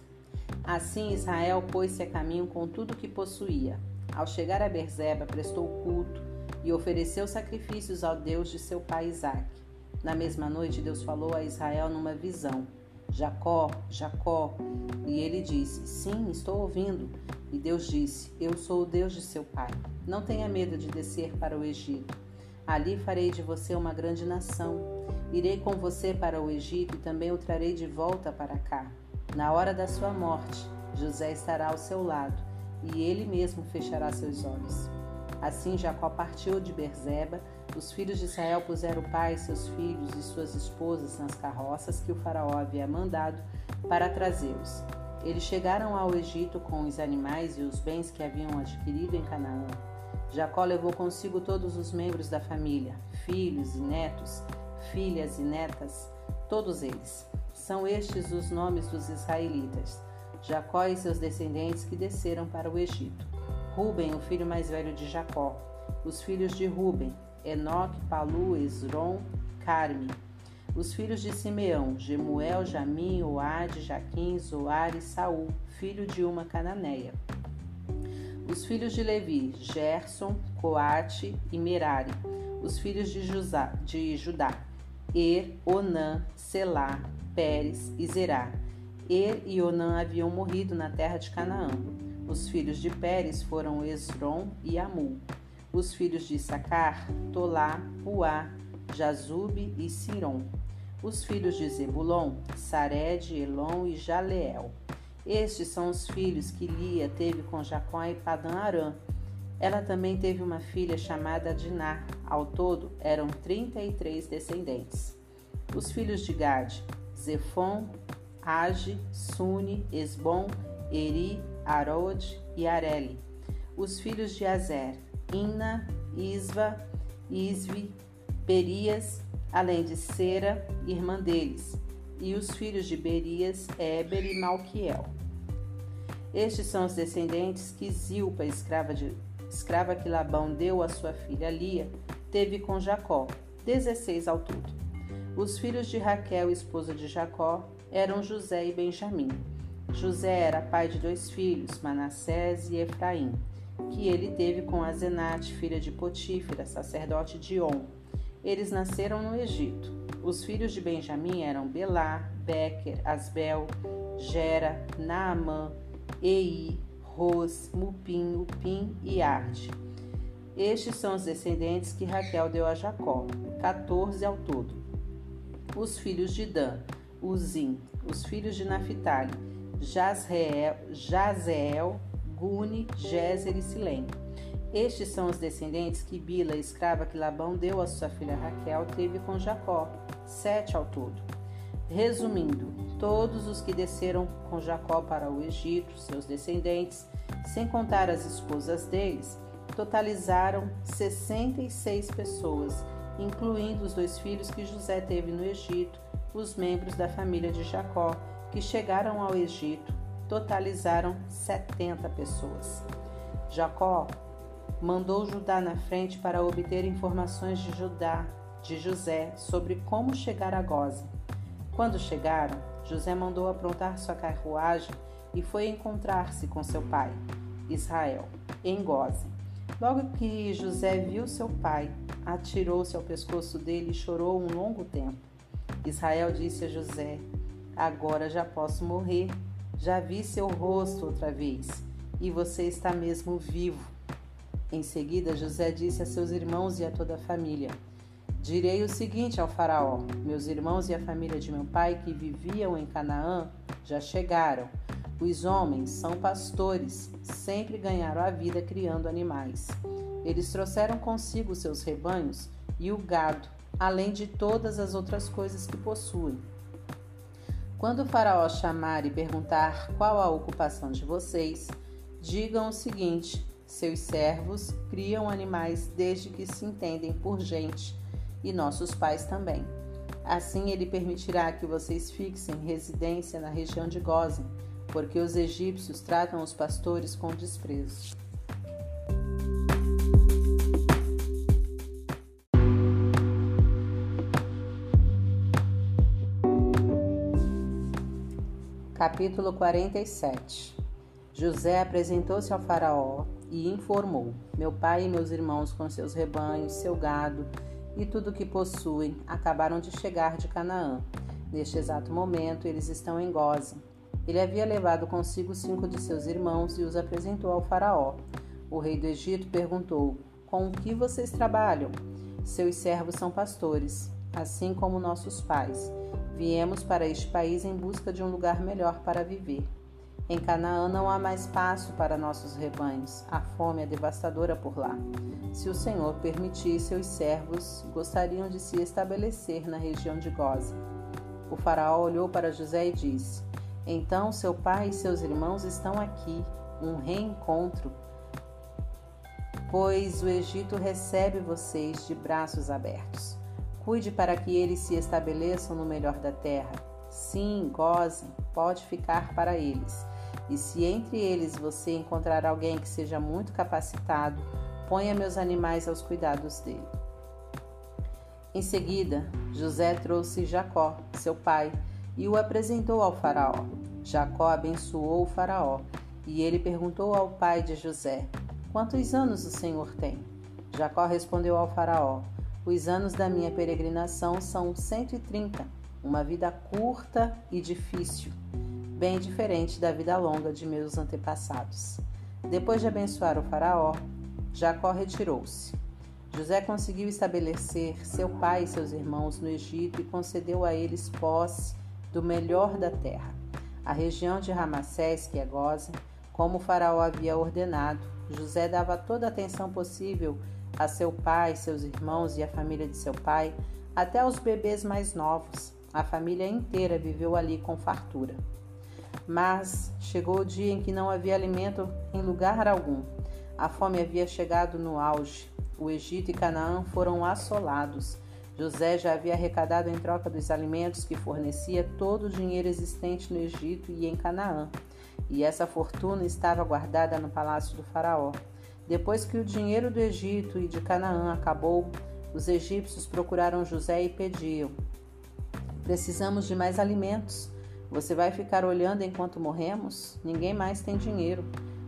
Assim Israel pôs-se a caminho com tudo o que possuía. Ao chegar a Berzeba, prestou culto e ofereceu sacrifícios ao Deus de seu pai Isaque. Na mesma noite, Deus falou a Israel numa visão: Jacó, Jacó. E ele disse: Sim, estou ouvindo. E Deus disse: Eu sou o Deus de seu pai. Não tenha medo de descer para o Egito. Ali farei de você uma grande nação. Irei com você para o Egito e também o trarei de volta para cá. Na hora da sua morte, José estará ao seu lado e ele mesmo fechará seus olhos. Assim Jacó partiu de Berzeba. Os filhos de Israel puseram o pai, seus filhos e suas esposas nas carroças que o faraó havia mandado para trazê-los. Eles chegaram ao Egito com os animais e os bens que haviam adquirido em Canaã. Jacó levou consigo todos os membros da família, filhos e netos, filhas e netas, todos eles. São estes os nomes dos israelitas: Jacó e seus descendentes que desceram para o Egito. Ruben, o filho mais velho de Jacó. Os filhos de Ruben: Enoque, Palu, Esron, Carme. Os filhos de Simeão: Gemuel, Jamim, Oade, Jaquim, Zoar e Saul, filho de uma cananeia. Os filhos de Levi: Gerson, Coate e Merari. Os filhos de, Judá, Er, Onã, Selá, Pérez e Zerá. Er e Onã haviam morrido na terra de Canaã. Os filhos de Pérez foram Esron e Amul. Os filhos de Sacar, Tolá, Puá, Jazube e Siron. Os filhos de Zebulon, Sared, Elon e Jaleel. Estes são os filhos que Lia teve com Jacó e Padã Arã. Ela também teve uma filha chamada Diná. Ao todo, eram 33 descendentes. Os filhos de Gad, Zefon, Age, Suni, Esbom, Eri, Arod e Areli. Os filhos de Azer, Inna, Isva, Isvi, Berias, além de Sera, irmã deles, e os filhos de Berias, Eber e Malquiel. Estes são os descendentes que Zilpa, escrava, de, escrava que Labão deu à sua filha Lia, teve com Jacó, dezesseis ao todo. Os filhos de Raquel, esposa de Jacó, eram José e Benjamim. José era pai de dois filhos, Manassés e Efraim, que ele teve com Azenate, filha de Potífera, sacerdote de On. Eles nasceram no Egito. Os filhos de Benjamim eram Belá, Becker, Asbel, Gera, Naamã, Ei, Ros, Mupim, Upim e Arde. Estes são os descendentes que Raquel deu a Jacó, 14 ao todo. Os filhos de Dan, Uzim, os filhos de Naphtali, Jazreel, Jazeel, Guni, Jezer e Silém. Estes são os descendentes que Bila, escrava que Labão deu a sua filha Raquel, teve com Jacó, sete ao todo. Resumindo, todos os que desceram com Jacó para o Egito, seus descendentes, sem contar as esposas deles, totalizaram 66 pessoas, incluindo os dois filhos que José teve no Egito, os membros da família de Jacó, que chegaram ao Egito, totalizaram 70 pessoas. Jacó mandou Judá na frente para obter informações de Judá, de José, sobre como chegar a Goze. Quando chegaram, José mandou aprontar sua carruagem e foi encontrar-se com seu pai, Israel, em Goze. Logo que José viu seu pai, atirou-se ao pescoço dele e chorou um longo tempo. Israel disse a José: Agora já posso morrer. Já vi seu rosto outra vez, e você está mesmo vivo. Em seguida, José disse a seus irmãos e a toda a família: Direi o seguinte ao Faraó: Meus irmãos e a família de meu pai que viviam em Canaã já chegaram. Os homens são pastores, sempre ganharam a vida criando animais. Eles trouxeram consigo seus rebanhos e o gado, além de todas as outras coisas que possuem. Quando o Faraó chamar e perguntar qual a ocupação de vocês, digam o seguinte: seus servos criam animais desde que se entendem por gente, e nossos pais também. Assim ele permitirá que vocês fixem residência na região de Gozen, porque os egípcios tratam os pastores com desprezo. Capítulo 47 José apresentou-se ao Faraó e informou: Meu pai e meus irmãos, com seus rebanhos, seu gado e tudo o que possuem, acabaram de chegar de Canaã. Neste exato momento, eles estão em Goza. Ele havia levado consigo cinco de seus irmãos e os apresentou ao Faraó. O rei do Egito perguntou: Com o que vocês trabalham? Seus servos são pastores, assim como nossos pais. Viemos para este país em busca de um lugar melhor para viver. Em Canaã não há mais pasto para nossos rebanhos, a fome é devastadora por lá. Se o Senhor permitir, seus servos gostariam de se estabelecer na região de Goza. O faraó olhou para José e disse: Então seu pai e seus irmãos estão aqui, um reencontro, pois o Egito recebe vocês de braços abertos. Cuide para que eles se estabeleçam no melhor da terra. Sim, gozem, pode ficar para eles. E se entre eles você encontrar alguém que seja muito capacitado, ponha meus animais aos cuidados dele. Em seguida, José trouxe Jacó, seu pai, e o apresentou ao Faraó. Jacó abençoou o Faraó, e ele perguntou ao pai de José: Quantos anos o senhor tem? Jacó respondeu ao Faraó: os anos da minha peregrinação são 130, uma vida curta e difícil, bem diferente da vida longa de meus antepassados. Depois de abençoar o Faraó, Jacó retirou-se. José conseguiu estabelecer seu pai e seus irmãos no Egito e concedeu a eles posse do melhor da terra. A região de Ramassés, que é Goza, como o faraó havia ordenado, José dava toda a atenção possível a seu pai, seus irmãos e a família de seu pai, até os bebês mais novos. A família inteira viveu ali com fartura. Mas chegou o dia em que não havia alimento em lugar algum. A fome havia chegado no auge. O Egito e Canaã foram assolados. José já havia arrecadado em troca dos alimentos que fornecia todo o dinheiro existente no Egito e em Canaã. E essa fortuna estava guardada no palácio do Faraó. Depois que o dinheiro do Egito e de Canaã acabou, os egípcios procuraram José e pediam: Precisamos de mais alimentos. Você vai ficar olhando enquanto morremos? Ninguém mais tem dinheiro.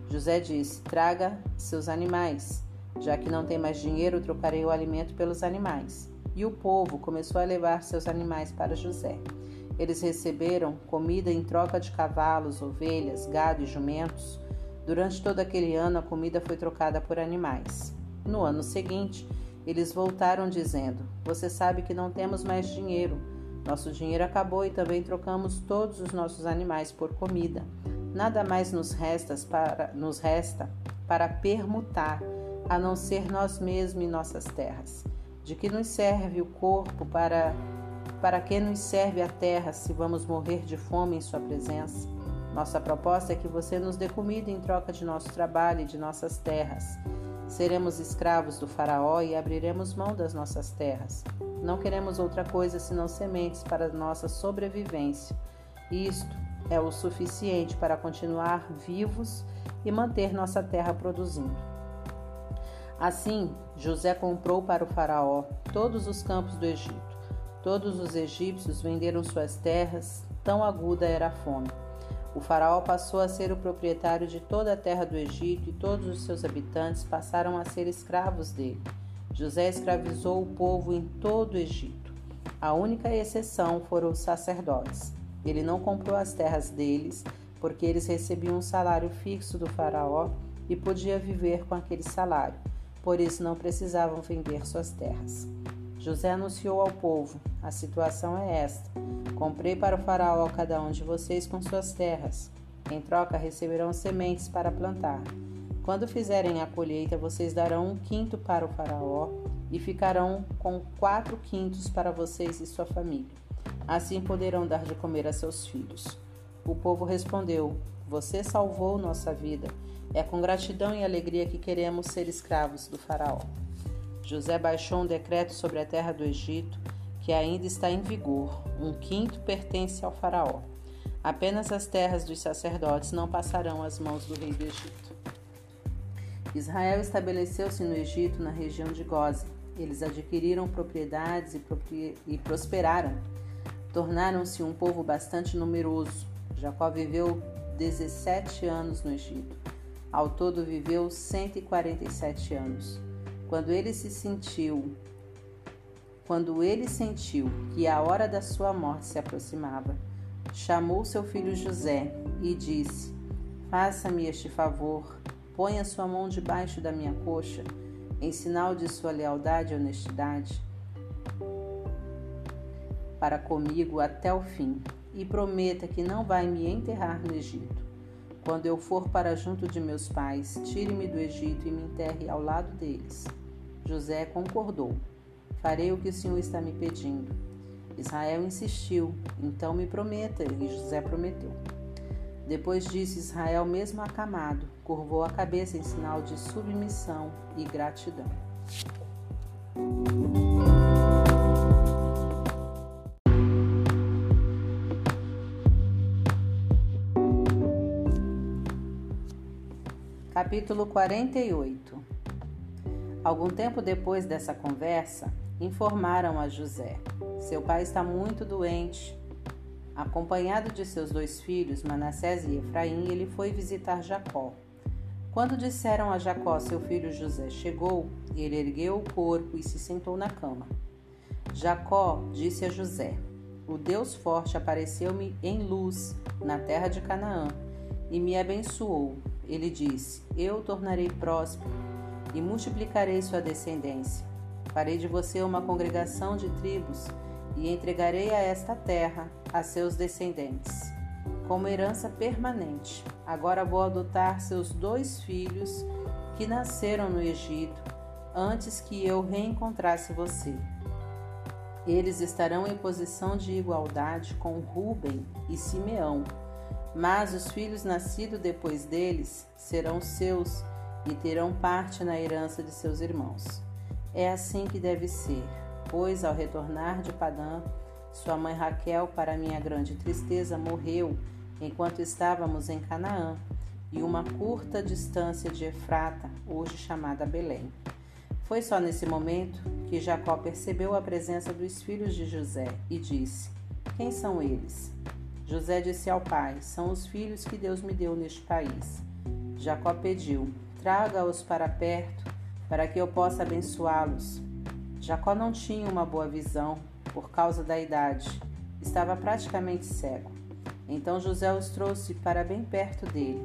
José disse: Traga seus animais. Já que não tem mais dinheiro, trocarei o alimento pelos animais. E o povo começou a levar seus animais para José. Eles receberam comida em troca de cavalos, ovelhas, gado e jumentos. Durante todo aquele ano, a comida foi trocada por animais. No ano seguinte, eles voltaram dizendo: Você sabe que não temos mais dinheiro. Nosso dinheiro acabou e também trocamos todos os nossos animais por comida. Nada mais nos resta para, nos resta para permutar, a não ser nós mesmos e nossas terras. De que nos serve o corpo para para que nos serve a terra se vamos morrer de fome em sua presença? Nossa proposta é que você nos dê comida em troca de nosso trabalho e de nossas terras. Seremos escravos do Faraó e abriremos mão das nossas terras. Não queremos outra coisa senão sementes para nossa sobrevivência. Isto é o suficiente para continuar vivos e manter nossa terra produzindo. Assim, José comprou para o Faraó todos os campos do Egito. Todos os egípcios venderam suas terras, tão aguda era a fome. O faraó passou a ser o proprietário de toda a terra do Egito e todos os seus habitantes passaram a ser escravos dele. José escravizou o povo em todo o Egito. A única exceção foram os sacerdotes. Ele não comprou as terras deles, porque eles recebiam um salário fixo do faraó e podia viver com aquele salário. Por isso não precisavam vender suas terras. José anunciou ao povo: A situação é esta. Comprei para o faraó cada um de vocês com suas terras. Em troca receberão sementes para plantar. Quando fizerem a colheita, vocês darão um quinto para o faraó e ficarão com quatro quintos para vocês e sua família. Assim poderão dar de comer a seus filhos. O povo respondeu: Você salvou nossa vida. É com gratidão e alegria que queremos ser escravos do Faraó. José baixou um decreto sobre a terra do Egito que ainda está em vigor. Um quinto pertence ao Faraó. Apenas as terras dos sacerdotes não passarão às mãos do rei do Egito. Israel estabeleceu-se no Egito, na região de Goza. Eles adquiriram propriedades e, e prosperaram. Tornaram-se um povo bastante numeroso. Jacó viveu 17 anos no Egito. Ao todo viveu 147 anos. Quando ele se sentiu quando ele sentiu que a hora da sua morte se aproximava, chamou seu filho José e disse: Faça-me este favor, ponha sua mão debaixo da minha coxa, em sinal de sua lealdade e honestidade para comigo até o fim, e prometa que não vai me enterrar no Egito. Quando eu for para junto de meus pais, tire-me do Egito e me enterre ao lado deles. José concordou. Farei o que o Senhor está me pedindo. Israel insistiu, então me prometa, e José prometeu. Depois disso, Israel, mesmo acamado, curvou a cabeça em sinal de submissão e gratidão. Capítulo 48 Algum tempo depois dessa conversa, informaram a José: Seu pai está muito doente. Acompanhado de seus dois filhos, Manassés e Efraim, ele foi visitar Jacó. Quando disseram a Jacó, seu filho José chegou, ele ergueu o corpo e se sentou na cama. Jacó disse a José: O Deus forte apareceu-me em luz na terra de Canaã e me abençoou. Ele disse: Eu o tornarei próspero e multiplicarei sua descendência. Farei de você uma congregação de tribos e entregarei a esta terra a seus descendentes, como herança permanente. Agora vou adotar seus dois filhos que nasceram no Egito, antes que eu reencontrasse você. Eles estarão em posição de igualdade com Ruben e Simeão, mas os filhos nascidos depois deles serão seus e terão parte na herança de seus irmãos. É assim que deve ser, pois ao retornar de Padã, sua mãe Raquel, para minha grande tristeza, morreu enquanto estávamos em Canaã, e uma curta distância de Efrata, hoje chamada Belém. Foi só nesse momento que Jacó percebeu a presença dos filhos de José e disse: Quem são eles? José disse ao pai: São os filhos que Deus me deu neste país. Jacó pediu: Traga-os para perto, para que eu possa abençoá-los. Jacó não tinha uma boa visão por causa da idade, estava praticamente cego. Então José os trouxe para bem perto dele.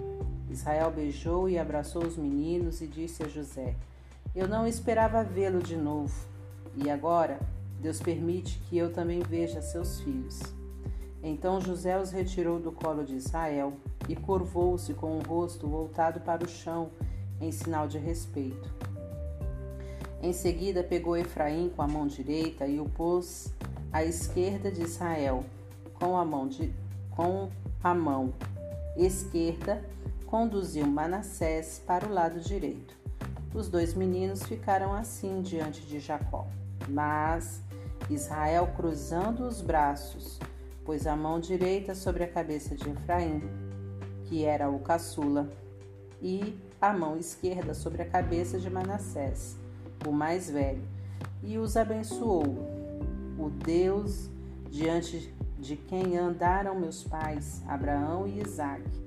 Israel beijou e abraçou os meninos e disse a José: Eu não esperava vê-lo de novo. E agora, Deus permite que eu também veja seus filhos. Então José os retirou do colo de Israel e curvou-se com o rosto voltado para o chão em sinal de respeito. Em seguida, pegou Efraim com a mão direita e o pôs à esquerda de Israel, com a mão, de, com a mão esquerda, conduziu Manassés para o lado direito. Os dois meninos ficaram assim diante de Jacó, mas Israel, cruzando os braços, pôs a mão direita sobre a cabeça de Efraim, que era o caçula, e a mão esquerda sobre a cabeça de Manassés, o mais velho, e os abençoou. O Deus diante de quem andaram meus pais, Abraão e Isaque,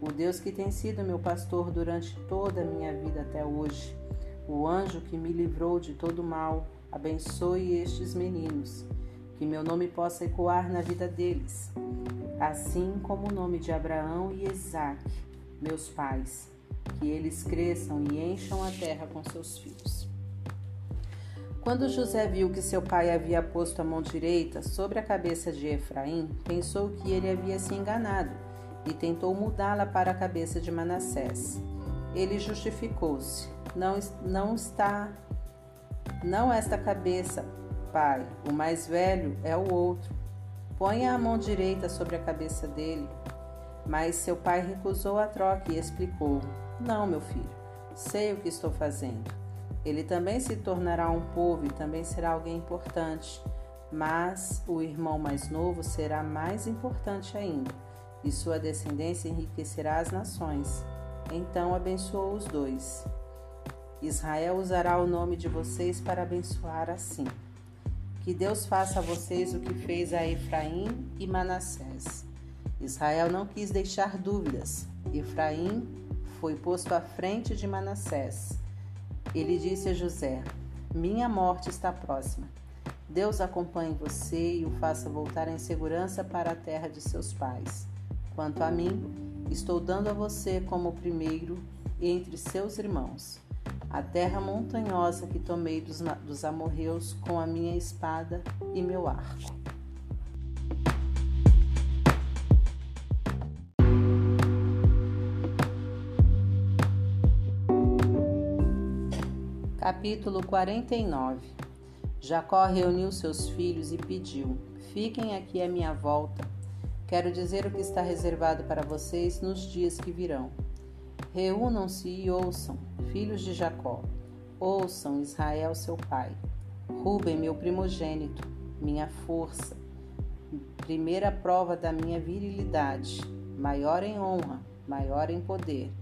o Deus que tem sido meu pastor durante toda a minha vida até hoje, o anjo que me livrou de todo mal, abençoe estes meninos, que meu nome possa ecoar na vida deles, assim como o nome de Abraão e Isaque, meus pais que eles cresçam e encham a terra com seus filhos. Quando José viu que seu pai havia posto a mão direita sobre a cabeça de Efraim, pensou que ele havia se enganado e tentou mudá-la para a cabeça de Manassés. Ele justificou-se: Não, não está, não esta cabeça, pai. O mais velho é o outro. Ponha a mão direita sobre a cabeça dele. Mas seu pai recusou a troca e explicou: não, meu filho, sei o que estou fazendo. Ele também se tornará um povo e também será alguém importante, mas o irmão mais novo será mais importante ainda, e sua descendência enriquecerá as nações. Então abençoou os dois. Israel usará o nome de vocês para abençoar assim. Que Deus faça a vocês o que fez a Efraim e Manassés. Israel não quis deixar dúvidas. Efraim foi posto à frente de Manassés. Ele disse a José: Minha morte está próxima. Deus acompanhe você e o faça voltar em segurança para a terra de seus pais. Quanto a mim, estou dando a você como o primeiro entre seus irmãos a terra montanhosa que tomei dos, dos amorreus com a minha espada e meu arco. Capítulo 49 Jacó reuniu seus filhos e pediu: Fiquem aqui à minha volta. Quero dizer o que está reservado para vocês nos dias que virão. Reúnam-se e ouçam, filhos de Jacó. Ouçam Israel, seu pai. Ruben, meu primogênito, minha força, primeira prova da minha virilidade, maior em honra, maior em poder.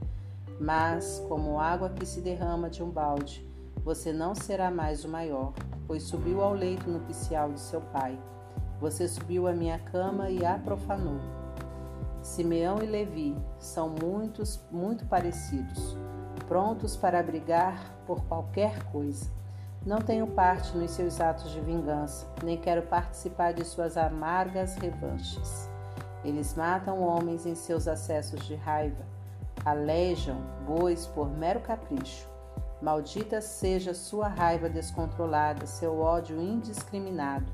Mas, como água que se derrama de um balde, você não será mais o maior, pois subiu ao leito nupcial de seu pai. Você subiu à minha cama e a profanou. Simeão e Levi são muitos, muito parecidos, prontos para brigar por qualquer coisa. Não tenho parte nos seus atos de vingança, nem quero participar de suas amargas revanches. Eles matam homens em seus acessos de raiva, alejam bois por mero capricho Maldita seja sua raiva descontrolada, seu ódio indiscriminado.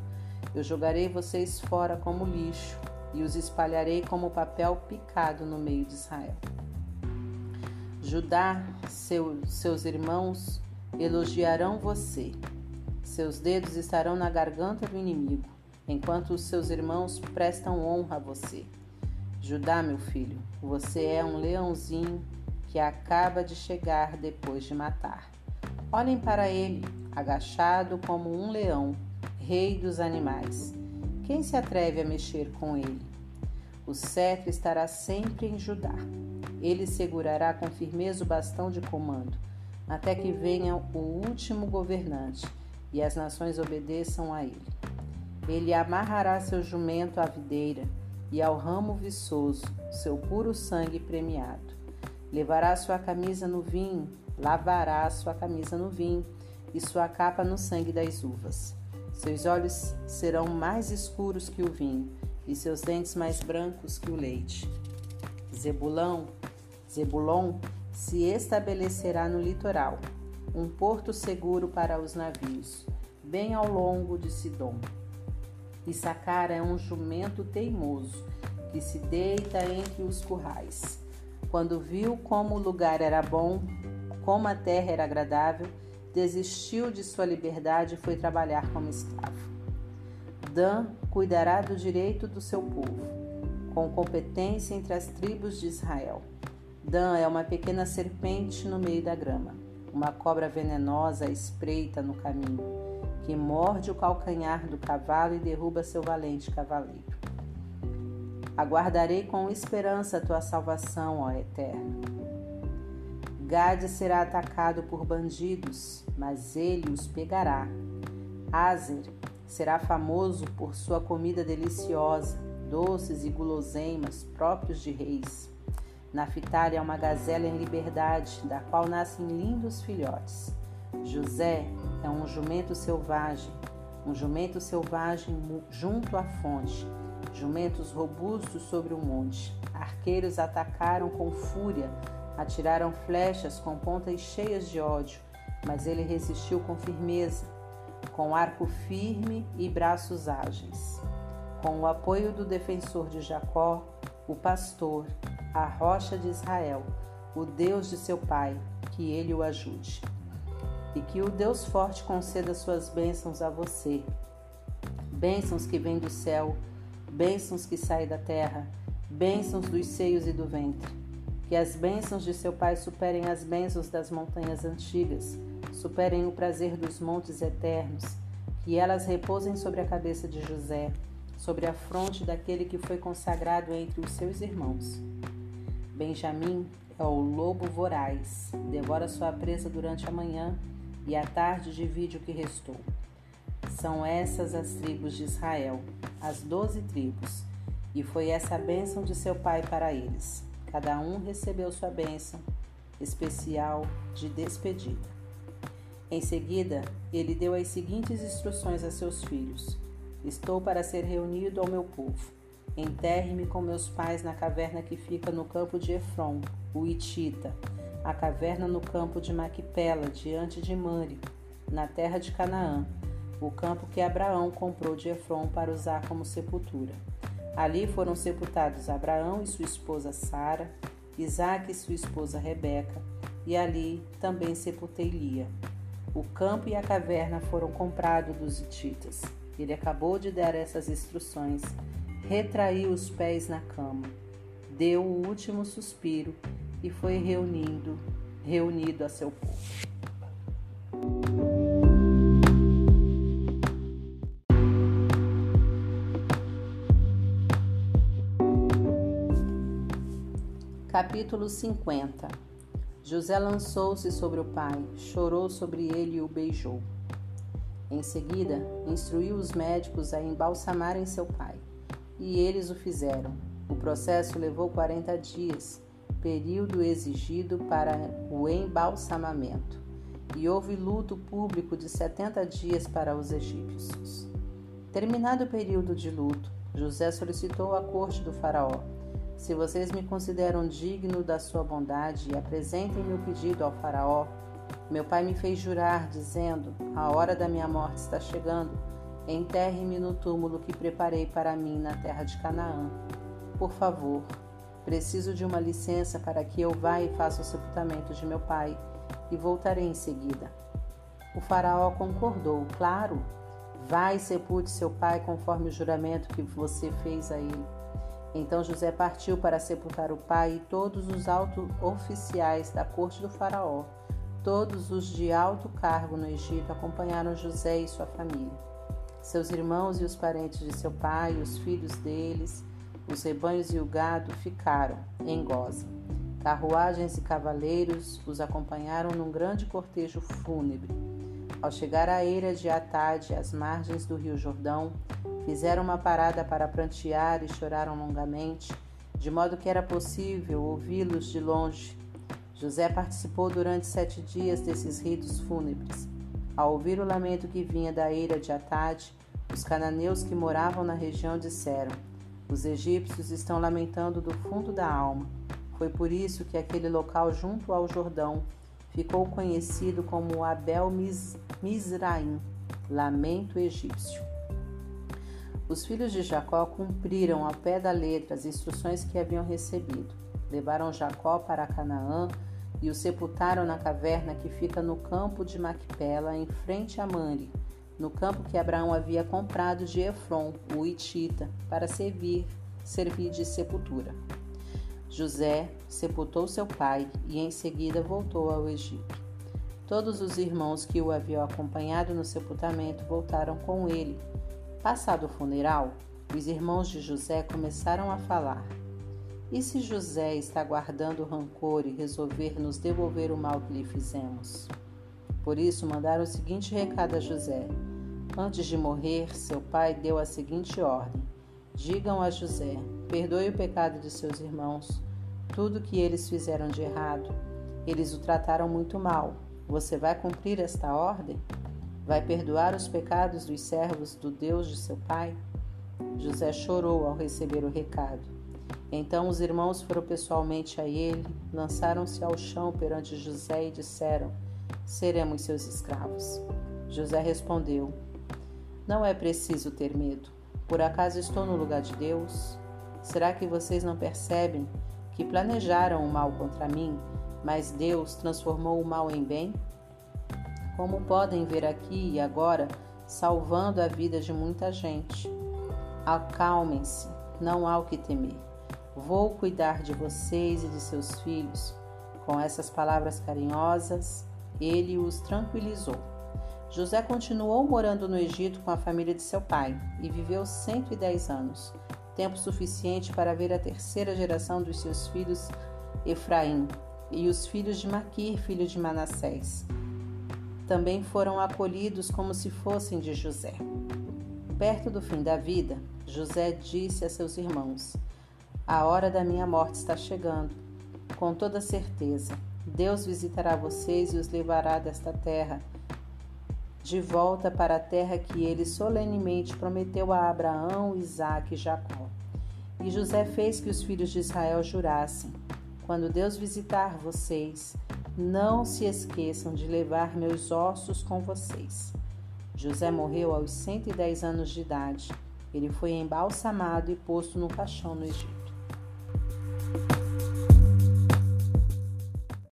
Eu jogarei vocês fora como lixo e os espalharei como papel picado no meio de Israel. Judá, seu, seus irmãos elogiarão você. Seus dedos estarão na garganta do inimigo, enquanto os seus irmãos prestam honra a você. Judá, meu filho, você é um leãozinho que acaba de chegar depois de matar. Olhem para ele, agachado como um leão, rei dos animais. Quem se atreve a mexer com ele? O cetro estará sempre em Judá. Ele segurará com firmeza o bastão de comando, até que venha o último governante e as nações obedeçam a ele. Ele amarrará seu jumento à videira e ao ramo viçoso, seu puro sangue premiado. Levará sua camisa no vinho, lavará sua camisa no vinho e sua capa no sangue das uvas. Seus olhos serão mais escuros que o vinho e seus dentes mais brancos que o leite. Zebulão, Zebulon se estabelecerá no litoral, um porto seguro para os navios, bem ao longo de Sidom. Issacar é um jumento teimoso que se deita entre os currais. Quando viu como o lugar era bom, como a terra era agradável, desistiu de sua liberdade e foi trabalhar como escravo. Dan cuidará do direito do seu povo, com competência entre as tribos de Israel. Dan é uma pequena serpente no meio da grama, uma cobra venenosa espreita no caminho, que morde o calcanhar do cavalo e derruba seu valente cavaleiro. Aguardarei com esperança a tua salvação, ó Eterno. Gade será atacado por bandidos, mas ele os pegará. Azer será famoso por sua comida deliciosa, doces e guloseimas próprios de reis. Naphtali é uma gazela em liberdade, da qual nascem lindos filhotes. José é um jumento selvagem, um jumento selvagem junto à fonte jumentos robustos sobre um monte. Arqueiros atacaram com fúria, atiraram flechas com pontas cheias de ódio, mas ele resistiu com firmeza, com arco firme e braços ágeis. Com o apoio do defensor de Jacó, o pastor, a rocha de Israel, o Deus de seu pai, que ele o ajude. E que o Deus forte conceda suas bênçãos a você, bênçãos que vêm do céu bênçãos que saem da terra, bênçãos dos seios e do ventre. Que as bênçãos de seu pai superem as bênçãos das montanhas antigas, superem o prazer dos montes eternos, que elas repousem sobre a cabeça de José, sobre a fronte daquele que foi consagrado entre os seus irmãos. Benjamim é o lobo voraz, devora sua presa durante a manhã e à tarde divide o que restou. São essas as tribos de Israel, as doze tribos. E foi essa a bênção de seu pai para eles. Cada um recebeu sua bênção especial de despedida. Em seguida, ele deu as seguintes instruções a seus filhos: Estou para ser reunido ao meu povo. Enterre-me com meus pais na caverna que fica no campo de Efron, o Itita, a caverna no campo de Maquipela, diante de Mãre, na terra de Canaã, o campo que Abraão comprou de Efron para usar como sepultura. Ali foram sepultados Abraão e sua esposa Sara, Isaque e sua esposa Rebeca, e ali também sepultei Lia. O campo e a caverna foram comprados dos hititas. Ele acabou de dar essas instruções, retraiu os pés na cama, deu o último suspiro e foi reunindo, reunido a seu povo. Capítulo 50 José lançou-se sobre o pai, chorou sobre ele e o beijou. Em seguida, instruiu os médicos a embalsamarem seu pai, e eles o fizeram. O processo levou 40 dias, período exigido para o embalsamamento, e houve luto público de 70 dias para os egípcios. Terminado o período de luto, José solicitou à corte do faraó se vocês me consideram digno da sua bondade e apresentem meu pedido ao Faraó, meu pai me fez jurar, dizendo: A hora da minha morte está chegando. Enterre-me no túmulo que preparei para mim na terra de Canaã. Por favor, preciso de uma licença para que eu vá e faça o sepultamento de meu pai e voltarei em seguida. O Faraó concordou, claro. Vai e sepulte seu pai conforme o juramento que você fez a ele. Então José partiu para sepultar o pai e todos os altos oficiais da corte do Faraó. Todos os de alto cargo no Egito acompanharam José e sua família. Seus irmãos e os parentes de seu pai, os filhos deles, os rebanhos e o gado ficaram em Goza. Carruagens e cavaleiros os acompanharam num grande cortejo fúnebre. Ao chegar à eira de Atade, às margens do rio Jordão, Fizeram uma parada para prantear e choraram longamente, de modo que era possível ouvi-los de longe. José participou durante sete dias desses ritos fúnebres. Ao ouvir o lamento que vinha da eira de Atade, os cananeus que moravam na região disseram: Os egípcios estão lamentando do fundo da alma. Foi por isso que aquele local junto ao Jordão ficou conhecido como Abel Mizraim, lamento egípcio. Os filhos de Jacó cumpriram ao pé da letra as instruções que haviam recebido. Levaram Jacó para Canaã e o sepultaram na caverna que fica no campo de Macpela, em frente a Mande, no campo que Abraão havia comprado de Efron, o Itita, para servir, servir de sepultura. José sepultou seu pai e em seguida voltou ao Egito. Todos os irmãos que o haviam acompanhado no sepultamento voltaram com ele Passado o funeral, os irmãos de José começaram a falar. E se José está guardando rancor e resolver nos devolver o mal que lhe fizemos? Por isso mandaram o seguinte recado a José. Antes de morrer, seu pai deu a seguinte ordem: Digam a José: perdoe o pecado de seus irmãos, tudo que eles fizeram de errado. Eles o trataram muito mal. Você vai cumprir esta ordem? Vai perdoar os pecados dos servos do Deus de seu pai? José chorou ao receber o recado. Então os irmãos foram pessoalmente a ele, lançaram-se ao chão perante José e disseram: Seremos seus escravos. José respondeu: Não é preciso ter medo. Por acaso estou no lugar de Deus? Será que vocês não percebem que planejaram o mal contra mim, mas Deus transformou o mal em bem? como podem ver aqui e agora, salvando a vida de muita gente. Acalmem-se, não há o que temer. Vou cuidar de vocês e de seus filhos. Com essas palavras carinhosas, ele os tranquilizou. José continuou morando no Egito com a família de seu pai e viveu 110 anos, tempo suficiente para ver a terceira geração dos seus filhos Efraim e os filhos de Maquir, filho de Manassés também foram acolhidos como se fossem de José. Perto do fim da vida, José disse a seus irmãos: A hora da minha morte está chegando. Com toda certeza, Deus visitará vocês e os levará desta terra de volta para a terra que ele solenemente prometeu a Abraão, Isaque e Jacó. E José fez que os filhos de Israel jurassem: Quando Deus visitar vocês, não se esqueçam de levar meus ossos com vocês. José morreu aos 110 anos de idade. Ele foi embalsamado e posto no caixão no Egito.